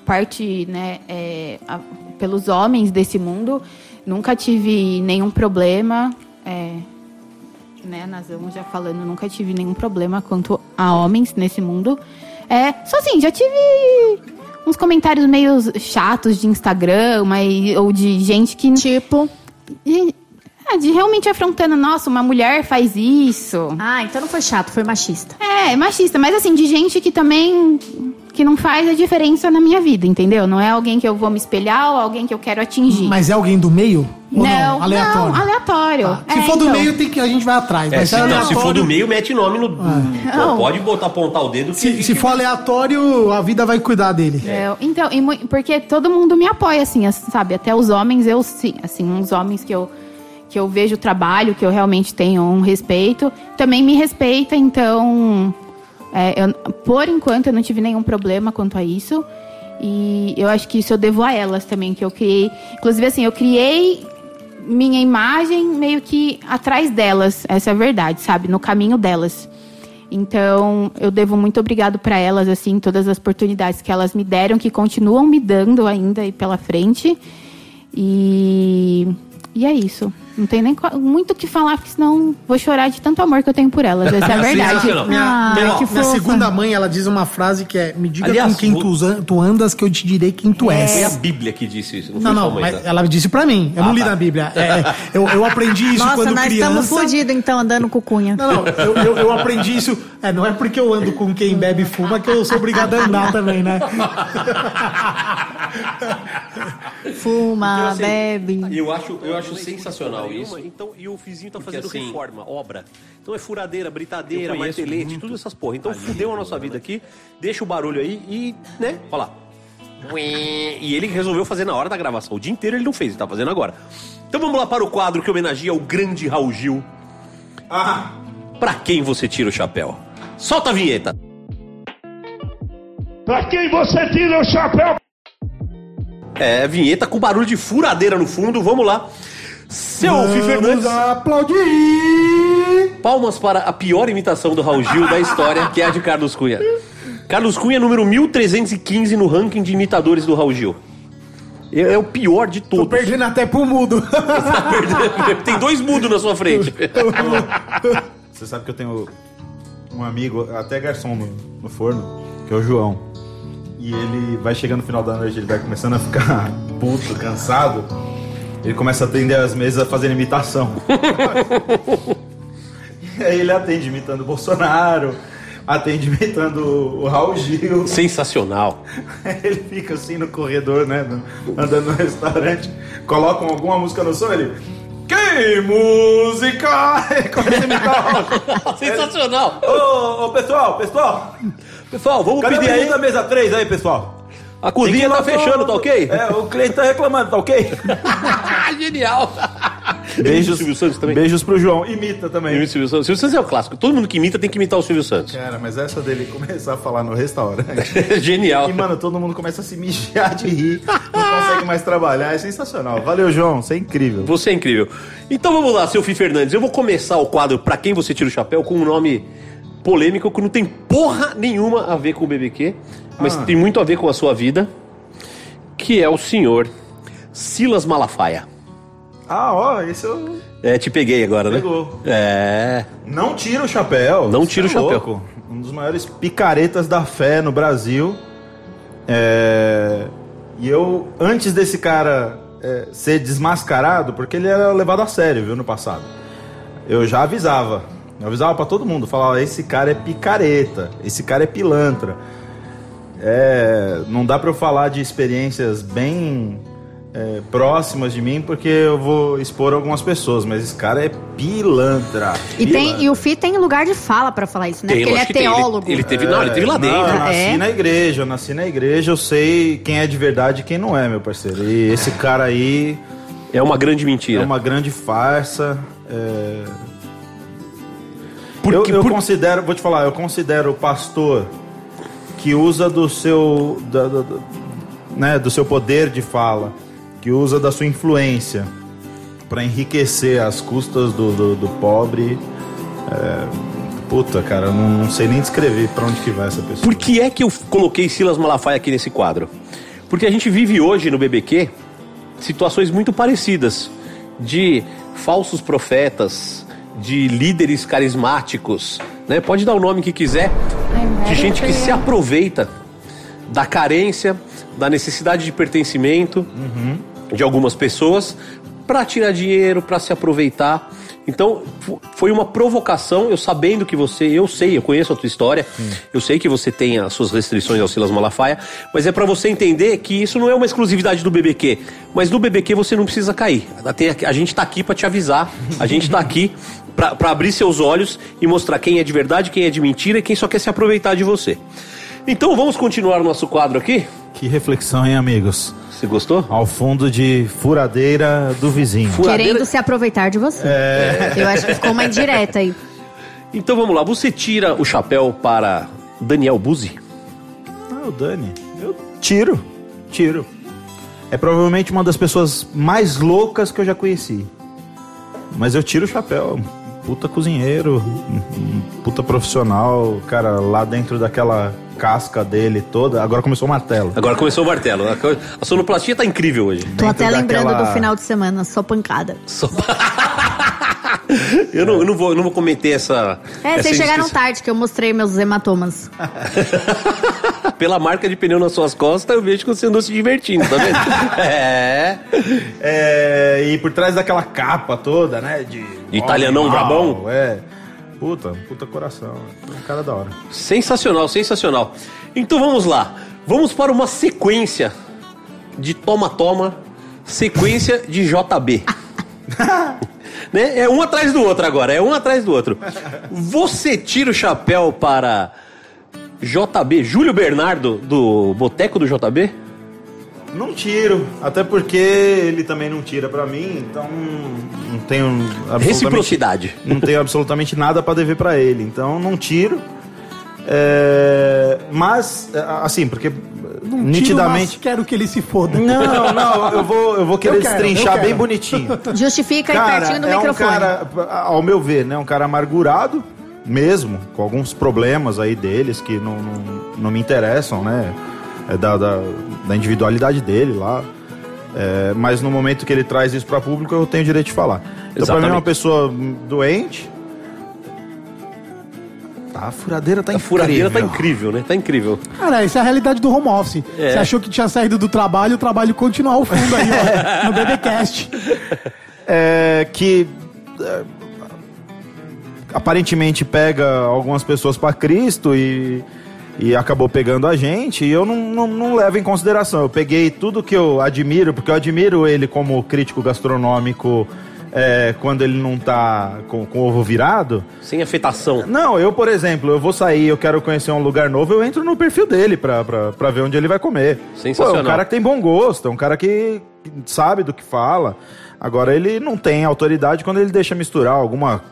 parte, né, é, a- pelos homens desse mundo. Nunca tive nenhum problema. É, né, Nazão já falando, nunca tive nenhum problema quanto a homens nesse mundo. É, só assim, já tive uns comentários meio chatos de Instagram, mas, ou de gente que. Tipo. De, é, de realmente afrontando, nossa, uma mulher faz isso. Ah, então não foi chato, foi machista. É, machista, mas assim, de gente que também que não faz a diferença na minha vida, entendeu? Não é alguém que eu vou me espelhar ou alguém que eu quero atingir. Mas é alguém do meio? Ou não, não? Aleatório. não, aleatório. Se É, for do então. meio, tem que, a gente vai atrás. É, mas se, é não, se for do meio, mete nome no. Não. Pô, pode botar apontar o dedo que. Se, se for aleatório, a vida vai cuidar dele. É, então, e porque todo mundo me apoia, assim, as- sabe? Até os homens, eu sim, assim, uns homens que eu, que eu vejo o trabalho, que eu realmente tenho um respeito, também me respeita, então. é, eu- por enquanto eu não tive nenhum problema quanto a isso. E eu acho que isso eu devo a elas também, que eu criei. Inclusive, assim, eu criei minha imagem meio que atrás delas, essa é a verdade, sabe? No caminho delas. Então, eu devo muito obrigado para elas, assim, todas as oportunidades que elas me deram, que continuam me dando ainda aí pela frente. E, e é isso. Não tem nem muito o que falar, porque senão vou chorar de tanto amor que eu tenho por elas. Essa é a verdade. Sensacional. Minha, Ah, minha- fofa. segunda mãe, ela diz uma frase que é: Me diga Aliás, com quem vou- tu, andas, que eu te direi quem tu Foi a és. Bíblia que disse isso. Não, não, mãe, mas tá? ela disse pra mim. Eu Ah, não li tá. na Bíblia. É, eu, eu aprendi isso Nossa, quando nós criança. estamos fodidos então andando com cunha. Não, não, eu, eu, eu aprendi isso. É, não é porque eu ando com quem bebe e fuma que eu sou obrigado a andar também, né? Fuma, Então, assim, bebe. Eu acho, eu acho sensacional isso. Então, e o vizinho tá fazendo assim, reforma, obra. Então é furadeira, britadeira, martelete, muito tudo essas porra. Então ali, fudeu a nossa vida aqui, deixa o barulho aí e, né, olha lá. E ele resolveu fazer na hora da gravação. O dia inteiro ele não fez, ele tá fazendo agora. Então vamos lá para o quadro que homenageia o grande Raul Gil. Ah, Pra quem você tira o chapéu? Solta a vinheta. Pra quem você tira o chapéu? É, vinheta com barulho de furadeira no fundo, vamos lá. Seu Fih Fernandes. aplaudir! Palmas para a pior imitação do Raul Gil da história, que é a de Carlos Cunha. Carlos Cunha, número 1315 no ranking de imitadores do Raul Gil. É, é o pior de Tô todos. perdendo até pro mudo. Tem dois mudos na sua frente. Você sabe que eu tenho um amigo, até garçom no, no forno, que é o João. E ele vai chegando no final da noite, ele vai começando a ficar puto, cansado. Ele começa a atender as mesas fazendo imitação. e aí ele atende imitando o Bolsonaro, atende imitando o Raul Gil. Sensacional. Ele fica assim no corredor, né? andando no restaurante, colocam alguma música no som, ele. Que música! Começa a imitar. Sensacional. Ô, ô, pessoal, pessoal! Pessoal, vamos Cadê pedir a aí. mesa da mesa 3 aí, pessoal? A cozinha tá fechando, tá ok? É, o cliente tá reclamando, tá ok? Genial. Beijos, Silvio Santos também. beijos pro João. Imita também. Imita o Silvio Santos. Silvio Santos é o clássico. Todo mundo que imita tem que imitar o Silvio Santos. Cara, mas essa dele começar a falar no restaurante. Genial. E, mano, todo mundo começa a se mijar de rir. Não consegue mais trabalhar. É sensacional. Valeu, João. Você é incrível. Você é incrível. Então vamos lá, seu Fih Fernandes. Eu vou começar o quadro Pra Quem Você Tira o Chapéu com um nome polêmico que não tem porra nenhuma a ver com o BBQ, mas Ah. tem muito a ver com a sua vida, que é o senhor Silas Malafaia. Ah, ó, esse eu. É, te peguei agora, né? Pegou. É. Não tira o chapéu. Não tira o é chapéu. louco. Um dos maiores picaretas da fé no Brasil. É, E eu, antes desse cara é, ser desmascarado, porque ele era levado a sério, viu, no passado. Eu já avisava. Eu avisava pra todo mundo. Falava, esse cara é picareta. Esse cara é pilantra. É, não dá pra eu falar de experiências bem é, próximas de mim, porque eu vou expor algumas pessoas, mas esse cara é pilantra. E, tem, Pilantra. e o Fi tem lugar de fala pra falar isso, né? Tem, Porque ele é tem. Ele- teólogo. ele teve- não, ele teve lá dentro. Não, eu nasci É. na igreja, eu nasci na igreja, eu sei quem é de verdade e quem não é, meu parceiro. E esse cara aí É uma grande mentira. é uma grande farsa. é, Por eu, eu por- considero, vou te falar, eu considero o pastor que usa do seu da- da- da- né, do seu poder de fala, que usa da sua influência para enriquecer às custas do, do, do pobre. é, puta, cara, não, não sei nem descrever pra onde que vai essa pessoa. Por que é que eu coloquei Silas Malafaia aqui nesse quadro? Porque a gente vive hoje no BBQ situações muito parecidas de falsos profetas, de líderes carismáticos, né? Pode dar o nome que quiser, de gente que se aproveita da carência, da necessidade de pertencimento de algumas pessoas para tirar dinheiro, para se aproveitar. Então, fo- foi uma provocação, eu sabendo que você, eu sei, eu conheço a tua história, eu sei que você tem as suas restrições ao Silas Malafaia, mas é para você entender que isso não é uma exclusividade do BBQ, mas no BBQ você não precisa cair. A gente tá aqui para te avisar, a gente tá aqui para abrir seus olhos e mostrar quem é de verdade, quem é de mentira e quem só quer se aproveitar de você. Então, vamos continuar o nosso quadro aqui? Que reflexão, hein, amigos? Você gostou? Ao fundo de furadeira do vizinho. Querendo se aproveitar de você. É. Eu acho que ficou uma indireta aí. Então vamos lá, você tira o chapéu para Daniel Buzzi? Ah, o Dani. Eu tiro. Tiro. É provavelmente uma das pessoas mais loucas que eu já conheci. Mas eu tiro o chapéu. Puta cozinheiro, puta profissional, cara, lá dentro daquela casca dele toda. Agora começou o martelo. Agora começou o martelo. A sonoplastia tá incrível hoje. Tô até lembrando daquela- do final de semana, só pancada. Eu não, eu não vou, eu não vou cometer essa. É, essa vocês chegaram tarde que eu mostrei meus hematomas. Pela marca de pneu nas suas costas, eu vejo que você andou se divertindo, tá vendo? é. É, e por trás daquela capa toda, né? De, De italianão brabão? É. Puta, puta coração. Um cara da hora. Sensacional, sensacional. Então vamos lá. Vamos para uma sequência de toma-toma, sequência de JB. né? É um atrás do outro agora, é um atrás do outro. Você tira o chapéu para JB, Júlio Bernardo, do Boteco do JB? Não tiro, até porque ele também não tira pra mim, então não tenho absolutamente, Reciprocidade. Não tenho absolutamente nada pra dever pra ele, então não tiro. É, mas, é, assim, porque Não nitidamente. Tiro, mas quero que ele se foda. Não, não, eu vou, eu vou querer Eu quero, destrinchar bem bonitinho. Justifica aí Cara, pertinho do é microfone. Um cara, ao meu ver, né? Um cara amargurado mesmo, com alguns problemas aí deles que não, não, não me interessam, né? É da, da, da individualidade dele lá. É, mas no momento que ele traz isso para público, eu tenho o direito de falar. Então, pra mim, é uma pessoa doente. Tá, a furadeira tá A incrível. furadeira tá incrível, né? Tá incrível. Cara, essa é a realidade do home office. É. Você achou que tinha saído do trabalho, o trabalho continua ao fundo aí, ó, no BBcast. é, que é, aparentemente pega algumas pessoas para Cristo e, e acabou pegando a gente, e eu não, não, não levo em consideração. Eu peguei tudo que eu admiro, porque eu admiro ele como crítico gastronômico é, quando ele não tá com, com o ovo virado. Sem afetação. Não, eu, por exemplo, eu vou sair, eu quero conhecer um lugar novo, eu entro no perfil dele pra, pra, pra ver onde ele vai comer. Sensacional. Pô, é um cara que tem bom gosto, é um cara que sabe do que fala. Agora, ele não tem autoridade quando ele deixa misturar alguma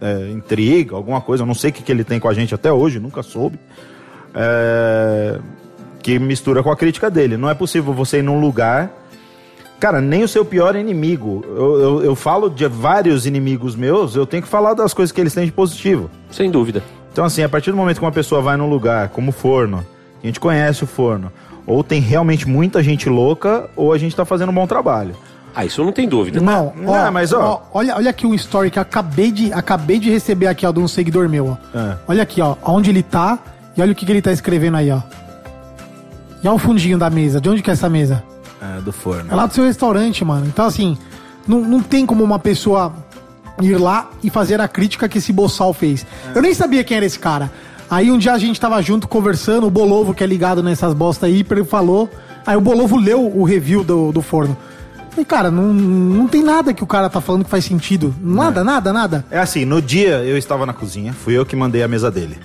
é, intriga, alguma coisa. Eu não sei o que, que ele tem com a gente até hoje, nunca soube. É, que mistura com a crítica dele. Não é possível você ir num lugar. Cara, nem o seu pior inimigo. Eu, eu, eu falo de vários inimigos meus, eu tenho que falar das coisas que eles têm de positivo. Sem dúvida. Então, assim, a partir do momento que uma pessoa vai num lugar como o forno, a gente conhece o forno, ou tem realmente muita gente louca, ou a gente tá fazendo um bom trabalho. Ah, isso não tem dúvida. Não, Não, ó, mas, ó. olha, olha aqui um story que eu acabei de, acabei de receber aqui, ó, de um seguidor meu, ó. É. Olha aqui, ó, onde ele tá e olha o que, que ele tá escrevendo aí, ó. E olha o fundinho da mesa. De onde que é essa mesa? É, do forno. É lá do seu restaurante, mano. Então, assim, não, não tem como uma pessoa ir lá e fazer a crítica que esse boçal fez. Eu nem sabia quem era esse cara. Aí um dia a gente tava junto conversando, o Bolovo, que é ligado nessas bosta aí, ele falou. Aí o Bolovo leu o review do, do forno. E, cara, não, não tem nada que o cara tá falando que faz sentido. Nada, nada, nada. É assim, no dia eu estava na cozinha, fui eu que mandei a mesa dele.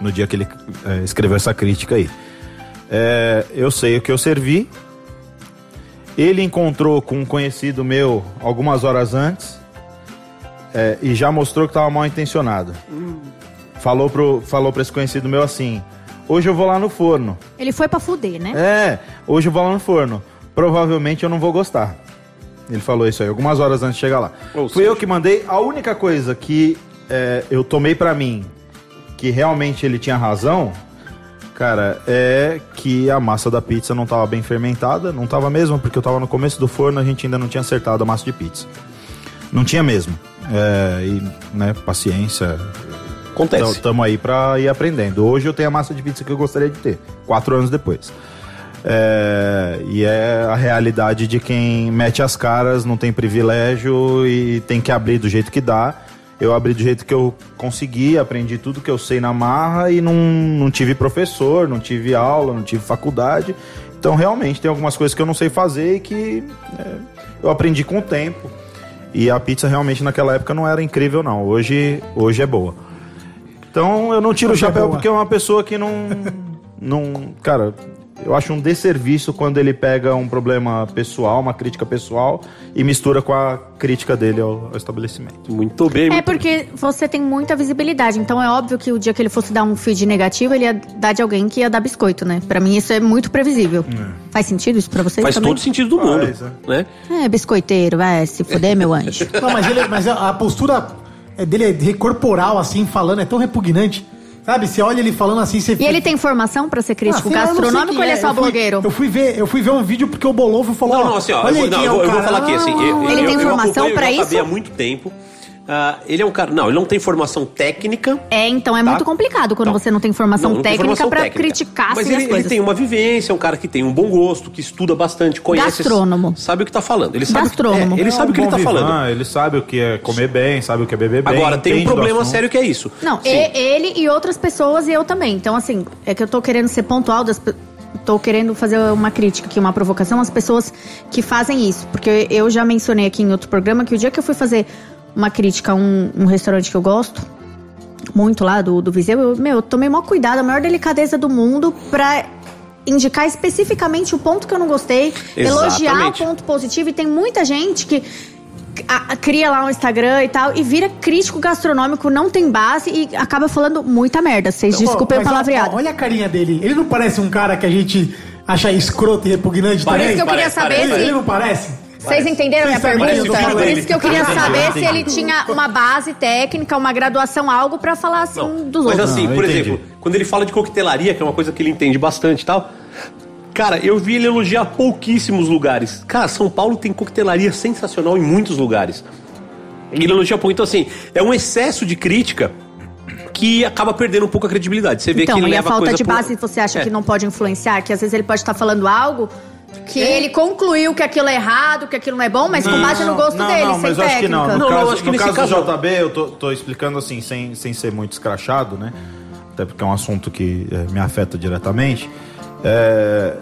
No dia que ele é, escreveu essa crítica aí. É, eu sei o que eu servi. Ele encontrou com um conhecido meu algumas horas antes é, e já mostrou que estava mal intencionado. Falou pro, falou pra esse conhecido meu assim: hoje eu vou lá no forno. Ele foi pra fuder, né? É, hoje eu vou lá no forno. Provavelmente eu não vou gostar. Ele falou isso aí, algumas horas antes de chegar lá. Fui eu que mandei. A única coisa que é, eu tomei pra mim, que realmente ele tinha razão, cara, é que a massa da pizza não tava bem fermentada. Não tava mesmo, porque eu tava no começo do forno, a gente ainda não tinha acertado a massa de pizza. Não tinha mesmo. É, e, né, paciência. Acontece. Estamos aí pra ir aprendendo. Hoje eu tenho a massa de pizza que eu gostaria de ter, quatro anos depois. É, e é a realidade de quem mete as caras, não tem privilégio e tem que abrir do jeito que dá. Eu abri do jeito que eu consegui, aprendi tudo que eu sei na marra e não, não tive professor, não tive aula, não tive faculdade. Então, realmente, tem algumas coisas que eu não sei fazer e que é, eu aprendi com o tempo. E a pizza realmente naquela época não era incrível, não. Hoje, hoje é boa. Então, eu não tiro o Hoje é chapéu boa. porque é uma pessoa que não. não cara, eu acho um desserviço quando ele pega um problema pessoal, uma crítica pessoal, e mistura com a crítica dele ao, ao estabelecimento. Muito bem, É porque você tem muita visibilidade, então é óbvio que o dia que ele fosse dar um feed negativo, ele ia dar de alguém que ia dar biscoito, né? Pra mim isso é muito previsível. Faz sentido isso pra vocês Faz também? todo sentido do mundo, né? É, biscoiteiro, vai se fuder, meu anjo. Não, mas, ele, mas a, a postura é dele é corporal, assim, falando, é tão repugnante. Sabe, você olha ele falando assim, você E ele tem formação pra ser crítico Ah, eu gastronômico ou ele é só Eu fui- blogueiro? Eu fui, ver, eu fui ver um vídeo porque o Bolovo falou. Não, não, assim, ó, eu olha vou, aí não, eu é vou, o eu vou falar aqui, assim. Eu, Ele eu, tem eu formação JB isso? há muito tempo. Ah, ele é um cara. Não, ele não tem formação técnica. É, então é Tá. muito complicado quando você não tem formação Não, não técnica técnica. criticar Mas assim, ele, as ele tem uma vivência, é um cara que tem um bom gosto, que estuda bastante, conhece. Gastrônomo. Sabe o que tá falando. Ele sabe, Gastrônomo. É, ele É sabe um o que ele tá falando. vivan, Ele sabe o que é comer bem, sabe o que é beber bem. Agora, tem um problema sério que é isso. Não, Sim. ele e outras pessoas e eu também. Então, assim, é que eu tô querendo ser pontual das Tô querendo fazer uma crítica aqui, uma provocação às pessoas que fazem isso. Porque eu já mencionei aqui em outro programa que o dia que eu fui fazer uma crítica a um, um restaurante que eu gosto, muito lá do, do Viseu, eu, meu, eu tomei maior cuidado, a maior delicadeza do mundo pra indicar especificamente o ponto que eu não gostei, elogiar o Exatamente. ponto positivo. E tem muita gente que a- a- cria lá um Instagram e tal e vira crítico gastronômico, não tem base e acaba falando muita merda. Vocês desculpem o palavreado. ó, Olha a carinha dele. Ele não parece um cara que a gente acha escroto e repugnante Por também? isso que eu queria saber ele, se- ele não parece? Vocês entenderam a minha pergunta? Por isso que eu queria saber se ele tinha uma base técnica, uma graduação, algo pra falar assim dos Mas outros. assim, por exemplo, quando ele fala de coquetelaria, que é uma coisa que ele entende bastante e tal. Cara, eu vi ele elogiar pouquíssimos lugares. Cara, São Paulo tem coquetelaria sensacional em muitos lugares. E ele elogia pouco. Então, assim, é um excesso de crítica que acaba perdendo um pouco a credibilidade. Você vê Então, que ele e a leva falta coisa de pro- base você acha É. que não pode influenciar? Que às vezes ele pode estar falando algo que É. ele concluiu que aquilo é errado, que aquilo não é bom, mas com base no gosto não, dele, Não, sem mas eu acho que técnica. não. No Não, não, caso, acho que no nesse caso caso do não. JB, eu tô, tô explicando assim, sem, sem ser muito escrachado, né? Até porque é um assunto que é, me afeta diretamente. É,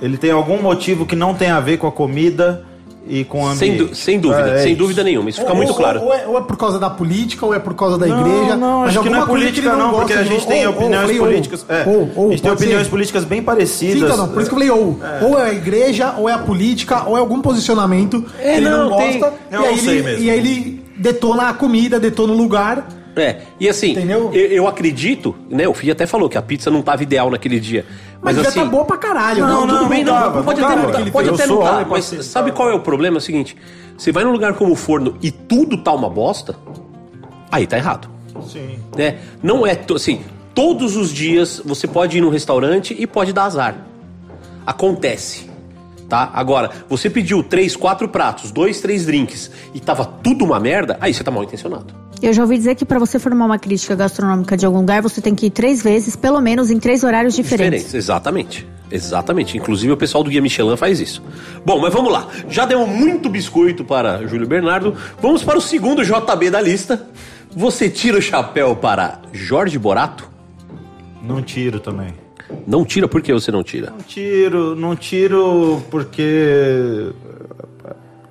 ele tem algum motivo que não tem a ver com a comida e com o Sem, ambiente. sem dúvida, É, é sem dúvida nenhuma. Isso fica Ou- muito ou- claro. Ou é, ou é por causa da política, ou é por causa da Não, igreja. não, mas acho que não é política não, gosta porque a de- gente tem ou- opiniões ou. políticas. é, Ou, a gente tem opiniões ser. políticas bem parecidas. Sim, então não, por isso que eu falei ou. Ou é a igreja, ou é a política, ou é algum posicionamento É, que ele não, não, tem- gosta. Eu e, aí não sei ele, mesmo. e aí ele detona a comida, detona o lugar. É, e assim, eu, eu acredito, né? O Fih até falou que a pizza não tava ideal naquele dia. Mas, Mas, já assim. tá boa pra caralho. Não, tudo tudo bem, não. pode até não, tá, pode até não tá, mas sabe qual é o problema? É o seguinte: você vai num lugar como o forno e tudo tá uma bosta, aí tá errado. Sim. Né? Não é assim, todos os dias você pode ir num restaurante e pode dar azar. Acontece. Tá? Agora, você pediu três, quatro pratos, dois, três drinks e tava tudo uma merda, aí você tá mal intencionado. Eu já ouvi dizer que pra você formar uma crítica gastronômica de algum lugar, você tem que ir três vezes, pelo menos em três horários diferentes. Exatamente. Exatamente. Inclusive o pessoal do Guia Michelin faz isso. Bom, mas vamos lá. Já deu muito biscoito para Júlio Bernardo. Vamos para o segundo JB da lista. Você tira o chapéu para Jorge Borato? Não tiro também. Não tira, por que você não tira? Não tiro, não tiro porque.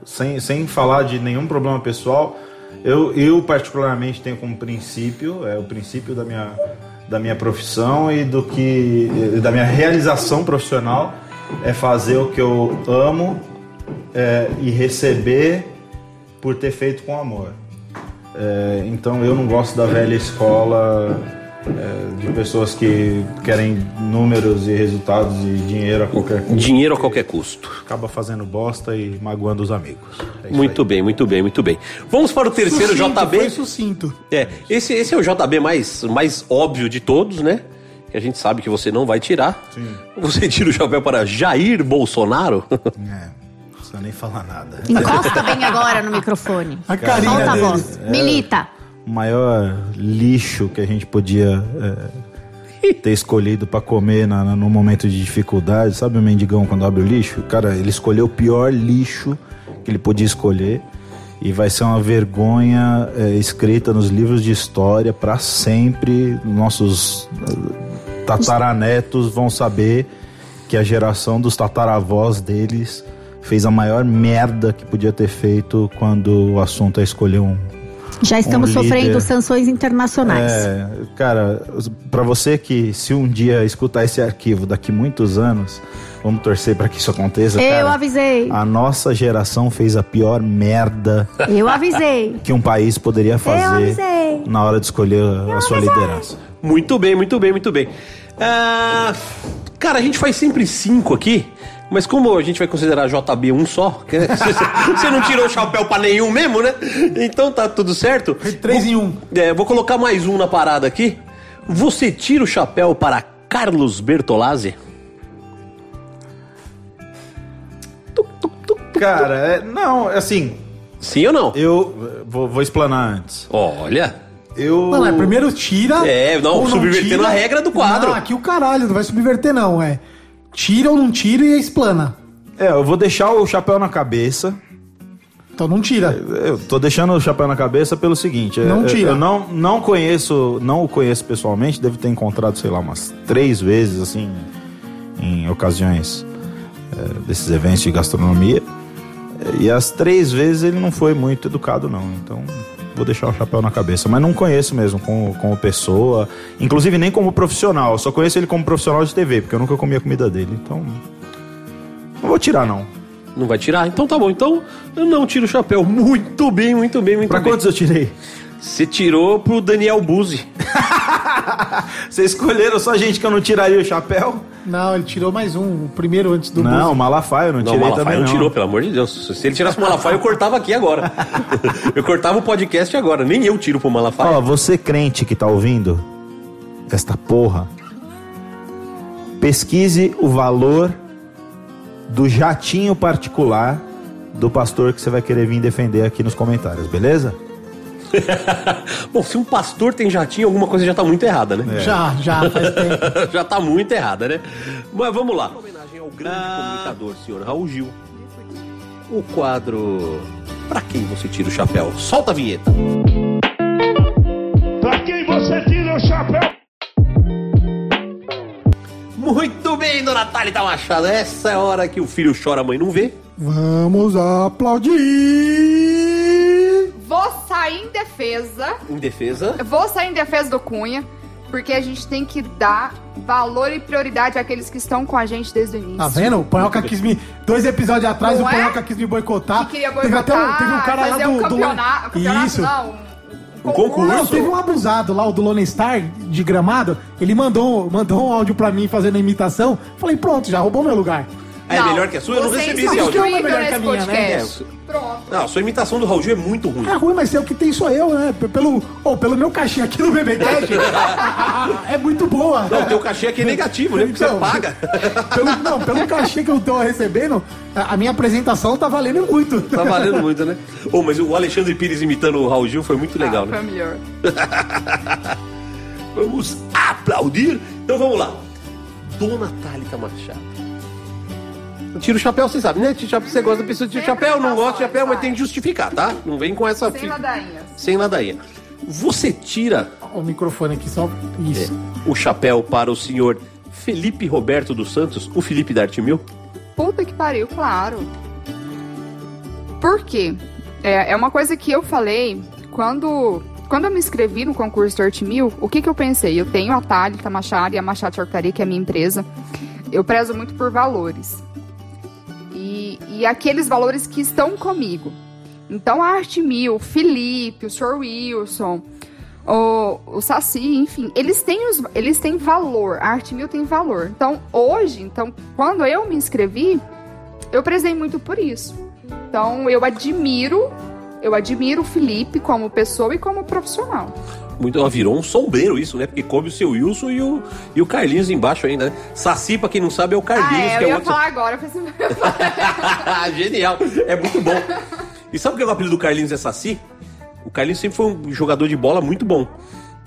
Sem, sem falar de nenhum problema pessoal, eu, eu particularmente tenho como princípio, é o princípio da minha, da minha profissão e do que. da minha realização profissional é fazer o que eu amo é, e receber por ter feito com amor. É, então eu não gosto da velha escola é, de pessoas que querem números e resultados e dinheiro a qualquer custo. Dinheiro a qualquer custo. Acaba fazendo bosta e magoando os amigos. É Muito bem, muito bem, muito bem. Vamos para o terceiro Sucinto, JB. Foi sucinto. É, esse, esse é o JB mais, mais óbvio de todos, né? Que a gente sabe que você não vai tirar. Sim. Você tira o chapéu para Jair Bolsonaro? É, não precisa nem falar nada. Encosta bem agora no microfone. A carinha Solta a voz. Milita. Maior lixo que a gente podia é, ter escolhido pra comer na, num momento de dificuldade. Sabe o mendigão quando abre o lixo? Cara, ele escolheu o pior lixo que ele podia escolher. E vai ser uma vergonha é, escrita nos livros de história pra sempre. Nossos eh, tataranetos vão saber que a geração dos tataravós deles fez a maior merda que podia ter feito quando o assunto é escolher um, Já estamos um sofrendo líder. sanções internacionais. É, cara, pra você que se um dia escutar esse arquivo daqui muitos anos, vamos torcer pra que isso aconteça. Eu cara. avisei. A nossa geração fez a pior merda Eu avisei. que um país poderia fazer avisei. na hora de escolher a sua liderança. Muito bem, muito bem, muito bem. Ah, cara, a gente faz sempre cinco aqui, mas como a gente vai considerar JB um só, você não tirou o chapéu pra nenhum mesmo, né? Então tá tudo certo. Três em um. É, vou colocar mais um na parada aqui. Você tira o chapéu para Carlos Bertolazzi? Cara, é- não, assim, Sim ou não? eu vou, vou explanar antes. Olha. Eu. Não, é primeiro tira. É, não, ou subvertendo a regra do quadro. Não, aqui o caralho, não vai subverter, não. É. Tira ou não tira e explana. É, eu vou deixar o chapéu na cabeça. Então não tira. Eu tô deixando o chapéu na cabeça pelo seguinte. é, Não tira. Eu não, não conheço, não o conheço pessoalmente, devo ter encontrado, sei lá, umas três vezes, assim, em ocasiões é, desses eventos de gastronomia. E as três vezes ele não foi muito educado, não. Então, vou deixar o chapéu na cabeça. Mas não conheço mesmo como, como pessoa, inclusive nem como profissional. Só conheço ele como profissional de TV, porque eu nunca comi a comida dele. Então, não vou tirar, não. Não vai tirar? Então tá bom. Então eu não tiro o chapéu. Muito bem, muito bem, muito Pra bem. quantos eu tirei? Você tirou pro Daniel Buzzi. Vocês escolheram só gente que eu não tiraria o chapéu? Não, ele tirou mais um, o primeiro antes do Não, Buzi. Malafaia eu não, Não, o tirei Malafaia também não não. tirou, pelo amor de Deus. Se ele tirasse o Malafaia, eu cortava aqui agora. eu cortava o podcast agora. Nem eu tiro pro Malafaia. Ó, você crente que tá ouvindo esta porra, pesquise o valor do jatinho particular do pastor que você vai querer vir defender aqui nos comentários, beleza? Bom, se um pastor tem jatinho, alguma coisa já tá muito errada, né? Já, já, faz tempo. já tá muito errada, né? Mas vamos lá. Em homenagem ao grande comunicador, senhor Raul Gil. O quadro Pra quem você tira o chapéu? Solta a vinheta. Pra quem você tira o chapéu? Muito bem, dona Thalita Machado. Essa é a hora que o filho chora, a mãe não vê. Vamos aplaudir. Vou sair em defesa. Em defesa. Vou sair em defesa do Cunha, porque a gente tem que dar valor e prioridade àqueles que estão com a gente desde o início. Tá vendo? O Panhoca quis me. Dois episódios atrás, Não o é? Panhoca quis me boicotar. Que queria Teve até um, boicotar, teve um cara lá do. um do- campeonato, campeonato Isso. não, Um Não, teve um abusado lá, o do Lone Star, de gramado. Ele mandou, mandou um áudio pra mim fazendo a imitação. Falei, pronto, já roubou meu lugar. Ah, é melhor que a sua? Eu não recebi é esse áudio. Não, é melhor que a minha, né? podcast. É, Pronto. Não, a sua imitação do Raul Gil é muito ruim. É ruim, mas é o que tem sou eu, né? P- Pelo, oh, pelo meu cachê aqui no BBCast, é muito boa. Não, o teu cachê aqui é negativo, né? Porque você Então, paga. Pelo, não, pelo cachê que eu tô recebendo, a a minha apresentação tá valendo muito. Tá valendo muito, né? Ô, mas o Alexandre Pires imitando o Raul Gil foi muito legal, Ah, né? foi melhor. Vamos aplaudir? Então vamos lá. Dona Thalita Machado. Tira o chapéu, você sabe, né? Tira o chapéu, Você gosta da pessoa de tira o chapéu, não gosta de chapéu, mas tem que justificar, tá? Não vem com essa... Sem fi- ladainhas. Sem ladainha. Você tira O microfone aqui só. Isso. o chapéu para o senhor Felipe Roberto dos Santos, o Felipe da Arte Mil? Puta que pariu, claro. Por quê? É, é uma coisa que eu falei quando, quando eu me inscrevi no concurso do Arte Mil, o que, que eu pensei? Eu tenho a Thalita Machado e a Machado Charcutaria, que é a minha empresa. Eu prezo muito por valores. E, e aqueles valores que estão comigo. Então, a Arte Mil, o Felipe, o Sr. Wilson, o, o Saci, enfim, eles têm, os, eles têm valor, a Arte Mil tem valor. Então, hoje, então, quando eu me inscrevi, eu prezei muito por isso. Então, eu admiro, eu admiro o Felipe como pessoa e como profissional. Muito, ó, virou um sombreiro isso, né? Porque coube o seu Wilson e o, e o Carlinhos embaixo ainda, né? Saci, pra quem não sabe, é o Carlinhos, ah, é, que eu é ia o outro. falar agora. eu falei assim, Genial, é muito bom. E sabe o que é o apelido do Carlinhos é Saci? O Carlinhos sempre foi um jogador de bola muito bom.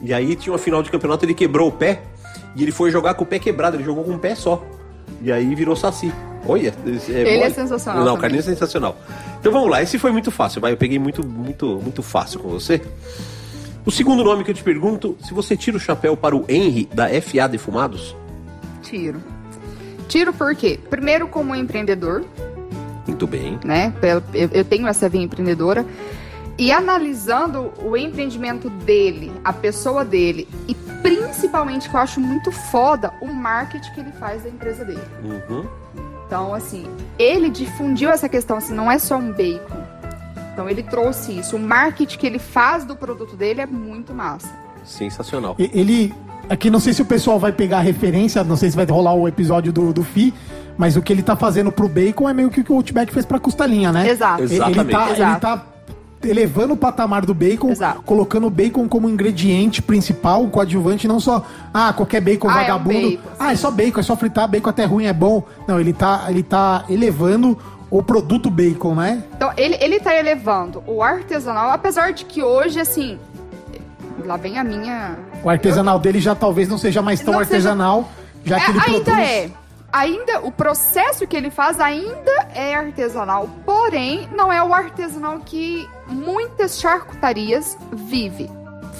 E aí tinha uma final de campeonato, ele quebrou o pé e ele foi jogar com o pé quebrado, ele jogou com um pé só. E aí virou Saci. Olha, é, Ele bom. é sensacional Não, o também. Carlinhos é sensacional. Então vamos lá, esse foi muito fácil, vai. Eu peguei muito, muito, muito fácil com você. O segundo nome que eu te pergunto, se você tira o chapéu para o Henry da FA Defumados, Tiro. Tiro por quê? Primeiro, como empreendedor, muito bem. né? Eu tenho essa veia empreendedora. E analisando o empreendimento dele, a pessoa dele, e principalmente que eu acho muito foda, o marketing que ele faz da empresa dele. Uhum. Então, assim, ele difundiu essa questão, assim, não é só um bacon. Então, ele trouxe isso. O marketing que ele faz do produto dele é muito massa. Sensacional. Ele. Aqui não sei se o pessoal vai pegar a referência, não sei se vai rolar o episódio do, do FI, mas o que ele tá fazendo pro bacon é meio que o que o Outback fez pra costelinha, né? Exato. Ele- Ele tá, Exatamente. ele Exato. tá elevando o patamar do bacon, colocando o bacon como ingrediente principal, coadjuvante, não só, ah, qualquer bacon Ah, é um vagabundo. bacon, ah, é só bacon, é só fritar, bacon até ruim é bom. Não, ele tá, ele tá elevando o produto bacon, né? Então, ele, ele tá elevando o artesanal, apesar de que hoje, assim, lá vem a minha O artesanal dele já talvez não seja mais tão Não seja- artesanal, já que É, ele ainda produz... é. Ainda o processo que ele faz ainda é artesanal, porém não é o artesanal que muitas charcutarias vive.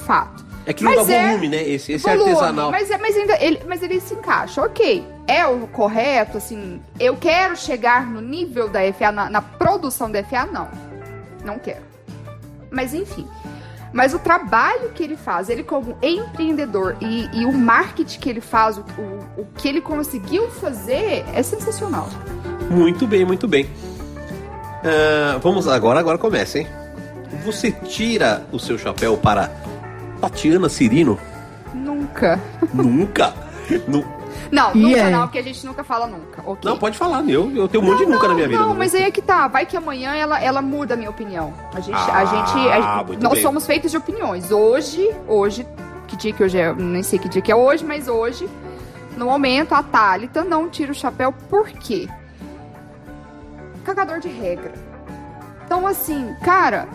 Fato. É que não Mas dá é volume, né? Esse, esse volume, artesanal. Mas, é- mas ainda ele, mas ele se encaixa, ok. É o correto, assim. Eu quero chegar no nível da FA, na, na produção da FA, não. Não quero. Mas enfim. Mas o trabalho que ele faz, ele como empreendedor e, e o marketing que ele faz, o, o, o que ele conseguiu fazer é sensacional. Muito bem, muito bem. Ah, vamos agora, agora começa, hein? Você tira o seu chapéu para Tatiana Cirino? Nunca. Nunca? Nu- Não, E nunca é? não, porque a gente nunca fala nunca. ok? Não, pode falar, eu, eu tenho um monte de nunca na minha vida. Não, mas aí é que tá. Vai que amanhã ela, ela muda a minha opinião. A gente, Ah, a gente, a- nós bem. somos feitos de opiniões. Hoje, hoje, que dia que hoje é? Nem sei que dia que é hoje, mas hoje, no momento, a Thalita não tira o chapéu. Por quê? Cagador de regra. Então, assim, cara,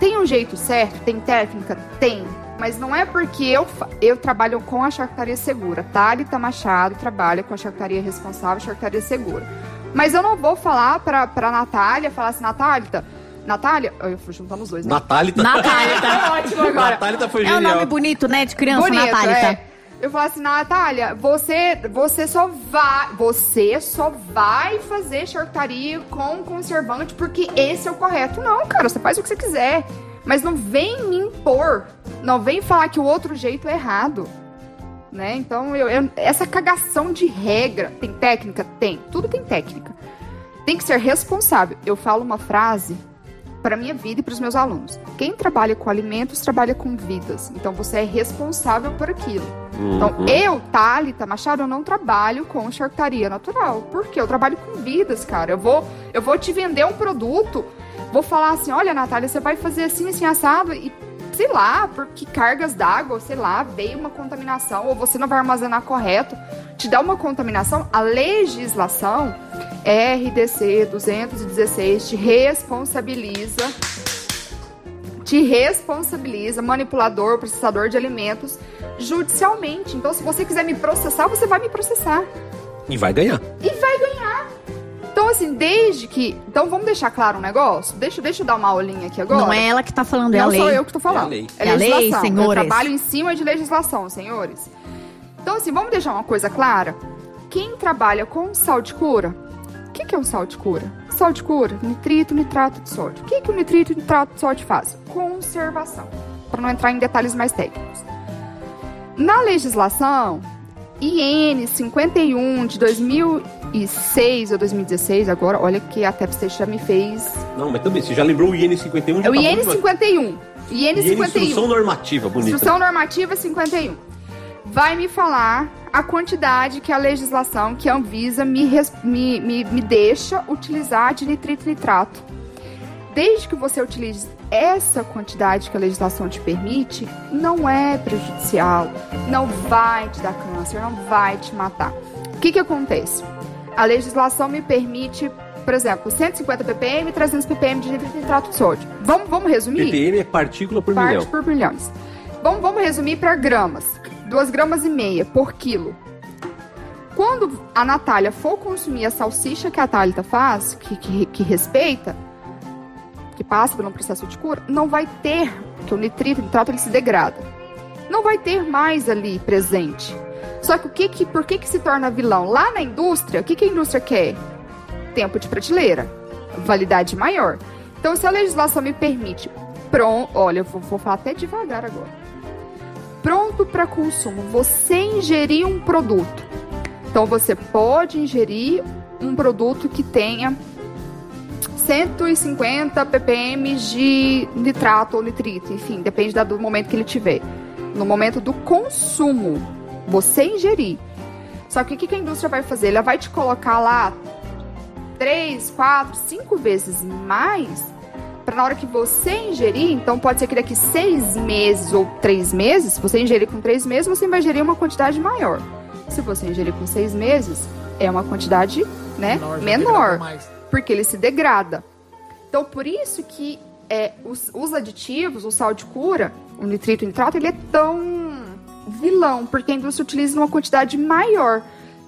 tem um jeito certo, tem técnica, tem. Mas não é porque eu, eu trabalho com a charcutaria segura. Thalita Machado trabalha com a charcutaria responsável, charcutaria segura. Mas eu não vou falar pra, pra Natália, falar assim, Natália, Natália, eu fui juntando os dois, né? Natálita. Natália. Tá ótimo agora. Natálita foi É um genial. nome bonito, né? De criança, Bonito, Natália. é. Eu falo assim, Natália, você, você só vai, você só vai fazer charcutaria com conservante porque esse é o correto. Não, cara, você faz o que você quiser, mas não vem me impor, não vem falar que o outro jeito é errado, né? Então, eu, eu- essa cagação de regra, tem técnica? Tem, tudo tem técnica. Tem que ser responsável. Eu falo uma frase para minha vida e para os meus alunos. Quem trabalha com alimentos trabalha com vidas. Então você é responsável por aquilo. Então Uhum. eu, Thalita Machado, eu não trabalho com charcutaria natural. Por quê? Eu trabalho com vidas, cara. Eu vou, eu vou te vender um produto, vou falar assim, olha, Natália, você vai fazer assim, assim, assado e sei lá, porque cargas d'água, sei lá, veio uma contaminação ou você não vai armazenar correto, te dá uma contaminação, a legislação RDC 216 te responsabiliza te responsabiliza, manipulador, processador de alimentos, judicialmente. Então, se você quiser me processar, você vai me processar. E vai ganhar. E vai ganhar. Então, assim, desde que. Então, vamos deixar claro um negócio? Deixa, deixa eu dar uma aulinha aqui agora. Não é ela que tá falando, é a Não lei. sou eu que tô falando. É a lei. É, É a lei, legislação. Eu senhores. trabalho em cima de legislação, senhores. Então, assim, vamos deixar uma coisa clara. Quem trabalha com sal de cura, que, que é um sal de cura? Sal de cura, nitrito, nitrato de sódio. O que, que o nitrito e nitrato de sódio faz? Conservação. Para não entrar em detalhes mais técnicos. Na legislação, IN 51 de 2006 ou 2016, agora, olha que a TEPST já me fez. Não, mas também, você já lembrou o IN51? já É o tá IN muito mais- 51. IN E 51. instrução normativa, bonita. Instrução normativa 51. Vai me falar a quantidade que a legislação, que a Anvisa me, me, me, me deixa utilizar de nitrito e nitrato. Desde que você utilize essa quantidade que a legislação te permite, não é prejudicial, não vai te dar câncer, não vai te matar. O que, que acontece? A legislação me permite, por exemplo, 150 ppm e 300 ppm de nitrito e nitrato de sódio. Vamos, vamos resumir? ppm é partícula por Parte milhão. por bilhões. Vamos, vamos resumir para gramas. 2 gramas e meia por quilo. Quando a Natália for consumir a salsicha que a Thalita faz, que, que, que respeita, que passa por um processo de cura, não vai ter, porque o nitrito, o nitrato, ele se degrada. Não vai ter mais ali presente. Só que o que, que por que, que se torna vilão? Lá na indústria, o que, que a indústria quer? Tempo de prateleira, validade maior. Então, se a legislação me permite, pronto, olha, eu vou, vou falar até devagar agora. Pronto para consumo, você ingerir um produto. Então, você pode ingerir um produto que tenha 150 ppm de nitrato ou nitrito, enfim, depende do momento que ele tiver. No momento do consumo, você ingerir. Só que o que a indústria vai fazer? Ela vai te colocar lá 3, 4, 5 vezes mais para na hora que você ingerir, então pode ser que daqui 6 meses ou 3 meses, se você ingerir com 3 meses, você vai ingerir uma quantidade maior. Se você ingerir com 6 meses, é uma quantidade né, Menor, menor porque ele se degrada. Então, por isso que é, os, os aditivos, o sal de cura, o nitrito e o nitrato, ele é tão vilão, porque a indústria utiliza uma quantidade maior.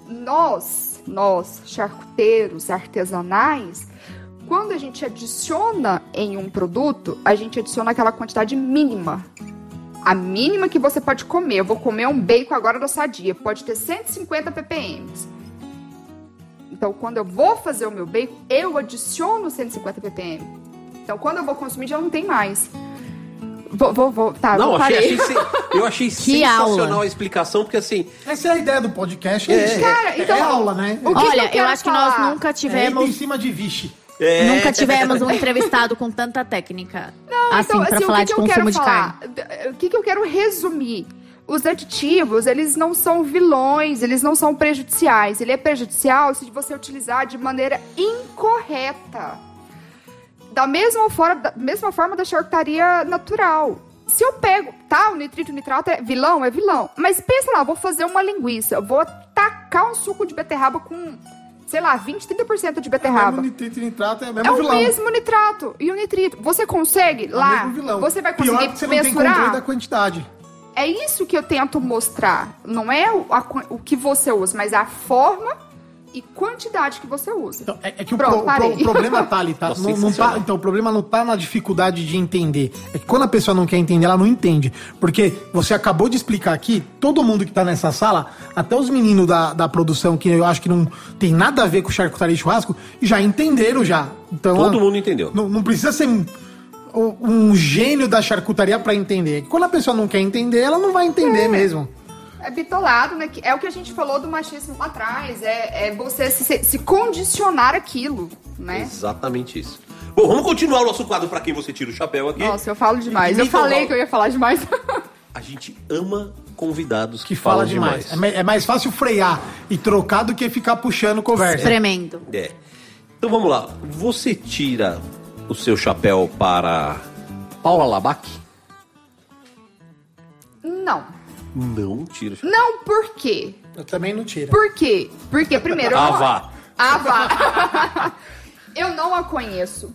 Nós, nós, charcuteiros artesanais, quando a gente adiciona em um produto, a gente adiciona aquela quantidade mínima. A mínima que você pode comer. Eu vou comer um bacon agora da Sadia. Pode ter 150 ppm. Então, quando eu vou fazer o meu bacon, eu adiciono 150 ppm. Então, quando eu vou consumir, já não tem mais. Vou, vou, vou. Tá, Não, eu achei, achei sen- eu achei sensacional aula. a explicação, porque assim. Essa é a ideia do podcast. É. isso. Cara, então, é aula, né? o que que Olha, eu acho que nós falar? nunca É tivemos. em cima de vixe. É. Nunca tivemos um entrevistado com tanta técnica. assim, Então, pra assim, falar o que de que eu consumo quero de falar? carne. D- O que, que eu quero resumir? Os aditivos, eles não são vilões, eles não são prejudiciais. Ele é prejudicial se você utilizar de maneira incorreta. Da mesma forma da mesma forma da charcutaria natural. Se eu pego, tá, o nitrito e o nitrato é vilão, é vilão. Mas pensa lá, vou fazer uma linguiça, eu vou tacar um suco de beterraba com, sei lá, 20, 30% de É beterraba. mesmo nitrito e nitrato, é o mesmo É o vilão. mesmo nitrato e o nitrito. Você consegue É o lá? Você vai Pior conseguir que você não tem controle mensurar? da quantidade. É isso que eu tento mostrar. Não é o, a o que você usa, mas a forma e quantidade que você usa. Então, é, é que o, Pronto, pro- parei. pro- o problema tá ali, tá? Nossa, Não- não, tá? Então, o problema não tá na dificuldade de entender. É que quando a pessoa não quer entender, ela não entende. Porque você acabou de explicar aqui, todo mundo que tá nessa sala, até os meninos da, da produção, que eu acho que não tem nada a ver com charcutaria e churrasco, já entenderam já. Então, Todo ah, mundo entendeu. Não, não precisa ser um, um gênio da charcutaria pra entender. É que Quando a pessoa não quer entender, ela não vai entender mesmo. É bitolado, né? É o que a gente falou do machismo lá atrás. É, é você se, se condicionar aquilo, né? Exatamente isso. Bom, vamos continuar o nosso quadro pra quem você tira o chapéu aqui. Nossa, eu falo demais. Eu falei que eu ia falar demais. A gente ama convidados que, Que fala falam demais. demais. É, é mais fácil frear e trocar do que ficar puxando conversa. Tremendo. É. Então vamos lá. Você tira o seu chapéu para Paula Labac? Não. Não tira o chapéu. Não, por quê? Eu também não tiro. Por quê? Porque, primeiro... eu Ah, vá. Ah, eu não a conheço.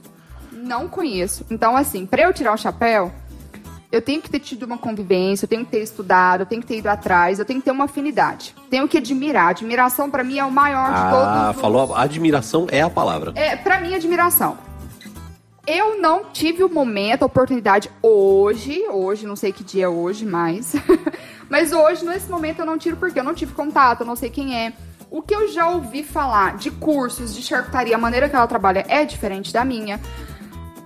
Não conheço. Então, assim, pra eu tirar o chapéu, eu tenho que ter tido uma convivência, eu tenho que ter estudado, eu tenho que ter ido atrás, eu tenho que ter uma afinidade. Tenho que admirar. Admiração, pra mim, é o maior de Ah, todos. os- falou. Admiração é a palavra. É, pra mim, admiração. Eu não tive o momento, a oportunidade hoje, hoje, não sei que dia é hoje mais, mas hoje, nesse momento, eu não tiro porque eu não tive contato, eu não sei quem é. O que eu já ouvi falar de cursos de charcutaria, a maneira que ela trabalha é diferente da minha.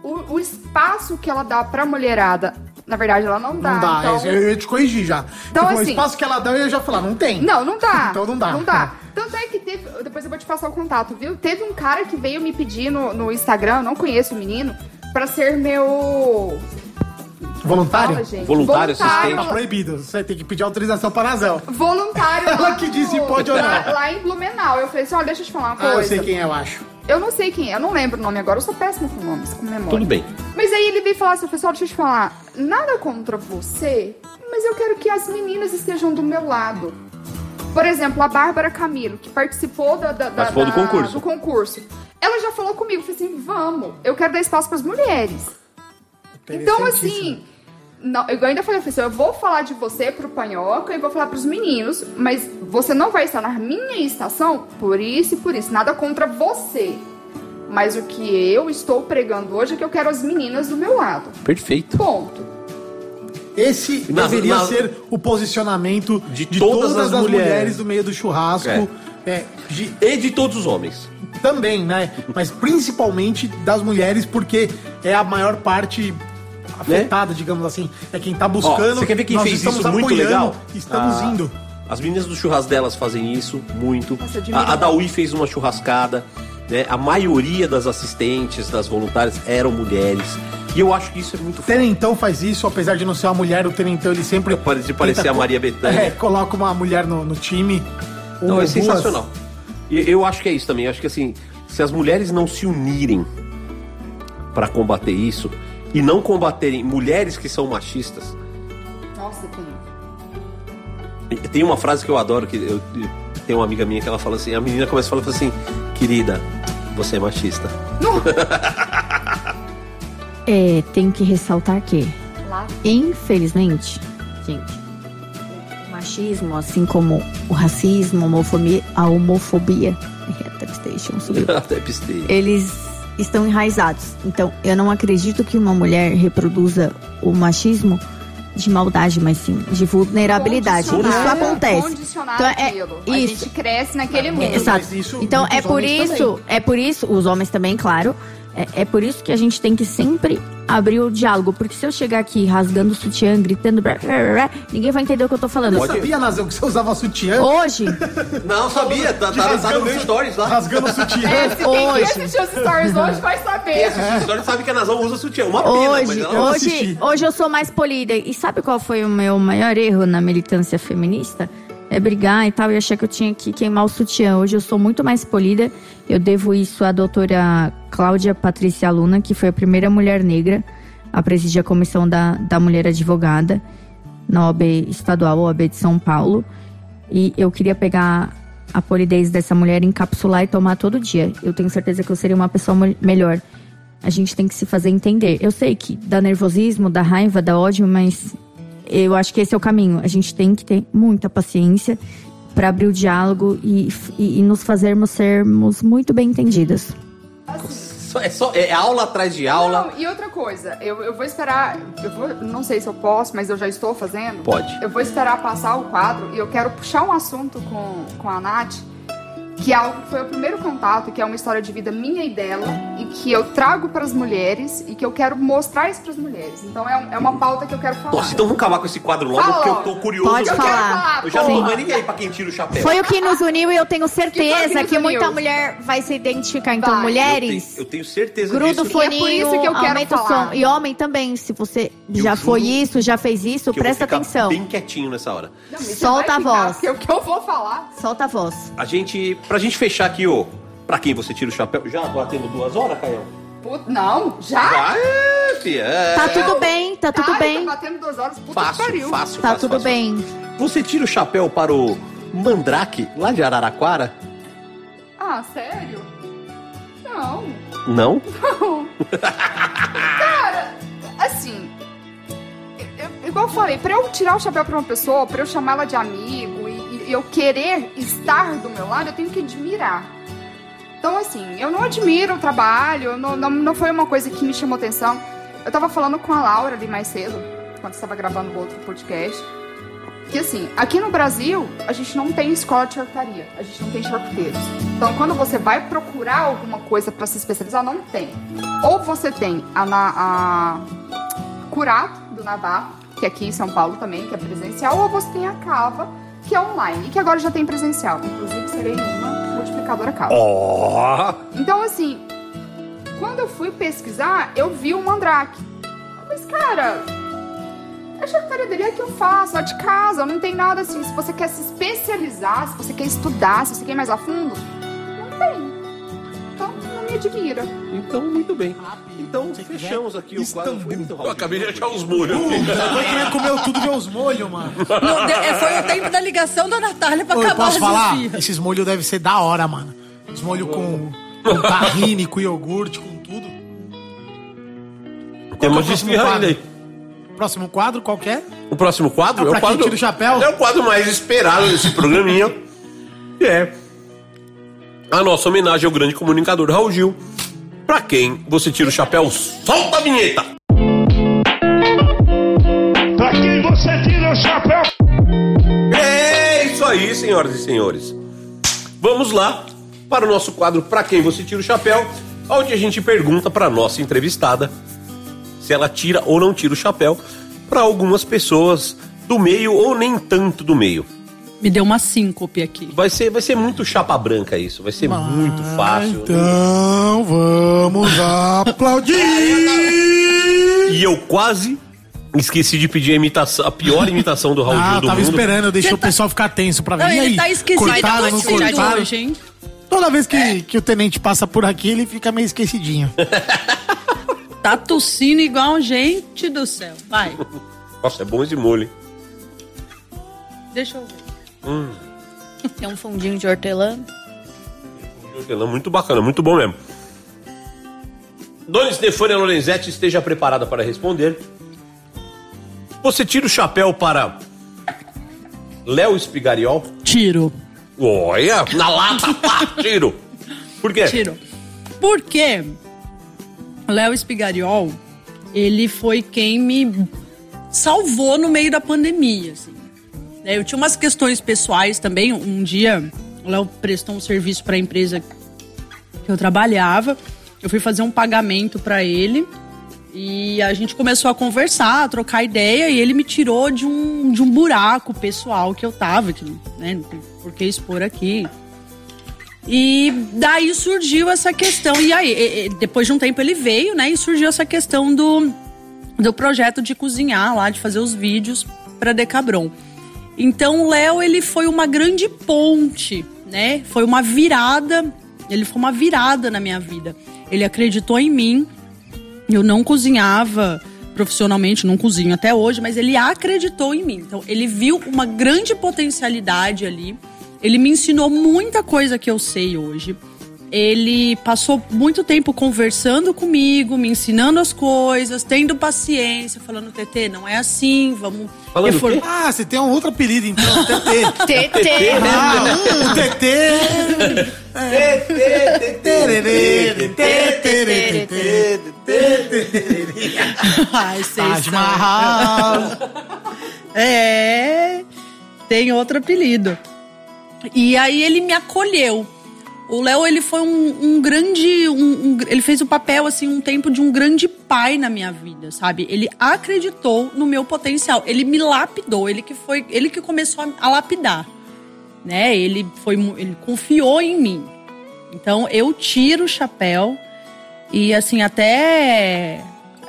O, o espaço que ela dá pra mulherada, na verdade, ela não dá. Não dá, então- eu ia te corrigir já. Então, assim- o espaço que ela dá, eu ia já falar, não tem. Não, não dá. Então não dá. Não dá. Tanto é que teve. Depois eu vou te passar o contato, viu? Teve um cara que veio me pedir no, no Instagram, eu não conheço o menino, pra ser meu. Voluntário? Fala, gente. Voluntário, Tá assistente. proibido. Você tem que pedir autorização para a Nazel. Voluntário. Ela que no- diz se pode ou não. Lá, em Blumenau. Eu falei assim: olha, deixa eu te falar uma Ah, coisa. eu sei quem é, eu acho. Eu não sei quem é, eu não lembro o nome agora, eu sou péssima com nomes, com memória. Tudo bem. Mas aí ele veio falar assim, pessoal, deixa eu te falar, nada contra você, mas eu quero que as meninas estejam do meu lado. Por exemplo, a Bárbara Camilo, que participou da, da- da- Participou do da- concurso. do concurso. Ela já falou comigo, falou assim, vamos, eu quero dar espaço para as mulheres. Então, assim, não, eu ainda falei, assim, eu vou falar de você pro Panhoca e vou falar pros meninos, mas você não vai estar na minha estação por isso e por isso. Nada contra você. Mas o que eu estou pregando hoje é que eu quero as meninas do meu lado. Perfeito. Ponto. Esse Na- deveria na- ser o posicionamento de, todas todas, as as mulheres. mulheres. do meio do churrasco. É, de- E de todos os homens. também, né? Mas principalmente das mulheres, porque é a maior parte afetada, digamos assim. É quem tá buscando. Ó, você quer ver quem nós fez isso muito legal? Estamos Ah, indo. As meninas do churrasco delas fazem isso muito. Nossa, A, a Daui fez uma churrascada. Né? A maioria das assistentes, das voluntárias, eram mulheres. E eu acho que isso é muito O Tenentão faz isso, apesar de não ser uma mulher, o Tenentão ele sempre. Parece parecer tenta a Maria Bethânia. É, coloca uma mulher no, no time. Não, é sensacional. E eu acho que é isso também. Eu acho que assim, se as mulheres não se unirem pra combater isso e não combaterem mulheres que são machistas, Nossa, tem. tem uma frase que eu adoro que eu, tenho uma amiga minha que ela fala assim, a menina começa a falar assim, querida, você é machista. É, tenho que ressaltar que, infelizmente, gente, o machismo, assim como o racismo, a homofobia, a homofobia. Até pistei. eles estão enraizados. Então, eu não acredito que uma mulher reproduza o machismo de maldade, mas sim de vulnerabilidade. Isso acontece. Então, é aquilo. A isso. gente cresce naquele mundo. Exato. então é por isso, também. é por isso, os homens também, claro. É, é por isso que a gente tem que sempre abrir o diálogo, porque se eu chegar aqui rasgando o sutiã, gritando, blá, blá, blá, ninguém vai entender o que eu tô falando. Você sabia, Nazão, que você usava sutiã? Hoje, Não, sabia, tá, tá, tá no meu stories lá. Rasgando o sutiã. É, se quem Hoje. assistiu os stories hoje vai saber. Essa história sabe que a Nazão usa sutiã. Uma pena, mas hoje, ela hoje, hoje eu sou mais polida. E sabe qual foi o meu maior erro na militância feminista? É brigar e tal, e achar que eu tinha que queimar o sutiã. Hoje eu sou muito mais polida. Eu devo isso à doutora Cláudia Patrícia Luna, que foi a primeira mulher negra a presidir a comissão da, da mulher advogada na OAB estadual, OAB de São Paulo. E eu queria pegar a polidez dessa mulher, encapsular e tomar todo dia. Eu tenho certeza que eu seria uma pessoa mel- melhor. A gente tem que se fazer entender. Eu sei que dá nervosismo, dá raiva, dá ódio, mas eu acho que esse é o caminho. A gente tem que ter muita paciência para abrir o diálogo e, e- e nos fazermos sermos muito bem entendidas. É, só, é aula atrás de aula. Não, e outra coisa, eu, eu vou esperar. Eu vou, não sei se eu posso, mas eu já estou fazendo. Pode. Eu vou esperar passar o quadro e eu quero puxar um assunto com, com a Nath, que é algo que foi o primeiro contato, que é uma história de vida minha e dela, e que eu trago para as mulheres e que eu quero mostrar isso para as mulheres. Então é, é uma pauta que eu quero falar. Nossa, então vamos acabar com esse quadro logo, Fala porque eu tô curioso. Pode eu falar. Eu já Sim. não tô mais ninguém pra quem tira o chapéu. Foi o que nos uniu e eu tenho Que certeza que que, nos muita mulher vai se identificar. Então, Vai. mulheres. Eu tenho, eu tenho certeza Gruda o disso. E é por isso que eu quero falar. som. E homem também, se você já juro foi isso, já fez isso, que eu vou presta ficar atenção. bem quietinho nessa hora. Não, Solta a ficar, voz. Porque o que eu vou falar. Solta a voz. A gente, pra gente fechar aqui, ô, pra quem você tira o chapéu, já batendo duas horas, Caio? Put- não, já? Vai, filha. é. Tá tudo bem, tá tudo Ai, bem. Tá batendo duas horas, puta que Fácil, pariu. fácil, Tá fácil, tudo fácil. bem. Você tira o chapéu para o Mandrake, lá de Araraquara? Ah, sério? Não. Não? Não. Cara, assim. eu- igual eu falei, pra eu tirar o chapéu pra uma pessoa, pra eu chamar ela de amigo e, eu querer estar do meu lado, eu tenho que admirar. Então, assim, eu não admiro o trabalho, não, não, não foi uma coisa que me chamou atenção. Eu tava falando com a Laura ali mais cedo, quando estava gravando o outro podcast. Que assim, aqui no Brasil, a gente não tem escola de charcutaria, a gente não tem charcuteiros. Então, quando você vai procurar alguma coisa pra se especializar, não tem. Ou você tem a, na, a Curato, do Navarro, que é aqui em São Paulo também, que é presencial, ou você tem a Cava, que é online, e que agora já tem presencial. Inclusive, serei uma multiplicadora Cava. Ó! Então, assim, quando eu fui pesquisar, eu vi o Mandrake. Mas, cara, A charcutaria é que eu faço, lá de casa, não tem nada assim. Se você quer se especializar, se você quer estudar, se você quer ir mais a fundo, não tem. Então, me admira. Então, muito bem. Então, fechamos aqui o quadro. Foi muito Eu acabei de achar os molhos. Ele comeu tudo meus molhos, mano. Não, de- é, foi o tempo da ligação da Natália pra Ô, acabar posso falar? Esses molhos devem ser da hora, mano. Os molhos com, com tahine, com iogurte, com tudo. Temos Qual de que é próximo esfirra ainda aí. quadro? Próximo quadro, qual que é? O próximo quadro Ah, é o quadro. tira o chapéu? É o quadro mais esperado desse programinha. É a nossa homenagem ao grande comunicador Raul Gil. Pra quem você tira o chapéu, solta a vinheta! Pra quem você tira o chapéu? É isso aí, senhoras e senhores. Vamos lá para o nosso quadro Pra quem você tira o chapéu, onde a gente pergunta para nossa entrevistada se ela tira ou não tira o chapéu para algumas pessoas do meio ou nem tanto do meio. Me deu uma síncope aqui. Vai ser, vai ser muito chapa branca isso, vai ser muito fácil. Então vamos aplaudir! E eu quase esqueci de pedir a imitação, a pior imitação do Raul Ah, Gil eu do tava mundo. esperando, eu deixei o pessoal ficar tenso pra ver. Não, E ele aí? tá esquecido. Cortaram, não tá tossindo cortaram? hoje, hein? Toda vez que, que o tenente passa por aqui, ele fica meio esquecidinho. Tá tossindo igual gente do céu. Vai, Nossa, é bom esse molho. hein? deixa eu ver. Hum, Tem um fundinho de hortelã. hortelã muito bacana, muito bom mesmo. Dona Stefânia Lorenzetti esteja preparada para responder. Você tira o chapéu para Léo Espigariol? Tiro. Olha, na lata, pá, tiro. Por quê? Tiro. Porque Léo Espigariol, ele foi quem me salvou no meio da pandemia, assim. Né? Eu tinha umas questões pessoais também. Um dia, o Léo prestou um serviço para a empresa que eu trabalhava. Eu fui fazer um pagamento para ele e a gente começou a conversar, a trocar ideia e ele me tirou de um, de um buraco pessoal que eu tava, que, né, não tem por que expor aqui. E daí surgiu essa questão. E aí, depois de um tempo ele veio, né? E surgiu essa questão do, do projeto de cozinhar lá, de fazer os vídeos para Decabron. Então o Léo, ele foi uma grande ponte, né? Foi uma virada. Ele foi uma virada na minha vida. Ele acreditou em mim. Eu não cozinhava profissionalmente, não cozinho até hoje, mas ele acreditou em mim. Então, ele viu uma grande potencialidade ali. Ele me ensinou muita coisa que eu sei hoje. Ele passou muito tempo conversando comigo, me ensinando as coisas, tendo paciência, falando, TT, não é assim, vamos. Falando? Ah, você tem um outro apelido então, TT. TT. Ah, um TT. Ai, vocês. É, tem outro apelido. E aí ele me acolheu. O Léo, ele foi um, um grande. um- um- ele fez o papel, assim, um tempo de um grande pai na minha vida, sabe? Ele acreditou no meu potencial. Ele me lapidou. Ele que foi. Ele que começou a, a lapidar. Né? Ele foi. Ele confiou em mim. Então eu tiro o chapéu. E assim, até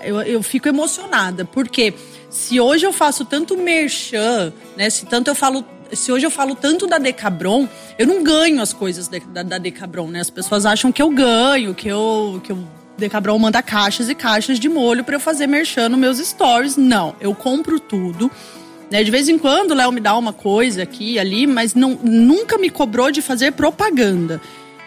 eu, eu fico emocionada, porque se hoje eu faço tanto merchan, né? Se tanto eu falo. Se hoje eu falo tanto da Decabron, eu não ganho as coisas da, da, da Decabron, né? As pessoas acham que eu ganho, que eu. Que eu Decabron manda caixas e caixas de molho pra eu fazer merchan nos meus stories. Não, eu compro tudo. Né? De vez em quando o Léo me dá uma coisa aqui ali, mas não, nunca me cobrou de fazer propaganda.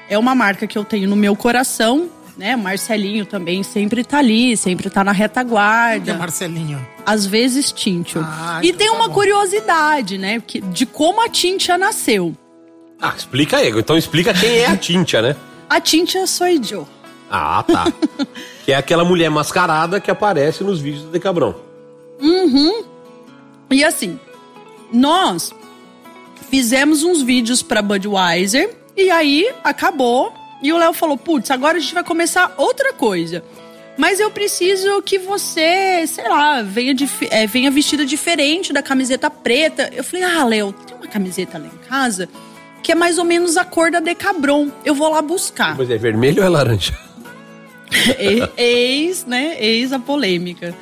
É uma marca que eu tenho no meu coração, né? Marcelinho também sempre tá ali, sempre tá na Que é retaguarda. Marcelinho. Às vezes Tintia. Ah, e então tem tá uma bom. curiosidade, né? De como a Tintia nasceu. Ah, explica aí. Então explica quem é a Tintia, né? A Tintia sou eu. Ah, tá. que é aquela mulher mascarada que aparece nos vídeos do Decabrão. Uhum. E assim, nós fizemos uns vídeos pra Budweiser e aí acabou. E o Léo falou: putz, agora a gente vai começar outra coisa. Mas eu preciso que você, sei lá, venha, é, venha vestida diferente da camiseta preta. Eu falei: ah, Léo, tem uma camiseta lá em casa que é mais ou menos a cor da Decabron. Eu vou lá buscar. Mas é vermelho ou é laranja? Eis, né? Eis a polêmica.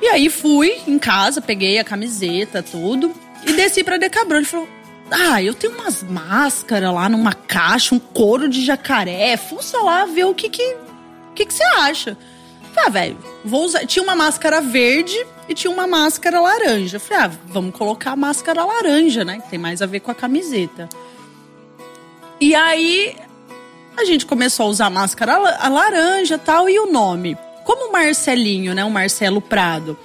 E aí fui em casa, peguei a camiseta, tudo, e desci pra Decabron. Ele falou: Ah, eu tenho umas máscaras lá numa caixa, um couro de jacaré. Fuça lá ver o que que, que, que você acha. Falei, ah, velho, vou usar. Tinha uma máscara verde e tinha uma máscara laranja. Falei, ah, vamos colocar a máscara laranja, né? Que tem mais a ver com a camiseta. E aí a gente começou a usar a máscara a laranja tal, e o nome. Como o Marcelinho, né? O Marcelo Prado,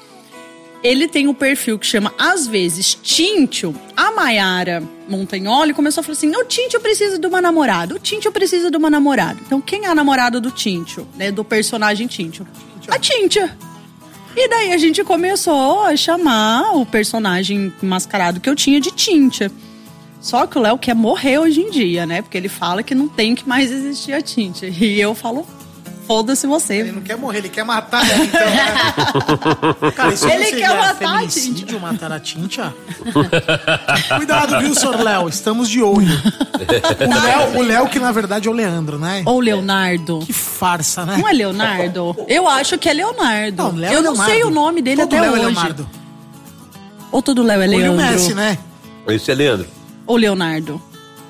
ele tem um perfil que chama, às vezes, Tíntio. A Maiara Montagnoli começou a falar assim: o Tíntio precisa de uma namorada, o Tíntio precisa de uma namorada. Então, quem é a namorada do Tíntio, né? Do personagem Tíntio? A Tíntia. E daí a gente começou a chamar o personagem mascarado que eu tinha de Tíntia. Só que o Léo quer morrer hoje em dia, né? Porque ele fala que não tem que mais existir a Tíntia. E eu falo, foda-se você. Ele não quer morrer, ele quer matar ela, então. né? Cara, isso Ele não quer matar a feminicídio, matar a Tintia? Cuidado, viu, senhor Léo? Estamos de olho. O Léo, o Léo que na verdade é o Leandro, né? Ou Leonardo. Que farsa, né? Não é Leonardo? Eu acho que é Leonardo. Não, Léo é eu não Leonardo. sei o nome dele Todo até Léo é hoje. Leonardo. Ou todo Léo é Ou Leandro? o Messi, né? Esse é Leandro. Ou Leonardo?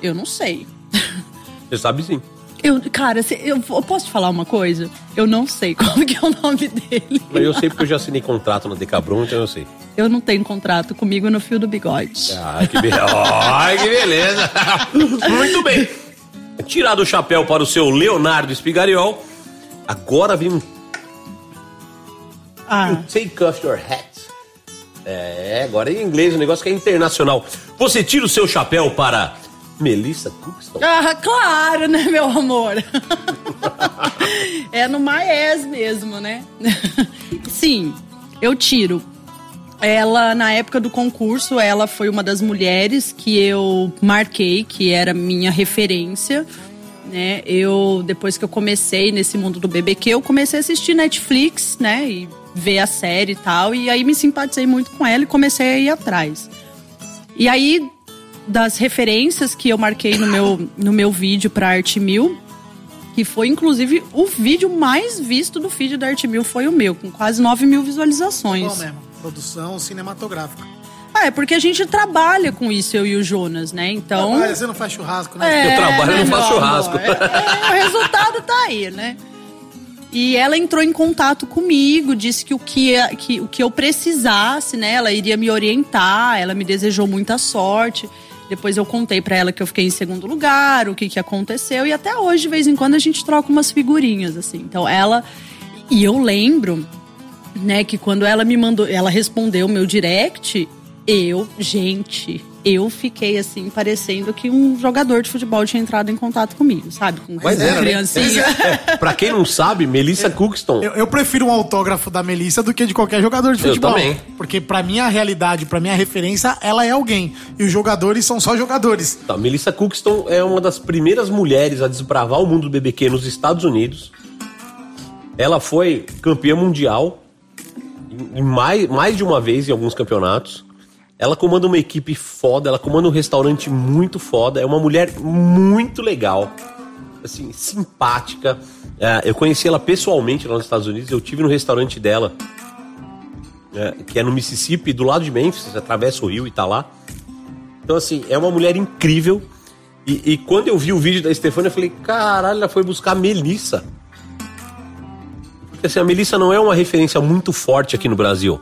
Eu não sei. Você sabe sim. Eu, cara, eu, eu posso te falar uma coisa? Eu não sei qual que é o nome dele. Eu sei porque eu já assinei contrato na Decabron, então eu sei. Eu não tenho contrato comigo no fio do bigode. Ai, que beleza. Ai, que beleza. Muito bem. Tirado o chapéu para o seu Leonardo Espigariol, agora vem um Ah. You take off your hat. É, agora em inglês, um negócio que é internacional. Você tira o seu chapéu para Melissa Cookstone. Ah, claro, né, meu amor? é no Maes mesmo, né? Sim, eu tiro. Ela, na época do concurso, ela foi uma das mulheres que eu marquei, que era minha referência. Né? Eu, depois que eu comecei nesse mundo do BBQ, eu comecei a assistir Netflix, né? E ver a série e tal. E aí me simpatizei muito com ela e comecei a ir atrás. E aí, das referências que eu marquei no meu, no meu vídeo pra Arte Mil, que foi inclusive o vídeo mais visto do feed da Arte Mil, foi o meu, com quase 9 mil visualizações. Bom mesmo. Produção cinematográfica. Ah, é porque a gente trabalha com isso, eu e o Jonas, né? Então. Trabalha, você não faz churrasco, né? É, Eu trabalho e né, não faço churrasco. amor? É, é, o resultado tá aí, né? E ela entrou em contato comigo, disse que o que, que, o que eu precisasse, né? Ela iria me orientar, ela me desejou muita sorte. Depois eu contei pra ela que eu fiquei em segundo lugar, o que, que aconteceu. E até hoje, de vez em quando, a gente troca umas figurinhas, assim. Então ela. E eu lembro, né, que quando ela me mandou, ela respondeu meu direct, eu, gente, eu fiquei assim, parecendo que um jogador de futebol tinha entrado em contato comigo, sabe? Com Mas era, né? criancinha. É, pra quem não sabe, Melissa Cookstone. Eu, eu prefiro um autógrafo da Melissa do que de qualquer jogador de Eu futebol. também. Porque pra minha realidade, pra minha referência, ela é alguém. E os jogadores são só jogadores. Tá, Melissa Cookstone é uma das primeiras mulheres a desbravar o mundo do BBQ nos Estados Unidos. Ela foi campeã mundial mais, mais de uma vez em alguns campeonatos. Ela comanda uma equipe foda, ela comanda um restaurante muito foda. É uma mulher muito legal, assim, simpática. É, eu conheci ela pessoalmente lá nos Estados Unidos. Eu tive no restaurante dela, é, que é no Mississippi, do lado de Memphis. Você atravessa o rio e tá lá. Então, assim, é uma mulher incrível. E, e quando eu vi o vídeo da Stefania, eu falei, caralho, ela foi buscar a Melissa. Porque assim, a Melissa não é uma referência muito forte aqui no Brasil.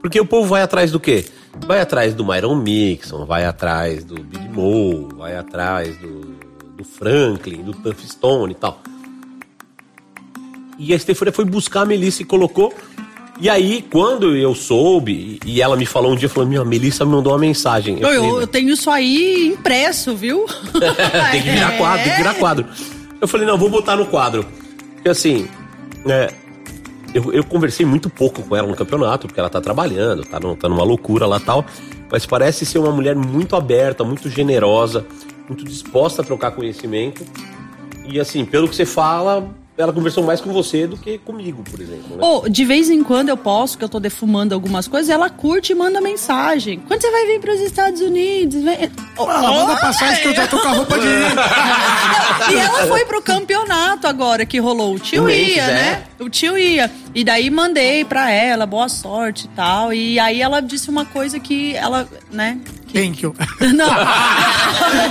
Porque o povo vai atrás do quê? Vai atrás do Myron Mixon, vai atrás do Big Mo, vai atrás do, do Franklin, do Tuff Stone e tal. E a Stefania foi buscar a Melissa e colocou. E aí, quando eu soube, e ela me falou um dia, falou, minha, a Melissa me mandou uma mensagem. Eu, falei, eu, eu tenho isso aí impresso, viu? tem que virar quadro, tem que virar quadro. Eu falei, não, vou botar no quadro. Porque assim, é, eu, eu conversei muito pouco com ela no campeonato, porque ela tá trabalhando, tá, tá numa loucura lá tal. Mas parece ser uma mulher muito aberta, muito generosa, muito disposta a trocar conhecimento. E assim, pelo que você fala, ela conversou mais com você do que comigo, por exemplo. Né? Ou, de vez em quando eu posto, que eu tô defumando algumas coisas, ela curte e manda mensagem. Quando você vai vir pros Estados Unidos? Vem... Oh, Ela manda passagem que eu já tô com a roupa de e ela foi pro campeonato agora que rolou. O tio O ia, é. né? O tio ia. E daí mandei pra ela, boa sorte e tal. E aí ela disse uma coisa que ela, né? Thank you. Não.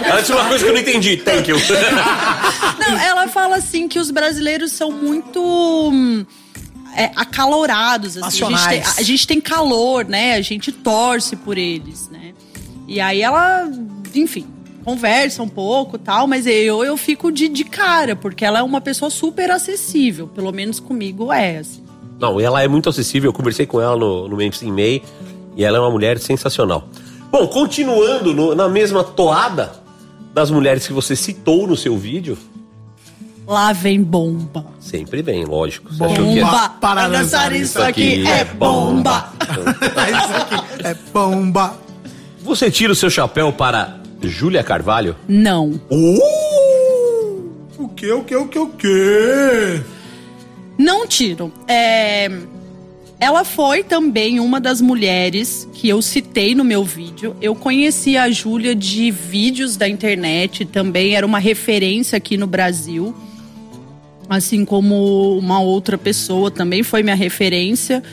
Ela disse uma coisa que eu não entendi. Thank you. Não, ela fala assim que os brasileiros são muito hum, é, acalorados. Assim. A, gente tem, a gente tem calor, né? A gente torce por eles, né? E aí ela, enfim, conversa um pouco tal, mas eu, eu fico de, de cara, porque ela é uma pessoa super acessível. Pelo menos comigo é, assim. Não, ela é muito acessível. Eu conversei com ela no, no Memphis em May e ela é uma mulher sensacional. Bom, continuando no- na mesma toada das mulheres que você citou no seu vídeo, Lá vem bomba. sempre vem, lógico. Você achou que Bomba! é- Para dançar isso aqui é bomba! É bomba. Você tira o seu chapéu para Júlia Carvalho? Não. O que, o que, o que, o que? Não tiro. É, Ela foi também uma das mulheres que eu citei no meu vídeo. Eu conheci a Júlia de vídeos da internet, também era uma referência aqui no Brasil. Assim como uma outra pessoa também foi minha referência.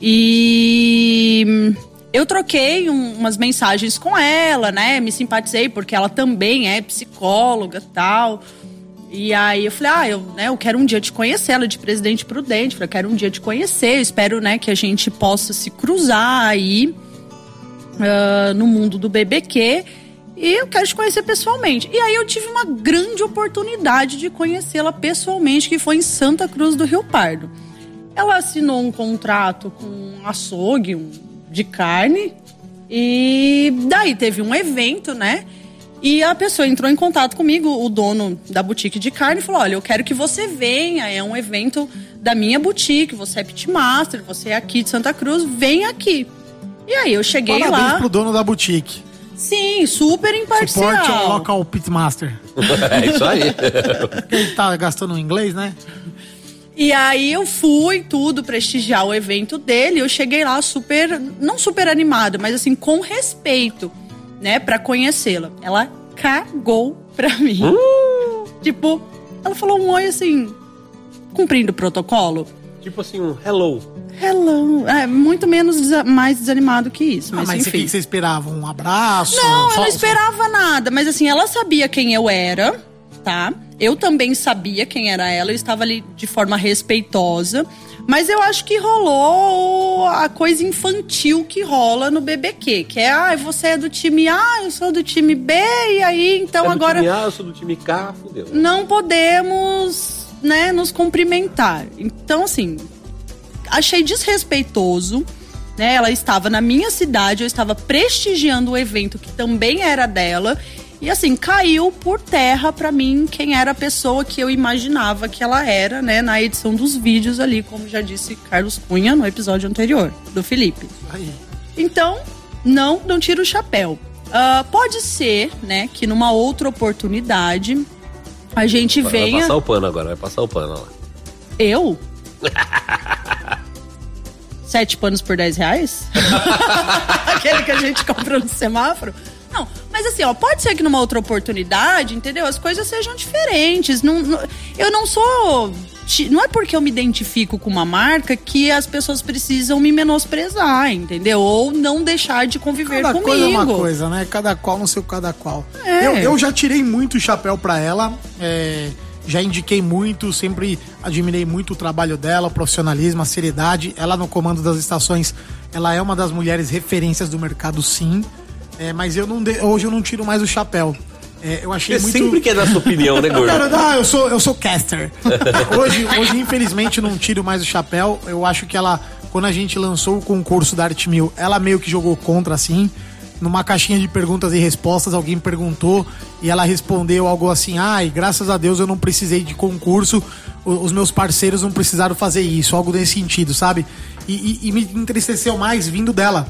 E eu troquei um- umas mensagens com ela, né? Me simpatizei porque ela também é psicóloga tal. E aí eu falei, ah, eu, né, eu quero um dia te conhecer, ela de Presidente Prudente, falei, eu quero um dia te conhecer, eu espero, né, que a gente possa se cruzar aí ah, no mundo do BBQ e eu quero te conhecer pessoalmente. E aí eu tive uma grande oportunidade de conhecê-la pessoalmente, que foi em Santa Cruz do Rio Pardo. Ela assinou um contrato com um açougue um- de carne e daí teve um evento, né? E a pessoa entrou em contato comigo, o dono da boutique de carne, e falou: Olha, eu quero que você venha, é um evento da minha boutique, você é pitmaster, você é aqui de Santa Cruz, vem aqui. E aí eu cheguei Parabéns lá. pro dono da boutique. Sim, super imparcial. Suporte ao local pitmaster. É isso aí. Ele tá gastando inglês, né? E aí eu fui tudo prestigiar o evento dele. Eu cheguei lá super, não super animada, mas assim com respeito, né, Pra conhecê-la. Ela cagou pra mim. Tipo, ela falou um oi assim, cumprindo o protocolo. Tipo assim, um hello. Hello. É muito menos desa- mais desanimado que isso, Ah, mas, mas o enfim. que você esperava? Um abraço? Não, eu Só- não esperava nada, mas assim, ela sabia quem eu era, tá? Eu também sabia quem era ela, eu estava ali de forma respeitosa. Mas eu acho que rolou a coisa infantil que rola no BBQ, que é, ah, você é do time A, eu sou do time B, e aí, então é do agora Time A, eu sou do time K, fudeu. não podemos, né, nos cumprimentar. Então, assim, achei desrespeitoso, né? Ela estava na minha cidade, eu estava prestigiando o evento que também era dela. E assim, caiu por terra pra mim quem era a pessoa que eu imaginava que ela era, né, na edição dos vídeos ali, como já disse Carlos Cunha no episódio anterior, do Felipe. Aí. Então, não, não tira o chapéu. Ah, pode ser, né, que numa outra oportunidade a gente Vai venha. passar o pano agora, vai passar o pano lá. Eu? Sete panos por 10 reais? Aquele que a gente compra no semáforo? Não, mas assim, ó, pode ser que numa outra oportunidade, entendeu? As coisas sejam diferentes. Não, não- eu não sou. Não é porque eu me identifico com uma marca que as pessoas precisam me menosprezar, entendeu? Ou não deixar de conviver Cada comigo. coisa é uma coisa, né? Cada qual no seu cada qual. É. Eu, eu já tirei muito chapéu pra ela. é, já indiquei muito, sempre admirei muito o trabalho dela, o profissionalismo, a seriedade. Ela no comando das estações, ela é uma das mulheres referências do mercado, sim. É, mas eu não de- hoje eu não tiro mais o chapéu. É, eu achei Você muito. sempre quer dar sua opinião, né, gordo? Cara, não, eu sou, eu sou caster. hoje, hoje, infelizmente, não tiro mais o chapéu. Eu acho que ela, quando a gente lançou o concurso da Arte Mil, ela meio que jogou contra, assim. Numa caixinha de perguntas e respostas, alguém perguntou e ela respondeu algo assim: ai, graças a Deus eu não precisei de concurso, os meus parceiros não precisaram fazer isso, algo nesse sentido, sabe? E, e- e me entristeceu mais vindo dela.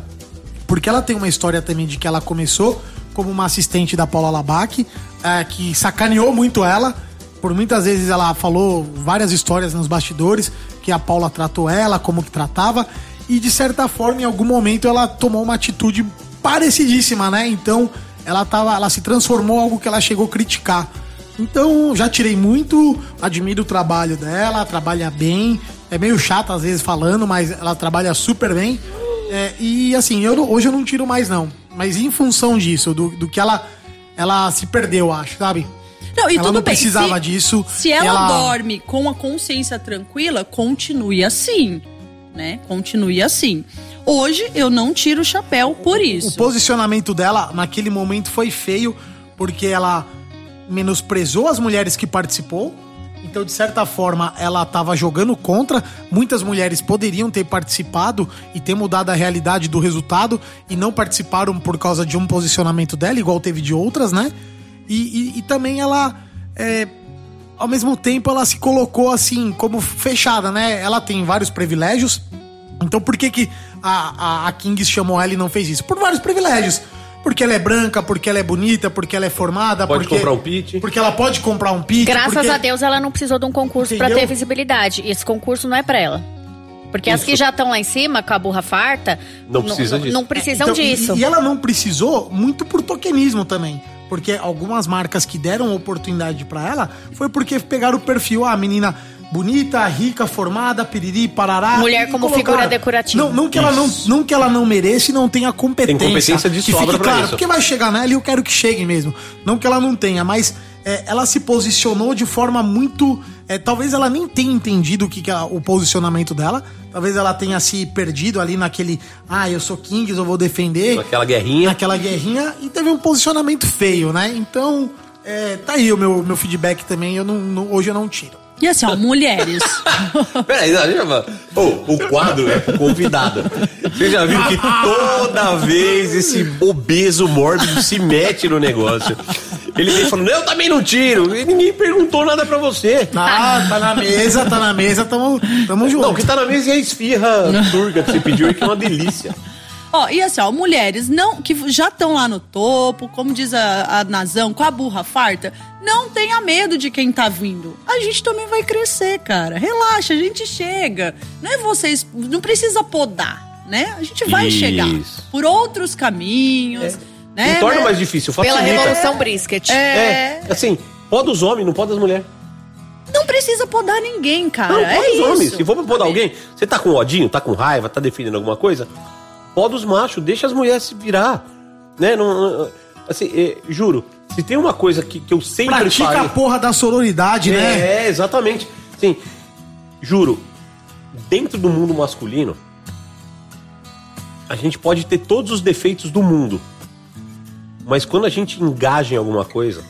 Porque ela tem uma história também de que ela começou como uma assistente da Paula Labac, é, que sacaneou muito ela. por muitas vezes ela falou várias histórias nos bastidores que a Paula tratou ela, como que tratava, e de certa forma, em algum momento, ela tomou uma atitude parecidíssima, né? Então, ela tava, ela se transformou em algo que ela chegou a criticar. Então, já tirei muito, admiro o trabalho dela, trabalha bem. É meio chato às vezes falando, mas ela trabalha super bem. É, e assim, eu não- hoje eu não tiro mais, não. Mas em função disso, do, do que ela, ela se perdeu, acho, sabe? Não, e ela não bem. precisava se, disso. Se ela, dorme com a consciência tranquila, continue assim, né? Continue assim. Hoje eu não tiro o chapéu por O isso. posicionamento dela naquele momento foi feio, porque ela menosprezou as mulheres que participou. Então, de certa forma, ela estava jogando contra. Muitas mulheres poderiam ter participado e ter mudado a realidade do resultado e não participaram por causa de um posicionamento dela, igual teve de outras, né? E, e- e também ela, é, ao mesmo tempo, ela se colocou assim, como fechada, né? Ela tem vários privilégios. Então, por que, que a, a, a Kings chamou ela e não fez isso? Por vários privilégios. Porque ela é branca, porque ela é bonita, porque ela é formada, Pode porque, comprar um pit. porque ela pode comprar um pit. Graças porque- a Deus ela não precisou de um concurso pra Entendeu? ter visibilidade. E esse concurso não é pra ela. Porque as Isso. que já estão lá em cima, com a burra farta, Não precisa disso. Não precisam Então, e- disso. E, ela não precisou muito por tokenismo também. Porque algumas marcas que deram oportunidade pra ela foi porque pegaram o perfil, ah, a menina bonita, rica, formada, piriri, parará. Mulher como colocaram. figura decorativa. Não, não, que ela não, não que ela não mereça e não tenha competência. Tem competência de que sobra fique claro, isso. porque vai chegar nela e eu quero que chegue mesmo. Não que ela não tenha, mas é, ela se posicionou de forma muito. é, talvez ela nem tenha entendido o que, que é o posicionamento dela. Talvez ela tenha se perdido ali naquele. Ah, eu sou Kings, eu vou defender. Naquela guerrinha. Naquela guerrinha. E teve um posicionamento feio, né? Então, é, tá aí o meu, meu feedback também. Eu não, não- hoje eu não tiro. E assim, ó, mulheres. Peraí, não, deixa eu falar. Ô, o quadro é pro convidado. Vocês já viram que toda vez esse obeso mórbido se mete no negócio. Ele vem falando, eu também não tiro. E ninguém perguntou nada pra você. Ah, tá na mesa, tá na mesa, tamo, tamo junto. Não, o que tá na mesa é a esfirra turca que você pediu aí, que é uma delícia. Ó, e assim, ó, mulheres não que já estão lá no topo, como diz a, a Nazão, com a burra farta, não tenha medo de quem tá vindo. A gente também vai crescer, cara. Relaxa, a gente chega. Não é vocês, não precisa podar, né? A gente vai Isso. chegar por outros caminhos, né? não torna mais difícil, Pela facilita. Revolução Brisket. É. assim, pode os homens, não pode as mulheres. Não precisa podar ninguém, cara. Não, é pode os isso. homens. Se for pra podar alguém, você tá com odinho, tá com raiva, tá defendendo alguma coisa, pode os machos, deixa as mulheres se virar. Né? Não, assim, é, juro, se tem uma coisa que, que eu sempre Pratica falei- a porra da sororidade, né? É, exatamente. Sim, juro, dentro do mundo masculino, a gente pode ter todos os defeitos do mundo. Mas quando a gente engaja em alguma coisa,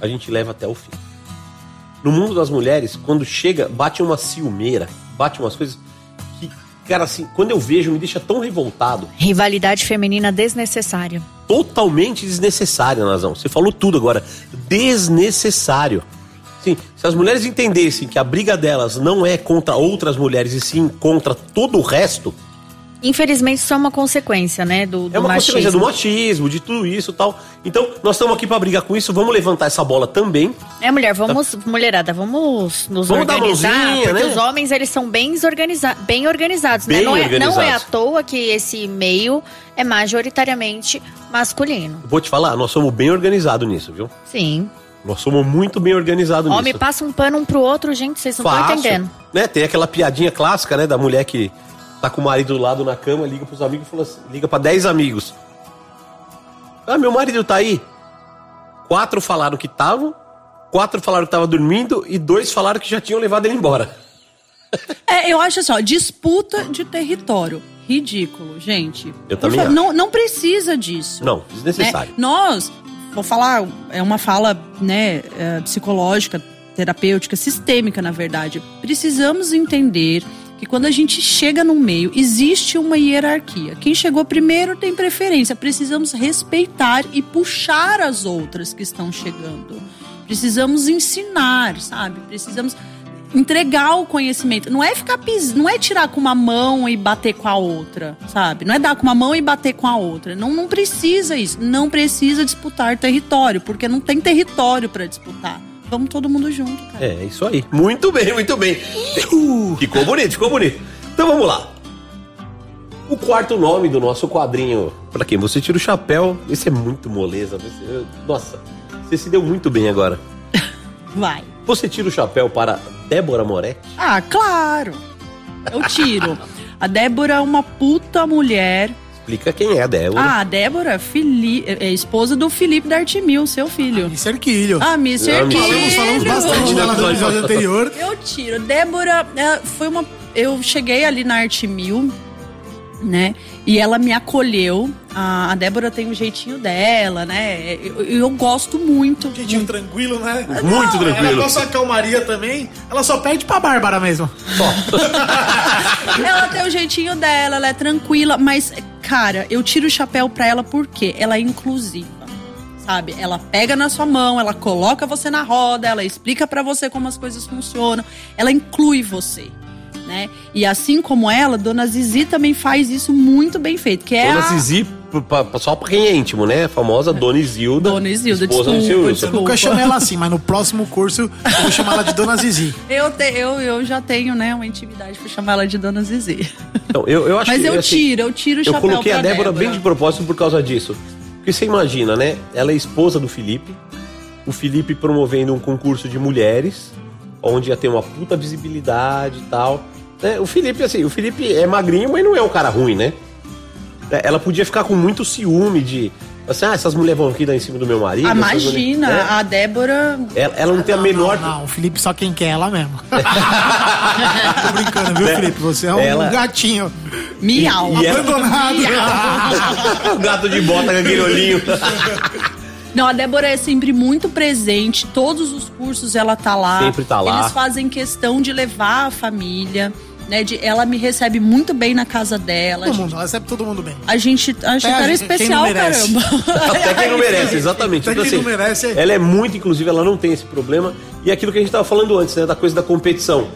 a gente leva até o fim. No mundo das mulheres, quando chega, bate uma ciumeira, bate umas coisas cara, assim, quando eu vejo, me deixa tão revoltado Rivalidade feminina desnecessária. totalmente desnecessária, Nazão. Você falou tudo agora. Desnecessário. Sim, se as mulheres entendessem que a briga delas não é contra outras mulheres e sim contra todo o resto, Infelizmente, isso é uma consequência, né? Do, do é uma machismo. consequência do machismo, de tudo isso e tal. Então, nós estamos aqui para brigar com isso, vamos levantar essa bola também. É, mulher, vamos, mulherada, vamos nos Vamos dar organizar, mãozinha, porque né? os homens, eles são bem, organiza bem organizados, né? Bem Não é, não é à organizados. toa que esse meio é majoritariamente masculino. Vou te falar, nós somos bem organizados nisso, viu? Sim. Nós somos muito bem organizados Homem nisso. passa um pano um pro outro, gente, vocês não estão entendendo. Né? Tem aquela piadinha clássica, né, da mulher que tá com o marido do lado na cama, liga pros amigos e fala assim, liga pra 10 amigos. Ah, meu marido tá aí. Quatro falaram que estavam, quatro falaram que tava dormindo e dois falaram que já tinham levado ele embora. É, eu acho assim, ó, disputa de território. Ridículo, gente. Eu também favor. Não, não precisa disso. Não, desnecessário. né? Nós, vou falar, é uma fala né, é, psicológica, terapêutica, sistêmica, na verdade. Precisamos entender que quando a gente chega num meio, existe uma hierarquia. Quem chegou primeiro tem preferência. Precisamos respeitar e puxar as outras que estão chegando. Precisamos ensinar, sabe? Precisamos entregar o conhecimento. Não é ficar pis... não é tirar com uma mão e bater com a outra, sabe? Não é dar com uma mão e bater com a outra. Não, não precisa isso. Não precisa disputar território, porque não tem território para disputar. Vamos todo mundo junto, cara. É, isso aí. Muito bem, muito bem. Ficou bonito, ficou bonito. Então vamos lá. O quarto nome do nosso quadrinho. Pra quem você tira o chapéu. Esse é muito moleza. Você- Nossa, você se deu muito bem agora. Vai. Você tira o chapéu para Débora Moretti? Ah, claro. Eu tiro. A Débora é uma puta mulher. Explica quem é a Débora. Ah, a Débora Fili é esposa do Felipe D'Artimil, seu filho. Miss Erquilho. Ah, Miss Ah, Miss Erquilho. Nós falamos bastante dela no episódio anterior. Eu tiro. Débora é, foi uma. Eu cheguei ali na Arte Mil, né? E ela me acolheu. A, Débora tem um jeitinho dela, né? Eu, eu gosto muito. Jeitinho tranquilo, né? Muito Não, tranquilo. Ela gosta da calmaria também. Ela só perde pra Bárbara mesmo. ela tem o jeitinho dela, ela é tranquila, mas, cara, eu tiro o chapéu pra ela porque ela é inclusiva. Sabe? Ela pega na sua mão, ela coloca você na roda, ela explica pra você como as coisas funcionam, ela inclui você. Né? E assim como ela, Dona Zizi também faz isso muito bem feito, que é Dona a... Zizi, só pra quem é íntimo, né? A famosa Dona Isilda. Dona Isilda, esposa do desculpa, Wilson. Eu desculpa. nunca chamei ela assim, mas no próximo curso eu vou chamar ela de Dona Zizi. Eu, te- eu, eu já tenho, né, uma intimidade pra chamar ela de Dona Zizi. Então, eu, eu acho Mas que, eu assim, tiro, eu tiro o Eu chapéu coloquei a Débora, Débora. bem de propósito por causa disso. Porque você imagina, né? Ela é esposa do Felipe. O Felipe promovendo um concurso de mulheres, onde ia ter uma puta visibilidade e tal. né? O Felipe, assim, o Felipe é magrinho, mas não é um cara ruim, né? É, Ela podia ficar com muito ciúme de. Assim, ah, essas mulheres vão aqui dar em cima do meu marido. Ah, imagina, mulheres- né? a Débora Ela, ela não tem a menor. Não, não, o Felipe só quem quer é ela mesmo. Tô brincando, viu, Né? Felipe? Você é um Ela- gatinho. miau. E ela- Abandonado. o gato de bota com aquele olhinho. Não, a Débora é sempre muito presente, todos os cursos ela tá lá. Sempre tá lá. Eles fazem questão de levar a família, né? De, ela me recebe muito bem na casa dela. Todo mundo, ela recebe todo mundo bem. A gente acha É, que a era gente- especial, caramba. Até quem não merece, exatamente. Até Tipo quem assim, não merece. Ela é muito inclusiva, ela não tem esse problema. E é aquilo que a gente tava falando antes, né? Da coisa da competição.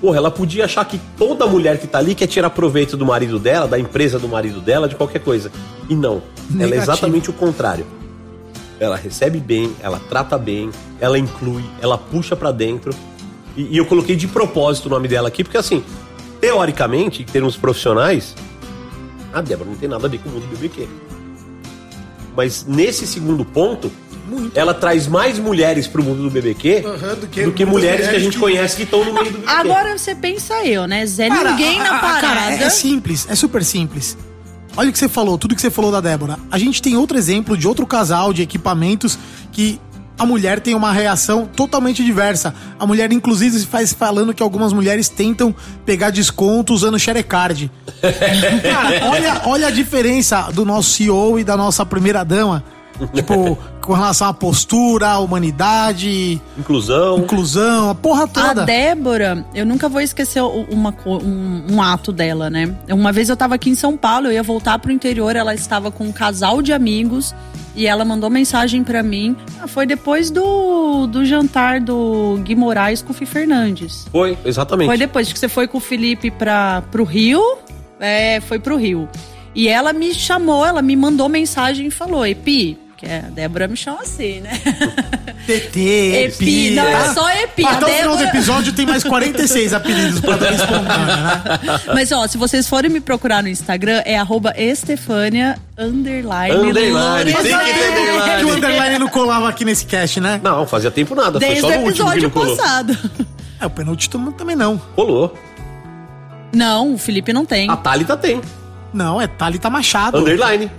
Porra, ela podia achar que toda mulher que tá ali quer tirar proveito do marido dela, da empresa do marido dela, de qualquer coisa. E não. Ela é Negativo. exatamente o contrário. Ela recebe bem, ela trata bem, ela inclui, ela puxa pra dentro. E, e eu coloquei de propósito o nome dela aqui, porque assim, teoricamente, em termos profissionais, a Débora não tem nada a ver com o mundo do BBQ. Mas nesse segundo ponto, ela traz mais mulheres pro mundo do BBQ Aham, do que, mulheres que a gente conhece que estão no meio do BBQ. Agora você pensa eu, né? Zé Cara, ninguém a- na parada. cara, é, é simples, é super simples. Olha o que você falou, tudo que você falou da Débora. A gente tem outro exemplo de outro casal de equipamentos que a mulher tem uma reação totalmente diversa. A mulher, inclusive, se faz falando que algumas mulheres tentam pegar desconto usando Sharecard. Cara, olha, olha a diferença do nosso CEO e da nossa primeira dama. Tipo, com relação à postura, à humanidade, Inclusão. inclusão, a porra toda. A Débora, eu nunca vou esquecer uma, um, um ato dela, né? Uma vez eu tava aqui em São Paulo, eu ia voltar pro interior, ela estava com um casal de amigos e ela mandou mensagem pra mim. Ah, foi depois do, do jantar do Gui Moraes com o Fih Fernandes. Foi, exatamente. Foi depois que você foi com o Felipe pra, pro Rio. É, foi pro Rio. E ela me chamou, ela me mandou mensagem e falou: Epi, que a Débora me chama assim, né? TT, Epi, não, é só Epi. Até A o final do Débora- episódio tem mais 46 apelidos pra dar espontânea, né? Mas ó, se vocês forem me procurar no Instagram, é arroba Estefânia underline. Underline, tem que ter É o underline. não colava aqui nesse cast, né? Não, fazia tempo nada. Desde foi o só que episódio passado. É, o penúltimo também não. Colou. Não, o Felipe não tem. A Thalita tem. Não, é Thalita Machado. Underline.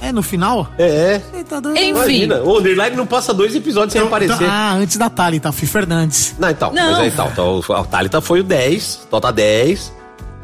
É, no final? É. Você tá doido? Enfim. Imagina, o Underline não passa dois episódios sem Então- aparecer. então- ah, antes da Thalita, Fih Fernandes. Não, então. Não. Mas aí, então, então, a Thalita foi o 10, Tota 10.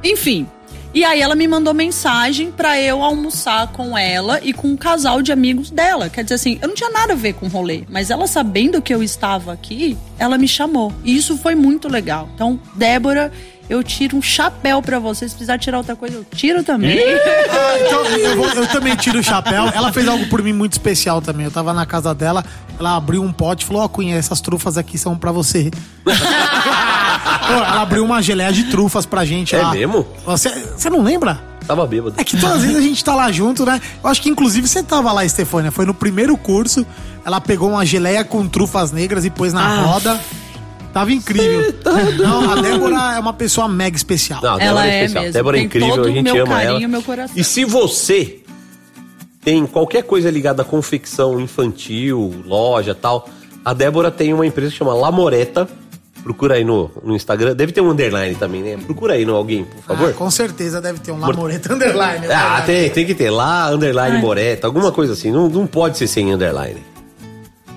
Enfim. E aí ela me mandou mensagem pra eu almoçar com ela e com um casal de amigos dela. Quer dizer assim, eu não tinha nada a ver com o rolê, mas ela sabendo que eu estava aqui, ela me chamou. E isso foi muito legal. Então, Débora, eu tiro um chapéu pra você. Se precisar tirar outra coisa, eu tiro também. Ah, então eu, vou- eu também tiro o chapéu. Ela fez algo por mim muito especial também. Eu tava na casa dela, ela abriu um pote e falou: Ó, Cunha, essas trufas aqui são pra você. Ela abriu uma geleia de trufas pra gente É lá. mesmo? Você, você não lembra? Tava bêbado. É que todas as vezes a gente tá lá junto, né? Eu acho que inclusive você tava lá, Estefânia. Foi no primeiro curso. ela pegou uma geleia com trufas negras e pôs na Ah. roda. Tava incrível. tá Não, a Débora é uma pessoa mega especial. Não, Débora é, especial. Débora é incrível, a gente ama ela. meu coração. E se você tem qualquer coisa ligada à confecção infantil, loja tal, a Débora tem uma empresa que chama Lamoreta. Procura aí no, no Instagram. Deve ter um underline também, né? Procura aí no alguém, por favor. Ah, com certeza deve ter um Lamoreta Underline. Ah, tem, tem que ter. Lá, underline Ai. Moreta, alguma coisa assim. Não, não pode ser sem underline.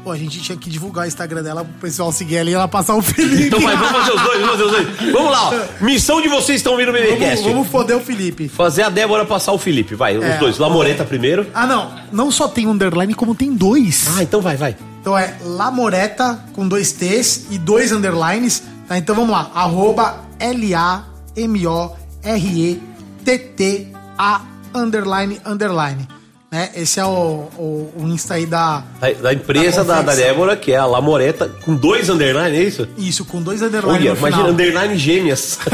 Pô, a gente tinha que divulgar o Instagram dela pro pessoal seguir ali e ela passar o Felipe. Então vai, vamos fazer os dois, vamos fazer os dois. Vamos lá, ó. Missão de vocês estão ouvindo o Vamos, BBcast. vamos foder o Felipe. Fazer a Débora passar o Felipe. Vai, os É. dois. Lamoreta primeiro. Ah, não. Não só tem underline, como tem dois. Ah, então vai, vai. Então é Lamoreta com dois T's e dois underlines. Tá? Então vamos lá. Arroba L-A-M-O-R-E-T-T-A underline underline. Né? Esse é o, o, o Insta aí da. Da, da empresa da, da confecção. Débora, que é a Lamoreta, com dois underline, é isso? Isso, com dois underlines. Olha, no final. imagina underline gêmeas.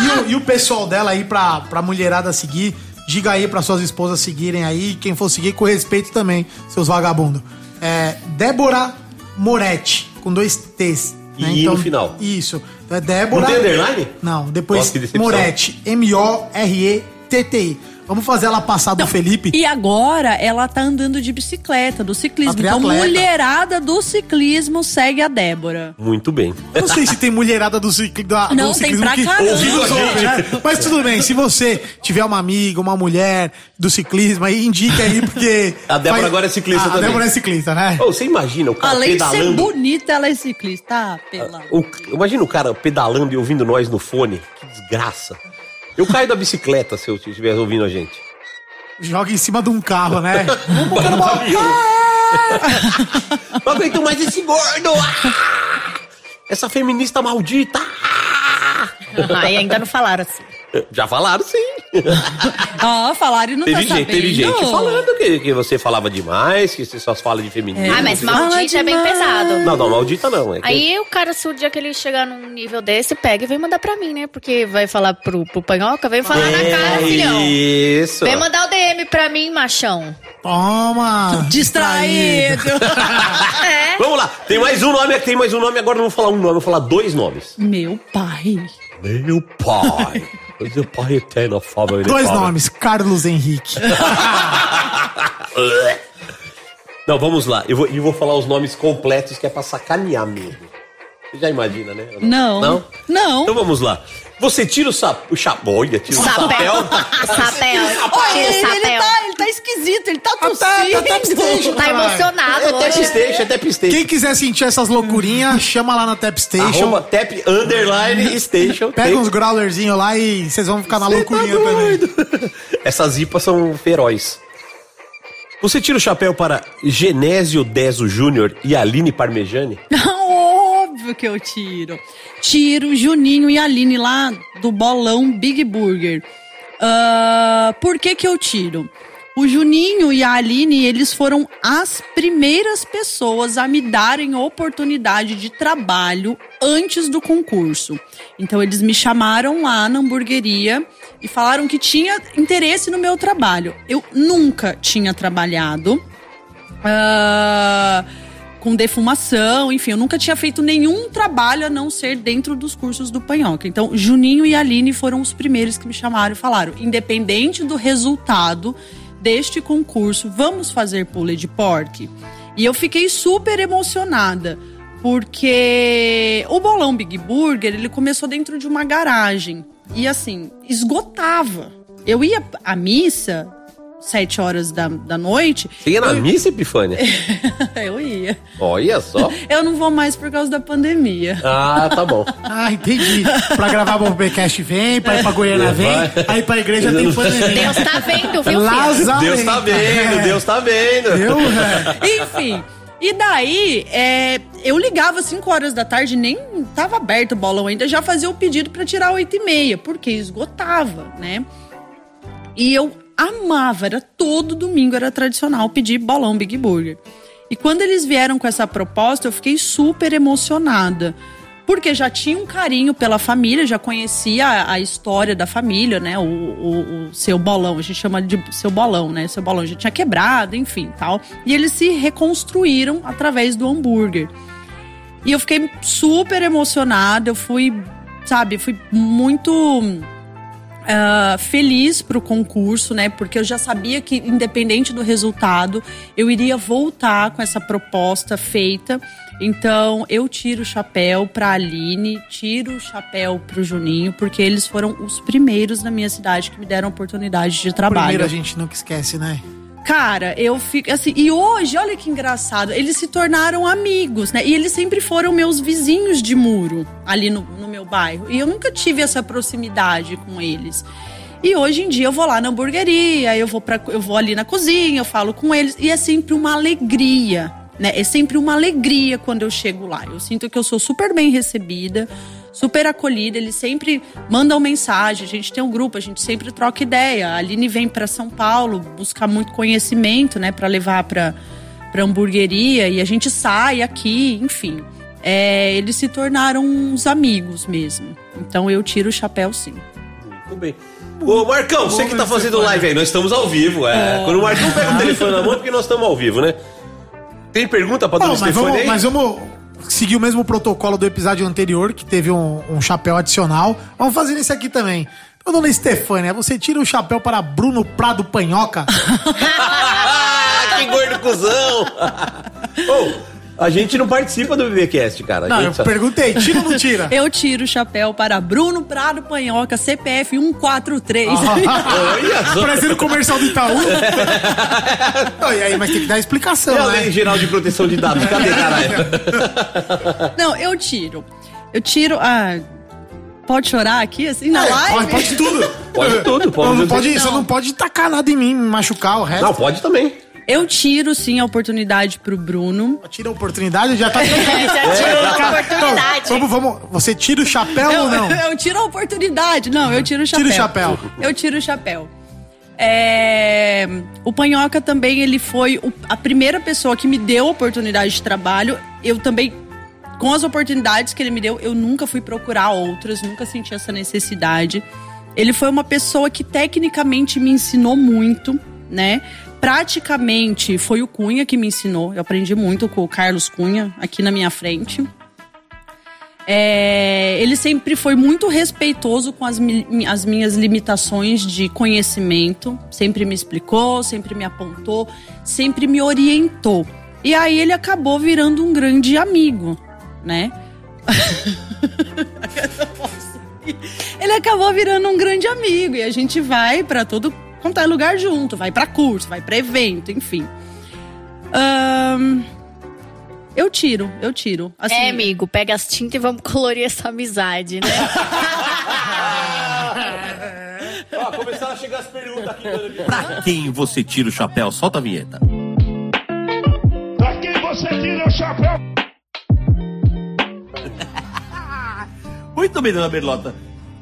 E o, e o pessoal dela aí pra, pra mulherada seguir, diga aí pra suas esposas seguirem aí. Quem for seguir, com respeito também, seus vagabundos. É Débora Moretti, com dois T's. né? E I no final. Isso. Então é Débora. Não tem underline? Não, depois Nossa. Moretti. M-O-R-E-T-T-I. Vamos fazer ela passar do Felipe. E agora ela tá andando de bicicleta, do ciclismo. A Então, mulherada do ciclismo segue a Débora. Muito bem. Eu não sei se tem mulherada do, cicli, da, Não, do tem ciclismo pra que caramba. ouve Ouvindo a os outros, gente. né? Mas tudo bem, se você tiver uma amiga, uma mulher do ciclismo, aí indica aí, porque. A Débora agora é ciclista a, também. A Débora é ciclista, né? Ô, você imagina o cara Além de ser pedalando. bonita, ela é ciclista. Ah, pela... O- imagina o cara pedalando e ouvindo nós no fone. Que desgraça. Eu caio da bicicleta se eu estiver ouvindo a gente. Joga em cima de um carro, né? Não aguento mais esse gordo! Ah! Essa feminista maldita! Ai, ainda não falaram assim. Já falaram sim. Ah, falaram e não teve tá gente, sabendo. teve gente falando que, que você falava demais, que você só fala de feminismo. Ah, mas maldita é bem pesado. Não, não, maldita não. É que- Aí o cara, se o dia que ele chegar num nível desse, pega e vem mandar pra mim, né? Porque vai falar pro, pro panhoca, vem falar na cara, filhão. Isso. Vem mandar o DM pra mim, machão. Toma! Distraído! É. Vamos lá, tem mais um nome, tem mais um nome, agora eu não vou falar um nome, vou falar dois nomes. Meu pai. Meu pai. Meu pai a fama. Dois nomes, Carlos Henrique. Não, vamos lá. Eu vou, eu vou falar os nomes completos que é pra sacanear mesmo. Você já imagina, né? Não. Não? Não. Então vamos lá. Você tira o sapo. O chapéu. Olha, tira o Sapéu. chapéu. Sapéu. Olha, ele, ele tá, ele tá esquisito, ele tá tá tossindo. station, Tá emocionado É hoje. tap station, é tap station. Quem quiser sentir essas loucurinhas, chama lá na Tap Station. Arroba tap underline station. Pega uns growlerzinhos lá e vocês vão ficar na Cê loucurinha tá também. Essas ipas são feroz. Você tira o chapéu para Genésio Deso Júnior e Aline Parmejani? Óbvio que eu tiro. Tiro Juninho e Aline lá do bolão Big Burger. Ah, por que que eu tiro? O Juninho e a Aline, eles foram as primeiras pessoas a me darem oportunidade de trabalho antes do concurso. Então eles me chamaram lá na hamburgueria e falaram que tinha interesse no meu trabalho. Eu nunca tinha trabalhado. Ah, com defumação, enfim, eu nunca tinha feito nenhum trabalho a não ser dentro dos cursos do Panhoca. Então, Juninho e Aline foram os primeiros que me chamaram e falaram: independente do resultado deste concurso, vamos fazer pulled pork? E eu fiquei super emocionada, porque o bolão Big Burger, ele começou dentro de uma garagem. E assim, esgotava. Eu ia à missa, sete horas da, da noite. Você ia na missa, Epifânia? eu ia. Olha só. Eu não vou mais por causa da pandemia. Ah, tá bom. Ah, entendi. Pra gravar o podcast vem, pra ir pra Goiânia vem, aí pra igreja tem pandemia. Deus tá vendo, viu, filho? Lazarento. Deus tá vendo, Deus tá vendo. Eu, é. Enfim. E daí, é, eu ligava às 5 horas da tarde, nem tava aberto o bolão ainda, já fazia o pedido pra tirar 8 e meia, porque esgotava, né? E eu amava, era todo domingo, era tradicional pedir bolão Big Burger. E quando eles vieram com essa proposta, eu fiquei super emocionada. porque já tinha um carinho pela família, já conhecia a, a história da família, né? O, o, o seu bolão, a gente chama de seu bolão, né? Seu bolão já tinha quebrado, enfim, tal. E eles se reconstruíram através do hambúrguer. E eu fiquei super emocionada, eu fui, sabe, fui muito ah, feliz pro concurso, né? Porque eu já sabia que, independente do resultado, eu iria voltar com essa proposta feita. Então, eu tiro o chapéu pra Aline, tiro o chapéu pro Juninho, porque eles foram os primeiros na minha cidade que me deram oportunidade de trabalho. Primeiro a gente nunca esquece, né? Cara, eu fico assim. E hoje, olha que engraçado, eles se tornaram amigos, né? E eles sempre foram meus vizinhos de muro ali no, no meu bairro. E eu nunca tive essa proximidade com eles. E hoje em dia eu vou lá na hamburgueria, eu vou, pra, eu vou ali na cozinha, eu falo com eles. E é sempre uma alegria, né? É sempre uma alegria quando eu chego lá. Eu sinto que eu sou super bem recebida, super acolhida. Eles sempre mandam mensagem. A gente tem um grupo, a gente sempre troca ideia. A Aline vem para São Paulo buscar muito conhecimento, né? Para levar para para hamburgueria e a gente sai aqui, enfim. É, eles se tornaram uns amigos mesmo. Então eu tiro o chapéu sim. Tudo bem. Ô, Marcão, você que tá fazendo live aí, nós estamos ao vivo. É. Oh. Quando o Marcão pega o telefone na mão, é porque nós estamos ao vivo, né? Tem pergunta pra mas, Stefani vamos, aí? mas vamos seguir o mesmo protocolo do episódio anterior, que teve um, um chapéu adicional. Vamos fazer esse aqui também. Então, dona Estefânia, você tira o chapéu para Bruno Prado Panhoca? Ah, que gordo cuzão! Ô, a gente não participa do BBcast, cara. A Não, gente eu só- perguntei, tira ou não tira? Eu tiro o chapéu para Bruno Prado Panhoca, CPF 143. Olha só. Parecendo comercial do Itaú. Não, e aí, mas tem que dar explicação, É a né? Lei Geral de Proteção de Dados. Cadê, caralho? Não, eu tiro. Eu tiro. Ah, pode chorar aqui, assim, na É, live? pode, pode tudo. Pode tudo, pode Não, não tudo. pode, Não. Você não pode tacar nada em mim, me machucar o resto. Não, pode também. Eu tiro, sim, a oportunidade pro Bruno. Tira a oportunidade, já tá Já tirou a Cara, oportunidade. então, vamos, vamos. Você tira o chapéu eu, ou não? eu tiro a oportunidade. Não, eu tiro o chapéu. Tira o chapéu. Eu tiro o chapéu. É, o Panhoca também, ele foi o- a primeira pessoa que me deu oportunidade de trabalho. Eu também, com as oportunidades que ele me deu, eu nunca fui procurar outras, nunca senti essa necessidade. Ele foi uma pessoa que tecnicamente me ensinou muito, né? Praticamente foi o Cunha que me ensinou. Eu aprendi muito com o Carlos Cunha aqui na minha frente. É, ele sempre foi muito respeitoso com as, as minhas limitações de conhecimento. Sempre me explicou, sempre me apontou, sempre me orientou. E aí ele acabou virando um grande amigo, né? ele acabou virando um grande amigo e a gente vai pra todo quanto é lugar junto, vai pra curso, vai pra evento, enfim. Eu tiro, eu tiro. Assim, É, amigo, pega as tintas e vamos colorir essa amizade, né? Ó, começaram a chegar as perguntas aqui. Pra quem você tira o chapéu? Solta a vinheta. Pra quem você tira o chapéu? Muito bem, dona Berlota.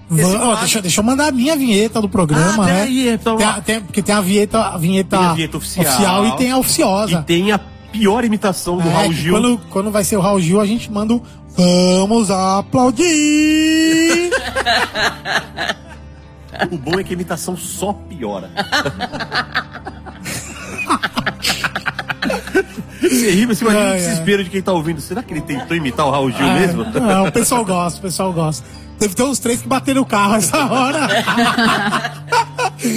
Ó, deixa, deixa eu mandar a minha vinheta do programa, Ah, né? peraí, então- Tem a- tem- porque tem a vinheta, a vinheta, Tem a vinheta oficial. e tem a oficiosa. E tem a pior imitação do É, Raul Gil. Quando, quando vai ser o Raul Gil, a gente manda o Vamos aplaudir! O bom é que a imitação só piora. Você ri, mas você imagina o Ai, ai. desespero de quem tá ouvindo. Será que ele tentou imitar o Raul Gil Ah, mesmo? Não, o pessoal gosta, o pessoal gosta. Teve até uns três que bateram o carro essa hora.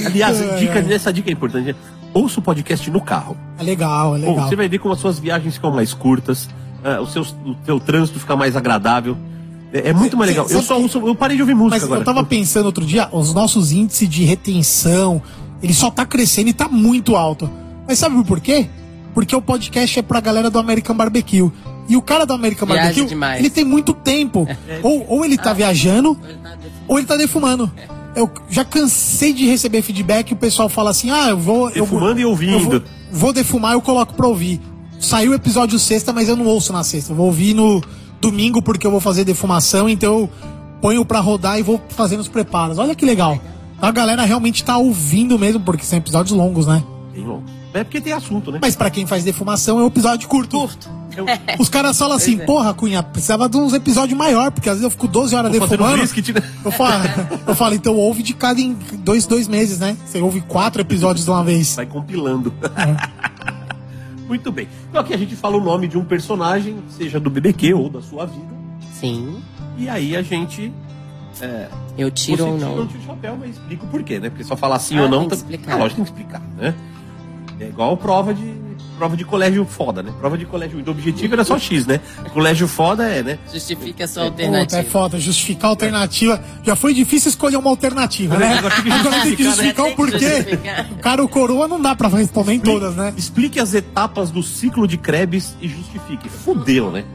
Aliás, Ai, dica, essa dica é importante. Ouça o podcast no carro. É legal, é legal. você vai ver como as suas viagens ficam mais curtas, ah, o, seu, o teu trânsito fica mais agradável. É, é muito mais legal. cê- Eu só ouço, eu parei de ouvir música Mas agora. eu tava pensando outro dia, os nossos índices de retenção, ele só tá crescendo e tá muito alto. Mas sabe por quê? Porque o podcast é pra galera do American Barbecue. E o cara do American Viaja Barbecue, demais. ele tem muito tempo. ou, ou ele tá viajando, ou ele tá defumando. Eu já cansei de receber feedback e o pessoal fala assim: ah, eu vou. eu vou- Defumando e ouvindo. eu vou, vou defumar, eu coloco pra ouvir. Saiu o episódio sexta, mas eu não ouço na sexta. Eu vou ouvir no domingo porque eu vou fazer defumação, então eu ponho pra rodar e vou fazendo os preparos. Olha que legal. A galera realmente tá ouvindo mesmo, porque são episódios longos, né? Bem longo. É porque tem assunto, né? Mas pra quem faz defumação é um episódio curto. Os caras falam assim, é. porra, Cunha, precisava de uns episódios maior, porque às vezes eu fico 12 horas um defumando. brisket, né? Eu falo, eu falo, então ouve de cada em dois, dois meses, né? Você ouve quatro episódios de uma vez. Vai compilando. Muito bem. Então aqui a gente fala o nome de um personagem, seja do BBQ ou da sua vida. Sim. E aí a gente. É, Eu tiro você ou tira não. tira o chapéu, mas explica o porquê, né? Porque só falar sim Ah, ou não. tem que tá- explicar. Ah, lógico, tem que explicar, né? É igual prova de. Prova de colégio foda, né? Prova de colégio. O objetivo era só X, né? Colégio foda é, né? Justifica a sua Puta, alternativa. é foda, justificar a alternativa. Já foi difícil escolher uma alternativa, né? Agora tem que Agora tem que justificar, justificar né? o porquê. O cara, o coroa, não dá pra responder em todas, né? Explique as etapas do ciclo de Krebs e justifique. Fudeu, né?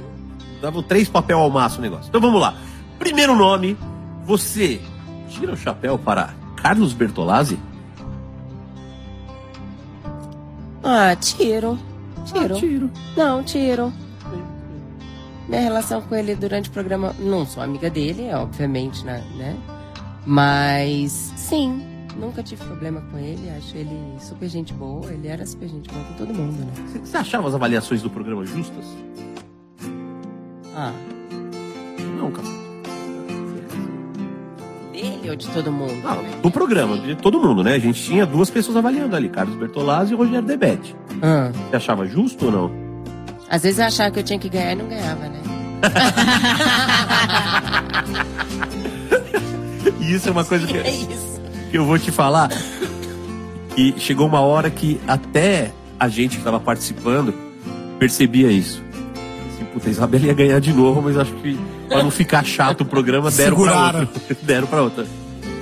Dava três papel ao maço o negócio. Então vamos lá. Primeiro nome, você tira o chapéu para Carlos Bertolazzi? Ah, tiro. Tiro. Ah, tiro. Não, tiro. Minha relação com ele durante o programa. Não sou amiga dele, obviamente, né? né? Mas sim, nunca tive problema com ele. Acho ele super gente boa. Ele era super gente boa com todo mundo, né? Você- Você achava as avaliações do programa justas? Ah. Não, cara. Ou de todo mundo? Ah, do programa, de todo mundo, né? A gente tinha duas pessoas avaliando ali, Carlos Bertolazzi e Rogério Debete. Ah. Você achava justo ou não? Às vezes eu achava que eu tinha que ganhar e não ganhava, né? Isso é uma coisa que, É que eu vou te falar. E chegou uma hora que até a gente que estava participando percebia isso. Assim, puta, a Isabela ia ganhar de novo, mas acho que pra não ficar chato o programa, deram pra Seguraram. outra. deram pra outra.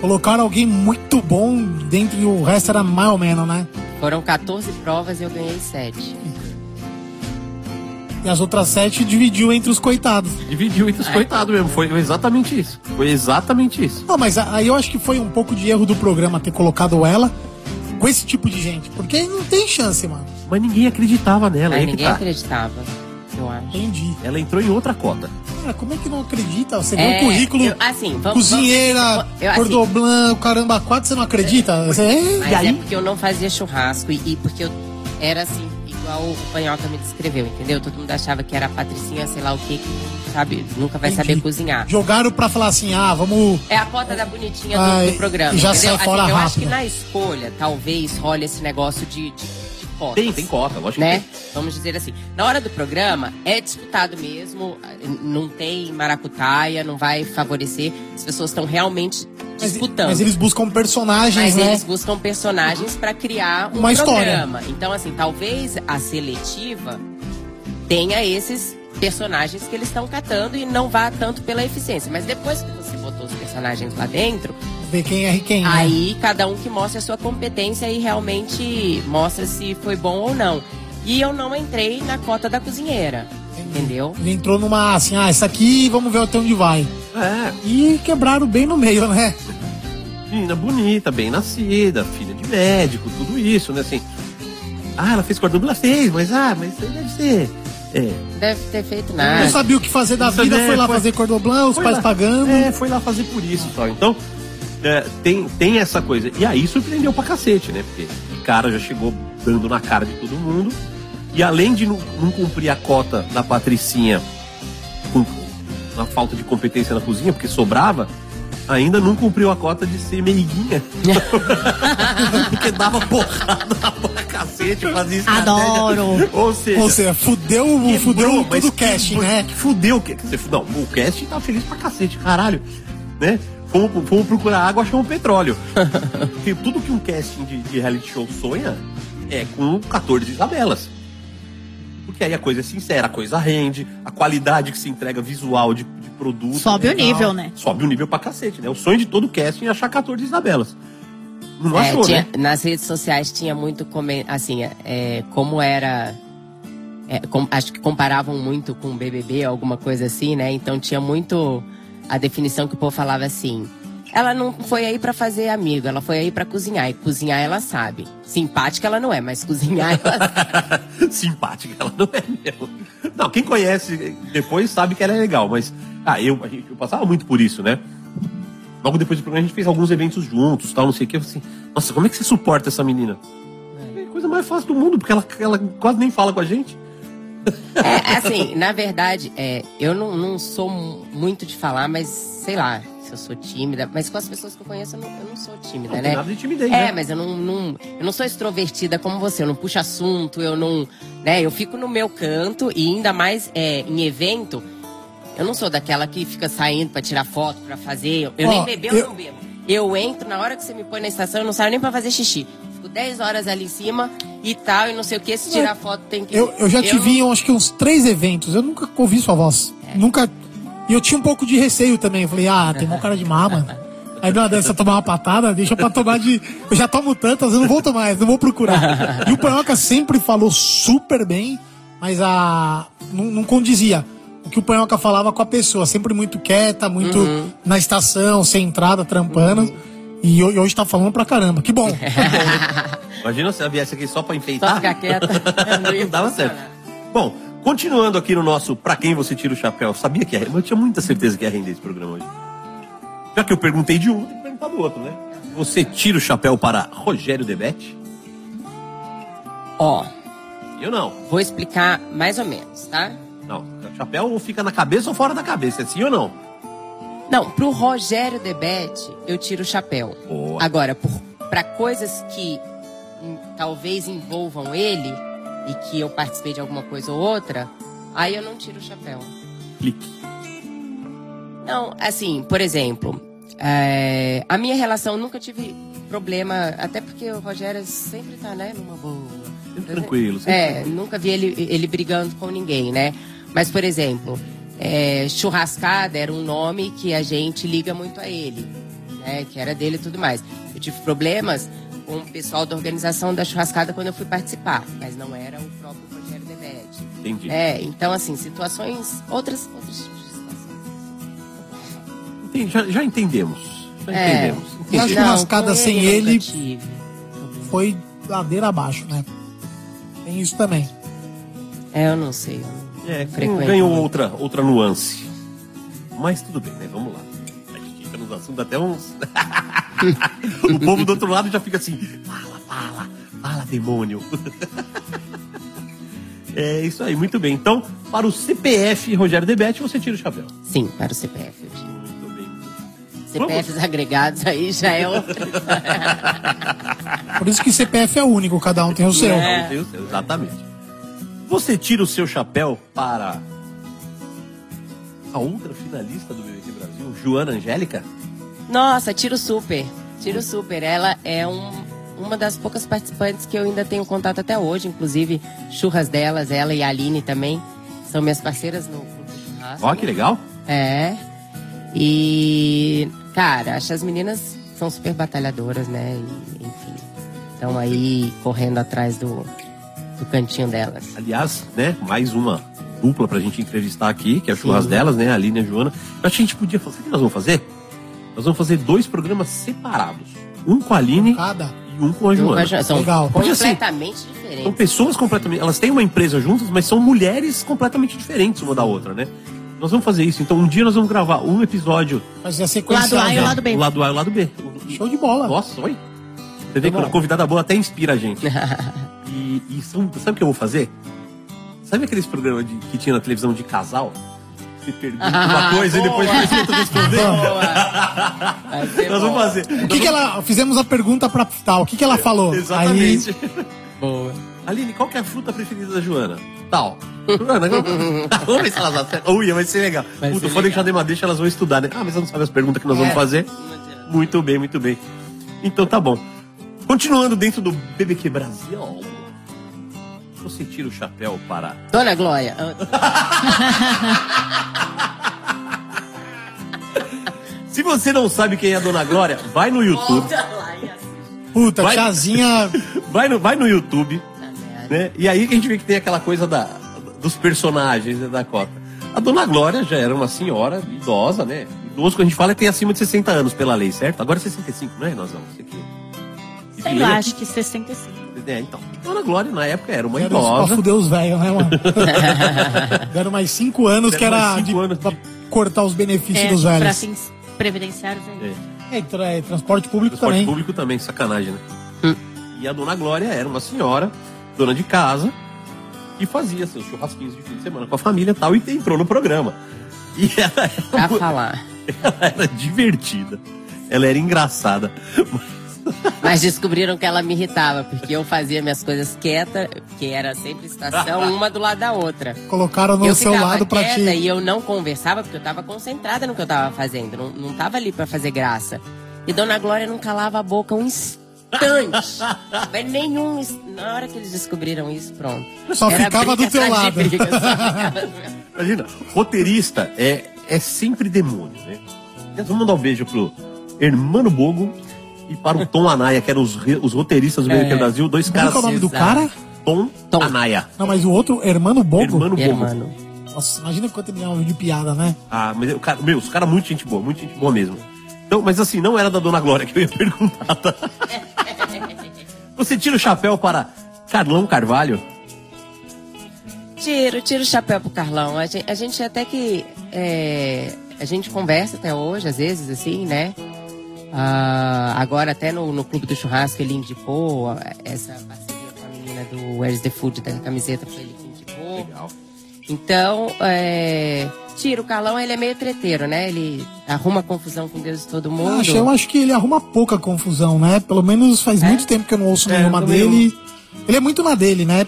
Colocaram alguém muito bom dentro e o resto era mais ou menos, né? Foram 14 provas e eu ganhei 7. E as outras sete dividiu entre os coitados. Dividiu entre os coitados mesmo. Foi exatamente isso. Foi exatamente isso. Não, mas aí eu acho que foi um pouco de erro do programa ter colocado ela com esse tipo de gente. Porque não tem chance, mano. Mas ninguém acreditava nela. Mas que ninguém tá. acreditava, eu acho. Entendi. Ela entrou em outra cota. Cara, como é que não acredita? Você vê É, o currículo, eu- assim, vamos- cozinheira, assim- cordon blanc, caramba, quatro, você não acredita? Você, é, Mas é porque eu não fazia churrasco e, e porque eu era assim, igual o Panhoca me descreveu, entendeu? Todo mundo achava que era a Patricinha, sei lá o que, que sabe, nunca vai Entendi. saber cozinhar. Jogaram pra falar assim, ah, vamos... É a cota da bonitinha do, Ai, do programa. e já entendeu? sai fora assim, eu acho rápido. que na escolha, talvez, role esse negócio de, de, de cotas. Tem, tem cota, lógico né? que tem. Vamos dizer assim. Na hora do programa, é disputado mesmo, não tem maracutaia, não vai favorecer. As pessoas estão realmente disputando. Mas eles buscam personagens, Mas né? eles buscam personagens pra criar um Uma história. programa. Então, assim, talvez a seletiva tenha esses personagens que eles estão catando e não vá tanto pela eficiência. Mas depois que você botou os personagens lá dentro, Ver quem é quem, né? aí cada um que mostra a sua competência e realmente mostra se foi bom ou não. E eu não entrei na cota da cozinheira. Entendeu? Ele entrou numa, assim, ah, essa aqui, vamos ver até onde vai. É. E quebraram bem no meio, né? Menina bonita, bem nascida, filha de médico, tudo isso, né? Assim. Ah, ela fez cordão, ela fez, mas ah, mas isso aí deve ser. É. Deve ter feito nada. Não sabia o que fazer da Isso vida, é, foi lá foi- fazer cordon blanc, os pais lá. pagando. É, foi lá fazer por isso só. Então, é, tem, tem essa coisa. E aí surpreendeu pra cacete, né? Porque o cara já chegou dando na cara de todo mundo. E além de não, não cumprir a cota da Patricinha com a falta de competência na cozinha, porque sobrava, ainda não cumpriu a cota de ser meiguinha. porque dava porrada pra cacete, fazia estratégia. Adoro. Ou seja, Ou seja, fudeu, Quebrou, fudeu todo o casting, né? Que fudeu. Não, o casting tá feliz pra cacete, caralho. Né? Fomos, fomos procurar água, achamos petróleo. Porque tudo que um casting de, de reality show sonha é com 14 Isabelas. Porque aí a coisa é sincera, a coisa rende, a qualidade que se entrega visual de, de produto. Sobe o legal. nível, né? Sobe o nível pra cacete, né? O sonho de todo casting é achar 14 Isabelas. Não É, achou, tinha- né? Nas redes sociais tinha muito, assim, é, como era... é, com- acho que comparavam muito com o BBB, alguma coisa assim, né? Então tinha muito a definição que o povo falava assim... Ela não foi aí pra fazer amigo, ela foi aí pra cozinhar. E cozinhar ela sabe. Simpática ela não é, mas cozinhar ela Simpática, ela não é mesmo. Não, quem conhece depois sabe que ela é legal, mas. Ah, eu, a gente, eu passava muito por isso, né? Logo depois do programa a gente fez alguns eventos juntos, tal, não sei o que. Eu falei assim, nossa, como é que você suporta essa menina? É a coisa mais fácil do mundo, porque ela, ela quase nem fala com a gente. É, assim, na verdade, é, eu não, não sou mu- muito de falar, mas sei lá, se eu sou tímida. Mas com as pessoas que eu conheço, eu não, eu não sou tímida, Não né? tem nada de timidez, É, né? mas eu não, não- eu não sou extrovertida como você. Eu não puxo assunto, eu não. Né, eu fico no meu canto e ainda mais é, em evento. Eu não sou daquela que fica saindo pra tirar foto, pra fazer. Eu Ó, nem beber, eu, não bebo. Eu entro, na hora que você me põe na estação, eu não saio nem pra fazer xixi. Fico 10 horas ali em cima e tal, e não sei o que. Se tirar foto, tem que. Eu, eu já te vi acho que uns três eventos. Eu nunca ouvi sua voz. É. Nunca. E eu tinha um pouco de receio também. Eu falei, ah, tem uma cara de má, mano. Aí não dessa tomar uma patada, deixa pra tomar de. Eu já tomo tantas, eu não vou tomar mais, não vou procurar. E o Panhoca sempre falou super bem, mas a. Não, não condizia. O que o Panhoca falava com a pessoa, sempre muito quieta, muito Uhum. na estação, sem entrada, trampando. Ho- e hoje tá falando pra caramba. Que bom. Imagina se ela viesse aqui só pra enfeitar. Só ficar quieta. Não dava certo. Bom, continuando aqui no nosso Pra Quem Você Tira o Chapéu, sabia que ia Eu tinha muita certeza que ia render esse programa hoje. Já que eu perguntei de um, tem que perguntar do outro, né? Você tira o chapéu para Rogério Debete? Ó. Eu não. Vou explicar mais ou menos, tá? Não. O chapéu ou fica na cabeça ou fora da cabeça, é sim ou não? Não, pro Rogério Debete, eu tiro o chapéu. Agora, por, pra coisas que hum, talvez envolvam ele e que eu participei de alguma coisa ou outra, aí eu não tiro o chapéu. Clique. Não, assim, por exemplo, é, a minha relação nunca tive problema, até porque o Rogério sempre tá, né, numa boa. Sempre tranquilo. sempre É, tranquilo. nunca vi ele, ele brigando com ninguém, né? Mas, por exemplo, é, churrascada era um nome que a gente liga muito a ele, né? Que era dele e tudo mais. Eu tive problemas com o pessoal da organização da churrascada quando eu fui participar, mas não era o próprio Rogério Debete. Entendi. É, então, assim, situações, outras, outras Entendi, Já, já entendemos. Já É. entendemos. E a churrascada sem ele tive. foi ladeira abaixo, né? Tem isso também. É, eu não sei. Eu É, ganhou muito. outra, outra nuance. Mas tudo bem, né? Vamos lá. A gente fica nos assuntos até uns. o povo do outro lado já fica assim: fala, fala, fala, demônio. é isso aí, muito bem. Então, para o CPF Rogério Debete, você tira o chapéu. Sim, para o CPF eu tiro. CPFs agregados aí já é outra. Por isso que CPF é único, cada um tem o seu. Cada um tem o seu, exatamente. Você tira o seu chapéu para a outra finalista do BBQ Brasil, Joana Angélica? Nossa, tiro super. Tiro super. Ela é um, uma das poucas participantes que eu ainda tenho contato até hoje. Inclusive, churras delas, ela e a Aline também. São minhas parceiras no Clube Churrasco. Ó, que legal. É. E, cara, acho que as meninas são super batalhadoras, né? E, enfim, estão aí correndo atrás do, do cantinho delas. Aliás, né, mais uma dupla pra gente entrevistar aqui, que é a churras delas, né, a Aline e a Joana. Eu acho que a gente podia fazer. Sabe o que nós vamos fazer? Nós vamos fazer dois programas separados. Um com a Aline e um com a Joana. São Legal. Assim, completamente são diferentes. pessoas completamente. Elas têm uma empresa juntas, mas são mulheres completamente diferentes uma da outra, né? Nós vamos fazer isso. Então, um dia nós vamos gravar um episódio. Fazer a sequência. Lado A e o lado B. O lado A e o lado B. Show de bola. Nossa, oi. Você vê que a convidada boa até inspira a gente. e e sabe o que eu vou fazer? Sabe aqueles programas de- que tinha na televisão de casal? Você pergunta uma coisa e depois Boa. você tenta responder? Nós vamos fazer. O que, que ela. Fizemos a pergunta pra tal. O que, que ela falou? Exatamente. Boa. Aline, qual que é a fruta preferida da Joana? Tal. Joana, vamos ver se elas acertam. Ui, vai ser legal. Vai Puta, ser pode deixar de deixa, elas vão estudar, né? Ah, mas não sabe as perguntas que nós vamos É. fazer. Muito bem, muito bem. Então tá bom. Continuando dentro do BBQ Brasil, você tira o chapéu para. Dona Glória. Se você não sabe quem é a Dona Glória, vai no YouTube. Puta, Vai- tiazinha. Vai no, vai no YouTube, né? E aí que a gente vê que tem aquela coisa da, dos personagens né, da Cota. A Dona Glória já era uma senhora idosa, né? Idoso, quando a gente fala, é tem acima de 60 anos pela lei, certo? Agora é 65, não é, nós não? Você que... que Sei lá, acho que 65. É, então. Dona Glória, na época, era uma Era isso pra idosa. fuder os velhos, né, mano? Deram mais cinco anos que Deram era mais de, cinco pra cortar os benefícios É, dos pra velhos. fins previdenciários aí. É. É, tra- é, transporte público Transporte também. público também, sacanagem, né? E a Dona Glória era uma senhora, dona de casa, e fazia seus churrasquinhos de fim de semana com a família e tal, e entrou no programa. E ela era, Pra falar. ela era divertida, ela era engraçada. Mas descobriram que ela me irritava, porque eu fazia minhas coisas quieta, que era sempre estação, uma do lado da outra. Colocaram no eu seu lado pra te. e eu não conversava, porque eu tava concentrada no que eu tava fazendo. Não, não tava ali pra fazer graça. E Dona Glória não calava a boca um instante. Mas nenhum. Na hora que eles descobriram isso, pronto. Só Era ficava do teu lado. briga, ficava- Imagina, roteirista é, é sempre demônio, né? Então, Vamos mandar um beijo pro Hermano Bogo e para o Tom Anaya, que eram os, os roteiristas do É. Meio Brasil, dois Como caras. que é o nome do cara? Tom, Anaya. Não, mas o outro, Hermano Bogo. Hermano Bogo. Hermano. Nossa, imagina quanto ele ganhava de piada, né? Ah, mas o cara, meu, os caras muito gente boa, muito gente boa mesmo. Então, mas assim, não era da Dona Glória que eu ia perguntar. tá? Você tira o chapéu para Carlão Carvalho? Tiro, tiro o chapéu pro Carlão. A gente, a gente até que. é, a gente conversa até hoje, às vezes, assim, né? Ah, agora, até no, no Clube do Churrasco, ele indicou ah, essa parceria com a menina do Where's the Food, da camiseta, foi ele que indicou. Legal. Então, é, tiro o Carlão, ele é meio treteiro, né? Ele arruma confusão com Deus e todo mundo. Eu acho, eu acho que ele arruma pouca confusão, né? Pelo menos faz muito tempo que eu não ouço É, nenhuma dele. Ele é muito na dele, né?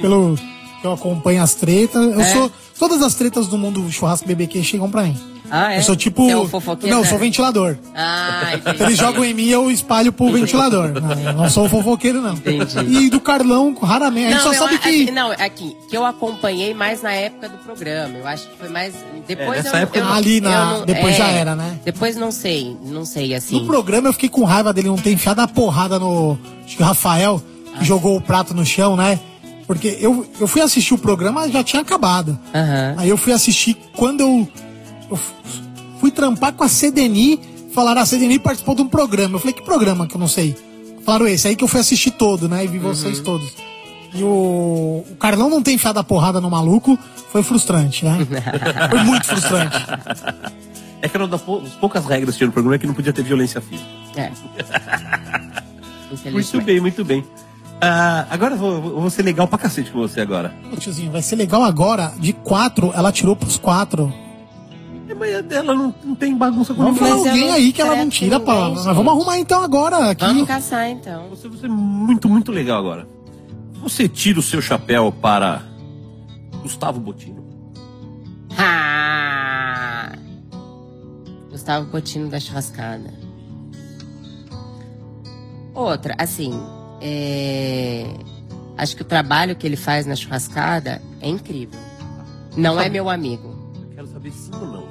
Pelo que eu acompanho as tretas. Eu É. sou. Todas as tretas do mundo churrasco BBQ chegam pra mim. Ah, é? Eu sou tipo. Você é o fofoqueiro, não, eu sou ventilador. Ah, entendi. Eles jogam em mim e eu espalho pro ventilador. Não, eu não sou fofoqueiro, não. E do Carlão, raramente. A gente só eu sabe que. Não, aqui, que eu acompanhei mais na época do programa. Eu acho que foi mais. Depois É, nessa eu, época eu, não. Ali na- eu depois já era, né? Depois não sei, não sei assim. No programa eu fiquei com raiva dele não ter enfiado a porrada no. Acho que o Rafael, Ah. que jogou o prato no chão, né? Porque eu, eu fui assistir o programa, já tinha acabado. Aí eu fui assistir quando eu, eu fui trampar com a CDNI. Falaram, a CDNI participou de um programa. Eu falei, que programa que eu não sei? Falaram esse, aí que eu fui assistir todo, né? E vi vocês todos. E o, o Carlão não ter enfiado a porrada no maluco foi frustrante, né? Foi muito frustrante. É que era uma das pou- das poucas regras que tinha no programa é que não podia ter violência física. É. Muito bem, muito bem. Ah, agora eu vou, eu vou ser legal pra cacete com você agora. Ô, tiozinho, vai ser legal agora. De quatro, ela tirou pros quatro. É, mas ela não, não tem bagunça com ninguém. ver alguém aí que ela não tira, pá. Nós vamos arrumar então agora. Aqui. Vamos caçar então. Você vai ser muito, muito legal agora. Você tira o seu chapéu para Gustavo Botino. Ah! Gustavo Coutinho da churrascada. Outra, assim, é, acho que o trabalho que ele faz na churrascada é incrível. Não é meu amigo. Eu quero saber sim ou não.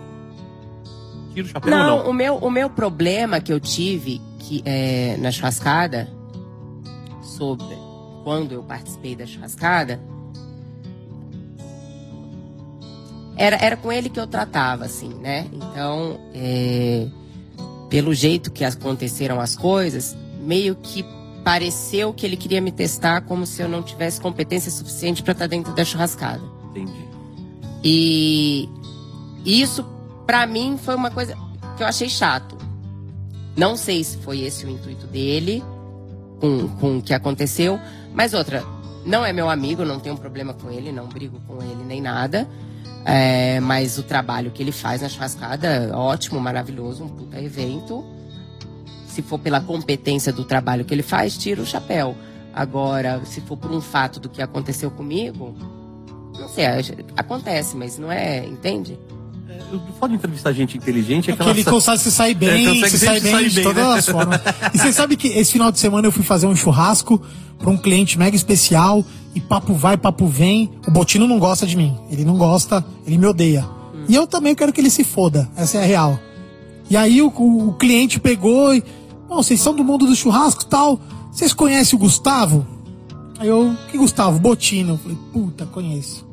O chapéu Não, ou não? o meu, o meu problema que eu tive que, é, na churrascada, sobre quando eu participei da churrascada, era, era com ele que eu tratava, assim, né? Então, é, pelo jeito que aconteceram as coisas, meio que pareceu que ele queria me testar como se eu não tivesse competência suficiente para estar dentro da churrascada. Entendi. E isso, pra mim, foi uma coisa que eu achei chato. Não sei se foi esse o intuito dele com, com o que aconteceu, mas outra, não é meu amigo, não tenho problema com ele, não brigo com ele nem nada. É, mas o trabalho que ele faz na churrascada, ótimo, maravilhoso, um puta evento. Se for pela competência do trabalho que ele faz, tira o chapéu. Agora, se for por um fato do que aconteceu comigo, não sei, acontece, mas não é, entende? O foda de entrevistar gente inteligente é que Que ele ela consegue se sair bem, É, se sai sempre bem sair de bem, todas né? as formas. E você sabe que esse final de semana eu fui fazer um churrasco pra um cliente mega especial e papo vai, papo vem. O Botino não gosta de mim. Ele não gosta, ele me odeia. E eu também quero que ele se foda. Essa é a real. E aí o, o- o cliente pegou e. Bom, vocês são do mundo do churrasco e tal. Vocês conhecem o Gustavo? Aí eu, que Gustavo? Botino. Eu falei, puta, conheço.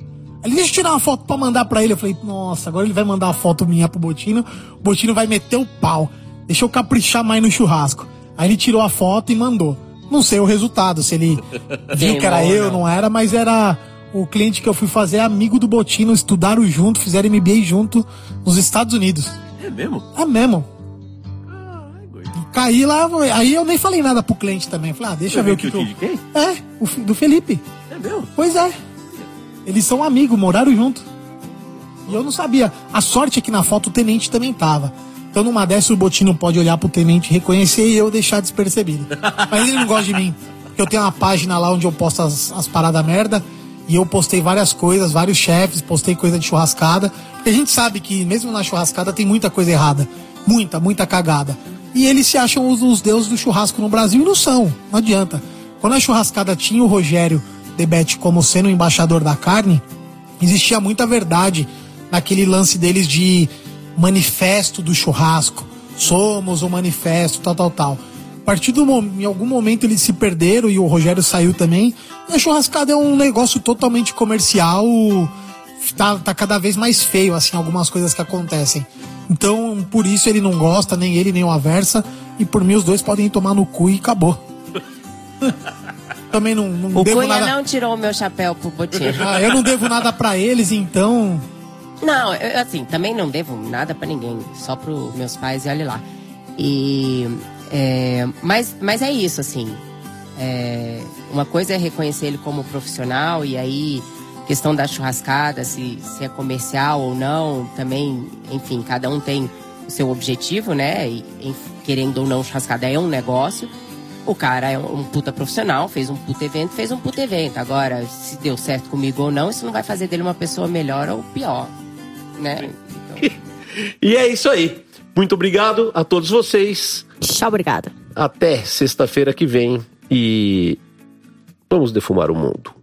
Ele deixa eu tirar uma foto pra mandar pra ele. Eu falei, nossa, agora ele vai mandar uma foto minha pro Botino. O Botino vai meter o pau. Deixa eu caprichar mais no churrasco. Aí ele tirou a foto e mandou. Não sei o resultado, se ele viu que era eu, não. não era, mas era o cliente que eu fui fazer, amigo do Botino, estudaram junto, fizeram MBA junto nos Estados Unidos. É mesmo? É mesmo. Caí lá, aí eu nem falei nada pro cliente também. Falei, ah, deixa eu ver o que, que quem? É, o do Felipe. É mesmo? Pois é. Eles são amigos, moraram junto. E eu não sabia. A sorte é que na foto o tenente também tava. Então numa dessas o Botinho pode olhar pro tenente, reconhecer e eu deixar despercebido. Mas ele não gosta de mim. Eu tenho uma página lá onde eu posto as, as paradas merda. E eu postei várias coisas, vários chefes, postei coisa de churrascada. Porque a gente sabe que mesmo na churrascada tem muita coisa errada. Muita, muita cagada. E eles se acham os, os deuses do churrasco no Brasil e não são. Não adianta. Quando a churrascada tinha o Rogério Debete como sendo o embaixador da carne, existia muita verdade naquele lance deles de manifesto do churrasco. Somos o manifesto, tal, tal, tal. A partir do momento, em algum momento eles se perderam e o Rogério saiu também. A churrascada é um negócio totalmente comercial. Tá, tá cada vez mais feio, assim, algumas coisas que acontecem. Então, por isso ele não gosta, nem ele, nem o Aversa. E por mim, os dois podem tomar no cu e acabou. Também não, não O devo Cunha nada. não tirou o meu chapéu pro Botinho. Ah, eu não devo nada pra eles, então. Não, eu, assim, também não devo nada pra ninguém, só pros meus pais e olha lá. E, é, mas, mas é isso, assim. é, uma coisa é reconhecer ele como profissional e aí questão da churrascada, se, se é comercial ou não, também, enfim, cada um tem o seu objetivo, né? E, querendo ou não, churrascada é um negócio. O cara é um, puta profissional, fez um puta evento, fez um puta evento. Agora, se deu certo comigo ou não, isso não vai fazer dele uma pessoa melhor ou pior, né? E é isso aí. Muito obrigado a todos vocês. Tchau, obrigada. Até sexta-feira que vem e vamos defumar o mundo.